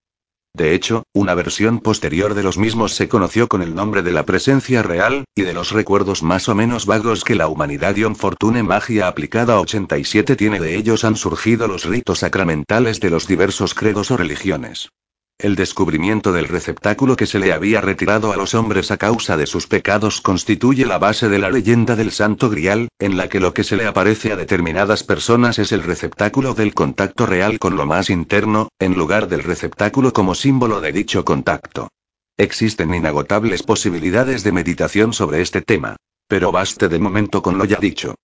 De hecho, una versión posterior de los mismos se conoció con el nombre de la presencia real, y de los recuerdos más o menos vagos que la humanidad Dion Fortune Magia aplicada a 87 tiene de ellos han surgido los ritos sacramentales de los diversos credos o religiones. El descubrimiento del receptáculo que se le había retirado a los hombres a causa de sus pecados constituye la base de la leyenda del Santo Grial, en la que lo que se le aparece a determinadas personas es el receptáculo del contacto real con lo más interno, en lugar del receptáculo como símbolo de dicho contacto. Existen inagotables posibilidades de meditación sobre este tema. Pero baste de momento con lo ya dicho.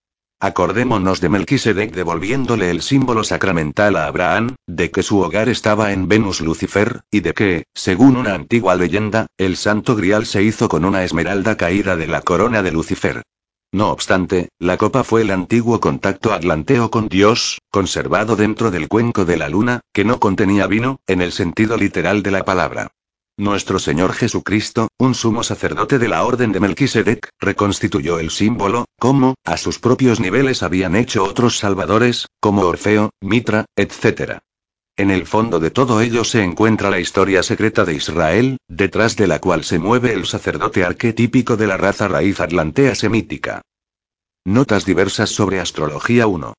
Acordémonos de Melquisedec devolviéndole el símbolo sacramental a Abraham, de que su hogar estaba en Venus Lucifer, y de que, según una antigua leyenda, el santo grial se hizo con una esmeralda caída de la corona de Lucifer. No obstante, la copa fue el antiguo contacto atlanteo con Dios, conservado dentro del cuenco de la luna, que no contenía vino, en el sentido literal de la palabra. Nuestro Señor Jesucristo, un sumo sacerdote de la orden de Melquisedec, reconstituyó el símbolo, como, a sus propios niveles habían hecho otros salvadores, como Orfeo, Mitra, etc. En el fondo de todo ello se encuentra la historia secreta de Israel, detrás de la cual se mueve el sacerdote arquetípico de la raza raíz atlantea semítica. Notas diversas sobre astrología 1.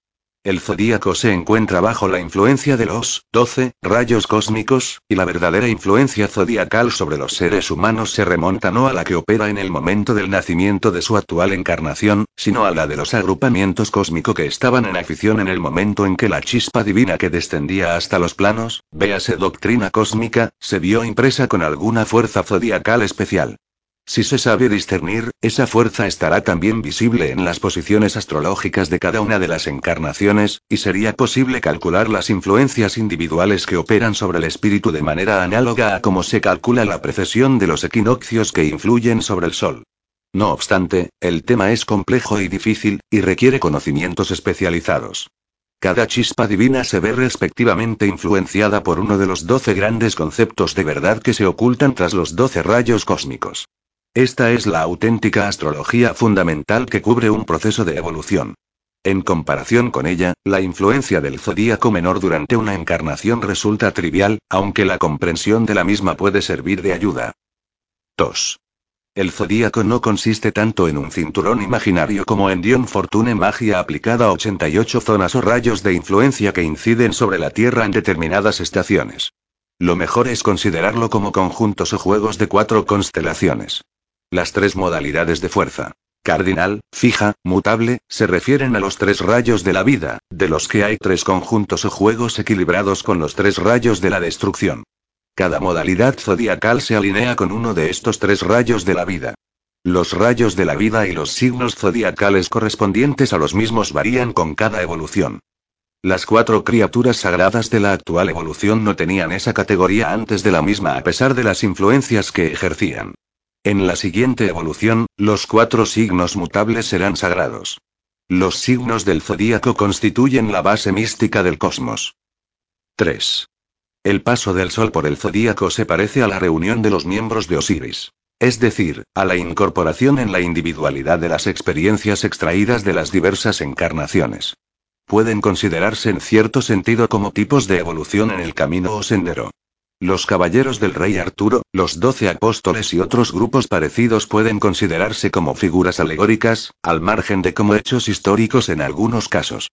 El zodíaco se encuentra bajo la influencia de los 12 rayos cósmicos, y la verdadera influencia zodiacal sobre los seres humanos se remonta no a la que opera en el momento del nacimiento de su actual encarnación, sino a la de los agrupamientos cósmicos que estaban en afición en el momento en que la chispa divina que descendía hasta los planos, véase doctrina cósmica, se vio impresa con alguna fuerza zodiacal especial. Si se sabe discernir, esa fuerza estará también visible en las posiciones astrológicas de cada una de las encarnaciones, y sería posible calcular las influencias individuales que operan sobre el espíritu de manera análoga a cómo se calcula la precesión de los equinoccios que influyen sobre el Sol. No obstante, el tema es complejo y difícil, y requiere conocimientos especializados. Cada chispa divina se ve respectivamente influenciada por uno de los doce grandes conceptos de verdad que se ocultan tras los doce rayos cósmicos. Esta es la auténtica astrología fundamental que cubre un proceso de evolución. En comparación con ella, la influencia del zodíaco menor durante una encarnación resulta trivial, aunque la comprensión de la misma puede servir de ayuda. 2. El zodíaco no consiste tanto en un cinturón imaginario como en Dion Fortune magia aplicada a 88 zonas o rayos de influencia que inciden sobre la Tierra en determinadas estaciones. Lo mejor es considerarlo como conjuntos o juegos de cuatro constelaciones. Las tres modalidades de fuerza, cardinal, fija, mutable, se refieren a los tres rayos de la vida, de los que hay tres conjuntos o juegos equilibrados con los tres rayos de la destrucción. Cada modalidad zodiacal se alinea con uno de estos tres rayos de la vida. Los rayos de la vida y los signos zodiacales correspondientes a los mismos varían con cada evolución. Las cuatro criaturas sagradas de la actual evolución no tenían esa categoría antes de la misma a pesar de las influencias que ejercían. En la siguiente evolución, los cuatro signos mutables serán sagrados. Los signos del zodíaco constituyen la base mística del cosmos. 3. El paso del Sol por el zodíaco se parece a la reunión de los miembros de Osiris. Es decir, a la incorporación en la individualidad de las experiencias extraídas de las diversas encarnaciones. Pueden considerarse en cierto sentido como tipos de evolución en el camino o sendero. Los caballeros del rey Arturo, los doce apóstoles y otros grupos parecidos pueden considerarse como figuras alegóricas, al margen de como hechos históricos en algunos casos.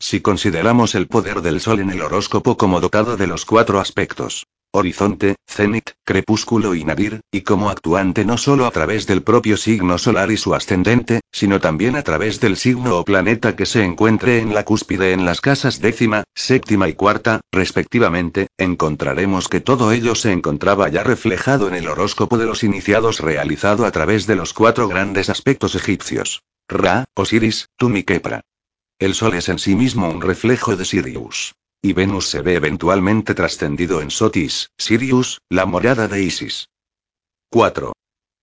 Si consideramos el poder del Sol en el horóscopo como dotado de los cuatro aspectos, horizonte, cenit, crepúsculo y nadir, y como actuante no solo a través del propio signo solar y su ascendente, sino también a través del signo o planeta que se encuentre en la cúspide en las casas décima, séptima y cuarta, respectivamente, encontraremos que todo ello se encontraba ya reflejado en el horóscopo de los iniciados realizado a través de los cuatro grandes aspectos egipcios. Ra, Osiris, Tum y Kepra. El Sol es en sí mismo un reflejo de Sirius. Y Venus se ve eventualmente trascendido en Sotis, Sirius, la morada de Isis. 4.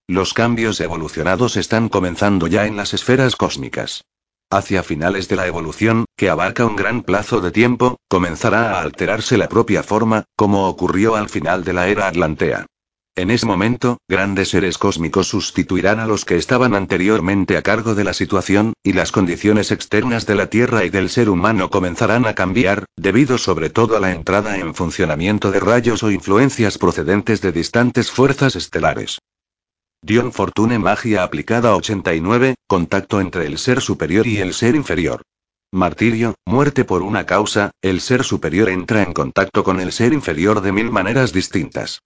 Los cambios evolucionados están comenzando ya en las esferas cósmicas. Hacia finales de la evolución, que abarca un gran plazo de tiempo, comenzará a alterarse la propia forma, como ocurrió al final de la era Atlantea. En ese momento, grandes seres cósmicos sustituirán a los que estaban anteriormente a cargo de la situación, y las condiciones externas de la Tierra y del ser humano comenzarán a cambiar, debido sobre todo a la entrada en funcionamiento de rayos o influencias procedentes de distantes fuerzas estelares. Dion Fortune Magia aplicada 89, contacto entre el ser superior y el ser inferior. Martirio, muerte por una causa, el ser superior entra en contacto con el ser inferior de mil maneras distintas.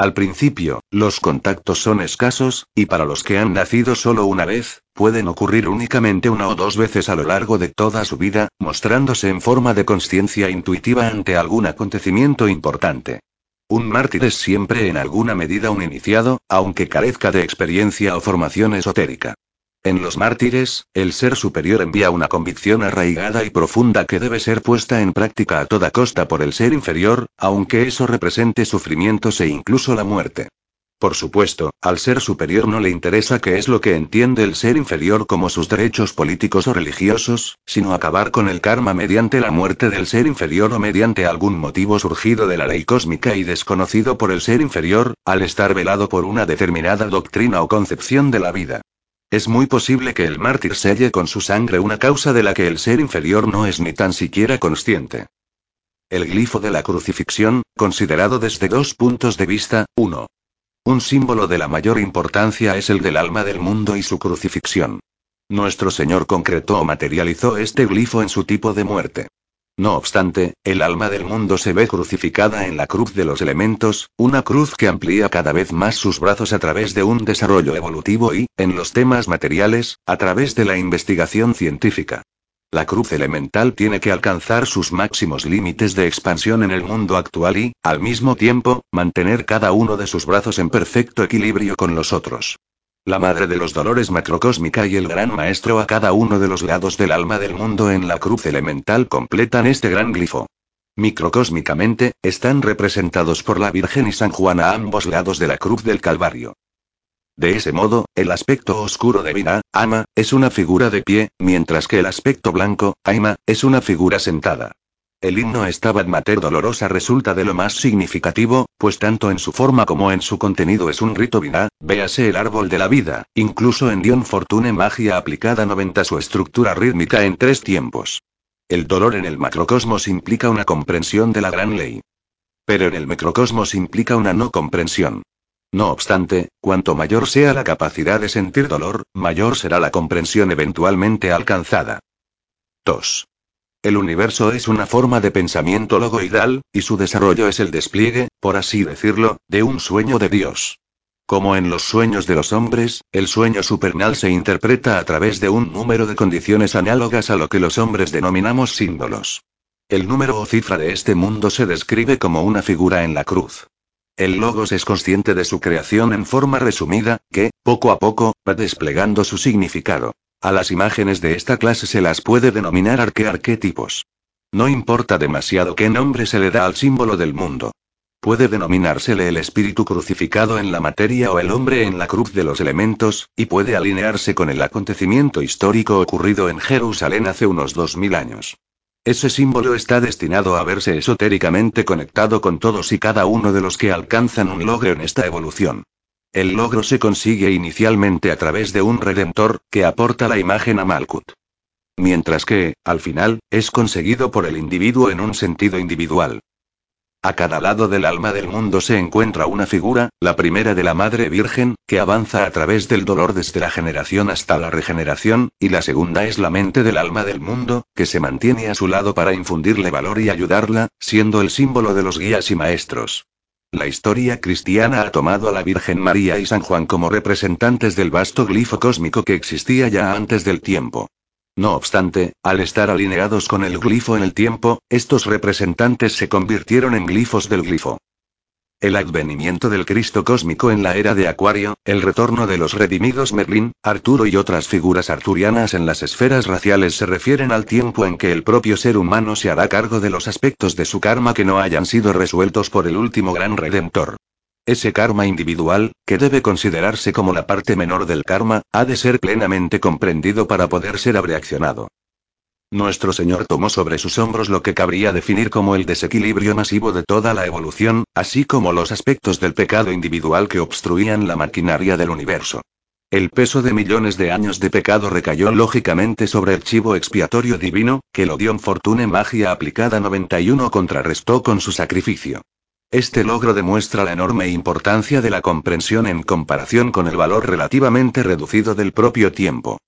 Al principio, los contactos son escasos, y para los que han nacido solo una vez, pueden ocurrir únicamente una o dos veces a lo largo de toda su vida, mostrándose en forma de conciencia intuitiva ante algún acontecimiento importante. Un mártir es siempre en alguna medida un iniciado, aunque carezca de experiencia o formación esotérica. En los mártires, el ser superior envía una convicción arraigada y profunda que debe ser puesta en práctica a toda costa por el ser inferior, aunque eso represente sufrimientos e incluso la muerte. Por supuesto, al ser superior no le interesa qué es lo que entiende el ser inferior como sus derechos políticos o religiosos, sino acabar con el karma mediante la muerte del ser inferior o mediante algún motivo surgido de la ley cósmica y desconocido por el ser inferior, al estar velado por una determinada doctrina o concepción de la vida. Es muy posible que el mártir selle con su sangre una causa de la que el ser inferior no es ni tan siquiera consciente. El glifo de la crucifixión, considerado desde dos puntos de vista, 1. Un símbolo de la mayor importancia es el del alma del mundo y su crucifixión. Nuestro Señor concretó o materializó este glifo en su tipo de muerte. No obstante, el alma del mundo se ve crucificada en la cruz de los elementos, una cruz que amplía cada vez más sus brazos a través de un desarrollo evolutivo y, en los temas materiales, a través de la investigación científica. La cruz elemental tiene que alcanzar sus máximos límites de expansión en el mundo actual y, al mismo tiempo, mantener cada uno de sus brazos en perfecto equilibrio con los otros. La madre de los dolores macrocósmica y el gran maestro a cada uno de los lados del alma del mundo en la cruz elemental completan este gran glifo. Microcósmicamente, están representados por la Virgen y San Juan a ambos lados de la cruz del Calvario. De ese modo, el aspecto oscuro de vida, Ama, es una figura de pie, mientras que el aspecto blanco, Aima, es una figura sentada. El himno Stabat Mater Dolorosa resulta de lo más significativo, pues tanto en su forma como en su contenido es un rito vida, véase el árbol de la vida, incluso en Dion Fortune Magia aplicada 90 su estructura rítmica en tres tiempos. El dolor en el macrocosmos implica una comprensión de la gran ley. Pero en el microcosmos implica una no comprensión. No obstante, cuanto mayor sea la capacidad de sentir dolor, mayor será la comprensión eventualmente alcanzada. 2. El universo es una forma de pensamiento logoidal, y su desarrollo es el despliegue, por así decirlo, de un sueño de Dios. Como en los sueños de los hombres, el sueño supernal se interpreta a través de un número de condiciones análogas a lo que los hombres denominamos símbolos. El número o cifra de este mundo se describe como una figura en la cruz. El Logos es consciente de su creación en forma resumida, que, poco a poco, va desplegando su significado. A las imágenes de esta clase se las puede denominar arquearquetipos. No importa demasiado qué nombre se le da al símbolo del mundo. Puede denominársele el espíritu crucificado en la materia o el hombre en la cruz de los elementos, y puede alinearse con el acontecimiento histórico ocurrido en Jerusalén hace unos dos mil años. Ese símbolo está destinado a verse esotéricamente conectado con todos y cada uno de los que alcanzan un logro en esta evolución. El logro se consigue inicialmente a través de un redentor, que aporta la imagen a Malkut. Mientras que, al final, es conseguido por el individuo en un sentido individual. A cada lado del alma del mundo se encuentra una figura, la primera de la Madre Virgen, que avanza a través del dolor desde la generación hasta la regeneración, y la segunda es la mente del alma del mundo, que se mantiene a su lado para infundirle valor y ayudarla, siendo el símbolo de los guías y maestros. La historia cristiana ha tomado a la Virgen María y San Juan como representantes del vasto glifo cósmico que existía ya antes del tiempo. No obstante, al estar alineados con el glifo en el tiempo, estos representantes se convirtieron en glifos del glifo. El advenimiento del Cristo cósmico en la era de Acuario, el retorno de los redimidos Merlín, Arturo y otras figuras arturianas en las esferas raciales se refieren al tiempo en que el propio ser humano se hará cargo de los aspectos de su karma que no hayan sido resueltos por el último gran redentor. Ese karma individual, que debe considerarse como la parte menor del karma, ha de ser plenamente comprendido para poder ser abreaccionado. Nuestro Señor tomó sobre sus hombros lo que cabría definir como el desequilibrio masivo de toda la evolución, así como los aspectos del pecado individual que obstruían la maquinaria del universo. El peso de millones de años de pecado recayó lógicamente sobre el chivo expiatorio divino, que el Odion Fortune Magia aplicada 91 contrarrestó con su sacrificio. Este logro demuestra la enorme importancia de la comprensión en comparación con el valor relativamente reducido del propio tiempo.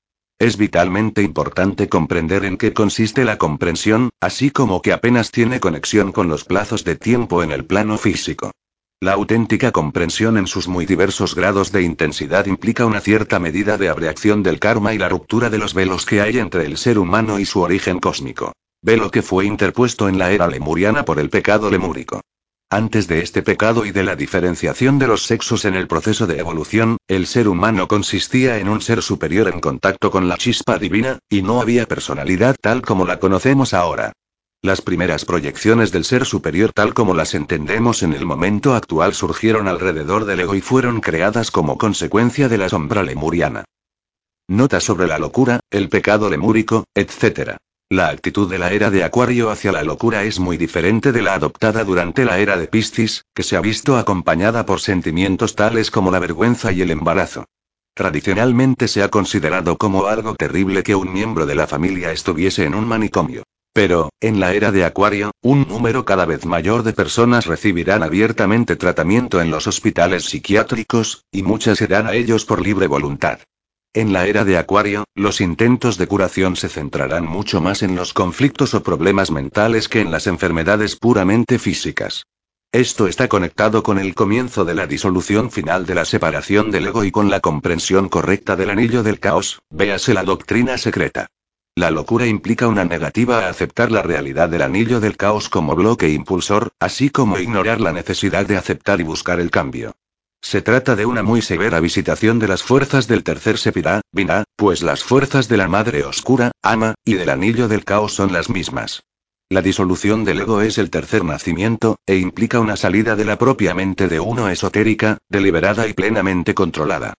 Es vitalmente importante comprender en qué consiste la comprensión, así como que apenas tiene conexión con los plazos de tiempo en el plano físico. La auténtica comprensión en sus muy diversos grados de intensidad implica una cierta medida de abreacción del karma y la ruptura de los velos que hay entre el ser humano y su origen cósmico. Velo que fue interpuesto en la era lemuriana por el pecado lemúrico. Antes de este pecado y de la diferenciación de los sexos en el proceso de evolución, el ser humano consistía en un ser superior en contacto con la chispa divina, y no había personalidad tal como la conocemos ahora. Las primeras proyecciones del ser superior tal como las entendemos en el momento actual surgieron alrededor del ego y fueron creadas como consecuencia de la sombra lemuriana. Nota sobre la locura, el pecado lemúrico, etc. La actitud de la era de Acuario hacia la locura es muy diferente de la adoptada durante la era de Piscis, que se ha visto acompañada por sentimientos tales como la vergüenza y el embarazo. Tradicionalmente se ha considerado como algo terrible que un miembro de la familia estuviese en un manicomio. Pero, en la era de Acuario, un número cada vez mayor de personas recibirán abiertamente tratamiento en los hospitales psiquiátricos, y muchas irán a ellos por libre voluntad. En la era de Acuario, los intentos de curación se centrarán mucho más en los conflictos o problemas mentales que en las enfermedades puramente físicas. Esto está conectado con el comienzo de la disolución final de la separación del ego y con la comprensión correcta del anillo del caos, véase la doctrina secreta. La locura implica una negativa a aceptar la realidad del anillo del caos como bloque impulsor, así como ignorar la necesidad de aceptar y buscar el cambio. Se trata de una muy severa visitación de las fuerzas del tercer Sepirá, Binah, pues las fuerzas de la Madre Oscura, Ama, y del Anillo del Caos son las mismas. La disolución del ego es el tercer nacimiento, e implica una salida de la propia mente de uno esotérica, deliberada y plenamente controlada.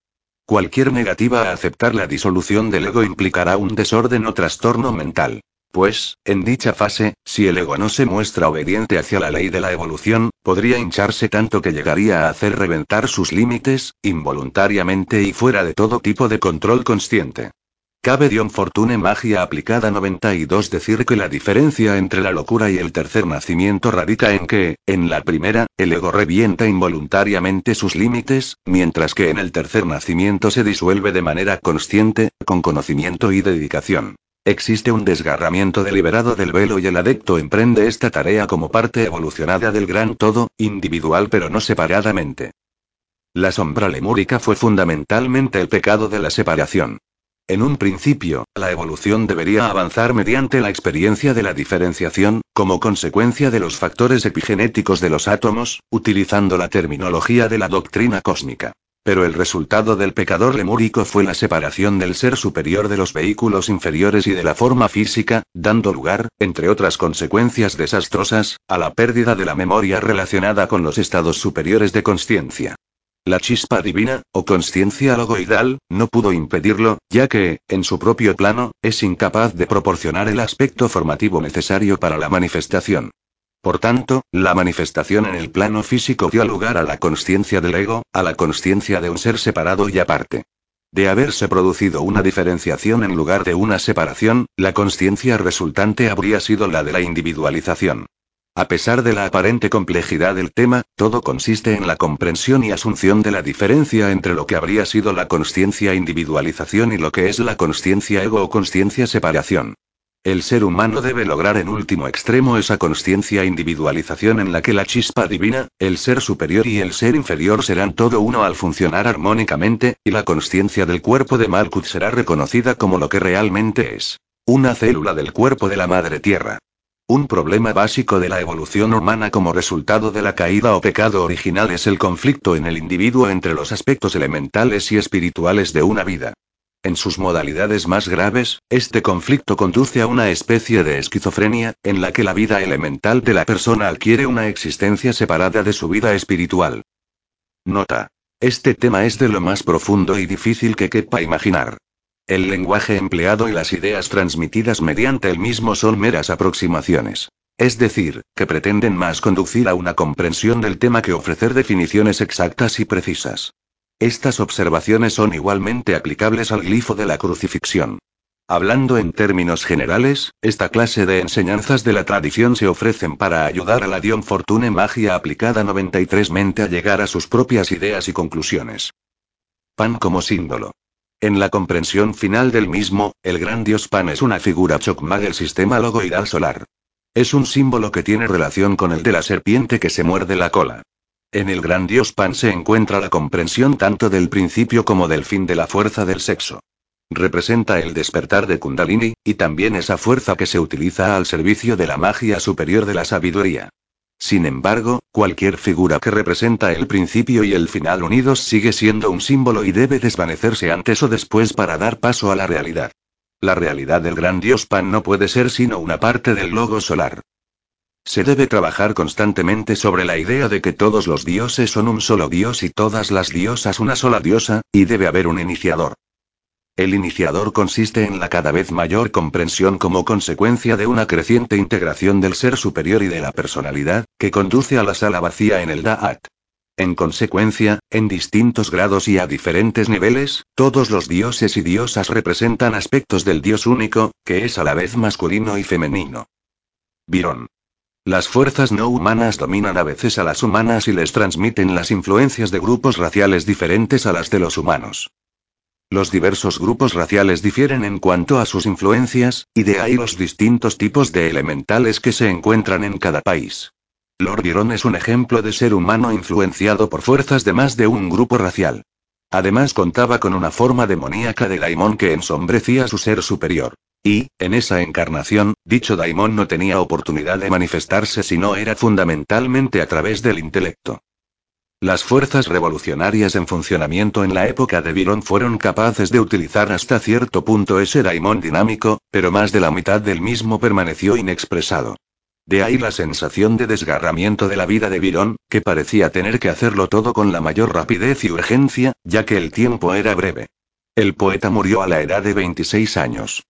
Cualquier negativa a aceptar la disolución del ego implicará un desorden o trastorno mental. Pues, en dicha fase, si el ego no se muestra obediente hacia la ley de la evolución, podría hincharse tanto que llegaría a hacer reventar sus límites, involuntariamente y fuera de todo tipo de control consciente. Cabe Dion Fortune Magia aplicada 92 decir que la diferencia entre la locura y el tercer nacimiento radica en que, en la primera, el ego revienta involuntariamente sus límites, mientras que en el tercer nacimiento se disuelve de manera consciente, con conocimiento y dedicación. Existe un desgarramiento deliberado del velo y el adepto emprende esta tarea como parte evolucionada del gran todo, individual pero no separadamente. La sombra lemúrica fue fundamentalmente el pecado de la separación. En un principio, la evolución debería avanzar mediante la experiencia de la diferenciación, como consecuencia de los factores epigenéticos de los átomos, utilizando la terminología de la doctrina cósmica. Pero el resultado del pecador lemúrico fue la separación del ser superior de los vehículos inferiores y de la forma física, dando lugar, entre otras consecuencias desastrosas, a la pérdida de la memoria relacionada con los estados superiores de conciencia. La chispa divina, o conciencia logoidal, no pudo impedirlo, ya que, en su propio plano, es incapaz de proporcionar el aspecto formativo necesario para la manifestación. Por tanto, la manifestación en el plano físico dio lugar a la conciencia del ego, a la conciencia de un ser separado y aparte. De haberse producido una diferenciación en lugar de una separación, la conciencia resultante habría sido la de la individualización. A pesar de la aparente complejidad del tema, todo consiste en la comprensión y asunción de la diferencia entre lo que habría sido la conciencia individualización y lo que es la conciencia ego o conciencia separación. El ser humano debe lograr en último extremo esa conciencia individualización en la que la chispa divina, el ser superior y el ser inferior serán todo uno al funcionar armónicamente, y la conciencia del cuerpo de Malkuth será reconocida como lo que realmente es. Una célula del cuerpo de la Madre Tierra. Un problema básico de la evolución humana como resultado de la caída o pecado original es el conflicto en el individuo entre los aspectos elementales y espirituales de una vida. En sus modalidades más graves, este conflicto conduce a una especie de esquizofrenia, en la que la vida elemental de la persona adquiere una existencia separada de su vida espiritual. Nota. Este tema es de lo más profundo y difícil que quepa imaginar. El lenguaje empleado y las ideas transmitidas mediante el mismo son meras aproximaciones. Es decir, que pretenden más conducir a una comprensión del tema que ofrecer definiciones exactas y precisas. Estas observaciones son igualmente aplicables al glifo de la crucifixión. Hablando en términos generales, esta clase de enseñanzas de la tradición se ofrecen para ayudar a la Dion Fortune Magia aplicada 93 mente a llegar a sus propias ideas y conclusiones. Pan como símbolo. En la comprensión final del mismo, el gran dios Pan es una figura chocma del sistema logoidal solar. Es un símbolo que tiene relación con el de la serpiente que se muerde la cola. En el gran dios Pan se encuentra la comprensión tanto del principio como del fin de la fuerza del sexo. Representa el despertar de Kundalini, y también esa fuerza que se utiliza al servicio de la magia superior de la sabiduría. Sin embargo, cualquier figura que representa el principio y el final unidos sigue siendo un símbolo y debe desvanecerse antes o después para dar paso a la realidad. La realidad del gran dios Pan no puede ser sino una parte del logo solar. Se debe trabajar constantemente sobre la idea de que todos los dioses son un solo dios y todas las diosas una sola diosa, y debe haber un iniciador. El iniciador consiste en la cada vez mayor comprensión como consecuencia de una creciente integración del ser superior y de la personalidad, que conduce a la sala vacía en el Da'at. En consecuencia, en distintos grados y a diferentes niveles, todos los dioses y diosas representan aspectos del dios único, que es a la vez masculino y femenino. Virón. Las fuerzas no humanas dominan a veces a las humanas y les transmiten las influencias de grupos raciales diferentes a las de los humanos. Los diversos grupos raciales difieren en cuanto a sus influencias, y de ahí los distintos tipos de elementales que se encuentran en cada país. Lord Byron es un ejemplo de ser humano influenciado por fuerzas de más de un grupo racial. Además contaba con una forma demoníaca de Daimon que ensombrecía su ser superior. Y, en esa encarnación, dicho daimon no tenía oportunidad de manifestarse si no era fundamentalmente a través del intelecto. Las fuerzas revolucionarias en funcionamiento en la época de Virón fueron capaces de utilizar hasta cierto punto ese daimon dinámico, pero más de la mitad del mismo permaneció inexpresado. De ahí la sensación de desgarramiento de la vida de Virón, que parecía tener que hacerlo todo con la mayor rapidez y urgencia, ya que el tiempo era breve. El poeta murió a la edad de 26 años.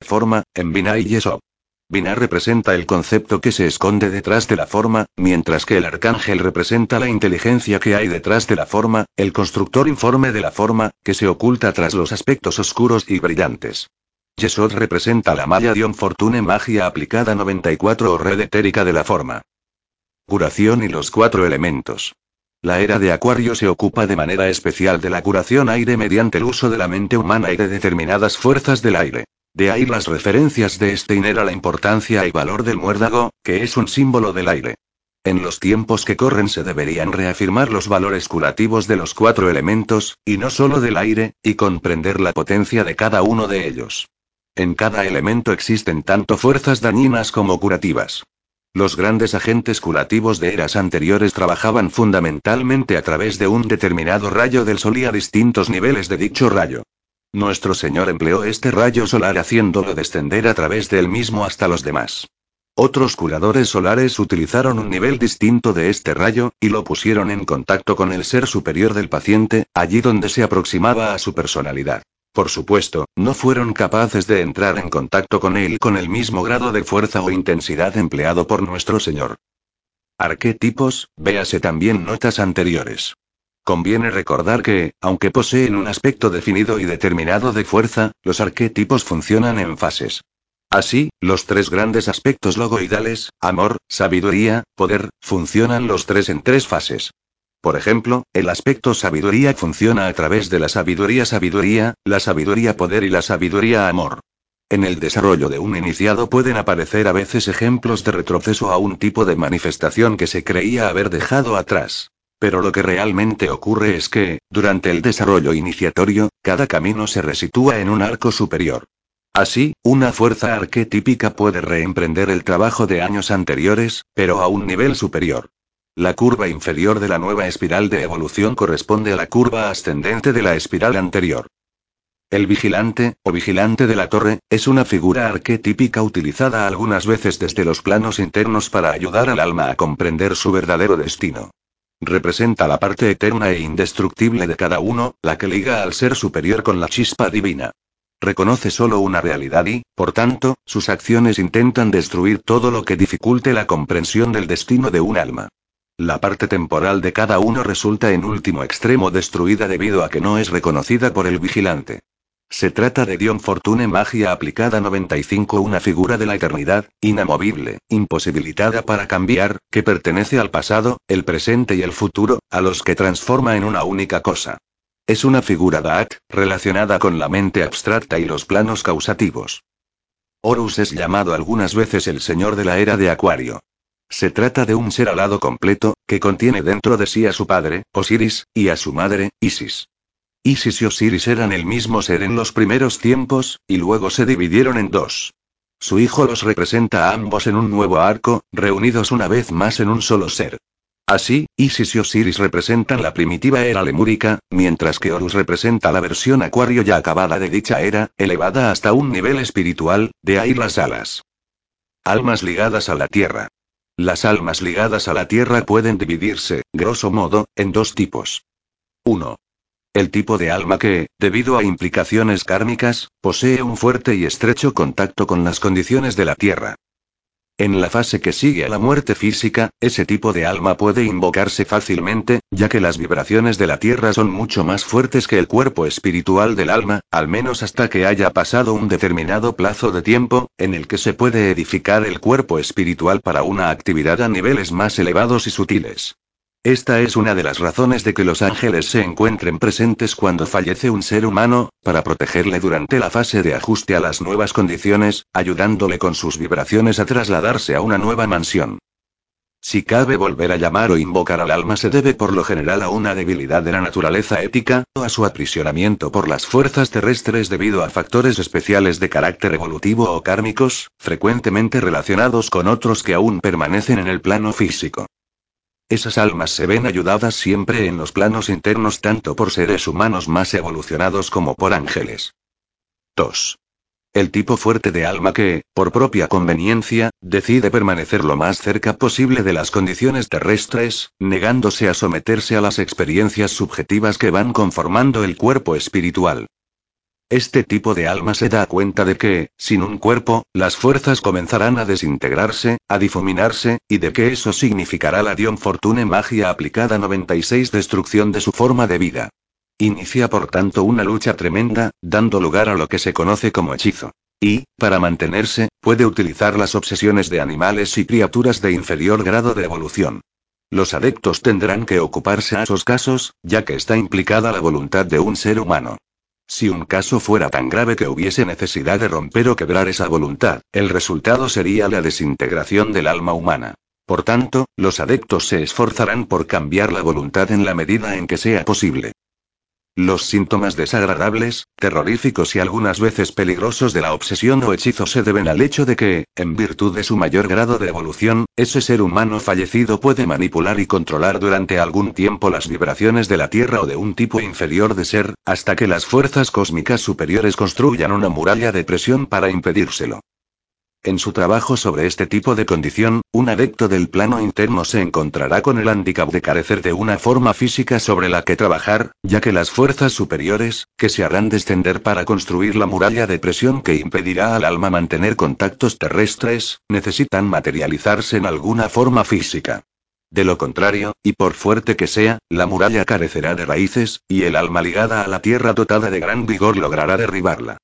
Forma, en Binah y Yesod. Representa el concepto que se esconde detrás de la forma, mientras que el arcángel representa la inteligencia que hay detrás de la forma, el constructor informe de la forma, que se oculta tras los aspectos oscuros y brillantes. Yesod representa la malla Dion Fortune magia aplicada 94 o red etérica de la forma. Curación y los cuatro elementos. La era de Acuario se ocupa de manera especial de la curación aire mediante el uso de la mente humana y de determinadas fuerzas del aire. De ahí las referencias de Steiner a la importancia y valor del muérdago, que es un símbolo del aire. En los tiempos que corren se deberían reafirmar los valores curativos de los cuatro elementos, y no solo del aire, y comprender la potencia de cada uno de ellos. En cada elemento existen tanto fuerzas dañinas como curativas. Los grandes agentes curativos de eras anteriores trabajaban fundamentalmente a través de un determinado rayo del sol y a distintos niveles de dicho rayo. Nuestro Señor empleó este rayo solar haciéndolo descender a través del mismo hasta los demás. Otros curadores solares utilizaron un nivel distinto de este rayo, y lo pusieron en contacto con el ser superior del paciente, allí donde se aproximaba a su personalidad. Por supuesto, no fueron capaces de entrar en contacto con él con el mismo grado de fuerza o intensidad empleado por nuestro Señor. Arquetipos, véase también notas anteriores. Conviene recordar que, aunque poseen un aspecto definido y determinado de fuerza, los arquetipos funcionan en fases. Así, los tres grandes aspectos logoidales, amor, sabiduría, poder, funcionan los tres en tres fases. Por ejemplo, el aspecto sabiduría funciona a través de la sabiduría sabiduría, la sabiduría poder y la sabiduría amor. En el desarrollo de un iniciado pueden aparecer a veces ejemplos de retroceso a un tipo de manifestación que se creía haber dejado atrás. Pero lo que realmente ocurre es que, durante el desarrollo iniciatorio, cada camino se resitúa en un arco superior. Así, una fuerza arquetípica puede reemprender el trabajo de años anteriores, pero a un nivel superior. La curva inferior de la nueva espiral de evolución corresponde a la curva ascendente de la espiral anterior. El vigilante, o vigilante de la torre, es una figura arquetípica utilizada algunas veces desde los planos internos para ayudar al alma a comprender su verdadero destino. Representa la parte eterna e indestructible de cada uno, la que liga al ser superior con la chispa divina. Reconoce solo una realidad y, por tanto, sus acciones intentan destruir todo lo que dificulte la comprensión del destino de un alma. La parte temporal de cada uno resulta en último extremo destruida debido a que no es reconocida por el vigilante. Se trata de Dion Fortune Magia aplicada 95, una figura de la eternidad, inamovible, imposibilitada para cambiar, que pertenece al pasado, el presente y el futuro, a los que transforma en una única cosa. Es una figura Daat, relacionada con la mente abstracta y los planos causativos. Horus es llamado algunas veces el señor de la era de Acuario. Se trata de un ser alado completo, que contiene dentro de sí a su padre, Osiris, y a su madre, Isis. Isis y Osiris eran el mismo ser en los primeros tiempos, y luego se dividieron en dos. Su hijo los representa a ambos en un nuevo arco, reunidos una vez más en un solo ser. Así, Isis y Osiris representan la primitiva era lemúrica, mientras que Horus representa la versión acuario ya acabada de dicha era, elevada hasta un nivel espiritual, de ahí las alas. Almas ligadas a la tierra. Las almas ligadas a la tierra pueden dividirse, grosso modo, en dos tipos. 1. El tipo de alma que, debido a implicaciones kármicas, posee un fuerte y estrecho contacto con las condiciones de la Tierra. En la fase que sigue a la muerte física, ese tipo de alma puede invocarse fácilmente, ya que las vibraciones de la Tierra son mucho más fuertes que el cuerpo espiritual del alma, al menos hasta que haya pasado un determinado plazo de tiempo, en el que se puede edificar el cuerpo espiritual para una actividad a niveles más elevados y sutiles. Esta es una de las razones de que los ángeles se encuentren presentes cuando fallece un ser humano, para protegerle durante la fase de ajuste a las nuevas condiciones, ayudándole con sus vibraciones a trasladarse a una nueva mansión. Si cabe volver a llamar o invocar al alma se debe por lo general a una debilidad de la naturaleza ética, o a su aprisionamiento por las fuerzas terrestres debido a factores especiales de carácter evolutivo o kármicos, frecuentemente relacionados con otros que aún permanecen en el plano físico. Esas almas se ven ayudadas siempre en los planos internos tanto por seres humanos más evolucionados como por ángeles. 2. El tipo fuerte de alma que, por propia conveniencia, decide permanecer lo más cerca posible de las condiciones terrestres, negándose a someterse a las experiencias subjetivas que van conformando el cuerpo espiritual. Este tipo de alma se da cuenta de que, sin un cuerpo, las fuerzas comenzarán a desintegrarse, a difuminarse, y de que eso significará la Dion Fortune magia aplicada 96 destrucción de su forma de vida. Inicia por tanto una lucha tremenda, dando lugar a lo que se conoce como hechizo. Y, para mantenerse, puede utilizar las obsesiones de animales y criaturas de inferior grado de evolución. Los adeptos tendrán que ocuparse a esos casos, ya que está implicada la voluntad de un ser humano. Si un caso fuera tan grave que hubiese necesidad de romper o quebrar esa voluntad, el resultado sería la desintegración del alma humana. Por tanto, los adeptos se esforzarán por cambiar la voluntad en la medida en que sea posible. Los síntomas desagradables, terroríficos y algunas veces peligrosos de la obsesión o hechizo se deben al hecho de que, en virtud de su mayor grado de evolución, ese ser humano fallecido puede manipular y controlar durante algún tiempo las vibraciones de la Tierra o de un tipo inferior de ser, hasta que las fuerzas cósmicas superiores construyan una muralla de presión para impedírselo. En su trabajo sobre este tipo de condición, un adepto del plano interno se encontrará con el hándicap de carecer de una forma física sobre la que trabajar, ya que las fuerzas superiores, que se harán descender para construir la muralla de presión que impedirá al alma mantener contactos terrestres, necesitan materializarse en alguna forma física. De lo contrario, y por fuerte que sea, la muralla carecerá de raíces, y el alma ligada a la tierra dotada de gran vigor logrará derribarla.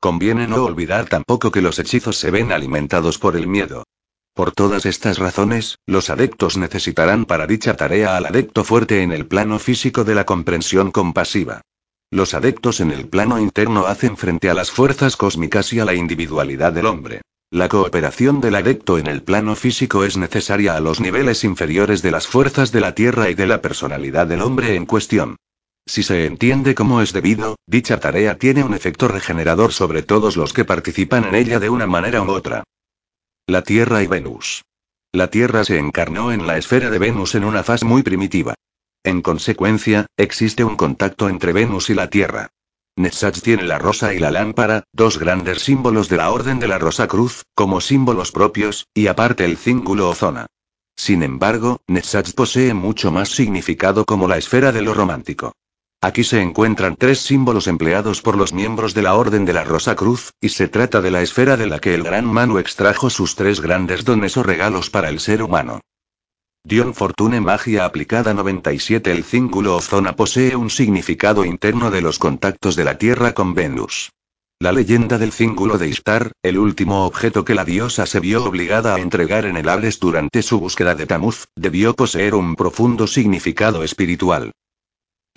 Conviene no olvidar tampoco que los hechizos se ven alimentados por el miedo. Por todas estas razones, los adeptos necesitarán para dicha tarea al adepto fuerte en el plano físico de la comprensión compasiva. Los adeptos en el plano interno hacen frente a las fuerzas cósmicas y a la individualidad del hombre. La cooperación del adepto en el plano físico es necesaria a los niveles inferiores de las fuerzas de la Tierra y de la personalidad del hombre en cuestión. Si se entiende como es debido, dicha tarea tiene un efecto regenerador sobre todos los que participan en ella de una manera u otra. La Tierra y Venus. La Tierra se encarnó en la esfera de Venus en una fase muy primitiva. En consecuencia, existe un contacto entre Venus y la Tierra. Netsach tiene la rosa y la lámpara, dos grandes símbolos de la Orden de la Rosa Cruz, como símbolos propios, y aparte el cíngulo o zona. Sin embargo, Netsach posee mucho más significado como la esfera de lo romántico. Aquí se encuentran tres símbolos empleados por los miembros de la Orden de la Rosa Cruz, y se trata de la esfera de la que el Gran Manu extrajo sus tres grandes dones o regalos para el ser humano. Dion Fortune Magia aplicada 97 El cíngulo o zona posee un significado interno de los contactos de la Tierra con Venus. La leyenda del cíngulo de Istar, el último objeto que la diosa se vio obligada a entregar en el Hades durante su búsqueda de Tamuz, debió poseer un profundo significado espiritual.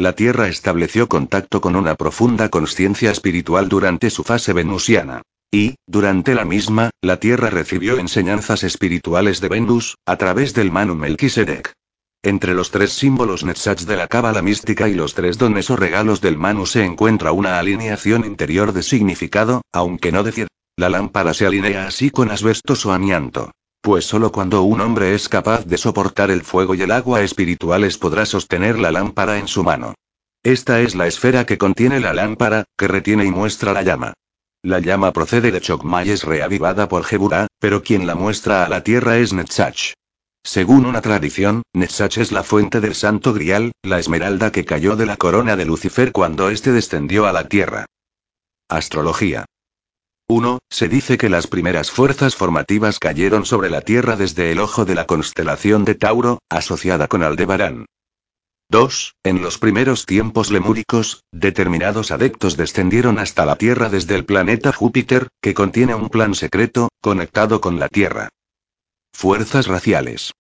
La Tierra estableció contacto con una profunda conciencia espiritual durante su fase venusiana. Y, durante la misma, la Tierra recibió enseñanzas espirituales de Venus, a través del Manu Melquisedec. Entre los tres símbolos Netzach de la cábala mística y los tres dones o regalos del Manu se encuentra una alineación interior de significado, aunque no decir. La lámpara se alinea así con asbestos o amianto. Pues solo cuando un hombre es capaz de soportar el fuego y el agua espirituales podrá sostener la lámpara en su mano. Esta es la esfera que contiene la lámpara, que retiene y muestra la llama. La llama procede de Chokmai es reavivada por Geburah, pero quien la muestra a la tierra es Netzach. Según una tradición, Netzach es la fuente del Santo Grial, la esmeralda que cayó de la corona de Lucifer cuando éste descendió a la tierra. Astrología. 1. Se dice que las primeras fuerzas formativas cayeron sobre la Tierra desde el ojo de la constelación de Tauro, asociada con Aldebarán. 2. En los primeros tiempos lemúricos, determinados adeptos descendieron hasta la Tierra desde el planeta Júpiter, que contiene un plan secreto, conectado con la Tierra. Fuerzas raciales.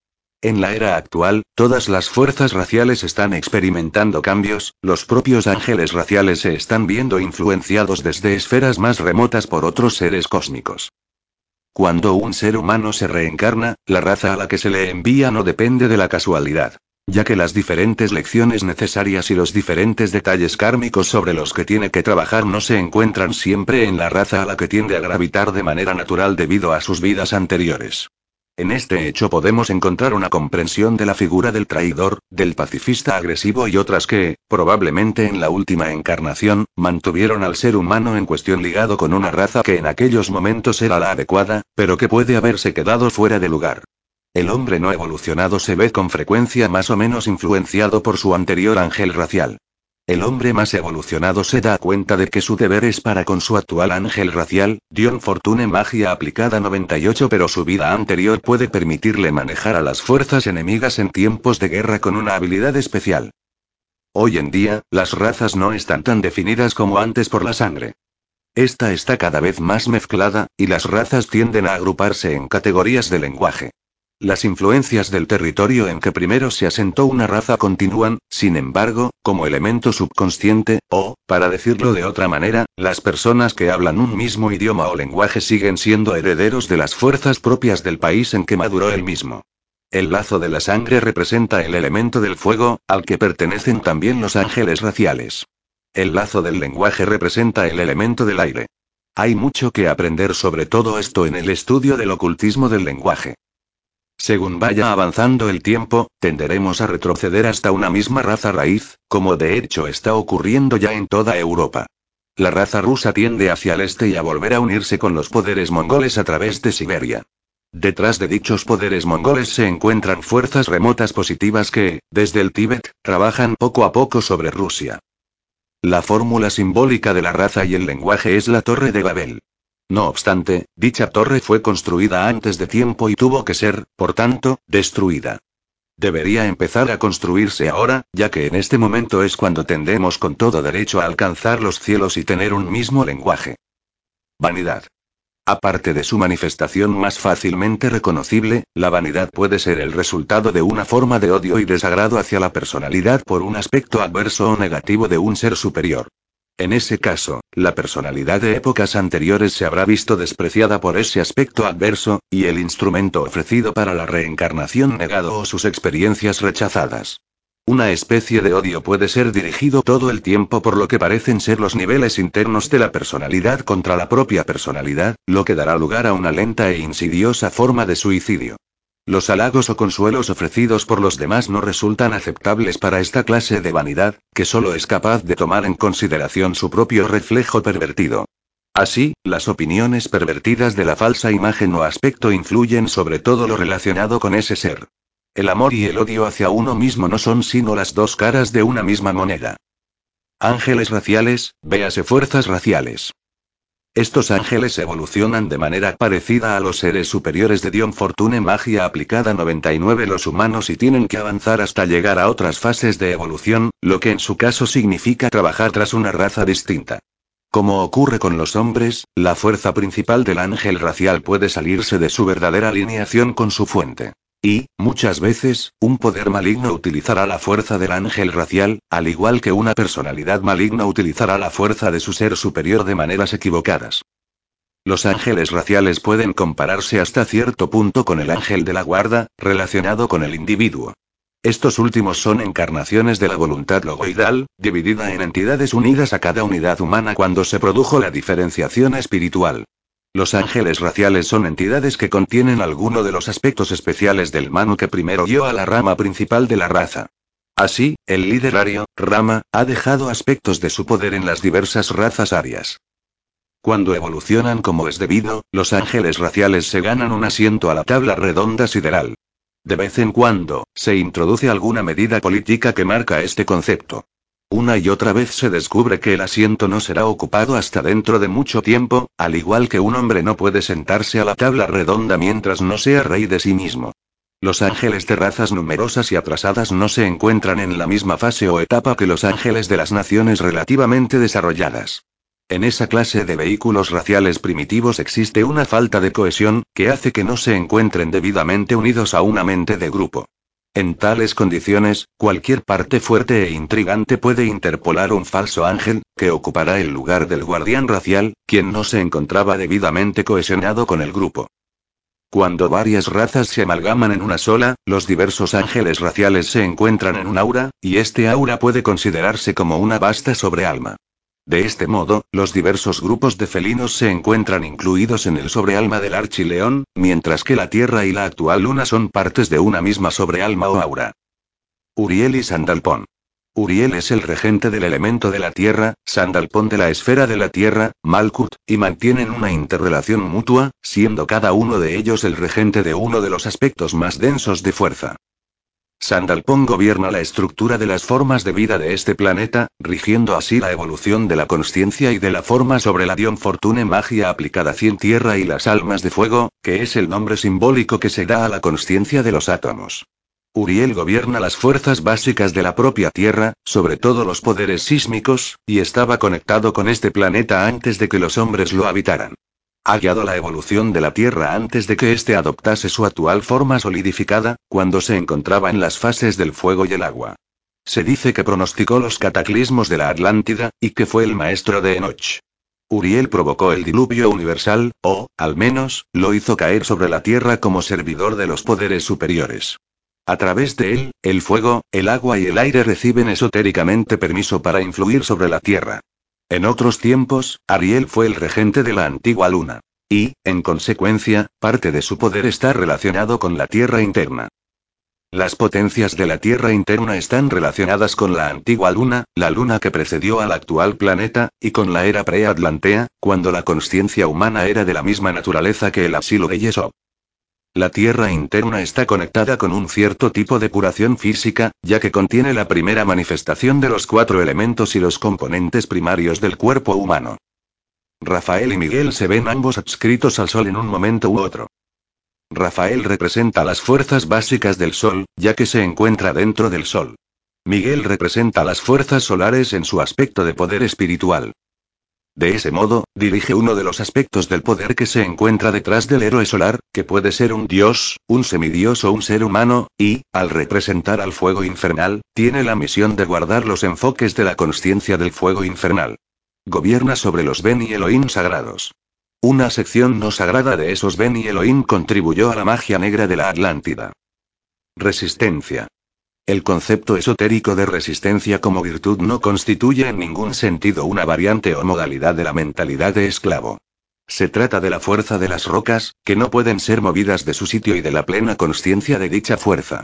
En la era actual, todas las fuerzas raciales están experimentando cambios, los propios ángeles raciales se están viendo influenciados desde esferas más remotas por otros seres cósmicos. Cuando un ser humano se reencarna, la raza a la que se le envía no depende de la casualidad ya que las diferentes lecciones necesarias y los diferentes detalles kármicos sobre los que tiene que trabajar no se encuentran siempre en la raza a la que tiende a gravitar de manera natural debido a sus vidas anteriores. En este hecho podemos encontrar una comprensión de la figura del traidor, del pacifista agresivo y otras que, probablemente en la última encarnación, mantuvieron al ser humano en cuestión ligado con una raza que en aquellos momentos era la adecuada, pero que puede haberse quedado fuera de lugar. El hombre no evolucionado se ve con frecuencia más o menos influenciado por su anterior ángel racial. El hombre más evolucionado se da cuenta de que su deber es para con su actual ángel racial, Dion Fortune Magia aplicada 98 pero su vida anterior puede permitirle manejar a las fuerzas enemigas en tiempos de guerra con una habilidad especial. Hoy en día, las razas no están tan definidas como antes por la sangre. Esta está cada vez más mezclada, y las razas tienden a agruparse en categorías de lenguaje. Las influencias del territorio en que primero se asentó una raza continúan, sin embargo, como elemento subconsciente, o, para decirlo de otra manera, las personas que hablan un mismo idioma o lenguaje siguen siendo herederos de las fuerzas propias del país en que maduró el mismo. El lazo de la sangre representa el elemento del fuego, al que pertenecen también los ángeles raciales. El lazo del lenguaje representa el elemento del aire. Hay mucho que aprender sobre todo esto en el estudio del ocultismo del lenguaje. Según vaya avanzando el tiempo, tenderemos a retroceder hasta una misma raza raíz, como de hecho está ocurriendo ya en toda Europa. La raza rusa tiende hacia el este y a volver a unirse con los poderes mongoles a través de Siberia. Detrás de dichos poderes mongoles se encuentran fuerzas remotas positivas que, desde el Tíbet, trabajan poco a poco sobre Rusia. La fórmula simbólica de la raza y el lenguaje es la Torre de Babel. No obstante, dicha torre fue construida antes de tiempo y tuvo que ser, por tanto, destruida. Debería empezar a construirse ahora, ya que en este momento es cuando tendemos con todo derecho a alcanzar los cielos y tener un mismo lenguaje. Vanidad. Aparte de su manifestación más fácilmente reconocible, la vanidad puede ser el resultado de una forma de odio y desagrado hacia la personalidad por un aspecto adverso o negativo de un ser superior. En ese caso, la personalidad de épocas anteriores se habrá visto despreciada por ese aspecto adverso, y el instrumento ofrecido para la reencarnación negado o sus experiencias rechazadas. Una especie de odio puede ser dirigido todo el tiempo por lo que parecen ser los niveles internos de la personalidad contra la propia personalidad, lo que dará lugar a una lenta e insidiosa forma de suicidio. Los halagos o consuelos ofrecidos por los demás no resultan aceptables para esta clase de vanidad, que solo es capaz de tomar en consideración su propio reflejo pervertido. Así, las opiniones pervertidas de la falsa imagen o aspecto influyen sobre todo lo relacionado con ese ser. El amor y el odio hacia uno mismo no son sino las dos caras de una misma moneda. Ángeles raciales, véase fuerzas raciales. Estos ángeles evolucionan de manera parecida a los seres superiores de Dion Fortune Magia aplicada 99 los humanos y tienen que avanzar hasta llegar a otras fases de evolución, lo que en su caso significa trabajar tras una raza distinta. Como ocurre con los hombres, la fuerza principal del ángel racial puede salirse de su verdadera alineación con su fuente. Y, muchas veces, un poder maligno utilizará la fuerza del ángel racial, al igual que una personalidad maligna utilizará la fuerza de su ser superior de maneras equivocadas. Los ángeles raciales pueden compararse hasta cierto punto con el ángel de la guarda, relacionado con el individuo. Estos últimos son encarnaciones de la voluntad logoidal, dividida en entidades unidas a cada unidad humana cuando se produjo la diferenciación espiritual. Los ángeles raciales son entidades que contienen alguno de los aspectos especiales del Manu que primero dio a la rama principal de la raza. Así, el liderario, Rama, ha dejado aspectos de su poder en las diversas razas arias. Cuando evolucionan como es debido, los ángeles raciales se ganan un asiento a la tabla redonda sideral. De vez en cuando, se introduce alguna medida política que marca este concepto. Una y otra vez se descubre que el asiento no será ocupado hasta dentro de mucho tiempo, al igual que un hombre no puede sentarse a la tabla redonda mientras no sea rey de sí mismo. Los ángeles de razas numerosas y atrasadas no se encuentran en la misma fase o etapa que los ángeles de las naciones relativamente desarrolladas. En esa clase de vehículos raciales primitivos existe una falta de cohesión, que hace que no se encuentren debidamente unidos a una mente de grupo. En tales condiciones, cualquier parte fuerte e intrigante puede interpolar un falso ángel, que ocupará el lugar del guardián racial, quien no se encontraba debidamente cohesionado con el grupo. Cuando varias razas se amalgaman en una sola, los diversos ángeles raciales se encuentran en un aura, y este aura puede considerarse como una vasta sobrealma. De este modo, los diversos grupos de felinos se encuentran incluidos en el sobrealma del archileón, mientras que la Tierra y la actual Luna son partes de una misma sobrealma o aura. Uriel y Sandalpón. Uriel es el regente del elemento de la Tierra, Sandalpón de la esfera de la Tierra, Malkut, y mantienen una interrelación mutua, siendo cada uno de ellos el regente de uno de los aspectos más densos de fuerza. Sandalpón gobierna la estructura de las formas de vida de este planeta, rigiendo así la evolución de la conciencia y de la forma sobre la Dion Fortune magia aplicada cien tierra y las almas de fuego, que es el nombre simbólico que se da a la conciencia de los átomos. Uriel gobierna las fuerzas básicas de la propia Tierra, sobre todo los poderes sísmicos, y estaba conectado con este planeta antes de que los hombres lo habitaran. Ha guiado la evolución de la Tierra antes de que éste adoptase su actual forma solidificada, cuando se encontraba en las fases del fuego y el agua. Se dice que pronosticó los cataclismos de la Atlántida, y que fue el maestro de Enoch. Uriel provocó el diluvio universal, o, al menos, lo hizo caer sobre la Tierra como servidor de los poderes superiores. A través de él, el fuego, el agua y el aire reciben esotéricamente permiso para influir sobre la Tierra. En otros tiempos, Ariel fue el regente de la antigua luna. Y, en consecuencia, parte de su poder está relacionado con la Tierra interna. Las potencias de la Tierra interna están relacionadas con la antigua luna, la luna que precedió al actual planeta, y con la era preatlantea, cuando la conciencia humana era de la misma naturaleza que el asilo de Yesod. La Tierra interna está conectada con un cierto tipo de curación física, ya que contiene la primera manifestación de los cuatro elementos y los componentes primarios del cuerpo humano. Rafael y Miguel se ven ambos adscritos al Sol en un momento u otro. Rafael representa las fuerzas básicas del Sol, ya que se encuentra dentro del Sol. Miguel representa las fuerzas solares en su aspecto de poder espiritual. De ese modo, dirige uno de los aspectos del poder que se encuentra detrás del héroe solar, que puede ser un dios, un semidios o un ser humano, y, al representar al fuego infernal, tiene la misión de guardar los enfoques de la conciencia del fuego infernal. Gobierna sobre los Ben y Elohim sagrados. Una sección no sagrada de esos Ben y Elohim contribuyó a la magia negra de la Atlántida. Resistencia. El concepto esotérico de resistencia como virtud no constituye en ningún sentido una variante o modalidad de la mentalidad de esclavo. Se trata de la fuerza de las rocas, que no pueden ser movidas de su sitio y de la plena conciencia de dicha fuerza.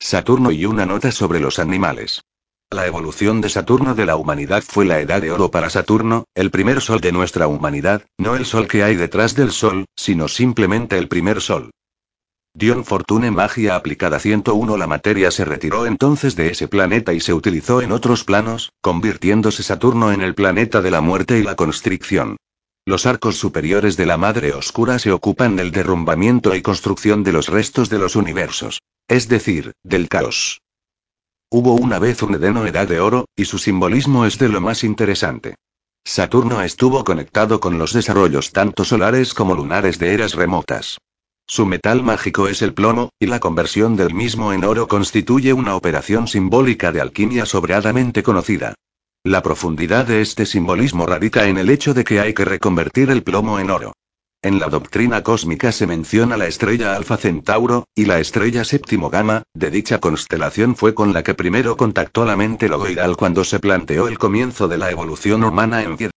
Saturno y una nota sobre los animales. La evolución de Saturno de la humanidad fue la edad de oro para Saturno, el primer sol de nuestra humanidad, no el sol que hay detrás del sol, sino simplemente el primer sol. Dion Fortune Magia aplicada 101 La materia se retiró entonces de ese planeta y se utilizó en otros planos, convirtiéndose Saturno en el planeta de la muerte y la constricción. Los arcos superiores de la Madre Oscura se ocupan del derrumbamiento y construcción de los restos de los universos. Es decir, del caos. Hubo una vez un Edeno Edad de Oro, y su simbolismo es de lo más interesante. Saturno estuvo conectado con los desarrollos tanto solares como lunares de eras remotas. Su metal mágico es el plomo, y la conversión del mismo en oro constituye una operación simbólica de alquimia sobradamente conocida. La profundidad de este simbolismo radica en el hecho de que hay que reconvertir el plomo en oro. En la doctrina cósmica se menciona la estrella Alfa Centauro, y la estrella séptimo Gamma, de dicha constelación fue con la que primero contactó la mente logoidal cuando se planteó el comienzo de la evolución humana en.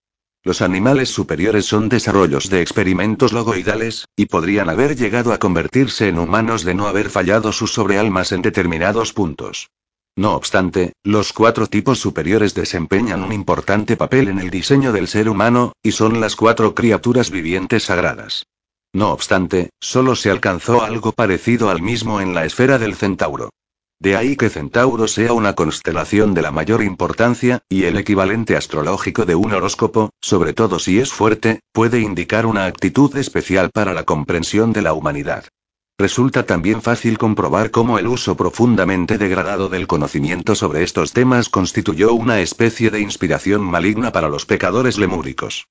Los animales superiores son desarrollos de experimentos logoidales, y podrían haber llegado a convertirse en humanos de no haber fallado sus sobrealmas en determinados puntos. No obstante, los cuatro tipos superiores desempeñan un importante papel en el diseño del ser humano, y son las cuatro criaturas vivientes sagradas. No obstante, solo se alcanzó algo parecido al mismo en la esfera del centauro. De ahí que Centauro sea una constelación de la mayor importancia, y el equivalente astrológico de un horóscopo, sobre todo si es fuerte, puede indicar una actitud especial para la comprensión de la humanidad. Resulta también fácil comprobar cómo el uso profundamente degradado del conocimiento sobre estos temas constituyó una especie de inspiración maligna para los pecadores lemúricos.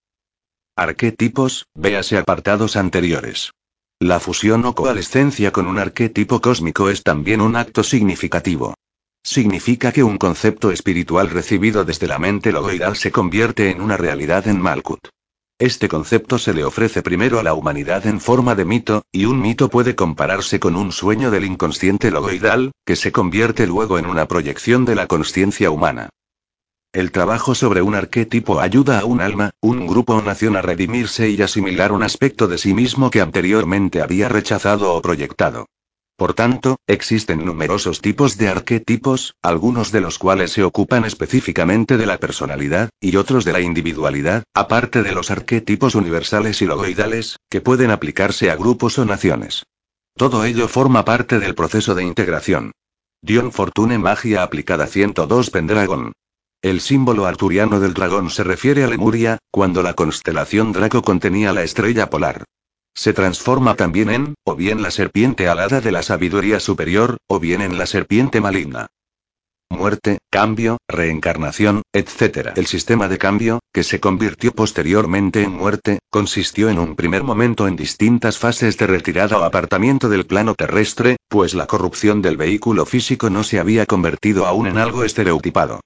Arquetipos, véase apartados anteriores. La fusión o coalescencia con un arquetipo cósmico es también un acto significativo. Significa que un concepto espiritual recibido desde la mente logoidal se convierte en una realidad en Malkut. Este concepto se le ofrece primero a la humanidad en forma de mito, y un mito puede compararse con un sueño del inconsciente logoidal, que se convierte luego en una proyección de la conciencia humana. El trabajo sobre un arquetipo ayuda a un alma, un grupo o nación a redimirse y asimilar un aspecto de sí mismo que anteriormente había rechazado o proyectado. Por tanto, existen numerosos tipos de arquetipos, algunos de los cuales se ocupan específicamente de la personalidad, y otros de la individualidad, aparte de los arquetipos universales y logoidales, que pueden aplicarse a grupos o naciones. Todo ello forma parte del proceso de integración. Dion Fortune Magia aplicada 102 Pendragon. El símbolo arturiano del dragón se refiere a Lemuria, cuando la constelación Draco contenía la estrella polar. Se transforma también en, o bien la serpiente alada de la sabiduría superior, o bien en la serpiente maligna. Muerte, cambio, reencarnación, etc. El sistema de cambio, que se convirtió posteriormente en muerte, consistió en un primer momento en distintas fases de retirada o apartamiento del plano terrestre, pues la corrupción del vehículo físico no se había convertido aún en algo estereotipado.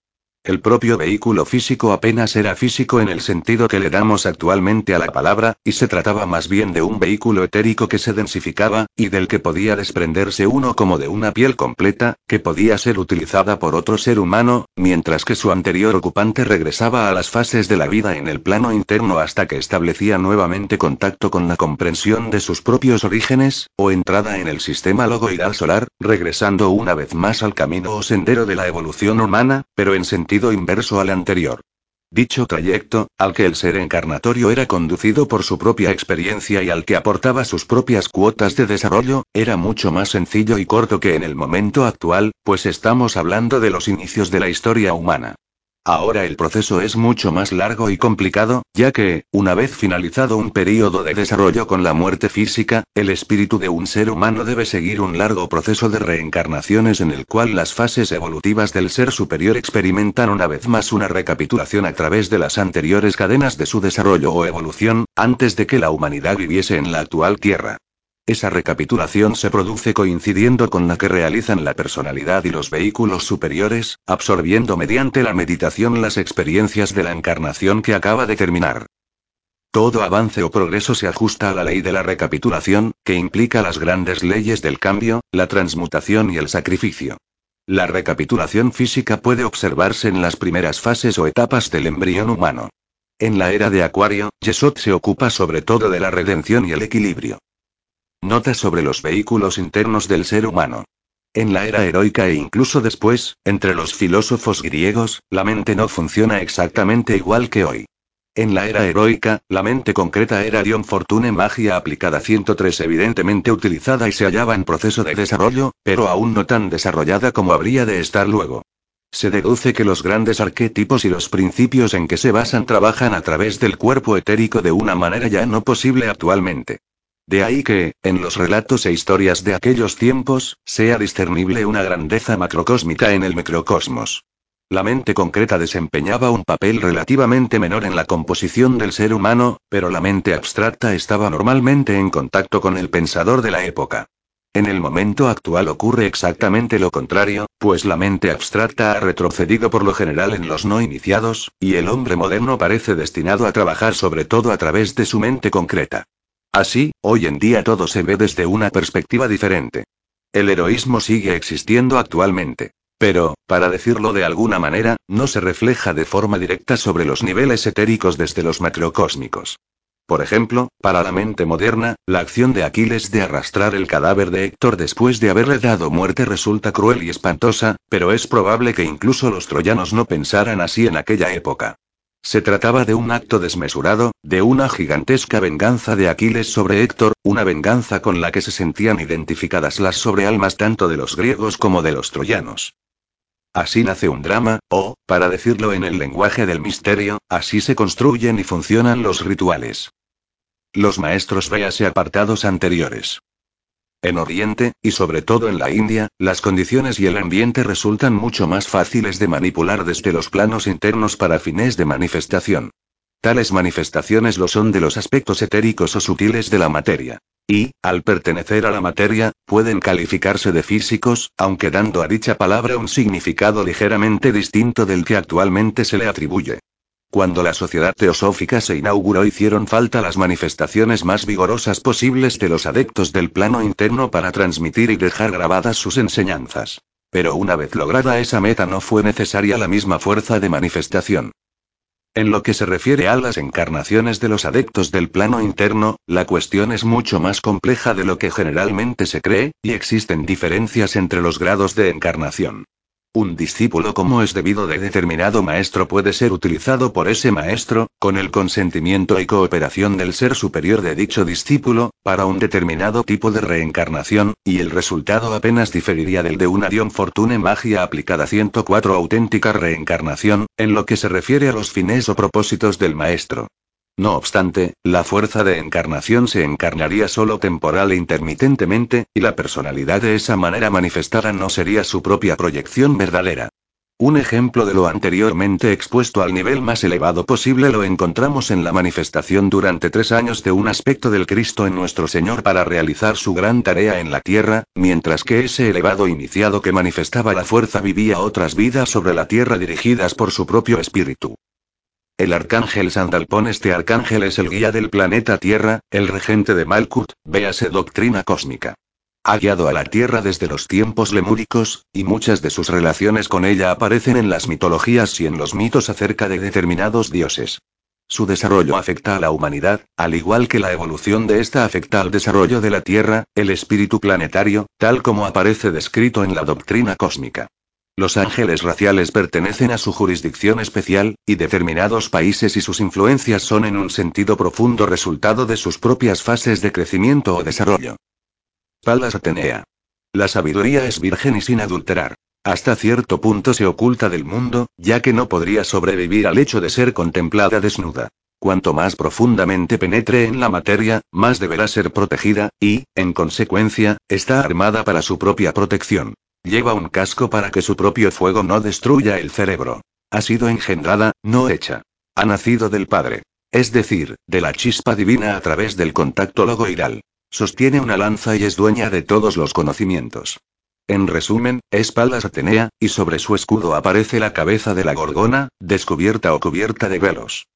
El propio vehículo físico apenas era físico en el sentido que le damos actualmente a la palabra, y se trataba más bien de un vehículo etérico que se densificaba, y del que podía desprenderse uno como de una piel completa, que podía ser utilizada por otro ser humano, mientras que su anterior ocupante regresaba a las fases de la vida en el plano interno hasta que establecía nuevamente contacto con la comprensión de sus propios orígenes, o entrada en el sistema logoidal solar, regresando una vez más al camino o sendero de la evolución humana, pero en sentido inverso al anterior. Dicho trayecto, al que el ser encarnatorio era conducido por su propia experiencia y al que aportaba sus propias cuotas de desarrollo, era mucho más sencillo y corto que en el momento actual, pues estamos hablando de los inicios de la historia humana. Ahora el proceso es mucho más largo y complicado, ya que, una vez finalizado un periodo de desarrollo con la muerte física, el espíritu de un ser humano debe seguir un largo proceso de reencarnaciones en el cual las fases evolutivas del ser superior experimentan una vez más una recapitulación a través de las anteriores cadenas de su desarrollo o evolución, antes de que la humanidad viviese en la actual Tierra. Esa recapitulación se produce coincidiendo con la que realizan la personalidad y los vehículos superiores, absorbiendo mediante la meditación las experiencias de la encarnación que acaba de terminar. Todo avance o progreso se ajusta a la ley de la recapitulación, que implica las grandes leyes del cambio, la transmutación y el sacrificio. La recapitulación física puede observarse en las primeras fases o etapas del embrión humano. En la era de Acuario, Yesod se ocupa sobre todo de la redención y el equilibrio. Nota sobre los vehículos internos del ser humano. En la era heroica e incluso después, entre los filósofos griegos, la mente no funciona exactamente igual que hoy. En la era heroica, la mente concreta era Dion Fortune Magia aplicada 103 evidentemente utilizada y se hallaba en proceso de desarrollo, pero aún no tan desarrollada como habría de estar luego. Se deduce que los grandes arquetipos y los principios en que se basan trabajan a través del cuerpo etérico de una manera ya no posible actualmente. De ahí que, en los relatos e historias de aquellos tiempos, sea discernible una grandeza macrocósmica en el microcosmos. La mente concreta desempeñaba un papel relativamente menor en la composición del ser humano, pero la mente abstracta estaba normalmente en contacto con el pensador de la época. En el momento actual ocurre exactamente lo contrario, pues la mente abstracta ha retrocedido por lo general en los no iniciados, y el hombre moderno parece destinado a trabajar sobre todo a través de su mente concreta. Así, hoy en día todo se ve desde una perspectiva diferente. El heroísmo sigue existiendo actualmente. Pero, para decirlo de alguna manera, no se refleja de forma directa sobre los niveles etéricos desde los macrocósmicos. Por ejemplo, para la mente moderna, la acción de Aquiles de arrastrar el cadáver de Héctor después de haberle dado muerte resulta cruel y espantosa, pero es probable que incluso los troyanos no pensaran así en aquella época. Se trataba de un acto desmesurado, de una gigantesca venganza de Aquiles sobre Héctor, una venganza con la que se sentían identificadas las sobrealmas tanto de los griegos como de los troyanos. Así nace un drama, o, para decirlo en el lenguaje del misterio, así se construyen y funcionan los rituales. Los maestros véase apartados anteriores. En Oriente, y sobre todo en la India, las condiciones y el ambiente resultan mucho más fáciles de manipular desde los planos internos para fines de manifestación. Tales manifestaciones lo son de los aspectos etéricos o sutiles de la materia. Y, al pertenecer a la materia, pueden calificarse de físicos, aunque dando a dicha palabra un significado ligeramente distinto del que actualmente se le atribuye. Cuando la sociedad teosófica se inauguró hicieron falta las manifestaciones más vigorosas posibles de los adeptos del plano interno para transmitir y dejar grabadas sus enseñanzas. Pero una vez lograda esa meta no fue necesaria la misma fuerza de manifestación. En lo que se refiere a las encarnaciones de los adeptos del plano interno, la cuestión es mucho más compleja de lo que generalmente se cree, y existen diferencias entre los grados de encarnación. Un discípulo como es debido de determinado maestro puede ser utilizado por ese maestro, con el consentimiento y cooperación del ser superior de dicho discípulo, para un determinado tipo de reencarnación, y el resultado apenas diferiría del de una Dion Fortune Magia aplicada 104 auténtica reencarnación, en lo que se refiere a los fines o propósitos del maestro. No obstante, la fuerza de encarnación se encarnaría solo temporal e intermitentemente, y la personalidad de esa manera manifestada no sería su propia proyección verdadera. Un ejemplo de lo anteriormente expuesto al nivel más elevado posible lo encontramos en la manifestación durante tres años de un aspecto del Cristo en nuestro Señor para realizar su gran tarea en la tierra, mientras que ese elevado iniciado que manifestaba la fuerza vivía otras vidas sobre la tierra dirigidas por su propio espíritu. El arcángel Sandalpón Este arcángel es el guía del planeta Tierra, el regente de Malkut, véase doctrina cósmica. Ha guiado a la Tierra desde los tiempos lemúricos, y muchas de sus relaciones con ella aparecen en las mitologías y en los mitos acerca de determinados dioses. Su desarrollo afecta a la humanidad, al igual que la evolución de esta afecta al desarrollo de la Tierra, el espíritu planetario, tal como aparece descrito en la doctrina cósmica. Los ángeles raciales pertenecen a su jurisdicción especial, y determinados países y sus influencias son en un sentido profundo resultado de sus propias fases de crecimiento o desarrollo. Palas Atenea. La sabiduría es virgen y sin adulterar. Hasta cierto punto se oculta del mundo, ya que no podría sobrevivir al hecho de ser contemplada desnuda. Cuanto más profundamente penetre en la materia, más deberá ser protegida, y, en consecuencia, está armada para su propia protección. Lleva un casco para que su propio fuego no destruya el cerebro. Ha sido engendrada, no hecha. Ha nacido del Padre. Es decir, de la chispa divina a través del contacto logoidal. Sostiene una lanza y es dueña de todos los conocimientos. En resumen, es Palas Atenea, y sobre su escudo aparece la cabeza de la gorgona, descubierta o cubierta de velos.